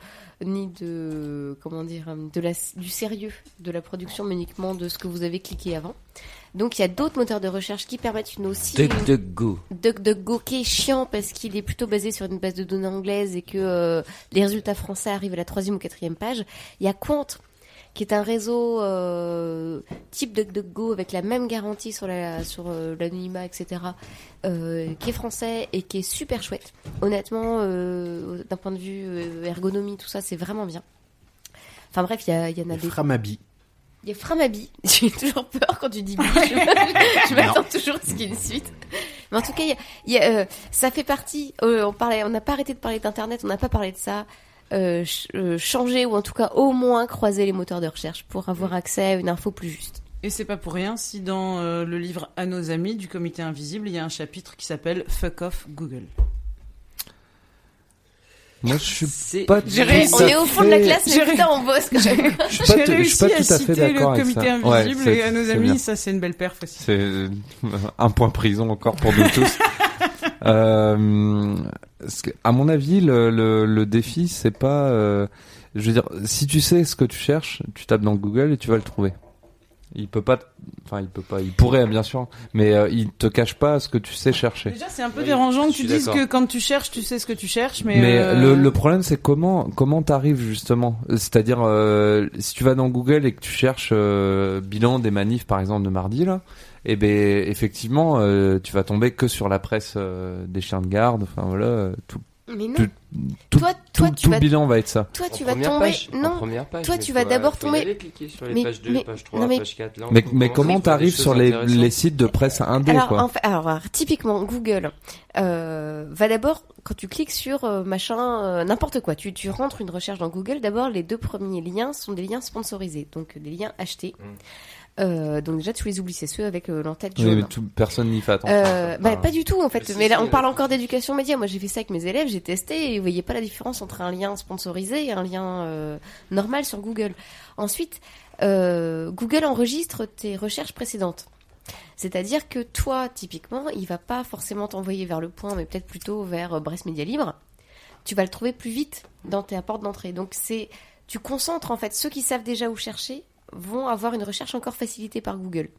Speaker 3: ni de, comment dire, de la, du sérieux de la production, mais uniquement de ce que vous avez cliqué avant. Donc, il y a d'autres moteurs de recherche qui permettent une aussi.
Speaker 7: DuckDuckGo.
Speaker 3: DuckDuckGo qui est chiant parce qu'il est plutôt basé sur une base de données anglaise et que les résultats français arrivent à la troisième ou quatrième page. Il y a Quant qui est un réseau euh, type DuckDuckGo avec la même garantie sur la sur euh, l'anonymat etc euh, qui est français et qui est super chouette honnêtement euh, d'un point de vue euh, ergonomie tout ça c'est vraiment bien enfin bref il y, a- il y en a des
Speaker 4: Framabi.
Speaker 3: il y a Framabi. J'ai toujours peur quand tu dis bi. Je, m'attends toujours à ce qu'il y ait une suite. Mais en tout cas, il y a, il y a, euh, ça fait partie. euh, on parlait, on n'a pas arrêté de parler d'internet, on n'a pas parlé de ça. Euh, euh, changer ou en tout cas au moins croiser les moteurs de recherche pour avoir accès à une info plus juste.
Speaker 6: Et c'est pas pour rien si dans euh, le livre À nos amis du comité invisible, il y a un chapitre qui s'appelle Fuck off Google.
Speaker 2: Moi, je suis pas. Tout
Speaker 6: réussi.
Speaker 2: à
Speaker 3: On est au fond de la
Speaker 2: fait-
Speaker 3: classe, mais putain, on bosse quand même.
Speaker 2: Je suis pas,
Speaker 6: J'ai
Speaker 2: t- je suis
Speaker 6: réussi
Speaker 2: pas
Speaker 6: à
Speaker 2: tout à fait
Speaker 6: citer
Speaker 2: d'accord
Speaker 6: le
Speaker 2: avec
Speaker 6: comité
Speaker 2: ça.
Speaker 6: invisible
Speaker 2: Ouais,
Speaker 6: et à nos amis,
Speaker 2: bien.
Speaker 6: ça c'est une belle perf aussi.
Speaker 2: C'est un point prison encore pour nous tous. Euh, à mon avis, le, le, le défi, c'est pas. euh, je veux dire, si tu sais ce que tu cherches, tu tapes dans Google et tu vas le trouver. Il peut pas. Enfin, il peut pas. Il pourrait, bien sûr, mais euh, il te cache pas ce que tu sais chercher.
Speaker 6: Déjà, c'est un peu
Speaker 7: Oui,
Speaker 6: dérangeant que tu dises que quand tu cherches, tu sais ce que tu cherches, mais.
Speaker 2: Mais
Speaker 6: euh,
Speaker 2: le, le problème, c'est comment comment t'arrives justement. C'est-à-dire, euh, si tu vas dans Google et que tu cherches euh, bilan des manifs, par exemple, de mardi là, et ben effectivement, euh, tu vas tomber que sur la presse euh, des chiens de garde. Enfin voilà, euh, tout,
Speaker 3: Mais non.
Speaker 2: Tout, tout,
Speaker 3: Toi-
Speaker 2: tout-
Speaker 3: toi,
Speaker 2: tout
Speaker 3: tu vas-
Speaker 2: bilan va être ça.
Speaker 3: Toi, tu
Speaker 7: En
Speaker 3: vas tomber.
Speaker 7: page,
Speaker 3: non.
Speaker 7: page,
Speaker 3: toi, tu vas d'abord tomber.
Speaker 7: aller, cliquer sur les
Speaker 3: Mais-
Speaker 7: pages 2,
Speaker 3: mais-
Speaker 7: page 3,
Speaker 3: non, mais-
Speaker 7: page 4. Là, on
Speaker 2: Mais,
Speaker 7: peut
Speaker 2: mais
Speaker 7: commencer
Speaker 2: comment t'arrives sur les, sites de presse indé
Speaker 3: Alors,
Speaker 2: quoi
Speaker 3: en fait, alors, typiquement, Google euh, va d'abord, quand tu cliques sur euh, machin, euh, n'importe quoi, tu, tu rentres une recherche dans Google, d'abord, les deux premiers liens sont des liens sponsorisés, donc des liens achetés. Euh, donc déjà, tu les oublies, c'est ceux avec euh, l'entête
Speaker 2: Oui,
Speaker 3: jaune.
Speaker 2: mais tout- personne n'y fait attention.
Speaker 3: Euh, bah,
Speaker 2: Ah.
Speaker 3: pas du tout en fait. mais là,
Speaker 7: si,
Speaker 3: on parle encore d'éducation média. Moi, j'ai fait ça avec mes élèves, j'ai testé et vous voyez pas la différence entre un lien sponsorisé et un lien euh, normal sur Google. Ensuite, euh, Google enregistre tes recherches précédentes. C'est-à-dire que toi, typiquement, il va pas forcément t'envoyer vers le point, mais peut-être plutôt vers Brest Média Libre. Tu vas le trouver plus vite dans tes portes d'entrée. Donc c'est, tu concentres en fait ceux qui savent déjà où chercher vont avoir une recherche encore facilitée par Google.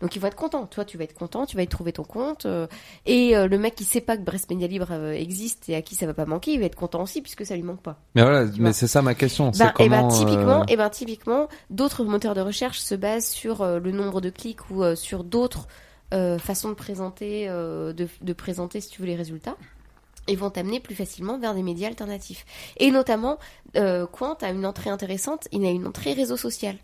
Speaker 3: Donc ils vont être contents. Toi, tu vas être content, tu vas y trouver ton compte. euh, et euh, le mec qui sait pas que Brest Media Libre euh, existe et à qui ça va pas manquer, il va être content aussi puisque ça lui manque pas.
Speaker 2: Mais voilà, mais c'est ça ma question.
Speaker 3: Ben, et ben,
Speaker 2: comment.
Speaker 3: typiquement,
Speaker 2: euh,
Speaker 3: et ben, typiquement, d'autres moteurs de recherche se basent sur le nombre de clics ou sur d'autres façons de présenter, de, de présenter, si tu veux, les résultats. Et vont t'amener plus facilement vers des médias alternatifs. Et notamment, euh, Quant a une entrée intéressante, il a une entrée réseau social.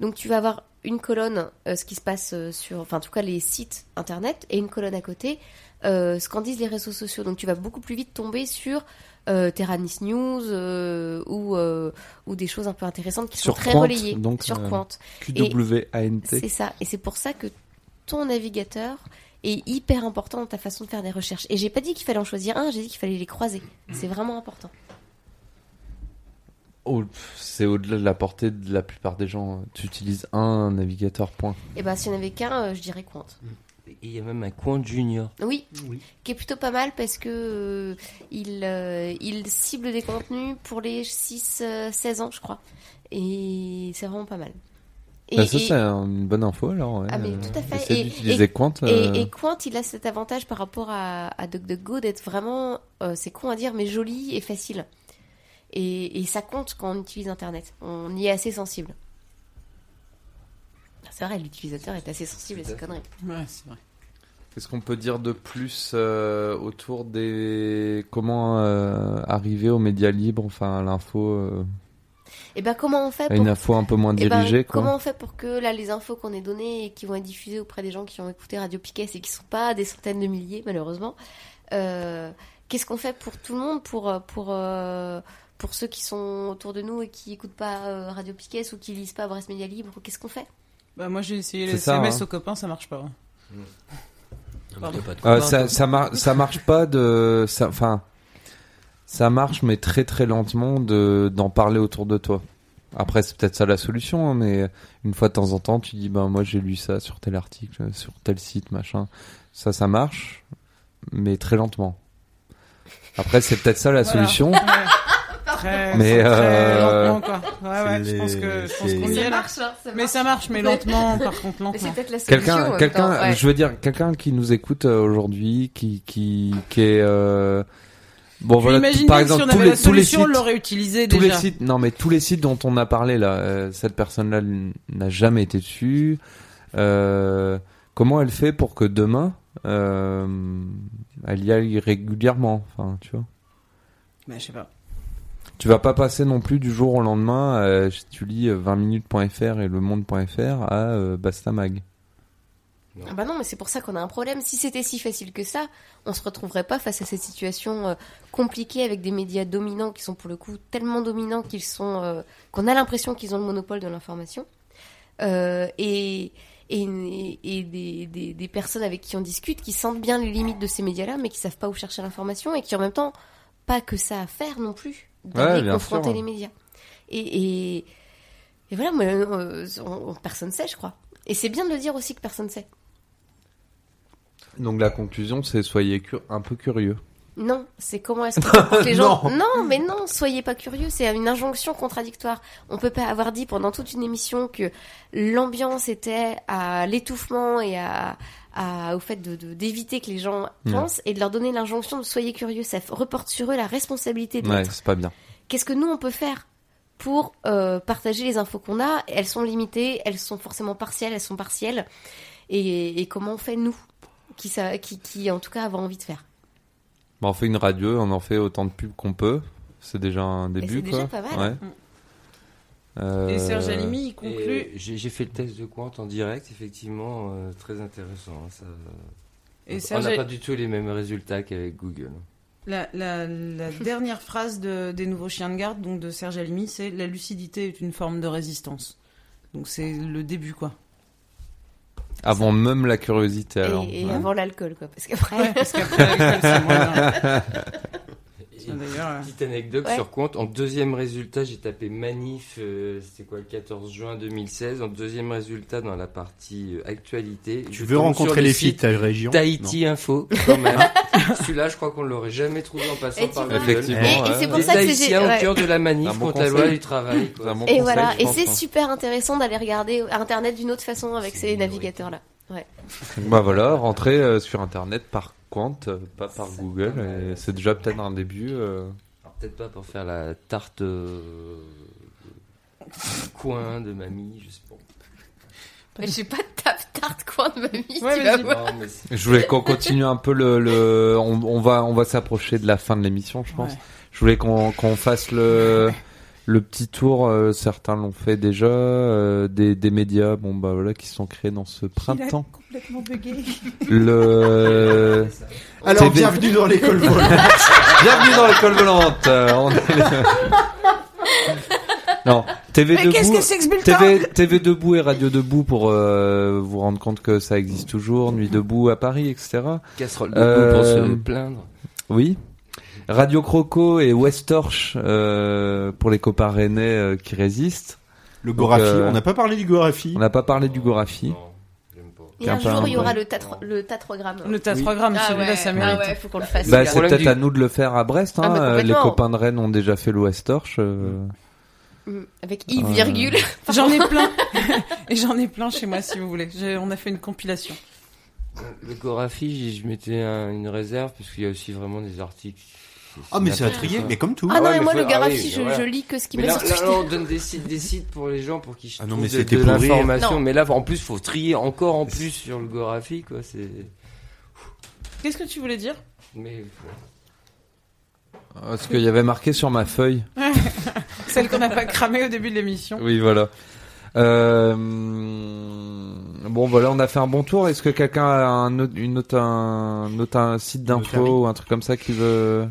Speaker 3: Donc tu vas avoir une colonne, euh, ce qui se passe euh, sur, enfin en tout cas les sites internet, et une colonne à côté, euh, ce qu'en disent les réseaux sociaux. Donc tu vas beaucoup plus vite tomber sur euh, Terranis News ou, ou des choses un peu intéressantes qui
Speaker 2: Sur
Speaker 3: sont très
Speaker 2: Quant,
Speaker 3: relayées
Speaker 2: donc,
Speaker 3: sur Quant.
Speaker 2: QWANT.
Speaker 3: C'est ça. Et c'est pour ça que ton navigateur est hyper important dans ta façon de faire des recherches. Et j'ai pas dit qu'il fallait en choisir un, j'ai dit qu'il fallait les croiser. C'est vraiment important.
Speaker 2: C'est au-delà de la portée de la plupart des gens. Tu utilises un navigateur, point.
Speaker 3: Et ben s'il n'y en avait qu'un, euh, je dirais Quant.
Speaker 7: Et il y a même un coin junior.
Speaker 3: Oui, qui est plutôt pas mal parce que euh, il, euh, il cible des contenus pour les 6-16 ans, je crois. Et c'est vraiment pas mal. Et,
Speaker 2: Bah, ça,
Speaker 3: et-
Speaker 2: c'est une bonne info alors. ouais.
Speaker 3: Ah mais tout à fait. Et,
Speaker 2: d'utiliser
Speaker 3: et-
Speaker 2: Quant. euh,
Speaker 3: et Quant, il a cet avantage par rapport à, à DuckDuckGo d'être vraiment, euh, c'est con à dire, mais joli et facile. Et, et ça compte quand on utilise Internet. On y est assez sensible. C'est vrai, l'utilisateur est assez sensible à ces conneries.
Speaker 6: Ouais, c'est vrai.
Speaker 2: Qu'est-ce qu'on peut dire de plus euh, autour des comment euh, arriver aux médias libres, enfin à l'info, euh,
Speaker 3: Et ben comment on fait pour...
Speaker 2: une info un peu moins
Speaker 3: Eh ben,
Speaker 2: dirigée, quoi.
Speaker 3: Comment on fait pour que là les infos qu'on ait données et qui vont être diffusées auprès des gens qui ont écouté Radio Piquet et qui sont pas des centaines de milliers malheureusement, euh, qu'est-ce qu'on fait pour tout le monde, pour pour euh, pour ceux qui sont autour de nous et qui écoutent pas euh, Radio Piquet ou qui lisent pas Brest Média Libre, qu'est-ce qu'on fait?
Speaker 6: Bah, moi, j'ai essayé les
Speaker 2: ça,
Speaker 6: SMS
Speaker 2: hein.
Speaker 6: aux copains, ça marche pas. Pardon.
Speaker 2: Euh, ça, ça, mar- ça marche pas de, enfin, ça marche mais très très lentement de d'en parler autour de toi. Après, c'est peut-être ça la solution, hein, mais une fois de temps en temps, tu dis, ben moi j'ai lu ça sur tel article, sur tel site, machin. Ça, ça marche, mais très lentement. Après, c'est peut-être ça la
Speaker 6: Voilà.
Speaker 2: solution.
Speaker 6: Très,
Speaker 2: Mais,
Speaker 6: très
Speaker 2: euh,
Speaker 6: lentement, quoi. Ouais, ouais, je pense que, je pense
Speaker 2: c'est-
Speaker 6: qu'on y
Speaker 3: Ça
Speaker 6: est là.
Speaker 3: marche, hein, ça
Speaker 6: Mais
Speaker 3: marche.
Speaker 6: ça marche, mais lentement, par contre, lentement.
Speaker 2: Quelqu'un,
Speaker 3: même
Speaker 2: quelqu'un,
Speaker 3: temps, ouais.
Speaker 2: je veux dire, quelqu'un qui nous écoute euh, aujourd'hui, qui, qui, qui est, euh, bon voilà, par
Speaker 6: bien que si
Speaker 2: exemple,
Speaker 6: on
Speaker 2: tous
Speaker 6: avait
Speaker 2: les,
Speaker 6: la
Speaker 2: tous les
Speaker 6: solution, on
Speaker 2: sites,
Speaker 6: l'aurait utilisé
Speaker 2: tous les
Speaker 6: déjà.
Speaker 2: sites, non mais tous les sites dont on a parlé là, euh, cette personne-là n'a jamais été dessus. Euh, comment elle fait pour que demain, euh, elle y aille régulièrement, enfin, tu vois?
Speaker 6: Mais je sais pas.
Speaker 2: Tu vas pas passer non plus du jour au lendemain, euh, tu lis euh, 20minutes.fr et le monde.fr à euh, Bastamag.
Speaker 3: Ah bah non, mais c'est pour ça qu'on a un problème. Si c'était si facile que ça, on se retrouverait pas face à cette situation euh, compliquée avec des médias dominants qui sont pour le coup tellement dominants qu'ils sont, euh, qu'on a l'impression qu'ils ont le monopole de l'information. Euh, et et, et des, des, des personnes avec qui on discute qui sentent bien les limites de ces médias-là, mais qui savent pas où chercher l'information et qui en même temps pas que ça à faire non plus d'aller confronter
Speaker 2: sûr.
Speaker 3: les médias. Et, et, et voilà, moi, euh, on- on- personne sait, je crois. Et c'est bien de le dire aussi que personne sait.
Speaker 2: Donc la conclusion, c'est soyez un peu curieux.
Speaker 3: Non, c'est comment est-ce que les gens.
Speaker 2: Non.
Speaker 3: Non, mais non, soyez pas curieux. C'est une injonction contradictoire. On peut pas avoir dit pendant toute une émission que l'ambiance était à l'étouffement et à, à- au fait de de- d'éviter que les gens
Speaker 2: Ouais.
Speaker 3: pensent et de leur donner l'injonction de soyez curieux. Ça reporte sur eux la responsabilité de
Speaker 2: Ouais, c'est pas bien.
Speaker 3: Qu'est-ce que nous on peut faire pour euh, partager les infos qu'on a? Elles sont limitées, elles sont forcément partielles, elles sont partielles. Et, et comment on fait nous, qui, ça, qui, qui en tout cas avons envie de faire?
Speaker 2: Bah, on fait une radio, on en fait autant de pubs qu'on peut. C'est déjà un début,
Speaker 3: c'est déjà pas mal.
Speaker 2: Ouais.
Speaker 6: Mm.
Speaker 2: Euh,
Speaker 6: Et Serge Halimi, il conclut.
Speaker 7: J'ai fait le test de Quant en direct, effectivement, euh, très intéressant. hein, ça...
Speaker 6: Et
Speaker 7: on
Speaker 6: Serge
Speaker 7: n'a pas du tout les mêmes résultats qu'avec Google.
Speaker 6: La, la- la dernière phrase de- des nouveaux chiens de garde, donc de Serge Halimi, c'est La lucidité est une forme de résistance. Donc c'est le début, quoi.
Speaker 2: Avant même la curiosité, alors.
Speaker 3: Et, et
Speaker 2: Ouais.
Speaker 3: avant l'alcool, quoi. Parce qu'après.
Speaker 6: Ouais, parce qu'après, l'alcool, c'est moins
Speaker 7: une
Speaker 6: euh,
Speaker 7: petite anecdote
Speaker 3: Ouais.
Speaker 7: sur compte. En deuxième résultat, j'ai tapé manif, euh, c'était quoi, le 14 juin 2016. En deuxième résultat, dans la partie euh, actualité.
Speaker 4: Tu
Speaker 7: je
Speaker 4: veux rencontrer
Speaker 7: le
Speaker 4: les filles de ta région
Speaker 7: Tahiti Info, quand même. Celui-là, je crois qu'on l'aurait jamais trouvé en passant
Speaker 3: Et
Speaker 7: par Google.
Speaker 2: Effectivement,
Speaker 3: Et, c'est pour ça que c'est
Speaker 7: au cœur de la manif
Speaker 2: bon
Speaker 7: contre la loi du travail. quoi.
Speaker 2: Bon
Speaker 3: Et
Speaker 2: conseil,
Speaker 3: voilà, et c'est
Speaker 2: hein.
Speaker 3: super intéressant d'aller regarder Internet d'une autre façon avec ces navigateurs-là. Ouais.
Speaker 2: Bah voilà, rentrer euh, sur internet par Quant, euh, pas par Google, et c'est déjà peut-être un début. euh.
Speaker 7: Alors, Peut-être pas pour faire la tarte euh, coin de mamie, je sais pas.
Speaker 3: Mais j'ai pas de tarte tarte coin de mamie,
Speaker 6: Ouais,
Speaker 3: tu vas voir.
Speaker 7: Non, mais c'est-
Speaker 2: Je voulais qu'on continue un peu le, le on, on va on va s'approcher de la fin de l'émission, je pense.
Speaker 6: Ouais.
Speaker 2: Je voulais qu'on qu'on fasse le le petit tour. euh, certains l'ont fait déjà, euh, des des médias, bon bah voilà, qui sont créés dans ce printemps.
Speaker 6: complètement bugué.
Speaker 2: Le
Speaker 4: Alors,
Speaker 2: TV
Speaker 4: bienvenue dans l'école volante.
Speaker 2: bienvenue dans l'école volante. euh, on est- Non, TV
Speaker 6: Mais
Speaker 2: debout.
Speaker 6: qu'est-ce que c'est que ce bulletin
Speaker 2: TV, TV Debout et Radio Debout pour euh, vous rendre compte que ça existe toujours, Nuit Debout à Paris, etc.
Speaker 7: Casserole de
Speaker 2: Euh,
Speaker 7: pour se plaindre.
Speaker 2: Oui. Radio Croco et West Torch euh, pour les copains rennais euh, qui résistent.
Speaker 4: Le
Speaker 2: Donc,
Speaker 4: Gorafi.
Speaker 2: euh,
Speaker 4: On n'a pas parlé du Gorafi.
Speaker 2: On n'a pas parlé du Gorafi.
Speaker 3: Et un jour, il y aura le, le tatrogramme.
Speaker 6: Le tatrogramme,
Speaker 3: Ah
Speaker 6: celui-là,
Speaker 3: ouais,
Speaker 6: ça
Speaker 3: ah
Speaker 6: mérite.
Speaker 3: ouais, faut qu'on le fasse.
Speaker 2: Bah, c'est peut-être
Speaker 7: du-
Speaker 2: à nous de le faire à Brest. Hein.
Speaker 3: Ah, bah,
Speaker 2: Euh, les copains de Rennes ont déjà fait le West Torch. euh.
Speaker 3: Mm, Avec
Speaker 2: Euh,
Speaker 3: virgule.
Speaker 6: J'en ai plein. Et j'en ai plein chez moi, si vous voulez. On a fait une compilation.
Speaker 7: Le Gorafi, je mettais un- une réserve parce qu'il y a aussi vraiment des articles.
Speaker 4: Ah, mais c'est à trier, mais comme tout.
Speaker 3: Ah non,
Speaker 7: ouais,
Speaker 3: mais moi,
Speaker 7: faut-
Speaker 3: le
Speaker 7: ah
Speaker 3: Garafi,
Speaker 7: oui,
Speaker 3: je, lis que ce qui
Speaker 7: Mais
Speaker 3: met
Speaker 7: là,
Speaker 3: sur
Speaker 7: là,
Speaker 3: Twitter.
Speaker 7: on donne des sites, des sites pour les gens pour qu'ils
Speaker 4: Ah non,
Speaker 7: trouvent
Speaker 4: mais
Speaker 7: de, l'information. Mais là, en plus, faut trier encore en plus sur le Gorafi, quoi. C'est.
Speaker 6: Qu'est-ce que tu voulais dire?
Speaker 7: Mais
Speaker 2: Euh, Ce qu'il y avait marqué sur ma feuille.
Speaker 6: Celle qu'on n'a pas cramée au début de l'émission.
Speaker 2: Oui, voilà. Euh, bon, voilà, on a fait un bon tour. Est-ce que quelqu'un a un autre, une autre, un, autre un site d'info ou un truc comme ça qui veut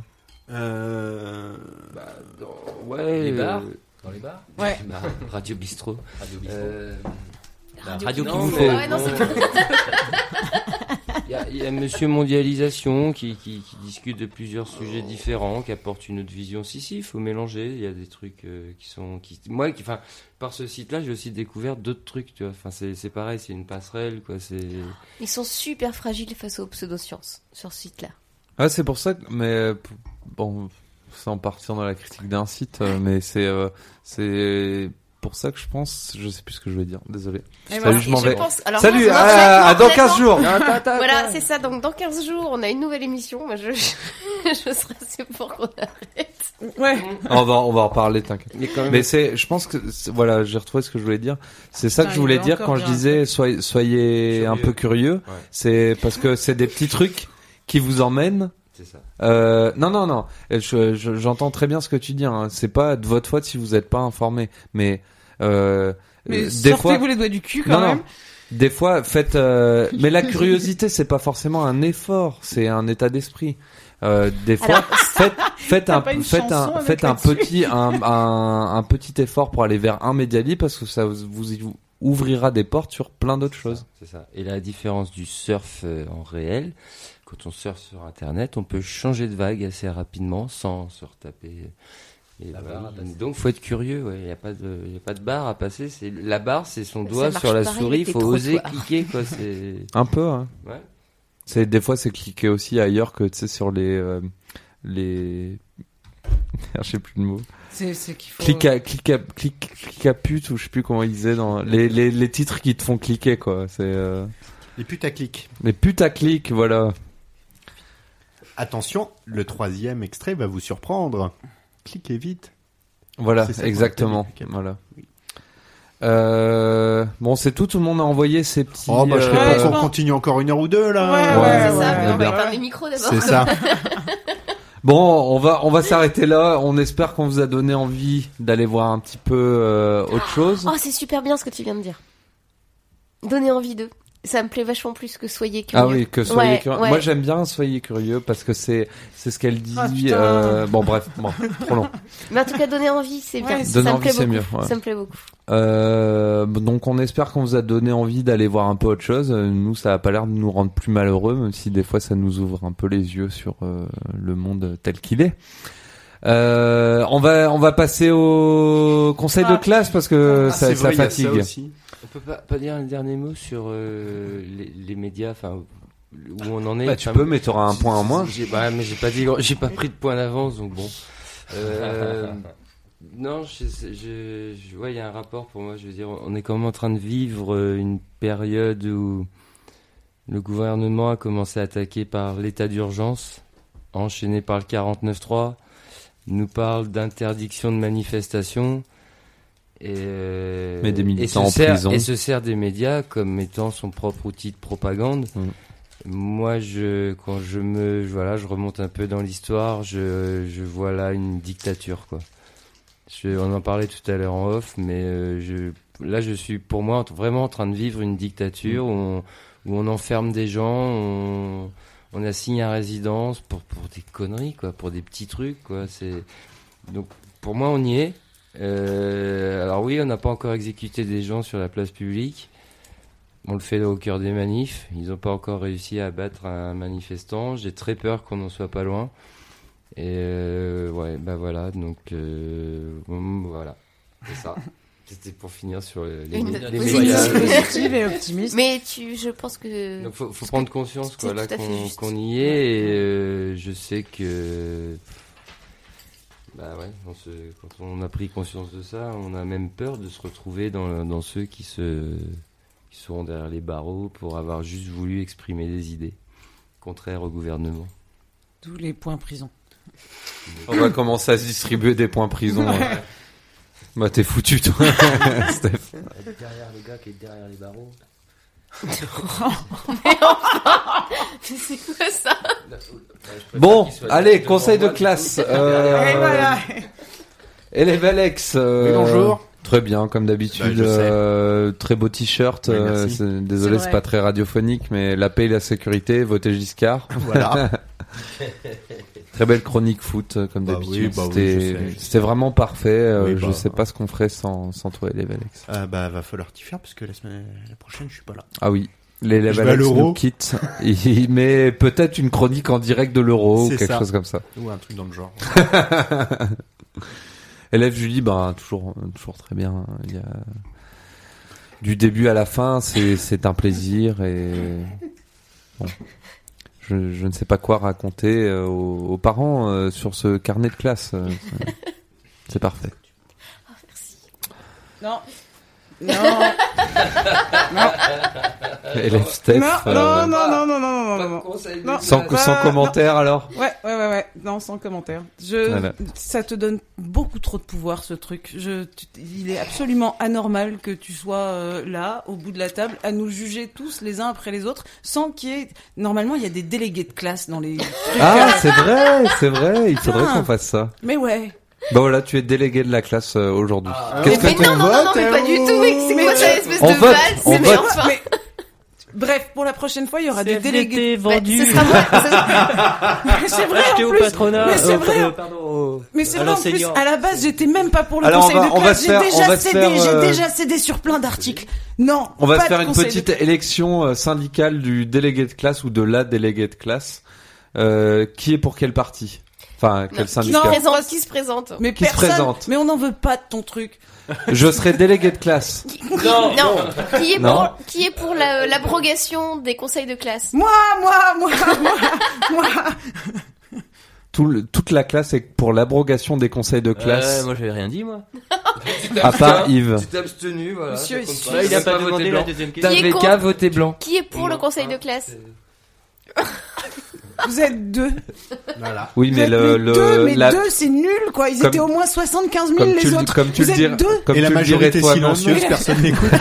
Speaker 4: Euh...
Speaker 7: bah, dans- ouais.
Speaker 19: Les bars
Speaker 7: euh,
Speaker 19: Dans les bars
Speaker 6: Ouais.
Speaker 7: bah, Radio Bistrot.
Speaker 19: Radio Bistrot.
Speaker 7: Euh,
Speaker 19: La radio qui
Speaker 7: non,
Speaker 19: vous
Speaker 7: mais
Speaker 19: faut.
Speaker 3: Ouais, non,
Speaker 7: bon, Il y a, il y a Monsieur Mondialisation qui, qui, qui discute de plusieurs sujets différents, qui apporte une autre vision. Si, si, il faut mélanger. Il y a des trucs euh, qui sont. Qui, moi, qui, enfin, par ce site-là, j'ai aussi découvert d'autres trucs, tu vois. Enfin, c'est c'est pareil, c'est une passerelle, quoi. C'est.
Speaker 3: Ils sont super fragiles face aux pseudosciences sur ce site-là.
Speaker 2: Ah, c'est pour ça que, mais bon, sans partir dans la critique d'un site, euh, mais c'est, euh, c'est pour ça que je pense, je sais plus ce que je vais dire, désolé.
Speaker 6: Et
Speaker 2: Salut,
Speaker 6: voilà.
Speaker 2: je m'en vais.
Speaker 3: pense- alors,
Speaker 2: Salut, à, dans
Speaker 3: honnêtement,
Speaker 2: 15 jours.
Speaker 3: Voilà, c'est ça. Donc, dans 15 jours, on a une nouvelle émission. Moi, je, je serai assez pour qu'on arrête.
Speaker 6: Ouais.
Speaker 2: on va, on va en reparler, t'inquiète.
Speaker 7: Mais.
Speaker 2: Mais c'est, je pense que, voilà, j'ai retrouvé ce que je voulais dire. C'est ça que je voulais dire quand je disais, soyez, soyez un peu curieux.
Speaker 7: Ouais.
Speaker 2: C'est parce que c'est des petits trucs qui vous emmènent
Speaker 7: C'est ça.
Speaker 2: Euh, non, non, non. Je- je- J'entends très bien ce que tu dis. Hein. C'est pas de votre faute si vous n'êtes pas informé, mais euh,
Speaker 6: Mais
Speaker 2: euh, des fois,
Speaker 6: sortez-vous les doigts du cul quand
Speaker 2: non,
Speaker 6: même.
Speaker 2: non. Des fois, faites. euh, Mais la curiosité, c'est pas forcément un effort, c'est un état d'esprit. Euh, des fois,
Speaker 3: Alors-
Speaker 2: faites, faites un, faites un, faites un petit, un, un, un petit effort pour aller vers un médiali parce que ça vous, vous ouvrira des portes sur plein d'autres choses.
Speaker 7: C'est ça. Et la différence du surf euh, en réel, quand on surfe sur Internet, on peut changer de vague assez rapidement sans se retaper. Et
Speaker 19: La barre.
Speaker 7: Donc faut être curieux. ouais. Il n'y a pas de, y a pas de barre à passer. C'est la barre, c'est son doigt sur la
Speaker 3: pareil
Speaker 7: souris. Il faut oser cliquer quoi. C'est
Speaker 2: Un peu. Hein.
Speaker 7: ouais.
Speaker 2: C'est des fois c'est cliquer aussi ailleurs que tu sais sur les euh, les. Je sais plus le mot.
Speaker 6: C'est c'est qu'il faut.
Speaker 2: Clic à, clic à, clic, clic à pute ou je sais plus comment ils disaient dans les, les, les titres qui te font cliquer quoi. C'est euh,
Speaker 4: Les putaclics.
Speaker 2: les putaclics voilà.
Speaker 4: Attention, le troisième extrait va vous surprendre. Cliquez vite.
Speaker 2: Voilà exactement. Voilà. Euh, bon c'est tout. Tout le monde a envoyé ses petits.
Speaker 4: Oh, bah, je serais
Speaker 2: euh,
Speaker 4: pas qu'on continue encore une heure ou deux, là.
Speaker 6: Ouais,
Speaker 2: ouais,
Speaker 3: c'est ça,
Speaker 2: ouais,
Speaker 3: mais on va les micros d'abord.
Speaker 4: C'est ça.
Speaker 2: Bon, on va on va s'arrêter là. On espère qu'on vous a donné envie d'aller voir un petit peu euh, autre chose.
Speaker 3: Oh, c'est super bien ce que tu viens de dire. Donner envie d'eux. Ça me plaît vachement plus que soyez curieux.
Speaker 2: Ah oui, que soyez
Speaker 3: Ouais,
Speaker 2: curieux.
Speaker 3: ouais.
Speaker 2: Moi, j'aime bien soyez curieux parce que c'est c'est ce qu'elle dit.
Speaker 6: Ah,
Speaker 2: euh, bon, bref, bon, trop long.
Speaker 3: Mais en tout cas, donner envie, c'est bien.
Speaker 2: Donner
Speaker 3: ça me
Speaker 2: envie,
Speaker 3: plaît
Speaker 2: mieux, ouais.
Speaker 3: Ça me plaît beaucoup.
Speaker 2: Euh, donc, on espère qu'on vous a donné envie d'aller voir un peu autre chose. Nous, ça a pas l'air de nous rendre plus malheureux, même si des fois, ça nous ouvre un peu les yeux sur euh, le monde tel qu'il est. Euh, on va on va passer au conseil de
Speaker 7: Ah.
Speaker 2: classe parce que
Speaker 7: Ah,
Speaker 2: ça,
Speaker 7: c'est
Speaker 2: ça
Speaker 7: vrai, il y a ça
Speaker 2: fatigue.
Speaker 7: On peut pas, pas dire un dernier mot sur euh, les, les médias, enfin où on en est.
Speaker 2: Bah, tu peux, mais t'auras un point en moins.
Speaker 7: J'ai, bah, mais j'ai pas dit, j'ai pas pris de point d'avance, donc bon. Euh, non, je, je, je vois, il y a un rapport pour moi. Je veux dire, on est quand même en train de vivre euh, une période où le gouvernement a commencé à attaquer par l'état d'urgence, enchaîné par le 49.3, nous parle d'interdiction de manifestation. Et, euh,
Speaker 2: Mais des
Speaker 7: et se
Speaker 2: en
Speaker 7: sert-
Speaker 2: prison.
Speaker 7: Et se sert des médias comme étant son propre outil de propagande.
Speaker 2: Mm.
Speaker 7: Moi, je, quand je me, voilà, je remonte un peu dans l'histoire, je, je vois là une dictature, quoi. Je, on en parlait tout à l'heure en off, mais euh, je, là, je suis pour moi en- vraiment en train de vivre une dictature où on, où on enferme des gens, on, on assigne à résidence pour, pour des conneries, quoi, pour des petits trucs, quoi. C'est donc pour moi, on y est. Euh, alors oui, on n'a pas encore exécuté des gens sur la place publique. On le fait au cœur des manifs. Ils n'ont pas encore réussi à abattre un manifestant. J'ai très peur qu'on n'en soit pas loin. Et euh, ouais, bah voilà. Donc euh, bon, voilà, c'est ça. C'était pour finir sur les, les
Speaker 3: note
Speaker 7: médias.
Speaker 6: Positive et optimiste.
Speaker 3: Mais tu, je pense que.
Speaker 7: Donc faut, faut prendre conscience quoi là qu'on y est et euh, je sais que bah ouais on se, quand on a pris conscience de ça on a même peur de se retrouver dans, dans ceux qui se qui seront derrière les barreaux pour avoir juste voulu exprimer des idées contraires au gouvernement.
Speaker 6: Tous les points prison.
Speaker 2: On va commencer à se distribuer des points prison.
Speaker 6: Ouais.
Speaker 2: ouais. Bah t'es foutu toi, Steph.
Speaker 7: Derrière le gars qui est derrière les barreaux.
Speaker 3: Mais enfin C'est quoi ça
Speaker 2: Bon, allez, conseil de classe. Euh...
Speaker 6: Et voilà.
Speaker 2: Élève Alex. euh,
Speaker 4: Oui, bonjour.
Speaker 2: Très bien, comme d'habitude.
Speaker 4: Bah, je sais.
Speaker 2: euh, très beau t-shirt.
Speaker 4: Oui,
Speaker 2: euh,
Speaker 4: merci.
Speaker 2: c'est- désolé,
Speaker 6: C'est
Speaker 2: c'est
Speaker 6: vrai.
Speaker 2: pas très radiophonique, mais la paix et la sécurité, votez Giscard.
Speaker 4: Voilà.
Speaker 2: très belle chronique foot, comme
Speaker 4: Bah
Speaker 2: d'habitude.
Speaker 4: oui, bah
Speaker 2: C'était
Speaker 4: je je
Speaker 2: vraiment parfait. euh,
Speaker 4: Oui,
Speaker 2: je
Speaker 4: bah.
Speaker 2: sais pas ce qu'on ferait sans, sans toi, Élève Alex.
Speaker 4: Ah bah va falloir t'y faire parce que la semaine la prochaine je suis pas là.
Speaker 2: Ah oui.
Speaker 4: Je à
Speaker 2: Alex nous quitte. Il met peut-être une chronique en direct de l'euro ou quelque
Speaker 4: ça.
Speaker 2: chose comme ça.
Speaker 4: Ou un truc dans le genre.
Speaker 2: Élève Julie, bah, toujours, toujours très bien. Il y a... Du début à la fin, c'est, c'est un plaisir et bon. Je, je ne sais pas quoi raconter euh, aux, aux parents euh, sur ce carnet de classe. euh, c'est- parfait.
Speaker 6: Non. Non. non.
Speaker 2: Steph.
Speaker 6: Non, non, non, non, non, non, non, non.
Speaker 2: Sans,
Speaker 6: bah,
Speaker 2: commentaire alors
Speaker 6: Ouais, ouais, ouais, ouais. Non, sans commentaire. Je. Ça te donne beaucoup trop de pouvoir ce truc. Je, il est absolument anormal que tu sois euh, là, au bout de la table, à nous juger tous les uns après les autres, sans qu'il y ait. Normalement, il y a des délégués de classe dans les.
Speaker 2: Ah, c'est vrai, c'est vrai. Il faudrait
Speaker 6: ah.
Speaker 2: qu'on fasse ça.
Speaker 6: Mais ouais.
Speaker 2: Bah voilà, tu es délégué de la classe euh, aujourd'hui.
Speaker 3: Mais, mais non, non, non, non, mais pas du tout. Mais c'est quoi cette espèce
Speaker 2: On
Speaker 3: de
Speaker 2: vote,
Speaker 3: valse
Speaker 2: on
Speaker 3: Mais
Speaker 2: vote.
Speaker 3: enfin.
Speaker 6: Mais- Bref, pour la prochaine fois, il y aura des
Speaker 19: CFDT
Speaker 6: délégués.
Speaker 19: vendu.
Speaker 6: Bah, ce sera moi- ce sera- Mais c'est vrai
Speaker 19: Acheté
Speaker 6: en
Speaker 19: au
Speaker 6: plus.
Speaker 19: patronat.
Speaker 6: Mais c'est
Speaker 19: euh,
Speaker 6: vrai.
Speaker 19: euh, pardon, au-
Speaker 6: Mais c'est
Speaker 19: à
Speaker 6: vrai en plus,
Speaker 19: l'enseignant.
Speaker 6: à la base, j'étais même pas pour le
Speaker 2: Alors, on
Speaker 6: conseil
Speaker 2: va-
Speaker 6: de
Speaker 2: on va
Speaker 6: classe.
Speaker 2: se
Speaker 6: J'ai
Speaker 2: faire- on
Speaker 6: déjà
Speaker 2: va se
Speaker 6: cédé,
Speaker 2: faire,
Speaker 6: j'ai
Speaker 2: euh,
Speaker 6: déjà cédé sur plein d'articles. Non.
Speaker 2: On va
Speaker 6: pas
Speaker 2: se faire une
Speaker 6: conseil
Speaker 2: petite élection euh, syndicale du délégué de classe ou de la déléguée de classe. Euh, qui est pour quel parti? Enfin, quel
Speaker 3: Qui se
Speaker 2: syndicat
Speaker 3: présente Qui se présente
Speaker 6: Mais
Speaker 2: Qui se présente
Speaker 6: Mais on n'en veut pas de ton truc.
Speaker 2: Je serai délégué de classe.
Speaker 3: Non, Qui est
Speaker 2: Non.
Speaker 3: pour, qui est pour la- l'abrogation des conseils de classe?
Speaker 6: Moi, moi, moi, moi, moi.
Speaker 2: Tout le- toute la classe est pour l'abrogation des conseils de classe.
Speaker 19: moi, j'avais rien dit, moi.
Speaker 2: à part Yves.
Speaker 7: Tu t'es abstenu, voilà.
Speaker 6: Monsieur
Speaker 7: pas.
Speaker 19: Il a
Speaker 7: T'as
Speaker 19: pas
Speaker 7: voté blanc. T'avais qu'à voter blanc.
Speaker 3: Qui est pour le conseil de classe?
Speaker 6: Vous êtes deux.
Speaker 4: Voilà.
Speaker 2: Oui, mais le,
Speaker 6: mais
Speaker 2: le
Speaker 6: deux, mais
Speaker 2: la-
Speaker 6: deux, c'est nul, quoi. Ils
Speaker 2: Comme-
Speaker 6: étaient au moins 75 000
Speaker 2: comme
Speaker 6: les
Speaker 2: tu le,
Speaker 6: autres.
Speaker 2: comme tu
Speaker 6: Vous
Speaker 2: le
Speaker 6: êtes
Speaker 2: dirais,
Speaker 6: deux.
Speaker 2: comme
Speaker 4: Et la majorité
Speaker 2: toi-même.
Speaker 4: silencieuse, personne n'écoute.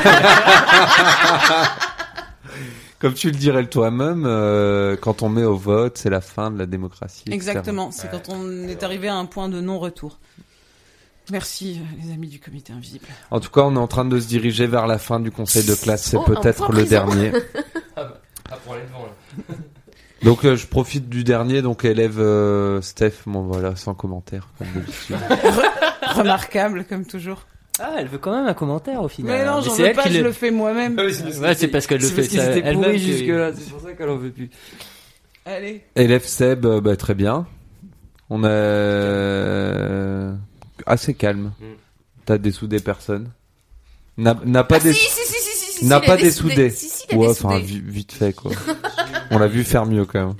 Speaker 2: Comme tu le dirais toi-même, euh, quand on met au vote, c'est la fin de la démocratie.
Speaker 6: Exactement, c'est quand on est arrivé à un point de non-retour. Merci euh, les amis du comité invisible.
Speaker 2: En tout cas, on est en train de se diriger vers la fin du conseil de classe. C'est
Speaker 3: Oh,
Speaker 2: peut-être le
Speaker 3: prison.
Speaker 2: dernier.
Speaker 7: Ah, bah, ah, pour aller devant, là.
Speaker 2: Donc euh, je profite du dernier, donc élève euh, Steph, bon voilà, sans commentaire comme d'habitude.
Speaker 6: Remarquable comme toujours.
Speaker 19: Ah, elle veut quand même un commentaire au final.
Speaker 6: Mais non, j'en
Speaker 19: c'est
Speaker 6: veux pas, je le fais moi-même.
Speaker 19: Ouais, c'est parce qu'elle le
Speaker 7: C'est
Speaker 19: fait.
Speaker 7: parce
Speaker 19: ça- elle
Speaker 7: pourris
Speaker 19: veut que-
Speaker 7: jusque-là, c'est pour ça qu'elle en veut plus.
Speaker 6: Allez.
Speaker 2: élève Seb, euh, bah, très bien. On est assez calme.
Speaker 7: Mm.
Speaker 2: T'as dessoudé personne. N'a n'a pas
Speaker 3: Ah,
Speaker 2: des
Speaker 3: si, si, si, si,
Speaker 2: n'a pas
Speaker 3: dessoudé.
Speaker 2: dessoudé.
Speaker 3: Si, si, il a
Speaker 2: ouais,
Speaker 3: dessoudé.
Speaker 2: enfin vi- vite fait quoi. On l'a vu faire mieux quand même.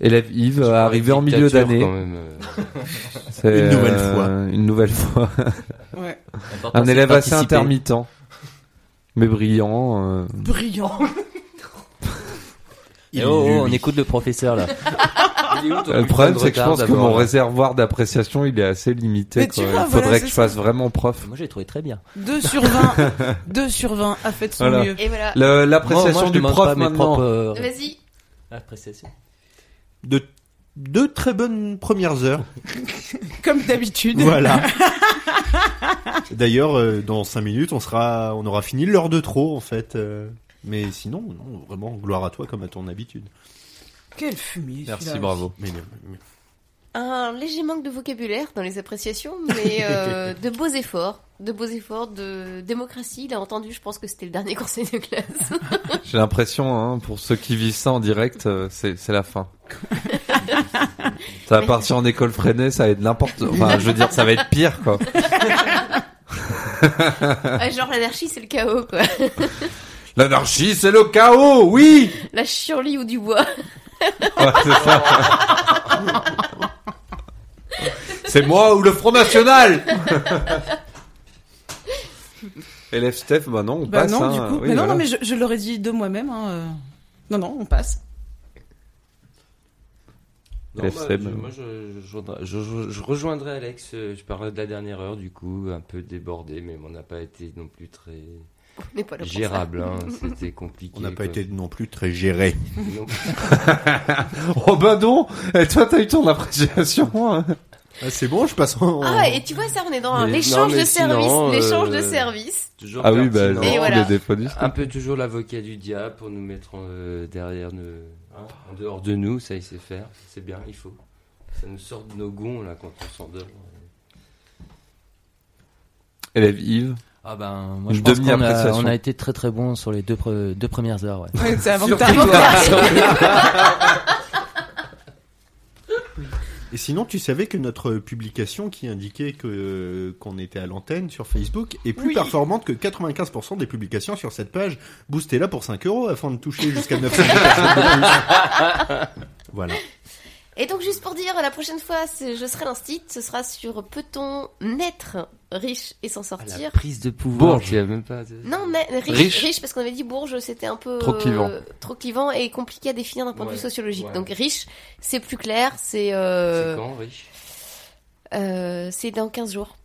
Speaker 2: Élève Yves, arrivé en milieu d'année.
Speaker 7: euh.
Speaker 2: C'est,
Speaker 4: Une nouvelle
Speaker 2: euh,
Speaker 4: fois.
Speaker 2: Une nouvelle fois.
Speaker 6: Ouais.
Speaker 2: Un élève assez intermittent, mais brillant. euh.
Speaker 6: Brillant.
Speaker 19: Eh oh, oh, on écoute le professeur là.
Speaker 2: Le problème, c'est que je pense que mon réservoir d'appréciation, il est assez limité. Quoi.
Speaker 6: vois,
Speaker 2: il faudrait
Speaker 6: voilà,
Speaker 2: que je fasse vraiment prof.
Speaker 19: Moi j'ai trouvé très bien.
Speaker 6: 2 sur 20. 2 sur 20 a fait de son
Speaker 2: Voilà.
Speaker 6: mieux.
Speaker 3: Et voilà.
Speaker 2: L'appréciation
Speaker 19: je
Speaker 2: du prof maintenant.
Speaker 19: propres, euh,
Speaker 3: Vas-y.
Speaker 19: appréciations.
Speaker 4: De deux très bonnes premières heures.
Speaker 6: Comme d'habitude.
Speaker 4: Voilà. D'ailleurs, euh, dans cinq minutes, on sera, on aura fini l'heure de trop en fait. Mais sinon, non, vraiment, gloire à toi comme à ton habitude.
Speaker 6: Quel fumier.
Speaker 2: Merci,
Speaker 6: celui-là.
Speaker 2: bravo.
Speaker 4: Mais, mais-
Speaker 3: Un léger manque de vocabulaire dans les appréciations, mais euh, de beaux efforts. De beaux efforts de démocratie. Il a entendu, je pense que c'était le dernier conseil de classe.
Speaker 2: J'ai l'impression, hein, pour ceux qui vivent ça en direct, euh, c'est c'est la fin. ça va partir en école freinée, ça va être n'importe. Enfin, je veux dire, ça va être pire, quoi.
Speaker 3: Ah, genre l'anarchie, c'est le chaos, quoi.
Speaker 2: L'anarchie, c'est le chaos, oui.
Speaker 3: La chienlit ou du bois.
Speaker 2: Ouais, c'est ça. c'est moi ou le Front National. Élève Steph, bah non, on
Speaker 6: Bah
Speaker 2: passe.
Speaker 6: non,
Speaker 2: hein.
Speaker 6: du coup.
Speaker 2: Oui,
Speaker 6: mais non,
Speaker 2: voilà.
Speaker 6: non, mais je, je l'aurais dit de moi-même. Hein. euh. Non, non, on passe.
Speaker 7: Non, bah, je- moi, je, je, rejoindrai- je- je- je rejoindrai Alex. euh, Je parlais de la dernière heure, du coup, un peu débordé, mais on n'a pas été non plus très
Speaker 3: On n'est pas là pour ça.
Speaker 7: gérable. hein, C'était compliqué.
Speaker 4: on n'a pas
Speaker 7: quoi.
Speaker 4: été non plus très géré.
Speaker 7: Non.
Speaker 2: oh bah non. Et toi, t'as eu ton appréciation. hein.
Speaker 4: Ah, c'est bon, je passe en.
Speaker 3: Ah, et tu vois, ça, on est dans
Speaker 7: Mais-
Speaker 3: l'échange de services. L'échange
Speaker 7: euh,
Speaker 3: de services.
Speaker 7: Toujours
Speaker 2: Ah oui, bah.
Speaker 3: Et voilà.
Speaker 7: Un peu toujours l'avocat du diable pour nous mettre euh, derrière, nous, hein, en dehors de nous, ça il sait faire, c'est bien, il faut. Ça nous sort de nos gonds là quand on s'endort.
Speaker 2: Élève Yves.
Speaker 19: Ah ben, moi je pense qu'on a, on a été très très bon sur les deux, pre- deux premières heures. Ouais.
Speaker 6: Ouais, c'est avant.
Speaker 4: Et sinon, tu savais que notre publication qui indiquait que qu'on était à l'antenne sur Facebook est plus
Speaker 6: Oui.
Speaker 4: performante que 95% des publications sur cette page. Boostez-la pour 5 euros afin de toucher jusqu'à 900 personnes de plus. Voilà.
Speaker 3: Et donc, juste pour dire, la prochaine fois, je serai l'instit. Ce sera sur peut-on naître riche et s'en
Speaker 7: Ah, la
Speaker 3: sortir
Speaker 7: prise de pouvoir,
Speaker 2: Bourge.
Speaker 7: même pas.
Speaker 3: Non, mais riche,
Speaker 2: Riche.
Speaker 3: riche. parce qu'on avait dit bourge, c'était un peu
Speaker 2: Trop clivant.
Speaker 3: euh, trop clivant et compliqué à définir d'un point de
Speaker 7: Ouais,
Speaker 3: vue sociologique.
Speaker 7: ouais.
Speaker 3: Donc riche, c'est plus clair, c'est euh,
Speaker 7: C'est quand, riche?
Speaker 3: euh, c'est dans 15 jours.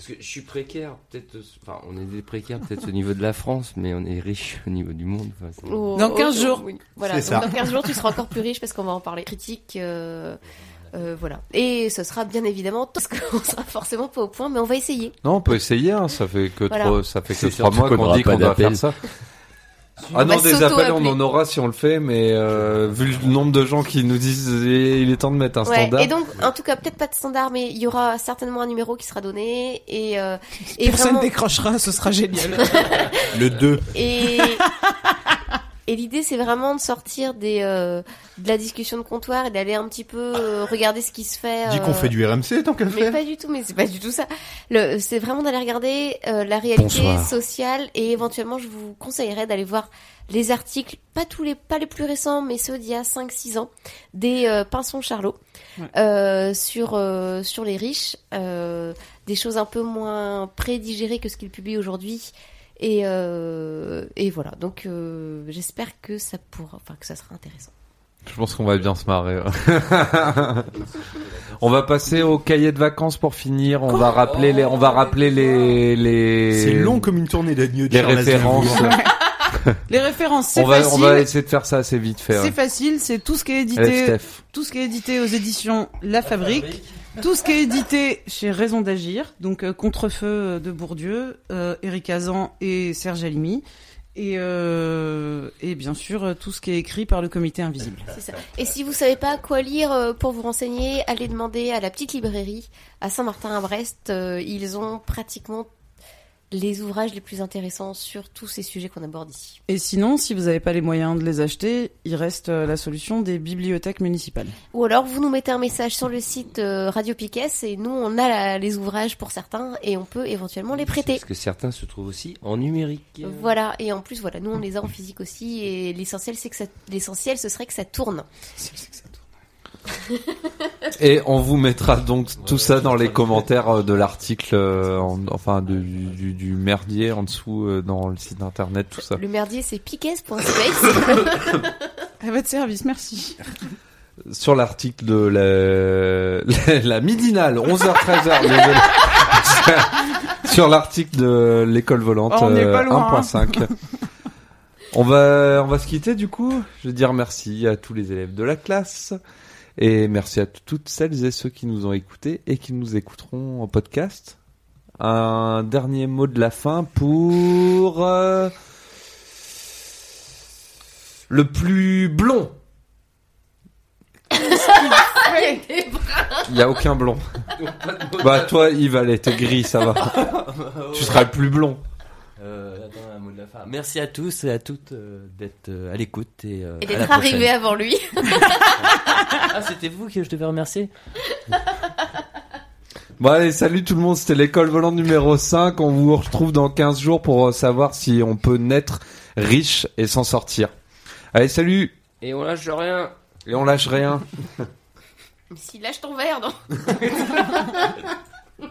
Speaker 7: Parce que je suis précaire, peut-être. Enfin, on est des précaires peut-être au niveau de la France, mais on est riche au niveau du monde. enfin,
Speaker 3: Au-
Speaker 6: Dans
Speaker 3: au-
Speaker 6: 15 jours.
Speaker 3: oui. Voilà,
Speaker 4: C'est
Speaker 3: donc
Speaker 4: ça.
Speaker 3: dans 15 jours, tu seras encore plus riche parce qu'on va en parler. Critique, euh, euh, voilà. Et ce sera bien évidemment, parce qu'on sera forcément pas au point, mais on va essayer.
Speaker 2: Non, on peut essayer. Hein. Ça fait que
Speaker 3: Voilà.
Speaker 2: trois, ça fait que trois mois
Speaker 7: qu'on
Speaker 2: dit qu'on doit faire ça. Ah non, des appels, on en aura si on le fait, mais euh, vu le nombre de gens qui nous disent eh, il est temps de mettre un
Speaker 3: Ouais,
Speaker 2: standard.
Speaker 3: et donc, en tout cas, peut-être pas de standard, mais il y aura certainement un numéro qui sera donné et, euh, et
Speaker 6: Personne
Speaker 3: vraiment.
Speaker 6: décrochera, ce sera génial.
Speaker 4: Le 2.
Speaker 3: Et, et l'idée, c'est vraiment de sortir des, euh, de la discussion de comptoir et d'aller un petit peu euh, regarder ce qui se fait.
Speaker 4: Dis qu'on
Speaker 3: euh,
Speaker 4: fait du RMC tant qu'à
Speaker 3: Mais
Speaker 4: faire.
Speaker 3: pas du tout, mais c'est pas du tout ça. Le, c'est vraiment d'aller regarder euh, la réalité
Speaker 2: Bonsoir.
Speaker 3: sociale et éventuellement je vous conseillerais d'aller voir les articles, pas tous les, pas les plus récents, mais ceux d'il y a 5-6 ans, des euh, Pinsons Charlot,
Speaker 6: Ouais.
Speaker 3: euh, sur, euh, sur les riches, euh, des choses un peu moins prédigérées que ce qu'ils publient aujourd'hui. Et, euh, et voilà, donc euh, j'espère que ça pourra, enfin que ça sera intéressant.
Speaker 2: Je pense qu'on va bien se marrer. ouais. on va passer au cahier de vacances pour finir. On va rappeler les, on va rappeler les, les.
Speaker 4: C'est long comme une tournée d'agneau de
Speaker 2: les références.
Speaker 6: Les références, c'est
Speaker 2: on va,
Speaker 6: facile.
Speaker 2: on va essayer de faire ça assez vite fait.
Speaker 6: C'est
Speaker 2: ouais.
Speaker 6: facile, c'est tout ce qui est édité, tout ce qui est édité aux éditions La Fabrique, tout ce qui est édité chez Raison d'agir, donc euh, Contrefeu euh, de Bourdieu, euh, Eric Azan et Serge Alimi, et, euh, et bien sûr tout ce qui est écrit par le Comité Invisible.
Speaker 3: Et si vous savez pas quoi lire pour vous renseigner, allez demander à la petite librairie à Saint-Martin à Brest. Ils ont pratiquement les ouvrages les plus intéressants sur tous ces sujets qu'on aborde ici.
Speaker 6: Et sinon, si vous n'avez pas les moyens de les acheter, il reste euh, la solution des bibliothèques municipales.
Speaker 3: Ou alors vous nous mettez un message sur le site euh, Radio Piquet et nous on a la- les ouvrages pour certains et on peut éventuellement les prêter.
Speaker 7: Parce que certains se trouvent aussi en numérique.
Speaker 3: Voilà et en plus voilà nous on les a en physique aussi et l'essentiel c'est que ça l'essentiel ce serait que ça tourne.
Speaker 2: Et on vous mettra donc tout ça dans les commentaires euh, de l'article, euh, en- enfin de- du, du- du merdier en dessous euh, dans le site internet, tout ça.
Speaker 3: Le merdier c'est piquet.space.
Speaker 6: À votre service, merci.
Speaker 2: Sur l'article de la, la, la midinale, 11h-13h, désolé. Sur l'article de l'école volante
Speaker 6: Oh, on n'est
Speaker 2: euh,
Speaker 6: pas loin,
Speaker 2: 1.5. On va, on va se quitter du coup. Je veux dire merci à tous les élèves de la classe. Et merci à toutes celles et ceux qui nous ont écoutés et qui nous écouteront en podcast. Un dernier mot de la fin pour euh, le plus blond. Il y a aucun blond. bah toi Yves, allez, t'es gris, ça va. tu seras le plus blond.
Speaker 19: Euh, attends, un mot de la fin. Merci à tous et à toutes euh, d'être euh, à l'écoute et, euh,
Speaker 3: Et d'être arrivé avant lui.
Speaker 19: ah, c'était vous que je devais remercier
Speaker 2: Bon allez, salut tout le monde, c'était l'école volante numéro 5. On vous retrouve dans 15 jours pour savoir si on peut naître riche et s'en sortir. Allez, salut
Speaker 7: Et on lâche rien.
Speaker 2: Et on lâche rien.
Speaker 3: Mais si lâche ton verre non